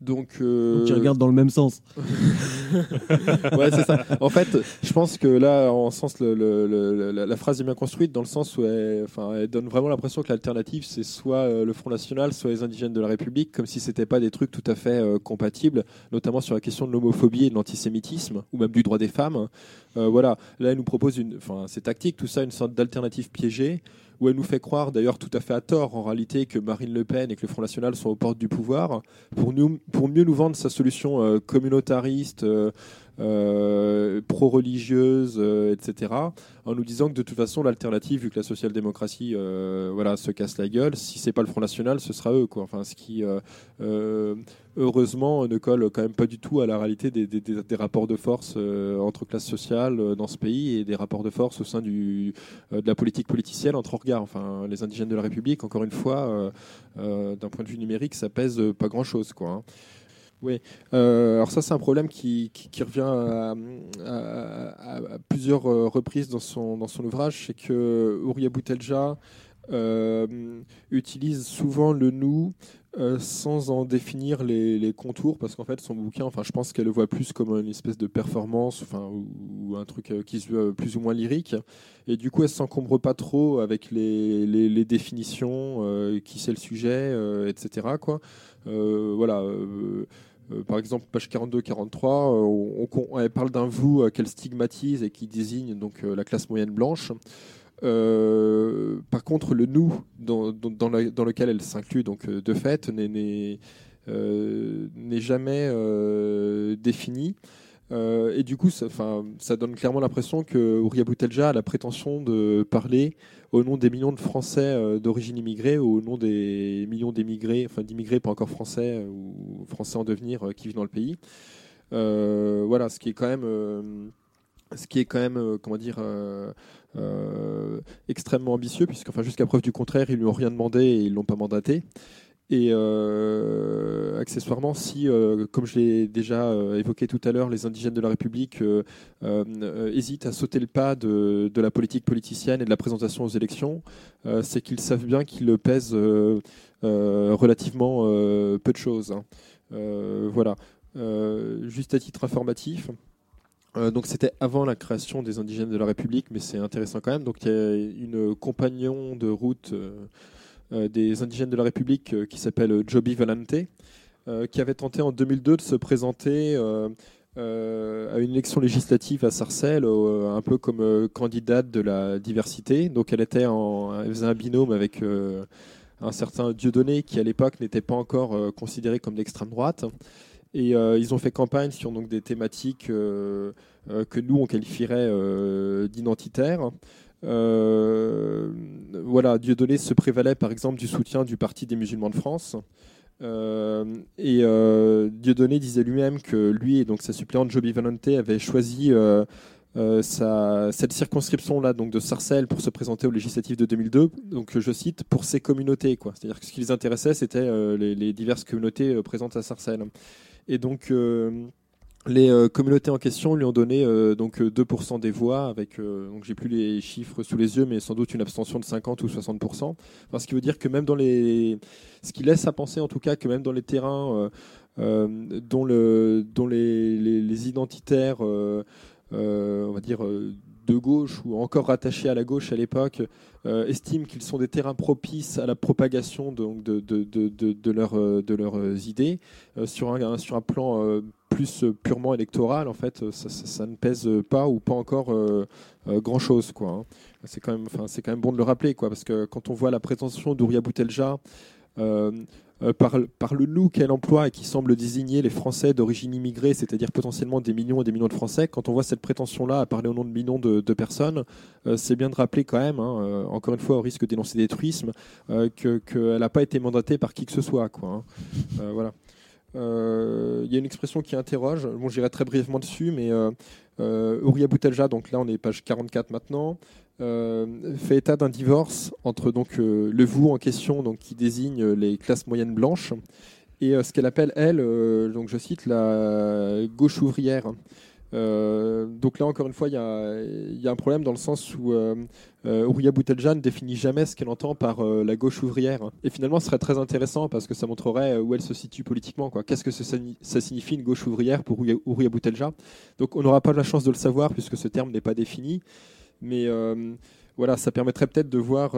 Donc, euh... Donc, ils regardent dans le même sens. ouais, c'est ça. En fait, je pense que là, en sens, le, la phrase est bien construite dans le sens où elle, enfin, elle donne vraiment l'impression que l'alternative, c'est soit euh, le Front National, soit les indigènes de la République, comme si c'était pas des trucs tout à fait euh, compatibles, notamment sur la question de l'homophobie et de l'antisémitisme, ou même du droit des femmes. Euh, voilà. Là, elle nous propose une, enfin, c'est tactique, tout ça, une sorte d'alternative piégée où elle nous fait croire, d'ailleurs tout à fait à tort en réalité, que Marine Le Pen et que le Front National sont aux portes du pouvoir, pour, pour mieux nous vendre sa solution euh, communautariste, euh, euh, pro-religieuse, etc., en nous disant que de toute façon l'alternative, vu que la social-démocratie voilà, se casse la gueule, si c'est pas le Front National, ce sera eux. Quoi. Enfin, ce qui heureusement, ne colle quand même pas du tout à la réalité des, rapports de force euh, entre classes sociales euh, dans ce pays et des rapports de force au sein du, euh, de la politique politicienne entre regards. Enfin, les indigènes de la République, encore une fois, d'un point de vue numérique, ça pèse pas grand-chose. Quoi, hein. Oui, alors ça c'est un problème qui, revient à, plusieurs reprises dans son, dans son ouvrage, c'est que Ouria Boutelja utilise souvent le nous euh, sans en définir les, contours, parce qu'en fait, son bouquin, enfin, je pense qu'elle le voit plus comme une espèce de performance, enfin, ou, un truc euh, qui se veut plus ou moins lyrique. Et du coup, elle s'encombre pas trop avec les, les, définitions, euh, qui c'est le sujet, etc. Quoi. voilà. Par exemple, page 42-43, elle parle d'un vous qu'elle stigmatise et qui désigne donc la classe moyenne blanche. Euh, par contre, le nous dans, lequel elle s'inclut, donc euh, de fait, n'est euh, jamais défini. et du coup, ça, ça donne clairement l'impression que Ouria Boutelja a la prétention de parler au nom des millions de Français d'origine immigrée, au nom des millions d'émigrés, enfin d'immigrés pas encore français ou français en devenir qui vivent dans le pays. voilà, ce qui est quand même, ce qui est quand même, comment dire, euh, extrêmement ambitieux, puisque enfin, jusqu'à preuve du contraire, ils lui ont rien demandé et ils l'ont pas mandaté. Et euh, accessoirement, si, euh, comme je l'ai déjà évoqué tout à l'heure, les indigènes de la République hésitent à sauter le pas de, la politique politicienne et de la présentation aux élections, c'est qu'ils savent bien qu'ils pèsent relativement peu de choses. Hein. voilà. juste à titre informatif, euh, donc c'était avant la création des indigènes de la République, mais c'est intéressant quand même. Donc il y a une compagnon de route euh, euh, des indigènes de la République qui s'appelle Joby Valente, qui avait tenté en 2002 de se présenter à une élection législative à Sarcelles, un peu comme candidate de la diversité. Donc elle était faisait un binôme avec un certain Dieudonné qui à l'époque n'était pas encore considéré comme d'extrême droite. Et euh, ils ont fait campagne sur donc, des thématiques euh, euh, que nous, on qualifierait d'identitaires. Voilà, Dieudonné se prévalait par exemple du soutien du Parti des musulmans de France. et Dieudonné disait lui-même que lui et donc sa suppléante Joby Valente avaient choisi cette circonscription-là, donc de Sarcelles, pour se présenter aux législatives de 2002. Donc, je cite, pour ces communautés. C'est-à-dire que ce qui les intéressait, c'était les, les, diverses communautés présentes à Sarcelles. Et donc, euh, les euh, communautés en question lui ont donné euh, donc 2% des voix, avec donc j'ai plus les chiffres sous les yeux, mais sans doute une abstention de 50 ou 60%. ce qui veut dire que même dans les, ce qui laisse à penser en tout cas que même dans les terrains dont, le, dont les, les identitaires, on va dire de gauche ou encore rattachés à la gauche à l'époque euh, estiment qu'ils sont des terrains propices à la propagation donc, de, de, de, de, leur, euh, de leurs idées. Euh, sur, un, sur un plan plus purement électoral, en fait, ça, ça, ne pèse pas ou pas encore grand-chose. Quoi, hein. C'est quand, même, quand même bon de le rappeler, quoi, parce que quand on voit la prétention d'Ouria Boutelja euh, par, le nous qu'elle emploie et qui semble désigner les Français d'origine immigrée, c'est-à-dire potentiellement des millions et des millions de Français, quand on voit cette prétention-là à parler au nom de millions de, personnes, euh, c'est bien de rappeler quand même, hein, euh, encore une fois au risque d'énoncer des truismes, qu'elle n'a pas été mandatée par qui que ce soit. Quoi, hein. voilà. Il y a une expression qui interroge. Bon, j'irai très brièvement dessus, mais Ouria Boutelja, donc là on est page 44 maintenant, fait état d'un divorce entre donc le vous en question, donc qui désigne les classes moyennes blanches, et ce qu'elle appelle elle, donc je cite la gauche ouvrière. Euh, donc là, encore une fois, il y, a, un problème dans le sens où euh, euh Boutelja ne définit jamais ce qu'elle entend par euh, la gauche ouvrière. Et finalement, ce serait très intéressant parce que ça montrerait où elle se situe politiquement. Qu'est-ce que ça, signifie une gauche ouvrière pour Ouria Boutelja Donc on n'aura pas la chance de le savoir puisque ce terme n'est pas défini. Mais voilà, ça permettrait peut-être de voir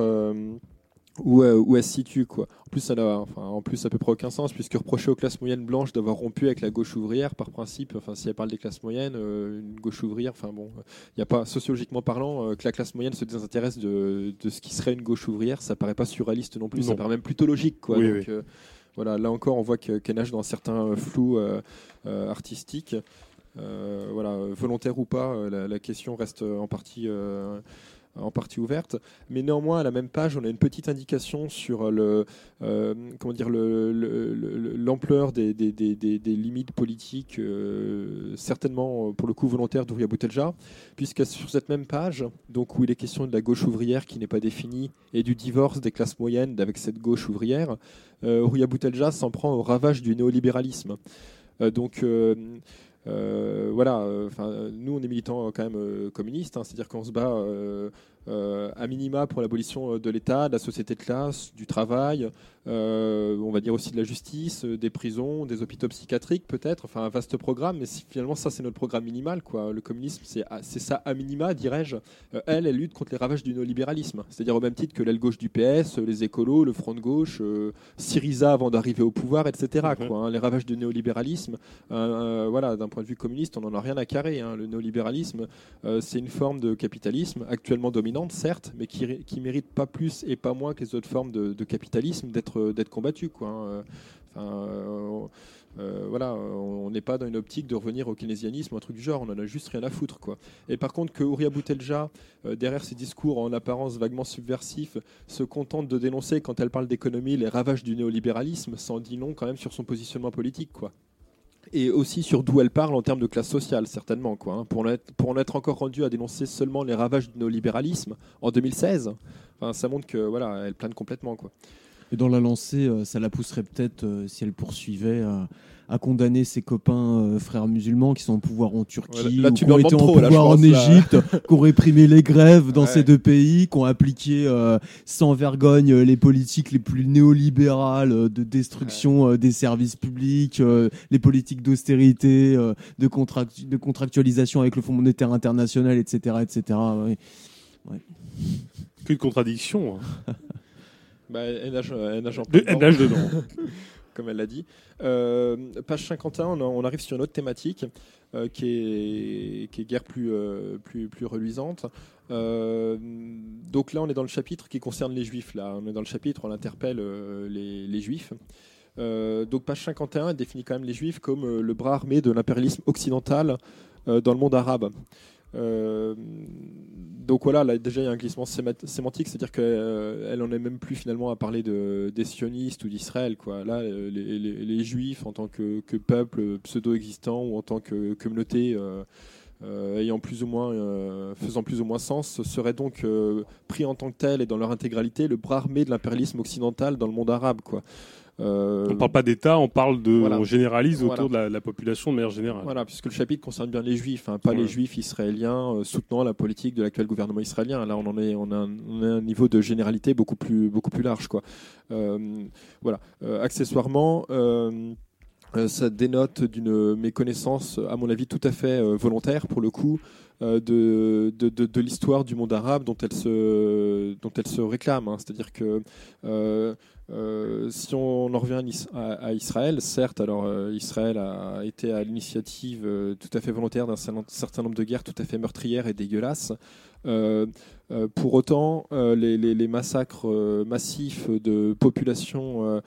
où, euh, où, elle se situe. Quoi. En, plus, ça n'a, enfin, en plus, à peu près aucun sens, puisque reprocher aux classes moyennes blanches d'avoir rompu avec la gauche ouvrière, par principe, enfin, si elle parle des classes moyennes, euh, une gauche ouvrière, enfin bon, il n'y a pas, sociologiquement parlant, euh, que la classe moyenne se désintéresse de, de, ce qui serait une gauche ouvrière, ça paraît pas surréaliste non plus, ça paraît même plutôt logique. Quoi. Donc, voilà, là encore, on voit qu'elle nage dans certains flous artistiques. voilà, volontaire ou pas, la, la, question reste en partie en partie ouverte, mais néanmoins à la même page, on a une petite indication sur le, euh, comment dire, l'ampleur des, des, limites politiques, euh, certainement pour le coup volontaire d'Ouria Boutelja, puisque sur cette même page, donc où il est question de la gauche ouvrière qui n'est pas définie et du divorce des classes moyennes avec cette gauche ouvrière, euh, Ouria Boutelja s'en prend au ravage du néolibéralisme. donc euh, voilà, enfin, nous on est militants quand même communistes, hein, c'est-à-dire qu'on se bat euh, à minima pour l'abolition euh, de l'État, de la société de classe, du travail, euh, on va dire aussi de la justice, des prisons, des hôpitaux psychiatriques peut-être, enfin un vaste programme, mais finalement ça c'est notre programme minimal. Quoi. Le communisme c'est ça à minima, dirais-je. elle, elle lutte contre les ravages du néolibéralisme, c'est-à-dire au même titre que l'aile gauche du PS, les écolos, le front de gauche, Syriza avant d'arriver au pouvoir, etc. Mhm. Quoi, hein. les ravages du néolibéralisme, voilà, d'un point de vue communiste, on n'en a rien à carrer. Hein. Le néolibéralisme, c'est une forme de capitalisme actuellement certes, mais qui, qui mérite pas plus et pas moins que les autres formes de, capitalisme d'être combattues. On n'est pas dans une optique de revenir au keynésianisme, un truc du genre, on en a juste rien à foutre. Et par contre, que Ouria Boutelja, euh, derrière ses discours en apparence vaguement subversifs, se contente de dénoncer, quand elle parle d'économie, les ravages du néolibéralisme, sans dit non quand même sur son positionnement politique. Et aussi sur d'où elle parle en termes de classe sociale, certainement. Quoi, hein. pour, en être, encore rendu à dénoncer seulement les ravages du néolibéralisme en 2016, ça montre que voilà, elle plane complètement. Quoi. Et dans la lancée, euh, ça la pousserait peut-être, euh, si elle poursuivait, à condamner ses copains euh, frères musulmans qui sont au pouvoir en Turquie, ou qui ont été en pouvoir en Égypte, qui ont réprimé les grèves dans ces deux pays, qui ont appliqué euh, sans vergogne euh, les politiques les plus néolibérales de destruction des services publics, les politiques d'austérité, de, de contractualisation avec le Fonds monétaire international, etc. etc. Ouais. Quelle contradiction. Hein. bah, nage, elle nage dedans. comme elle l'a dit. Euh, page 51, on, arrive sur une autre thématique euh, qui, est, qui est guère plus, euh, plus, plus reluisante. donc là, on est dans le chapitre qui concerne les juifs. Là, on est dans le chapitre, on interpelle les, les, juifs. donc page 51, elle définit quand même les juifs comme le bras armé de l'impérialisme occidental dans le monde arabe. Euh, donc voilà, là déjà il y a un glissement sémantique, c'est-à-dire qu'elle euh, elle en est même plus finalement à parler de, des sionistes ou d'Israël. Quoi. Là, les, les, juifs en tant que, peuple pseudo-existant ou en tant que communauté euh, ayant plus ou moins, faisant plus ou moins sens, seraient donc pris en tant que tel et dans leur intégralité le bras armé de l'impérialisme occidental dans le monde arabe. Euh, on ne parle pas d'État, on parle de, on généralise autour de la, population de manière générale. Voilà, puisque le chapitre concerne bien les Juifs, hein, pas les Juifs israéliens euh, soutenant la politique de l'actuel gouvernement israélien. Là, on en est, on a, un, niveau de généralité beaucoup plus, beaucoup plus large, quoi. Euh, voilà. accessoirement. ça dénote d'une méconnaissance, à mon avis, tout à fait volontaire pour le coup, de, de, de, l'histoire du monde arabe dont elle se, dont elle se réclame. Hein. C'est-à-dire que euh, si on en revient à, Israël, certes, alors euh, Israël a été à l'initiative euh, tout à fait volontaire d'un certain nombre de guerres tout à fait meurtrières et dégueulasses. pour autant, les, massacres massifs de populations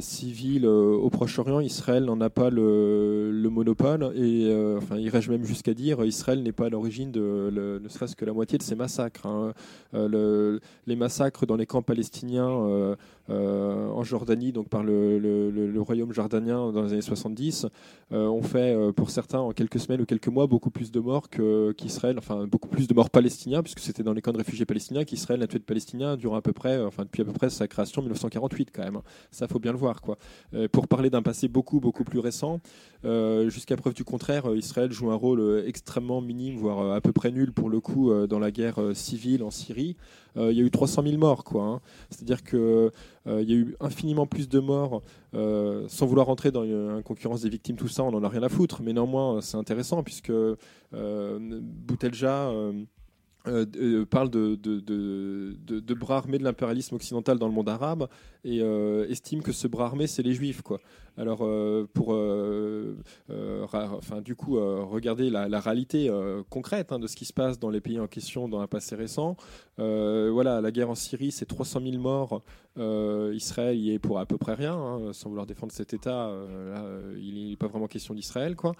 civiles au Proche-Orient, Israël n'en a pas le, monopole et enfin, irais-je même jusqu'à dire, Israël n'est pas à l'origine de ne serait-ce que la moitié de ces massacres. Hein. les massacres dans les camps palestiniens en Jordanie, donc par le, royaume jordanien dans les années 70 ont fait pour certains en quelques semaines ou quelques mois beaucoup plus de morts qu'Israël, enfin beaucoup plus de morts palestiniens puisque c'était dans les camps de réfugiés palestiniens qu'Israël a tué de Palestiniens durant à peu près, enfin depuis à peu près sa création en 1948 quand même. Ça faut bien le voir quoi. pour parler d'un passé beaucoup beaucoup plus récent, jusqu'à preuve du contraire, Israël joue un rôle extrêmement minime, voire à peu près nul pour le coup dans la guerre civile en Syrie. Euh, il y a eu 300 000 morts. quoi. Hein. C'est-à-dire qu'il euh, y a eu infiniment plus de morts, euh, sans vouloir rentrer dans une concurrence des victimes, tout ça, on n'en a rien à foutre. Mais néanmoins, c'est intéressant, puisque Boutelja... parle de, de, bras armés de l'impérialisme occidental dans le monde arabe et estime que ce bras armé, c'est les juifs. Quoi. Alors, euh, pour euh, euh, enfin, du coup, regarder la, réalité concrète hein, de ce qui se passe dans les pays en question dans un passé récent, voilà, la guerre en Syrie, c'est 300 000 morts. Israël y est pour à peu près rien, hein, sans vouloir défendre cet État. il n'est pas vraiment question d'Israël, quoi.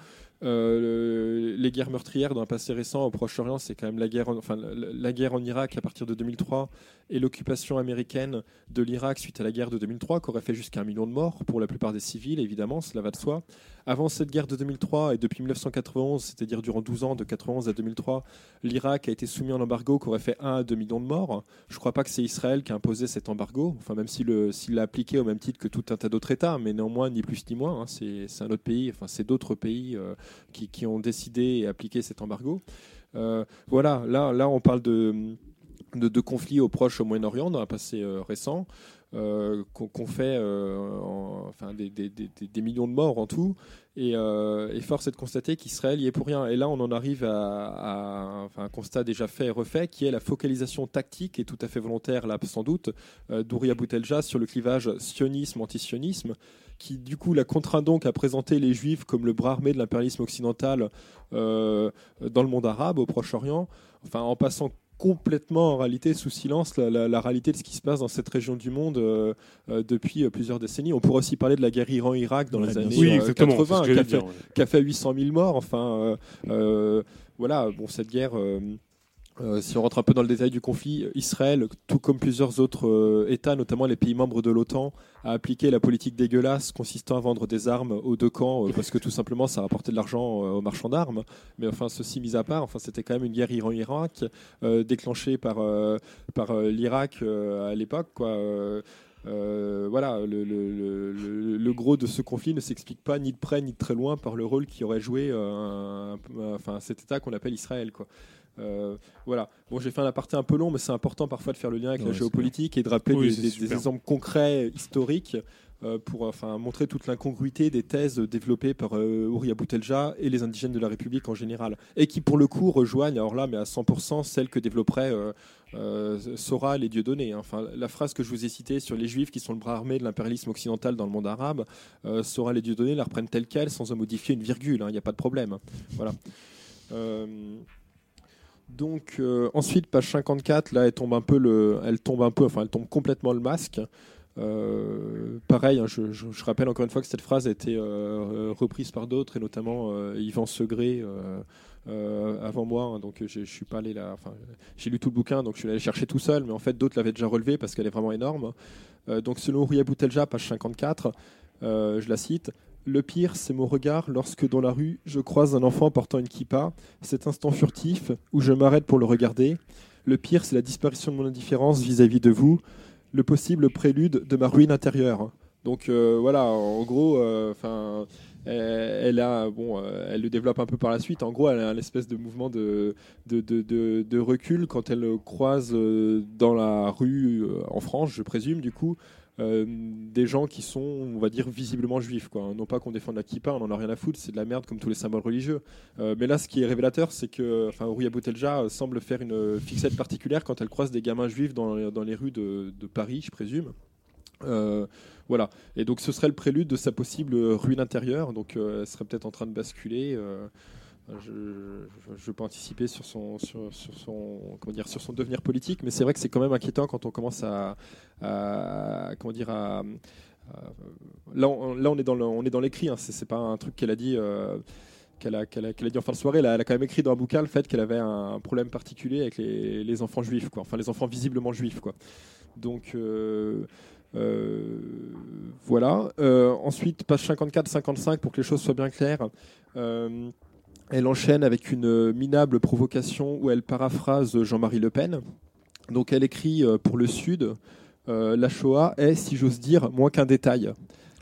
Les guerres meurtrières dans un passé récent au Proche-Orient, c'est quand même la guerre, enfin, la, guerre en Irak à partir de 2003 et l'occupation américaine de l'Irak suite à la guerre de 2003, qui aurait fait jusqu'à un million de morts pour la plupart des civils évidemment, cela va de soi. Avant cette guerre de 2003 et depuis 1991, c'est-à-dire durant 12 ans, de 91 à 2003, l'Irak a été soumis à un embargo qui aurait fait 1 à 2 millions de morts. Je ne crois pas que c'est Israël qui a imposé cet embargo, enfin même s'il l'a appliqué au même titre que tout un tas d'autres États, mais néanmoins, ni plus ni moins, hein, c'est un autre pays, enfin c'est d'autres pays euh, qui, ont décidé et appliqué cet embargo. Euh, voilà, là, là on parle de, de, conflits au Proche, Moyen-Orient dans un passé euh, récent. Euh, qu'on fait euh, des, millions de morts en tout. Euh, et, force est de constater qu'Israël y est pour rien. Et là, on en arrive à, un constat déjà fait et refait, qui est la focalisation tactique et tout à fait volontaire, là sans doute, d'Ouria Boutelja sur le clivage sionisme-antisionisme, qui du coup la contraint donc à présenter les Juifs comme le bras armé de l'impérialisme occidental dans le monde arabe, au Proche-Orient, en passant complètement en réalité sous silence la, réalité de ce qui se passe dans cette région du monde euh, euh, depuis euh, plusieurs décennies. On pourrait aussi parler de la guerre Iran-Irak dans les années 80 qui a, fait, qui a, fait, 800 000 morts. Enfin, voilà, bon, cette guerre euh, si on rentre un peu dans le détail du conflit, Israël, tout comme plusieurs autres euh, États, notamment les pays membres de l'OTAN, a appliqué la politique dégueulasse consistant à vendre des armes aux deux camps euh, parce que tout simplement ça rapportait de l'argent aux marchands d'armes. Mais enfin, ceci mis à part, enfin, c'était quand même une guerre Iran-Irak déclenchée par, par l'Irak à l'époque. Voilà, le, gros de ce conflit ne s'explique pas ni de près ni de très loin par le rôle qui aurait joué enfin, cet État qu'on appelle Israël. Euh, voilà. Bon, j'ai fait un aparté un peu long, mais c'est important parfois de faire le lien avec la géopolitique et de rappeler des, exemples concrets historiques euh, pour enfin, montrer toute l'incongruité des thèses développées par euh, Ouria Boutelja et les indigènes de la République en général, et qui pour le coup rejoignent, alors là, mais à 100%, celles que développerait Soral et Dieudonné. Hein. Enfin, la phrase que je vous ai citée sur les Juifs qui sont le bras armé de l'impérialisme occidental dans le monde arabe, Soral et Dieudonné la reprennent telle quelle sans en modifier une virgule. Hein. Il n'y a pas de problème. Hein. Voilà. Donc euh, ensuite page 54, là elle tombe un peu le, elle tombe un peu, enfin elle tombe complètement le masque. Euh, pareil, hein, je, rappelle encore une fois que cette phrase a été euh, reprise par d'autres et notamment Yvan Segré avant moi. Hein, donc je suis pas allé là, enfin j'ai lu tout le bouquin, donc je suis allé chercher tout seul, mais en fait d'autres l'avaient déjà relevé parce qu'elle est vraiment énorme. donc selon Ria Boutelja, page 54, je la cite. Le pire, c'est mon regard lorsque dans la rue, je croise un enfant portant une kippa, cet instant furtif où je m'arrête pour le regarder. Le pire, c'est la disparition de mon indifférence vis-à-vis de vous, le possible prélude de ma ruine intérieure. Donc euh, voilà, en gros, euh, enfin. elle, a, bon, euh, elle le développe un peu par la suite. En gros, elle a un espèce de mouvement de, de, de recul quand elle croise dans la rue, en France, je présume, du coup, euh, des gens qui sont, on va dire, visiblement juifs. Quoi. Non pas qu'on défende la kippa, on en a rien à foutre, c'est de la merde comme tous les symboles religieux. Euh, mais là, ce qui est révélateur, c'est que enfin, Ouria Boutelja semble faire une fixette particulière quand elle croise des gamins juifs dans, les rues de, Paris, je présume. Euh, voilà. Et donc, ce serait le prélude de sa possible ruine intérieure. Donc, elle serait peut-être en train de basculer je ne veux pas anticiper sur son, comment dire, sur son devenir politique, mais c'est vrai que c'est quand même inquiétant quand on commence à, comment dire, là, on, est dans l'écrit. Hein, c'est pas un truc qu'elle a dit. Euh, qu'elle a, qu'elle a, dit en fin de soirée, elle a, quand même écrit dans un bouquin le fait qu'elle avait un problème particulier avec les, enfants juifs, quoi. enfin les enfants visiblement juifs. Quoi. Donc, euh, voilà. ensuite, page 54-55, pour que les choses soient bien claires. Elle enchaîne avec une minable provocation où elle paraphrase Jean-Marie Le Pen. Donc elle écrit pour le Sud, la Shoah est, si j'ose dire, moins qu'un détail.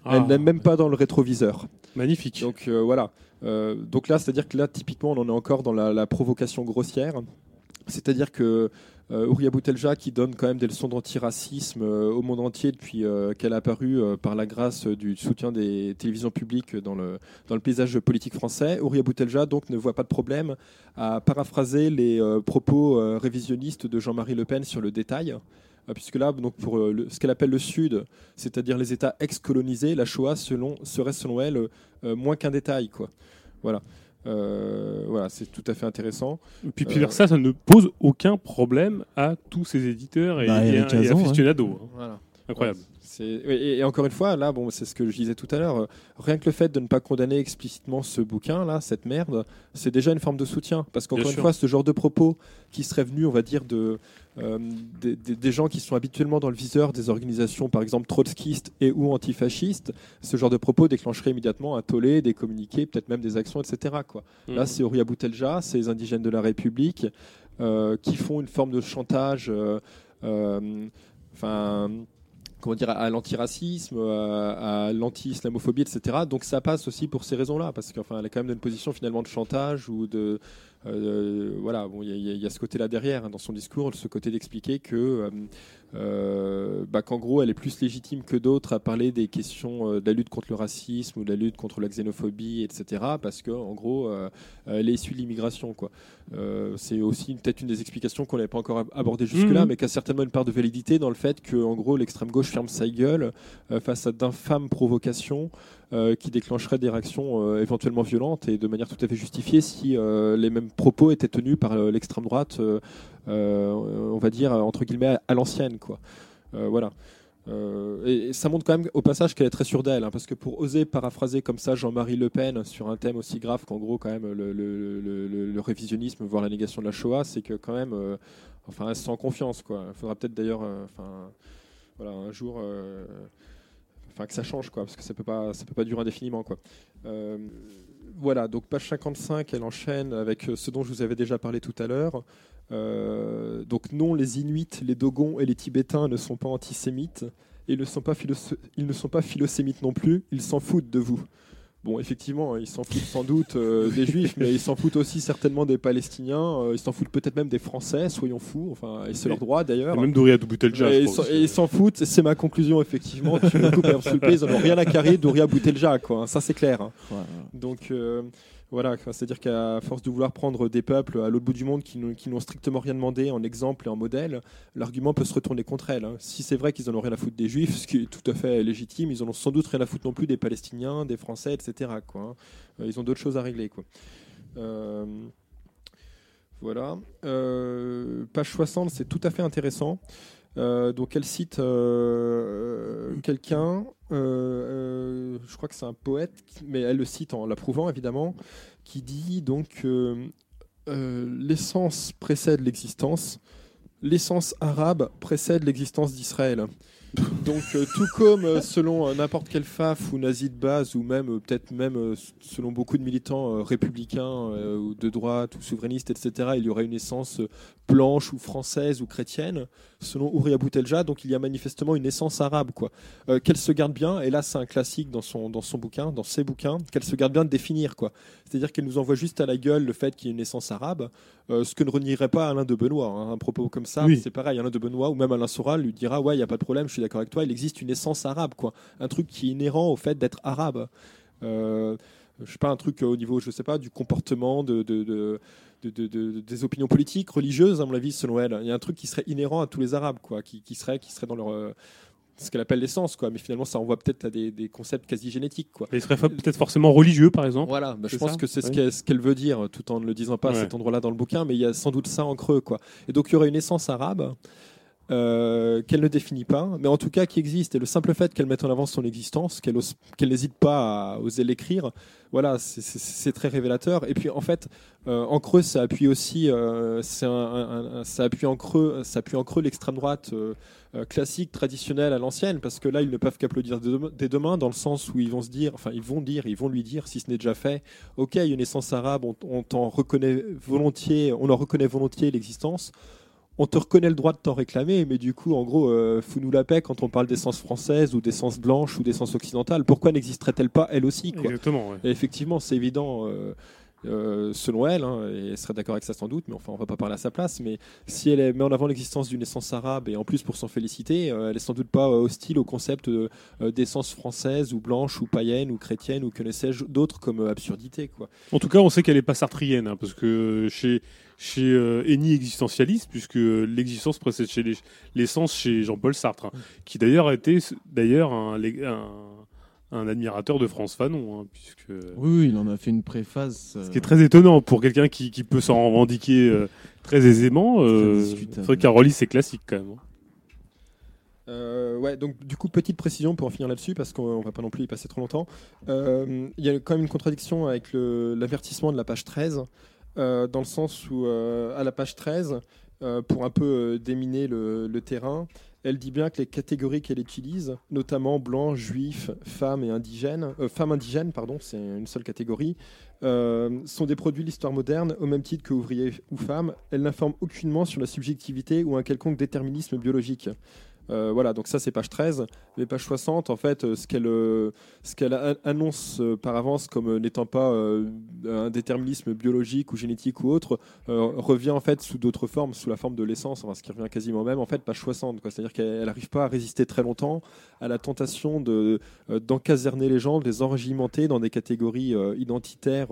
Elle ah. n'est même pas dans le rétroviseur. Magnifique. Donc voilà. Euh, donc là, c'est-à-dire que là, typiquement, on en est encore dans la, provocation grossière. C'est-à-dire que euh, Ouria Boutelja, qui donne quand même des leçons d'antiracisme euh, au monde entier depuis qu'elle a apparu par la grâce du soutien des télévisions publiques dans le, paysage politique français, Ouria Boutelja ne voit pas de problème à paraphraser les propos révisionnistes de Jean-Marie Le Pen sur le détail. Puisque là, donc pour euh, ce qu'elle appelle le Sud, c'est-à-dire les États ex-colonisés, la Shoah serait selon elle euh, moins qu'un détail. Quoi. Voilà. Euh, voilà, c'est tout à fait intéressant. Et puis, puis ça, ça ne pose aucun problème à tous ces éditeurs et, bah, aficionados. Hein. Voilà. Incroyable. Et, encore une fois, là, bon, c'est ce que je disais tout à l'heure. Euh, rien que le fait de ne pas condamner explicitement ce bouquin, là, cette merde, c'est déjà une forme de soutien. Parce qu'encore une fois, ce genre de propos qui serait venu, on va dire, de, euh, des, gens qui sont habituellement dans le viseur des organisations, par exemple trotskistes et ou antifascistes, ce genre de propos déclencherait immédiatement un tollé, des communiqués, peut-être même des actions, etc. Quoi. Mmh. Là, c'est Oria Boutelja, c'est les indigènes de la République euh, qui font une forme de chantage. Enfin comment dire, à l'antiracisme, à, l'anti-islamophobie, etc. Donc ça passe aussi pour ces raisons-là, parce qu'enfin, elle est quand même dans une position finalement de chantage ou de, euh, voilà, bon, il y, a ce côté-là derrière hein, dans son discours, ce côté d'expliquer que euh, euh, bah, qu'en gros, elle est plus légitime que d'autres à parler des questions de la lutte contre le racisme ou de la lutte contre la xénophobie, etc. Parce que en gros, elle est issue de l'immigration, quoi. c'est aussi peut-être une des explications qu'on n'avait pas encore abordé jusque-là, mhm. mais qui a certainement une part de validité dans le fait que, en gros, l'extrême gauche ferme sa gueule face à d'infâmes provocations. Euh, qui déclencherait des réactions euh, éventuellement violentes et de manière tout à fait justifiée si euh, les mêmes propos étaient tenus par l'extrême droite, on va dire entre guillemets à l'ancienne, quoi. voilà. et, ça montre quand même au passage qu'elle est très sûre d'elle, hein, parce que pour oser paraphraser comme ça Jean-Marie Le Pen sur un thème aussi grave qu'en gros quand même le, révisionnisme, voire la négation de la Shoah, c'est que quand même, enfin, elle se sent confiance. Il faudra peut-être d'ailleurs, enfin, voilà, un jour que ça change quoi, parce que ça peut pas, ça peut pas durer indéfiniment quoi. Euh, voilà, donc page 55, elle enchaîne avec ce dont je vous avais déjà parlé tout à l'heure. Euh, donc non, les Inuits, les Dogons et les Tibétains ne sont pas antisémites. Et ils ne sont pas, ils ne sont pas philosémites non plus, ils s'en foutent de vous. Bon, effectivement, ils s'en foutent sans doute euh, des Juifs, mais ils s'en foutent aussi certainement des Palestiniens. Euh, ils s'en foutent peut-être même des Français, soyons fous. Enfin, et c'est leur droit d'ailleurs. Et même Douria Boutelja. Et, et ils s'en foutent, c'est ma conclusion, effectivement. tu me coupes ils n'ont rien à carrer Douria Boutelja, quoi. Ça, c'est clair. Hein. Donc. Voilà, c'est-à-dire qu'à force de vouloir prendre des peuples à l'autre bout du monde qui n'ont strictement rien demandé en exemple et en modèle, l'argument peut se retourner contre elles. Hein. Si c'est vrai qu'ils n'en ont rien à foutre des juifs, ce qui est tout à fait légitime, ils en ont sans doute rien à foutre non plus des Palestiniens, des Français, etc. Quoi, hein. euh, Ils ont d'autres choses à régler. Euh, voilà. Euh, page 60, c'est tout à fait intéressant. Euh, donc elle cite euh, quelqu'un, euh, je crois que c'est un poète, mais elle le cite en l'approuvant évidemment, qui dit donc l'essence précède l'existence, l'essence arabe précède l'existence d'Israël. Donc, euh, tout comme euh, selon euh, n'importe quel FAF ou nazi de base, ou même peut-être même selon beaucoup de militants républicains ou de droite ou souverainistes, etc., il y aurait une essence blanche ou française ou chrétienne, selon Ouria Boutelja, donc il y a manifestement une essence arabe. quoi. qu'elle se garde bien, et là c'est un classique dans son, dans son bouquin, dans ses bouquins, qu'elle se garde bien de définir. quoi. C'est-à-dire qu'elle nous envoie juste à la gueule le fait qu'il y ait une essence arabe, ce que ne renierait pas Alain de Benoît. Hein. Un propos comme ça, c'est pareil, Alain de Benoît ou même Alain Soral lui dira Ouais, il n'y a pas de problème, je suis d'accord avec toi, il existe une essence arabe, quoi. Un truc qui est inhérent au fait d'être arabe. Euh, je sais pas, un truc au niveau, je sais pas, du comportement, de, de, des opinions politiques, religieuses, à mon avis, selon elle. Il y a un truc qui serait inhérent à tous les Arabes, quoi, qui, serait, qui serait dans leur. Euh, ce qu'elle appelle l'essence, quoi. Mais finalement, ça envoie peut-être à des, concepts quasi génétiques, quoi. il serait peut-être forcément religieux, par exemple. Voilà, bah, je pense que c'est ce qu'elle veut dire, tout en ne le disant pas à cet endroit-là dans le bouquin, mais il y a sans doute ça en creux, quoi. Et donc, il y aurait une essence arabe qu'elle ne définit pas, mais en tout cas qui existe. Et le simple fait qu'elle mette en avant son existence, qu'elle n'hésite pas à oser l'écrire, voilà, c'est très révélateur. Et puis en fait, en creux, ça appuie aussi, ça appuie en creux, ça appuie en creux l'extrême droite euh, classique, traditionnel à l'ancienne, parce que là, ils ne peuvent qu'applaudir dès demain, dans le sens où ils vont se dire, enfin, ils vont dire, ils vont lui dire, si ce n'est déjà fait, ok, une naissance arabe, on, on reconnaît volontiers, on en reconnaît volontiers l'existence on te reconnaît le droit de t'en réclamer, mais du coup, en gros, euh, fous-nous la paix quand on parle d'essence française ou d'essence blanche ou d'essence occidentale. Pourquoi n'existerait-elle pas elle aussi Exactement. effectivement, c'est évident. Euh, euh, selon elle, hein, et elle serait d'accord avec ça sans doute, mais enfin on va pas parler à sa place, mais si elle met en avant l'existence d'une essence arabe, et en plus pour s'en féliciter, euh, elle est sans doute pas euh, hostile au concept d'essence française ou blanche ou païenne ou chrétienne ou que ne sais-je d'autres comme absurdité. Quoi. En tout cas, on sait qu'elle est pas sartrienne, hein, parce que chez, chez Eni existentialiste, puisque l'existence précède chez l'essence chez Jean-Paul Sartre, hein, qui d'ailleurs été d'ailleurs un, un un admirateur de France Fanon. Hein, puisque... Oui, il en a fait une préface. Ce qui est très étonnant pour quelqu'un qui, qui, peut s'en revendiquer euh, très aisément. Euh, c'est vrai c'est classique quand même. Hein. Euh, ouais, donc du coup, petite précision pour en finir là-dessus, parce qu'on va pas non plus y passer trop longtemps. Il y a quand même une contradiction avec l'avertissement de la page 13, dans le sens où, à la page 13, pour un peu déminer le, le terrain, elle dit bien que les catégories qu'elle utilise, notamment blanc, juif, femme et indigène, euh, femme indigène, pardon, c'est une seule catégorie, euh, sont des produits de l'histoire moderne au même titre que ouvriers ou femmes. Elle n'informent aucunement sur la subjectivité ou un quelconque déterminisme biologique. Euh, voilà, donc ça c'est page 13. Les pages 60, en fait, euh, ce qu'elle euh, ce qu'elle annonce par avance comme n'étant pas un déterminisme biologique ou génétique ou autre, revient en fait sous d'autres formes, sous la forme de l'essence, enfin, ce qui revient quasiment même, en fait, page 60. C'est-à-dire qu'elle n'arrive pas à résister très longtemps à la tentation de d'encaserner les gens, de les enrégimenter dans des catégories identitaires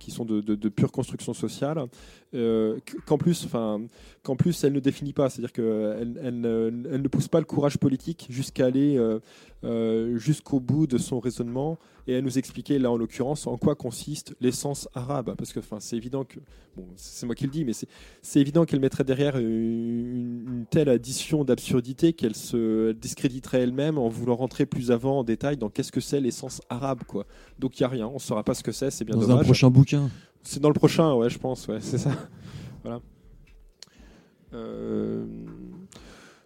qui sont de, de, pure construction sociale, qu'en plus, enfin, qu'en plus elle ne définit pas. C'est-à-dire qu'elle elle, elle ne pousse pas le courage politique jusqu'à aller euh, euh, jusqu'au bout de son raisonnement et à nous expliquer, là en l'occurrence, en quoi consiste l'essence arabe. Parce que c'est évident que, bon, c'est moi qui le dis, mais c'est évident qu'elle mettrait derrière une, telle addition d'absurdité qu'elle se discréditerait elle-même en voulant rentrer plus avant en détail dans qu'est-ce que c'est l'essence arabe. Quoi. Donc il n'y a rien, on ne saura pas ce que c'est, c'est bien dans un prochain bouquin. C'est dans le prochain, ouais, je pense, ouais, c'est ça. voilà. Euh,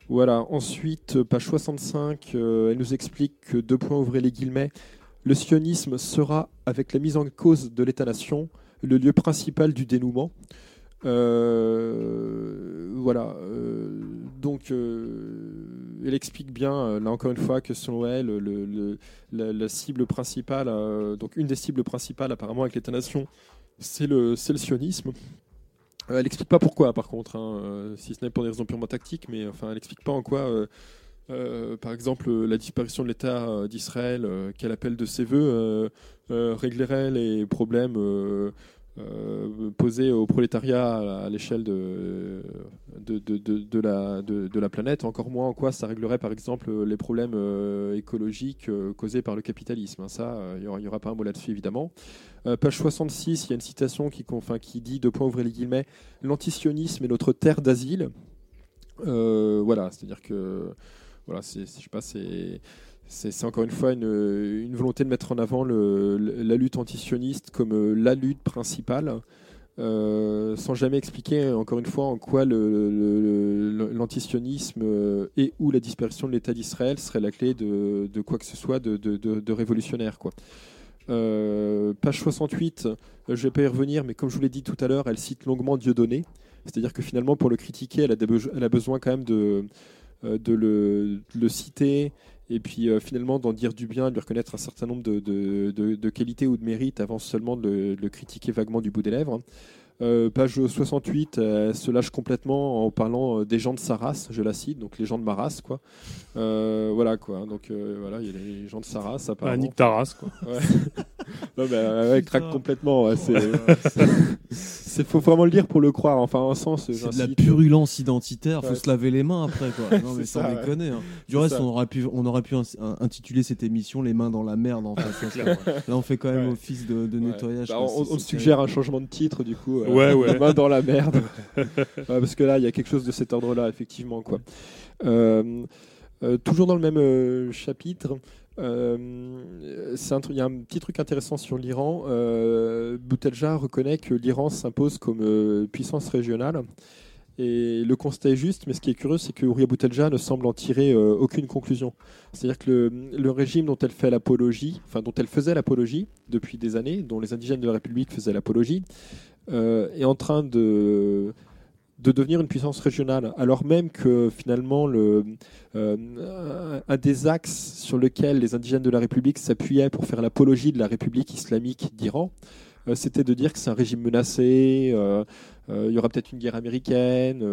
voilà, ensuite, page 65, euh, elle nous explique que, deux points ouvrez les guillemets, le sionisme sera, avec la mise en cause de l'État-nation, le lieu principal du dénouement. Euh, voilà, donc elle explique bien, là encore une fois, que selon elle, le, la, cible principale, donc une des cibles principales apparemment avec l'État-nation, c'est le sionisme. Euh, elle n'explique pas pourquoi, par contre, hein, euh, si ce n'est pour des raisons purement tactiques, mais enfin, elle n'explique pas en quoi, euh, par exemple, la disparition de l'État d'Israël, qu'elle appelle de ses voeux, réglerait les problèmes euh, posé au prolétariat à l'échelle de, de, de, de, la, de, la planète, encore moins en quoi ça réglerait par exemple les problèmes euh, écologiques euh, causés par le capitalisme. Hein. ça, il n'y aura, pas un mot là-dessus évidemment. page 66, il y a une citation qui, enfin, qui dit, deux points ouvrez les guillemets, l'antisionisme est notre terre d'asile. voilà, c'est-à-dire que, voilà, c'est, je sais pas, c'est c'est encore une fois une, volonté de mettre en avant la lutte antisioniste comme euh, la lutte principale, euh, sans jamais expliquer encore une fois en quoi l'antisionisme euh, et ou la disparition de l'État d'Israël serait la clé de, quoi que ce soit de, révolutionnaire. Page 68, je ne vais pas y revenir, mais comme je vous l'ai dit tout à l'heure, elle cite longuement Dieudonné. C'est-à-dire que finalement, pour le critiquer, elle a, besoin quand même de le, citer et puis euh, finalement d'en dire du bien, de lui reconnaître un certain nombre de, de, qualités ou de mérites avant seulement de le, critiquer vaguement du bout des lèvres. Euh, page 68, elle se lâche complètement en parlant euh, des gens de sa race, je la cite, donc les gens de ma race, quoi. voilà, quoi. Donc voilà, il y a les gens de sa race, apparemment. Ah, Nick Taras, quoi. non, mais craque complètement. C'est faut vraiment le dire pour le croire. Enfin, en sens. C'est de la purulence identitaire. Faut se laver les mains après, quoi. Non, mais sans déconner. Hein. Du reste, on aurait pu, on aurait pu intituler cette émission "Les mains dans la merde". En fait. Là, on fait quand même office de, nettoyage. Bah, on, suggère un changement de titre, du coup. Euh, ouais, ouais. Les mains dans la merde. parce que là, il y a quelque chose de cet ordre-là, effectivement, quoi. Euh, euh, toujours dans le même chapitre. Euh, il y a un petit truc intéressant sur l'Iran. Euh, Boutelja reconnaît que l'Iran s'impose comme euh, puissance régionale. Et le constat est juste, mais ce qui est curieux, c'est que Ouria Boutelja ne semble en tirer aucune conclusion. C'est-à-dire que le, régime dont elle fait l'apologie, enfin dont elle faisait l'apologie depuis des années, dont les indigènes de la République faisaient l'apologie, est en train de de devenir une puissance régionale, alors même que finalement le, euh, un des axes sur lequel les indigènes de la République s'appuyaient pour faire l'apologie de la République islamique d'Iran, euh, c'était de dire que c'est un régime menacé, euh, il y aura peut-être une guerre américaine.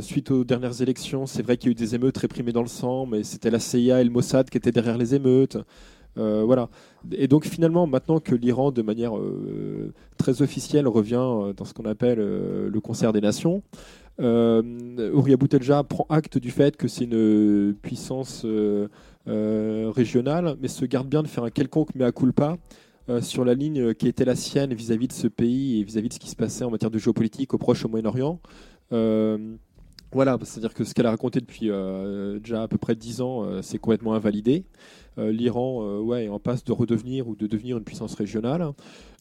suite aux dernières élections, c'est vrai qu'il y a eu des émeutes réprimées dans le sang, mais c'était la CIA et le Mossad qui étaient derrière les émeutes. Euh, voilà. Et donc finalement, maintenant que l'Iran, de manière euh, très officielle, revient euh, dans ce qu'on appelle le concert des nations, euh, Boutelja prend acte du fait que c'est une puissance régionale, mais se garde bien de faire un quelconque mea culpa sur la ligne qui était la sienne vis-à-vis de ce pays et vis-à-vis de ce qui se passait en matière de géopolitique au Proche au Moyen-Orient. voilà, c'est-à-dire que ce qu'elle a raconté depuis déjà à peu près 10 ans, c'est complètement invalidé. Euh, l'Iran euh, ouais, est en passe de redevenir ou de devenir une puissance régionale.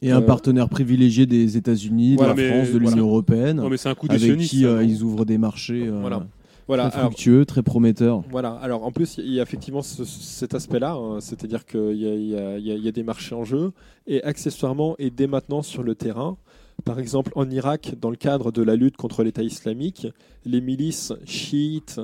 Et un euh, partenaire privilégié des États-Unis, de la France, de l'Union européenne. Non, mais un coup avec qui ils ouvrent des marchés. Voilà. très fructueux, très prometteur. Voilà. Alors en plus, il y a effectivement cet aspect-là, hein. c'est-à-dire qu'il y, y, a des marchés en jeu et accessoirement et dès maintenant sur le terrain. Par exemple, en Irak, dans le cadre de la lutte contre l'État islamique, les milices chiites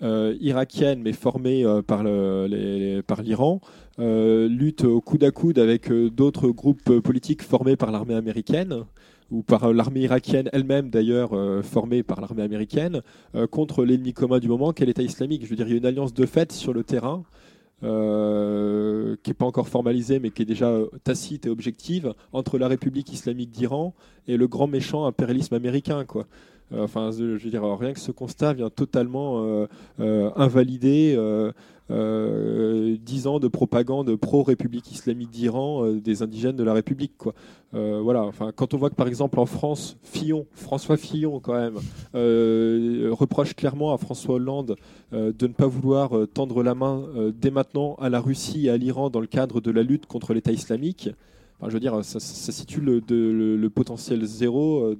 euh, irakienne, mais formée euh, par l'Iran, euh, lutte au coude à coude avec d'autres groupes politiques formés par l'armée américaine ou par l'armée irakienne elle-même d'ailleurs formée par l'armée américaine contre l'ennemi commun du moment qu'est l'État islamique. Je veux dire, il y a une alliance de fait sur le terrain qui n'est pas encore formalisée mais qui est déjà tacite et objective entre la République islamique d'Iran et le grand méchant impérialisme américain. Quoi. Euh, enfin, je veux dire, rien que ce constat vient totalement euh, euh, invalider dix ans de propagande pro-République islamique d'Iran des indigènes de la République. Voilà. Enfin, quand on voit que par exemple en France, Fillon, François Fillon quand même, reproche clairement à François Hollande de ne pas vouloir tendre la main dès maintenant à la Russie et à l'Iran dans le cadre de la lutte contre l'État islamique je veux dire, ça, situe le, potentiel zéro euh,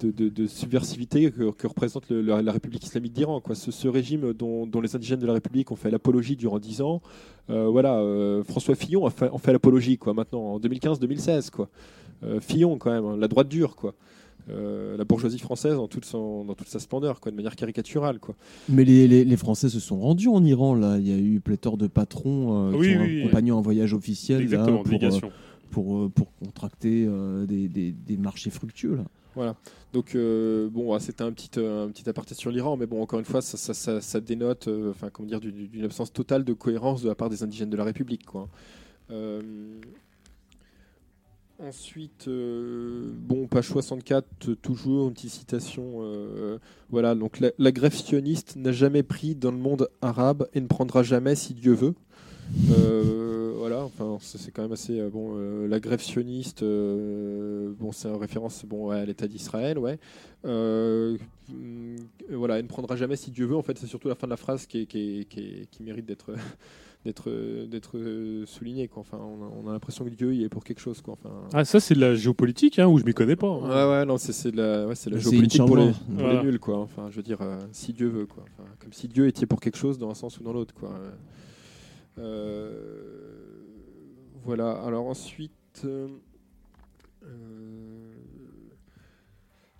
de, subversivité que, représente la, République islamique d'Iran. Ce, régime dont, les indigènes de la République ont fait l'apologie durant dix ans, euh, voilà, euh, François Fillon a fait, en fait l'apologie quoi, maintenant, en 2015-2016. quoi. Fillon, quand même, hein, la droite dure. quoi. La bourgeoisie française dans toute, dans toute sa splendeur, quoi, de manière caricaturale. Quoi. Mais les, Français se sont rendus en Iran, là. Il y a eu pléthore de patrons qui ont accompagné en voyage officiel pour, euh, pour, contracter euh, des, des, marchés fructueux. Là. Voilà. Donc euh, bon, c'était un petit un petit aparté sur l'Iran, mais bon, encore une fois, ça, ça, ça, dénote, enfin comment dire, d'une absence totale de cohérence de la part des indigènes de la République, quoi. Ensuite, bon, page 64, toujours une petite citation. voilà, donc la, grève sioniste n'a jamais pris dans le monde arabe et ne prendra jamais si Dieu veut. Euh, voilà, enfin, c'est quand même assez euh, bon. Euh, la grève sioniste, bon, c'est en référence bon à l'État d'Israël, ouais. voilà, elle ne prendra jamais si Dieu veut. En fait, c'est surtout la fin de la phrase qui, mérite d'être d'être d'être souligné quoi. Enfin, on a, l'impression que Dieu il est pour quelque chose quoi. Enfin, ah ça c'est de la géopolitique hein, où je m'y connais pas. Hein. Ouais ouais non c'est de la ouais, c'est la géopolitique pour, les, pour les, nuls quoi. Enfin je veux dire si Dieu veut quoi. Enfin, comme si Dieu était pour quelque chose dans un sens ou dans l'autre quoi. Euh, voilà, alors ensuite. Euh,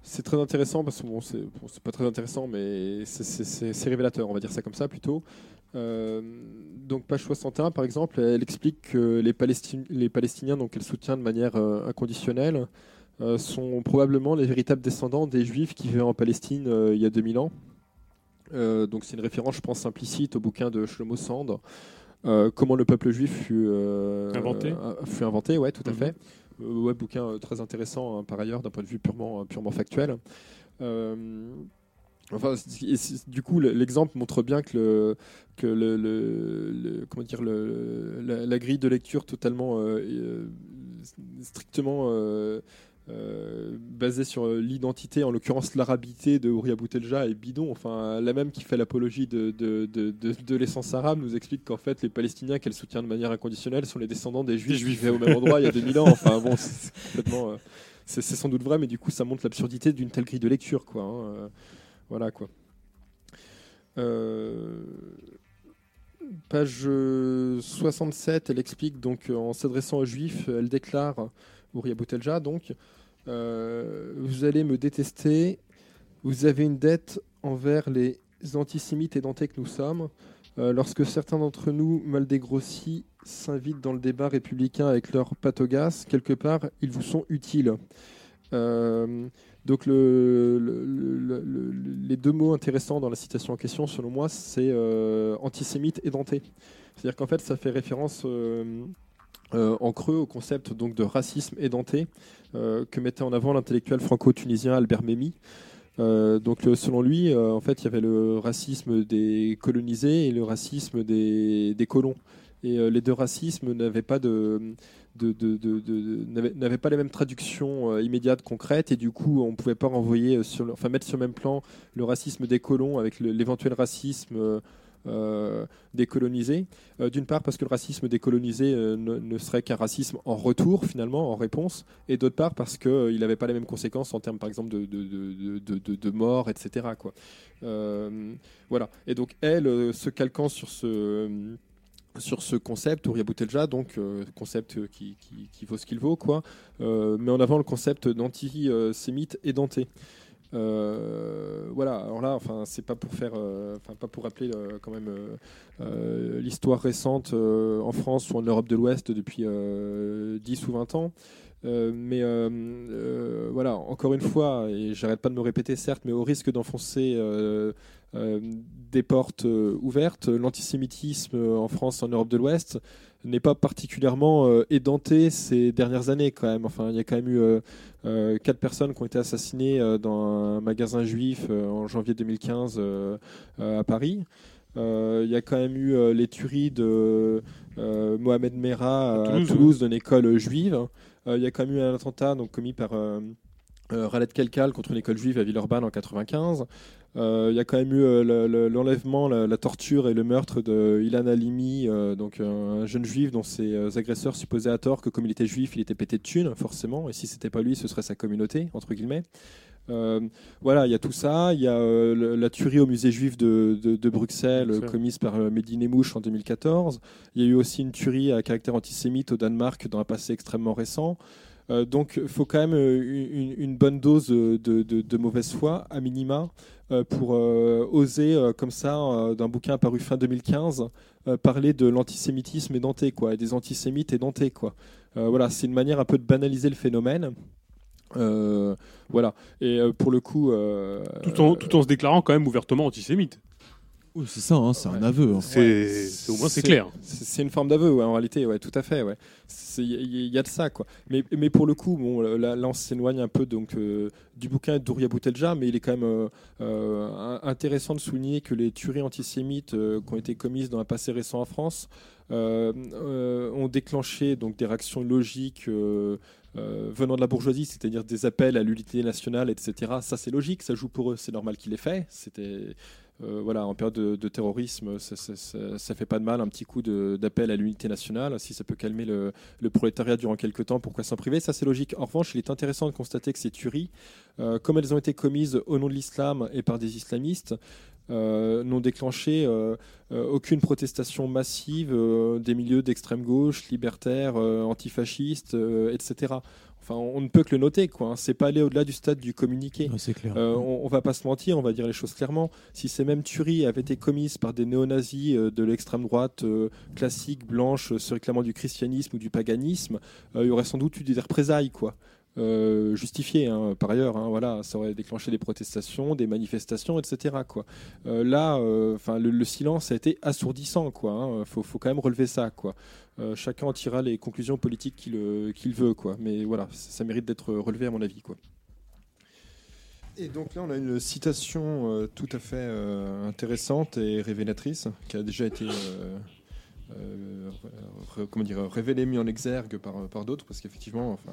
c'est très intéressant parce que bon, c'est pas très intéressant, mais c'est révélateur, on va dire ça comme ça plutôt. Euh, donc page 61 par exemple, elle explique que les, les Palestiniens, donc qu'elle soutient de manière inconditionnelle, sont probablement les véritables descendants des Juifs qui vivaient en Palestine il y a 2000 ans. donc c'est une référence, je pense, implicite au bouquin de Shlomo Sand. comment le peuple juif fut inventé. fut inventé, ouais, tout à mhm. fait. ouais, bouquin très intéressant hein, par ailleurs d'un point de vue purement purement factuel. Enfin, du coup, l'exemple montre bien que, le, que le, comment dire, la, grille de lecture totalement euh, strictement euh, euh, basée sur l'identité, en l'occurrence l'arabité de Ouria Boutelja est bidon. Enfin, la même qui fait l'apologie de, de, de, l'essence arabe nous explique qu'en fait, les Palestiniens qu'elle soutient de manière inconditionnelle sont les descendants des Juifs, vivant au même endroit il y a 2000 ans. Enfin, bon, c'est sans doute vrai, mais du coup, ça montre l'absurdité d'une telle grille de lecture, quoi. Hein. Voilà quoi. Euh, page 67, elle explique donc en s'adressant aux juifs, elle déclare, Ouria Boutelja donc, euh, vous allez me détester, vous avez une dette envers les antisémites édentés que nous sommes. Euh, lorsque certains d'entre nous, mal dégrossis, s'invitent dans le débat républicain avec leur patogas, quelque part, ils vous sont utiles. Donc le, les deux mots intéressants dans la citation en question, selon moi, c'est euh, antisémite et denté. C'est-à-dire qu'en fait, ça fait référence euh, euh, en creux au concept donc de racisme édenté que mettait en avant l'intellectuel franco-tunisien Albert Memmi. donc selon lui, en fait, il y avait le racisme des colonisés et le racisme des, des colons. Et les deux racismes n'avaient pas de de, de, n'avait pas les mêmes traductions euh, immédiates, concrètes, et du coup, on ne pouvait pas renvoyer, euh, enfin, mettre sur le même plan le racisme des colons avec l'éventuel racisme euh, décolonisé. D'une part, parce que le racisme décolonisé ne, serait qu'un racisme en retour, finalement, en réponse, et d'autre part, parce qu'il n'avait pas les mêmes conséquences en termes, par exemple, de, de, de mort, etc. Quoi. voilà. Et donc, elle, se calquant sur ce sur ce concept, Ouria Boutelja, donc euh, concept qui, qui, vaut ce qu'il vaut, quoi, euh, met en avant le concept d'antisémite et denté. Euh, voilà, alors là, enfin, c'est pas pour faire, enfin, pas pour rappeler quand même l'histoire récente en France ou en Europe de l'Ouest depuis 10 ou 20 ans. mais voilà, encore une fois, et j'arrête pas de me répéter, certes, mais au risque d'enfoncer euh, des portes euh, ouvertes. L'antisémitisme euh, en France, en Europe de l'Ouest, n'est pas particulièrement édenté ces dernières années quand même. Enfin, il y a quand même eu quatre personnes qui ont été assassinées dans un magasin juif en janvier 2015 à Paris. Il y a quand même eu les tueries de Mohamed Merah à Toulouse, d'une école juive. Il y a quand même eu un attentat donc, commis par Raled Kelkal contre une école juive à Villeurbanne en 95. Euh, il y a quand même eu euh, l'enlèvement, la, torture et le meurtre de Ilan Halimi, euh, donc un jeune juif dont ses agresseurs supposaient à tort que comme il était juif, il était pété de thunes, forcément, et si c'était pas lui, ce serait sa communauté, entre guillemets. voilà, il y a tout ça. Il y a la tuerie au musée juif de, de, Bruxelles commise par Mehdi Nemouche en 2014. Il y a eu aussi une tuerie à caractère antisémite au Danemark dans un passé extrêmement récent. donc il faut quand même une, une bonne dose de, de, mauvaise foi, à minima, pour euh, oser, euh, comme ça, d'un bouquin paru fin 2015, parler de l'antisémitisme édenté, quoi, et des antisémites édentés, quoi. voilà, c'est une manière un peu de banaliser le phénomène. voilà. Et pour le coup. tout, en, tout en se déclarant quand même ouvertement antisémite. Oui, c'est ça, hein, c'est un aveu. Hein. C'est au moins c'est clair. C'est une forme d'aveu, ouais, en réalité, ouais, tout à fait, ouais. Il y, a de ça, quoi. Mais, mais pour le coup, bon, là, on s'éloigne un peu donc euh, du bouquin d'Ouria Boutelja, mais il est quand même euh, euh, intéressant de souligner que les tueries antisémites qui ont été commises dans un passé récent en France ont déclenché donc des réactions logiques. venant de la bourgeoisie, c'est-à-dire des appels à l'unité nationale, etc. Ça, c'est logique, ça joue pour eux, c'est normal qu'ils l'aient fait. C'était euh, voilà, en période de, terrorisme, ça, ça, fait pas de mal un petit coup d'appel à l'unité nationale. Si ça peut calmer le, prolétariat durant quelques temps, pourquoi s'en priver? Ça, c'est logique. En revanche, il est intéressant de constater que ces tueries, euh, comme elles ont été commises au nom de l'islam et par des islamistes, euh, n'ont déclenché aucune protestation massive des milieux d'extrême gauche, libertaires, antifascistes, etc. Enfin, on ne peut que le noter, quoi. Hein. C'est pas aller au-delà du stade du communiqué. Euh, on, va pas se mentir, on va dire les choses clairement. Si ces mêmes tueries avaient été commises par des néo-nazis euh, de l'extrême droite euh, classique, blanche, se réclamant du christianisme ou du paganisme, il y aurait sans doute eu des représailles, quoi. Euh, justifié hein, par ailleurs. Hein, voilà, ça aurait déclenché des protestations, des manifestations, etc. Quoi. Euh, là, euh, enfin, le, silence a été assourdissant. Quoi. Hein, faut, quand même relever ça. Quoi. chacun en tirera les conclusions politiques qu'il veut. Quoi. Mais voilà, ça, mérite d'être relevé à mon avis. Quoi. Et donc là, on a une citation tout à fait intéressante et révélatrice qui a déjà été comment dire, révélée, mise en exergue par, par d'autres, parce qu'effectivement, enfin,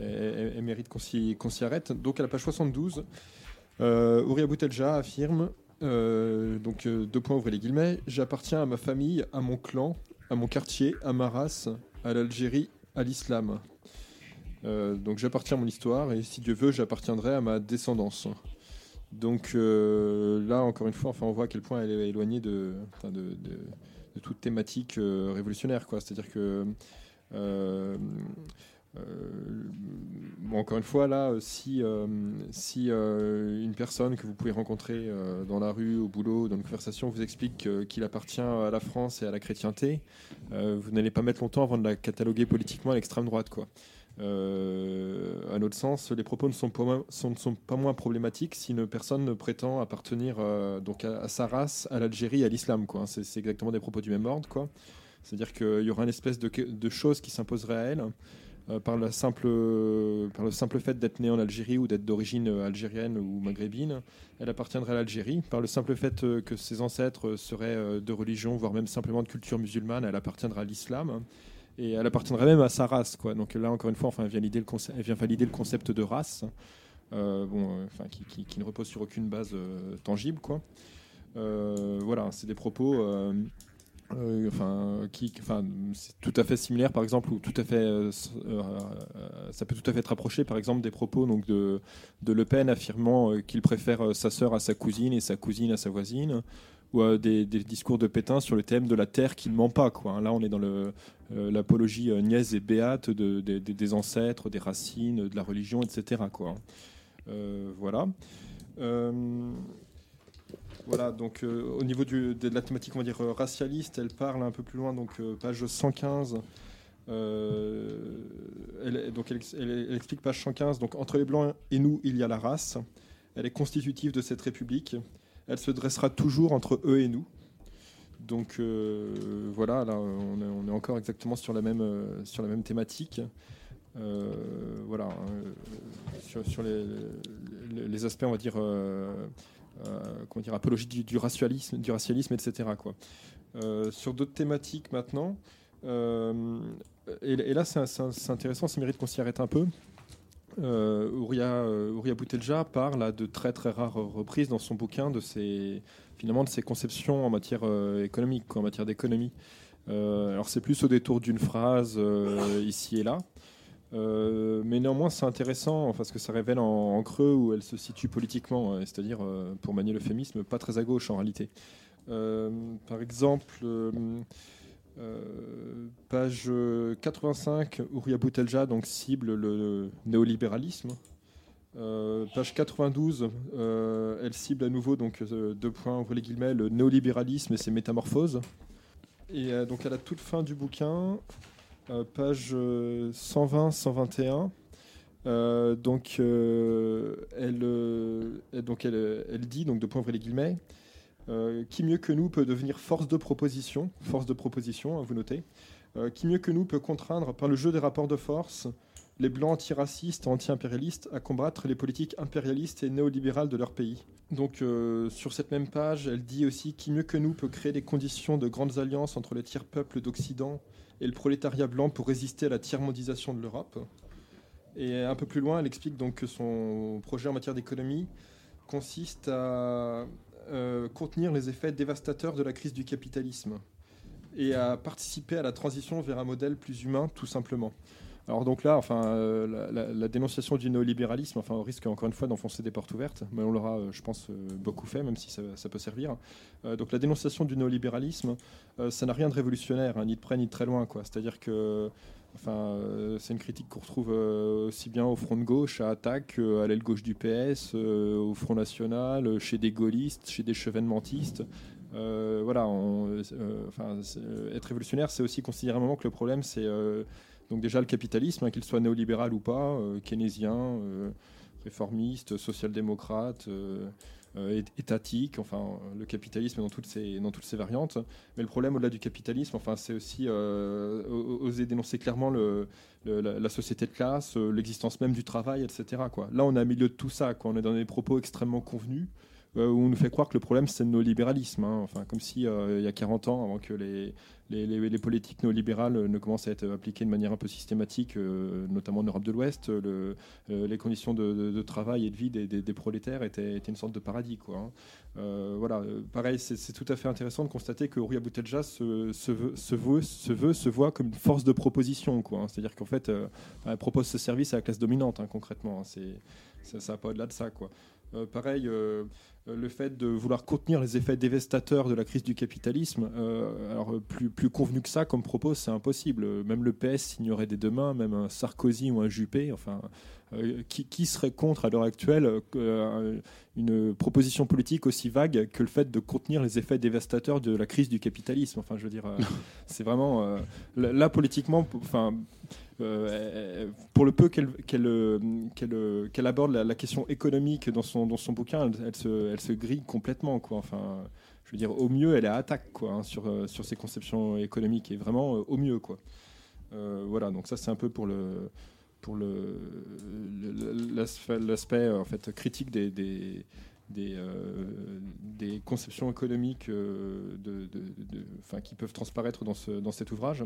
elle, mérite qu'on s'y arrête. Donc à la page 72, euh, Ouria Boutelja affirme, euh, donc euh, deux points ouvrez les guillemets, j'appartiens à ma famille, à mon clan, à mon quartier, à ma race, à l'Algérie, à l'islam. donc j'appartiens à mon histoire et si Dieu veut, j'appartiendrai à ma descendance. Donc là, encore une fois, enfin, on voit à quel point elle est éloignée de, toute thématique révolutionnaire. C'est-à-dire que euh, bon, encore une fois, là, si, euh, si euh, une personne que vous pouvez rencontrer dans la rue, au boulot, dans une conversation, vous explique qu'il appartient à la France et à la chrétienté, vous n'allez pas mettre longtemps avant de la cataloguer politiquement à l'extrême droite. Quoi. à notre sens, les propos ne sont pas moins, problématiques si une personne ne prétend appartenir donc à, sa race, à l'Algérie, à l'islam. C'est, exactement des propos du même ordre. C'est-à-dire qu'il y aura une espèce de, de chose qui s'imposerait à elle. Euh, par, la simple, par le simple fait d'être née en Algérie ou d'être d'origine algérienne ou maghrébine, elle appartiendrait à l'Algérie. Par le simple fait euh, que ses ancêtres seraient euh, de religion, voire même simplement de culture musulmane, elle appartiendra à l'islam. Et elle appartiendrait même à sa race. Quoi. Donc là, encore une fois, enfin, elle, vient valider le concept, elle vient valider le concept de race, bon, enfin, qui, qui, ne repose sur aucune base tangible. Quoi. voilà, c'est des propos euh, enfin, qui, enfin, c'est tout à fait similaire, par exemple, ou tout à fait, euh, euh, ça peut tout à fait être rapproché, par exemple, des propos donc de, de Le Pen affirmant qu'il préfère sa sœur à sa cousine et sa cousine à sa voisine, ou des, discours de Pétain sur le thème de la terre qui ne ment pas. Quoi. Là, on est dans l'apologie niaise et béate de, des ancêtres, des racines, de la religion, etc. Quoi. voilà. Voilà, donc euh, au niveau de la thématique, on va dire euh, racialiste, elle parle un peu plus loin, donc euh, page 115. elle, donc elle, explique page 115. Donc entre les blancs et nous, il y a la race. Elle est constitutive de cette république. Elle se dressera toujours entre eux et nous. Donc voilà, là on est, encore exactement sur la même, sur la même thématique. voilà, sur, les, aspects, on va dire, comment dire, apologie du, racialisme, du etc. Quoi. Euh, sur d'autres thématiques maintenant, euh, et, là c'est intéressant, ça mérite qu'on s'y arrête un peu. Euh, Boutelja parle à de très très rares reprises dans son bouquin de ses, finalement, de ses conceptions en matière économique, en matière d'économie. alors c'est plus au détour d'une phrase ici et là. Euh, mais néanmoins, c'est intéressant parce que ça révèle en, creux où elle se situe politiquement, hein, c'est-à-dire, euh, pour manier l'euphémisme, pas très à gauche en réalité. Euh, par exemple, page 85, Ouria Boutelja donc, cible le néolibéralisme. page 92, elle cible à nouveau, donc deux points, ouvrez les guillemets, le néolibéralisme et ses métamorphoses. Et donc à la toute fin du bouquin, page 120-121. Euh, euh, donc, elle, donc elle, dit, donc de point les guillemets, qui mieux que nous peut devenir force de proposition, force de proposition, hein, vous notez, qui mieux que nous peut contraindre par le jeu des rapports de force les blancs antiracistes, anti-impérialistes à combattre les politiques impérialistes et néolibérales de leur pays. Donc sur cette même page, elle dit aussi qui mieux que nous peut créer les conditions de grandes alliances entre les tiers peuples d'Occident et le prolétariat blanc pour résister à la tiers-mondisation de l'Europe. Et un peu plus loin, elle explique donc que son projet en matière d'économie consiste à euh, contenir les effets dévastateurs de la crise du capitalisme et à participer à la transition vers un modèle plus humain, tout simplement. Alors donc là, enfin, euh, la, dénonciation du néolibéralisme, enfin, au risque encore une fois d'enfoncer des portes ouvertes, mais on l'aura, euh, je pense, euh, beaucoup fait, même si ça, peut servir. donc la dénonciation du néolibéralisme, ça n'a rien de révolutionnaire, hein, ni de près ni de très loin, quoi. C'est-à-dire que, enfin, c'est une critique qu'on retrouve aussi bien au front de gauche, à Attaque, à l'aile gauche du PS, au Front National, chez des gaullistes, chez des chevènementistes. voilà, enfin, être révolutionnaire, c'est aussi considérer un moment que le problème, c'est Donc déjà le capitalisme, hein, qu'il soit néolibéral ou pas, keynésien, réformiste, social-démocrate, euh, étatique, enfin le capitalisme dans toutes ses dans toutes ses variantes. Mais le problème au-delà du capitalisme, enfin c'est aussi euh, oser dénoncer clairement la, société de classe, euh, l'existence même du travail, etc. Là, on est au milieu de tout ça. On est dans des propos extrêmement convenus. Où on nous fait croire que le problème c'est le néolibéralisme, hein. enfin comme si il y a 40 ans, avant que les, les, politiques néolibérales ne commencent à être appliquées de manière un peu systématique, euh, notamment en Europe de l'Ouest. Euh, les conditions de, travail et de vie des, prolétaires étaient, une sorte de paradis. Quoi, hein. euh, voilà, pareil, c'est tout à fait intéressant de constater que Rouya Boutelja se, se, veut, se, voit comme une force de proposition. Hein. C'est-à-dire qu'en fait, elle propose ce service à la classe dominante, concrètement. Ça, ça va pas au-delà de ça. Quoi. pareil, euh, le fait de vouloir contenir les effets dévastateurs de la crise du capitalisme, euh, alors plus, plus convenu que ça comme propos, c'est impossible. Même le PS signerait des deux mains, même un Sarkozy ou un Juppé. Enfin, euh, qui, serait contre à l'heure actuelle une proposition politique aussi vague que le fait de contenir les effets dévastateurs de la crise du capitalisme? Enfin, je veux dire, c'est vraiment là politiquement, enfin euh, pour le peu qu'elle euh, euh, aborde la, question économique dans son, bouquin, elle, se, grille complètement. Enfin, je veux dire, au mieux, elle est à attaque hein, sur, sur ses conceptions économiques, et vraiment au mieux. Voilà, donc ça, c'est un peu pour l'aspect critique des, conceptions économiques qui peuvent transparaître dans cet ouvrage.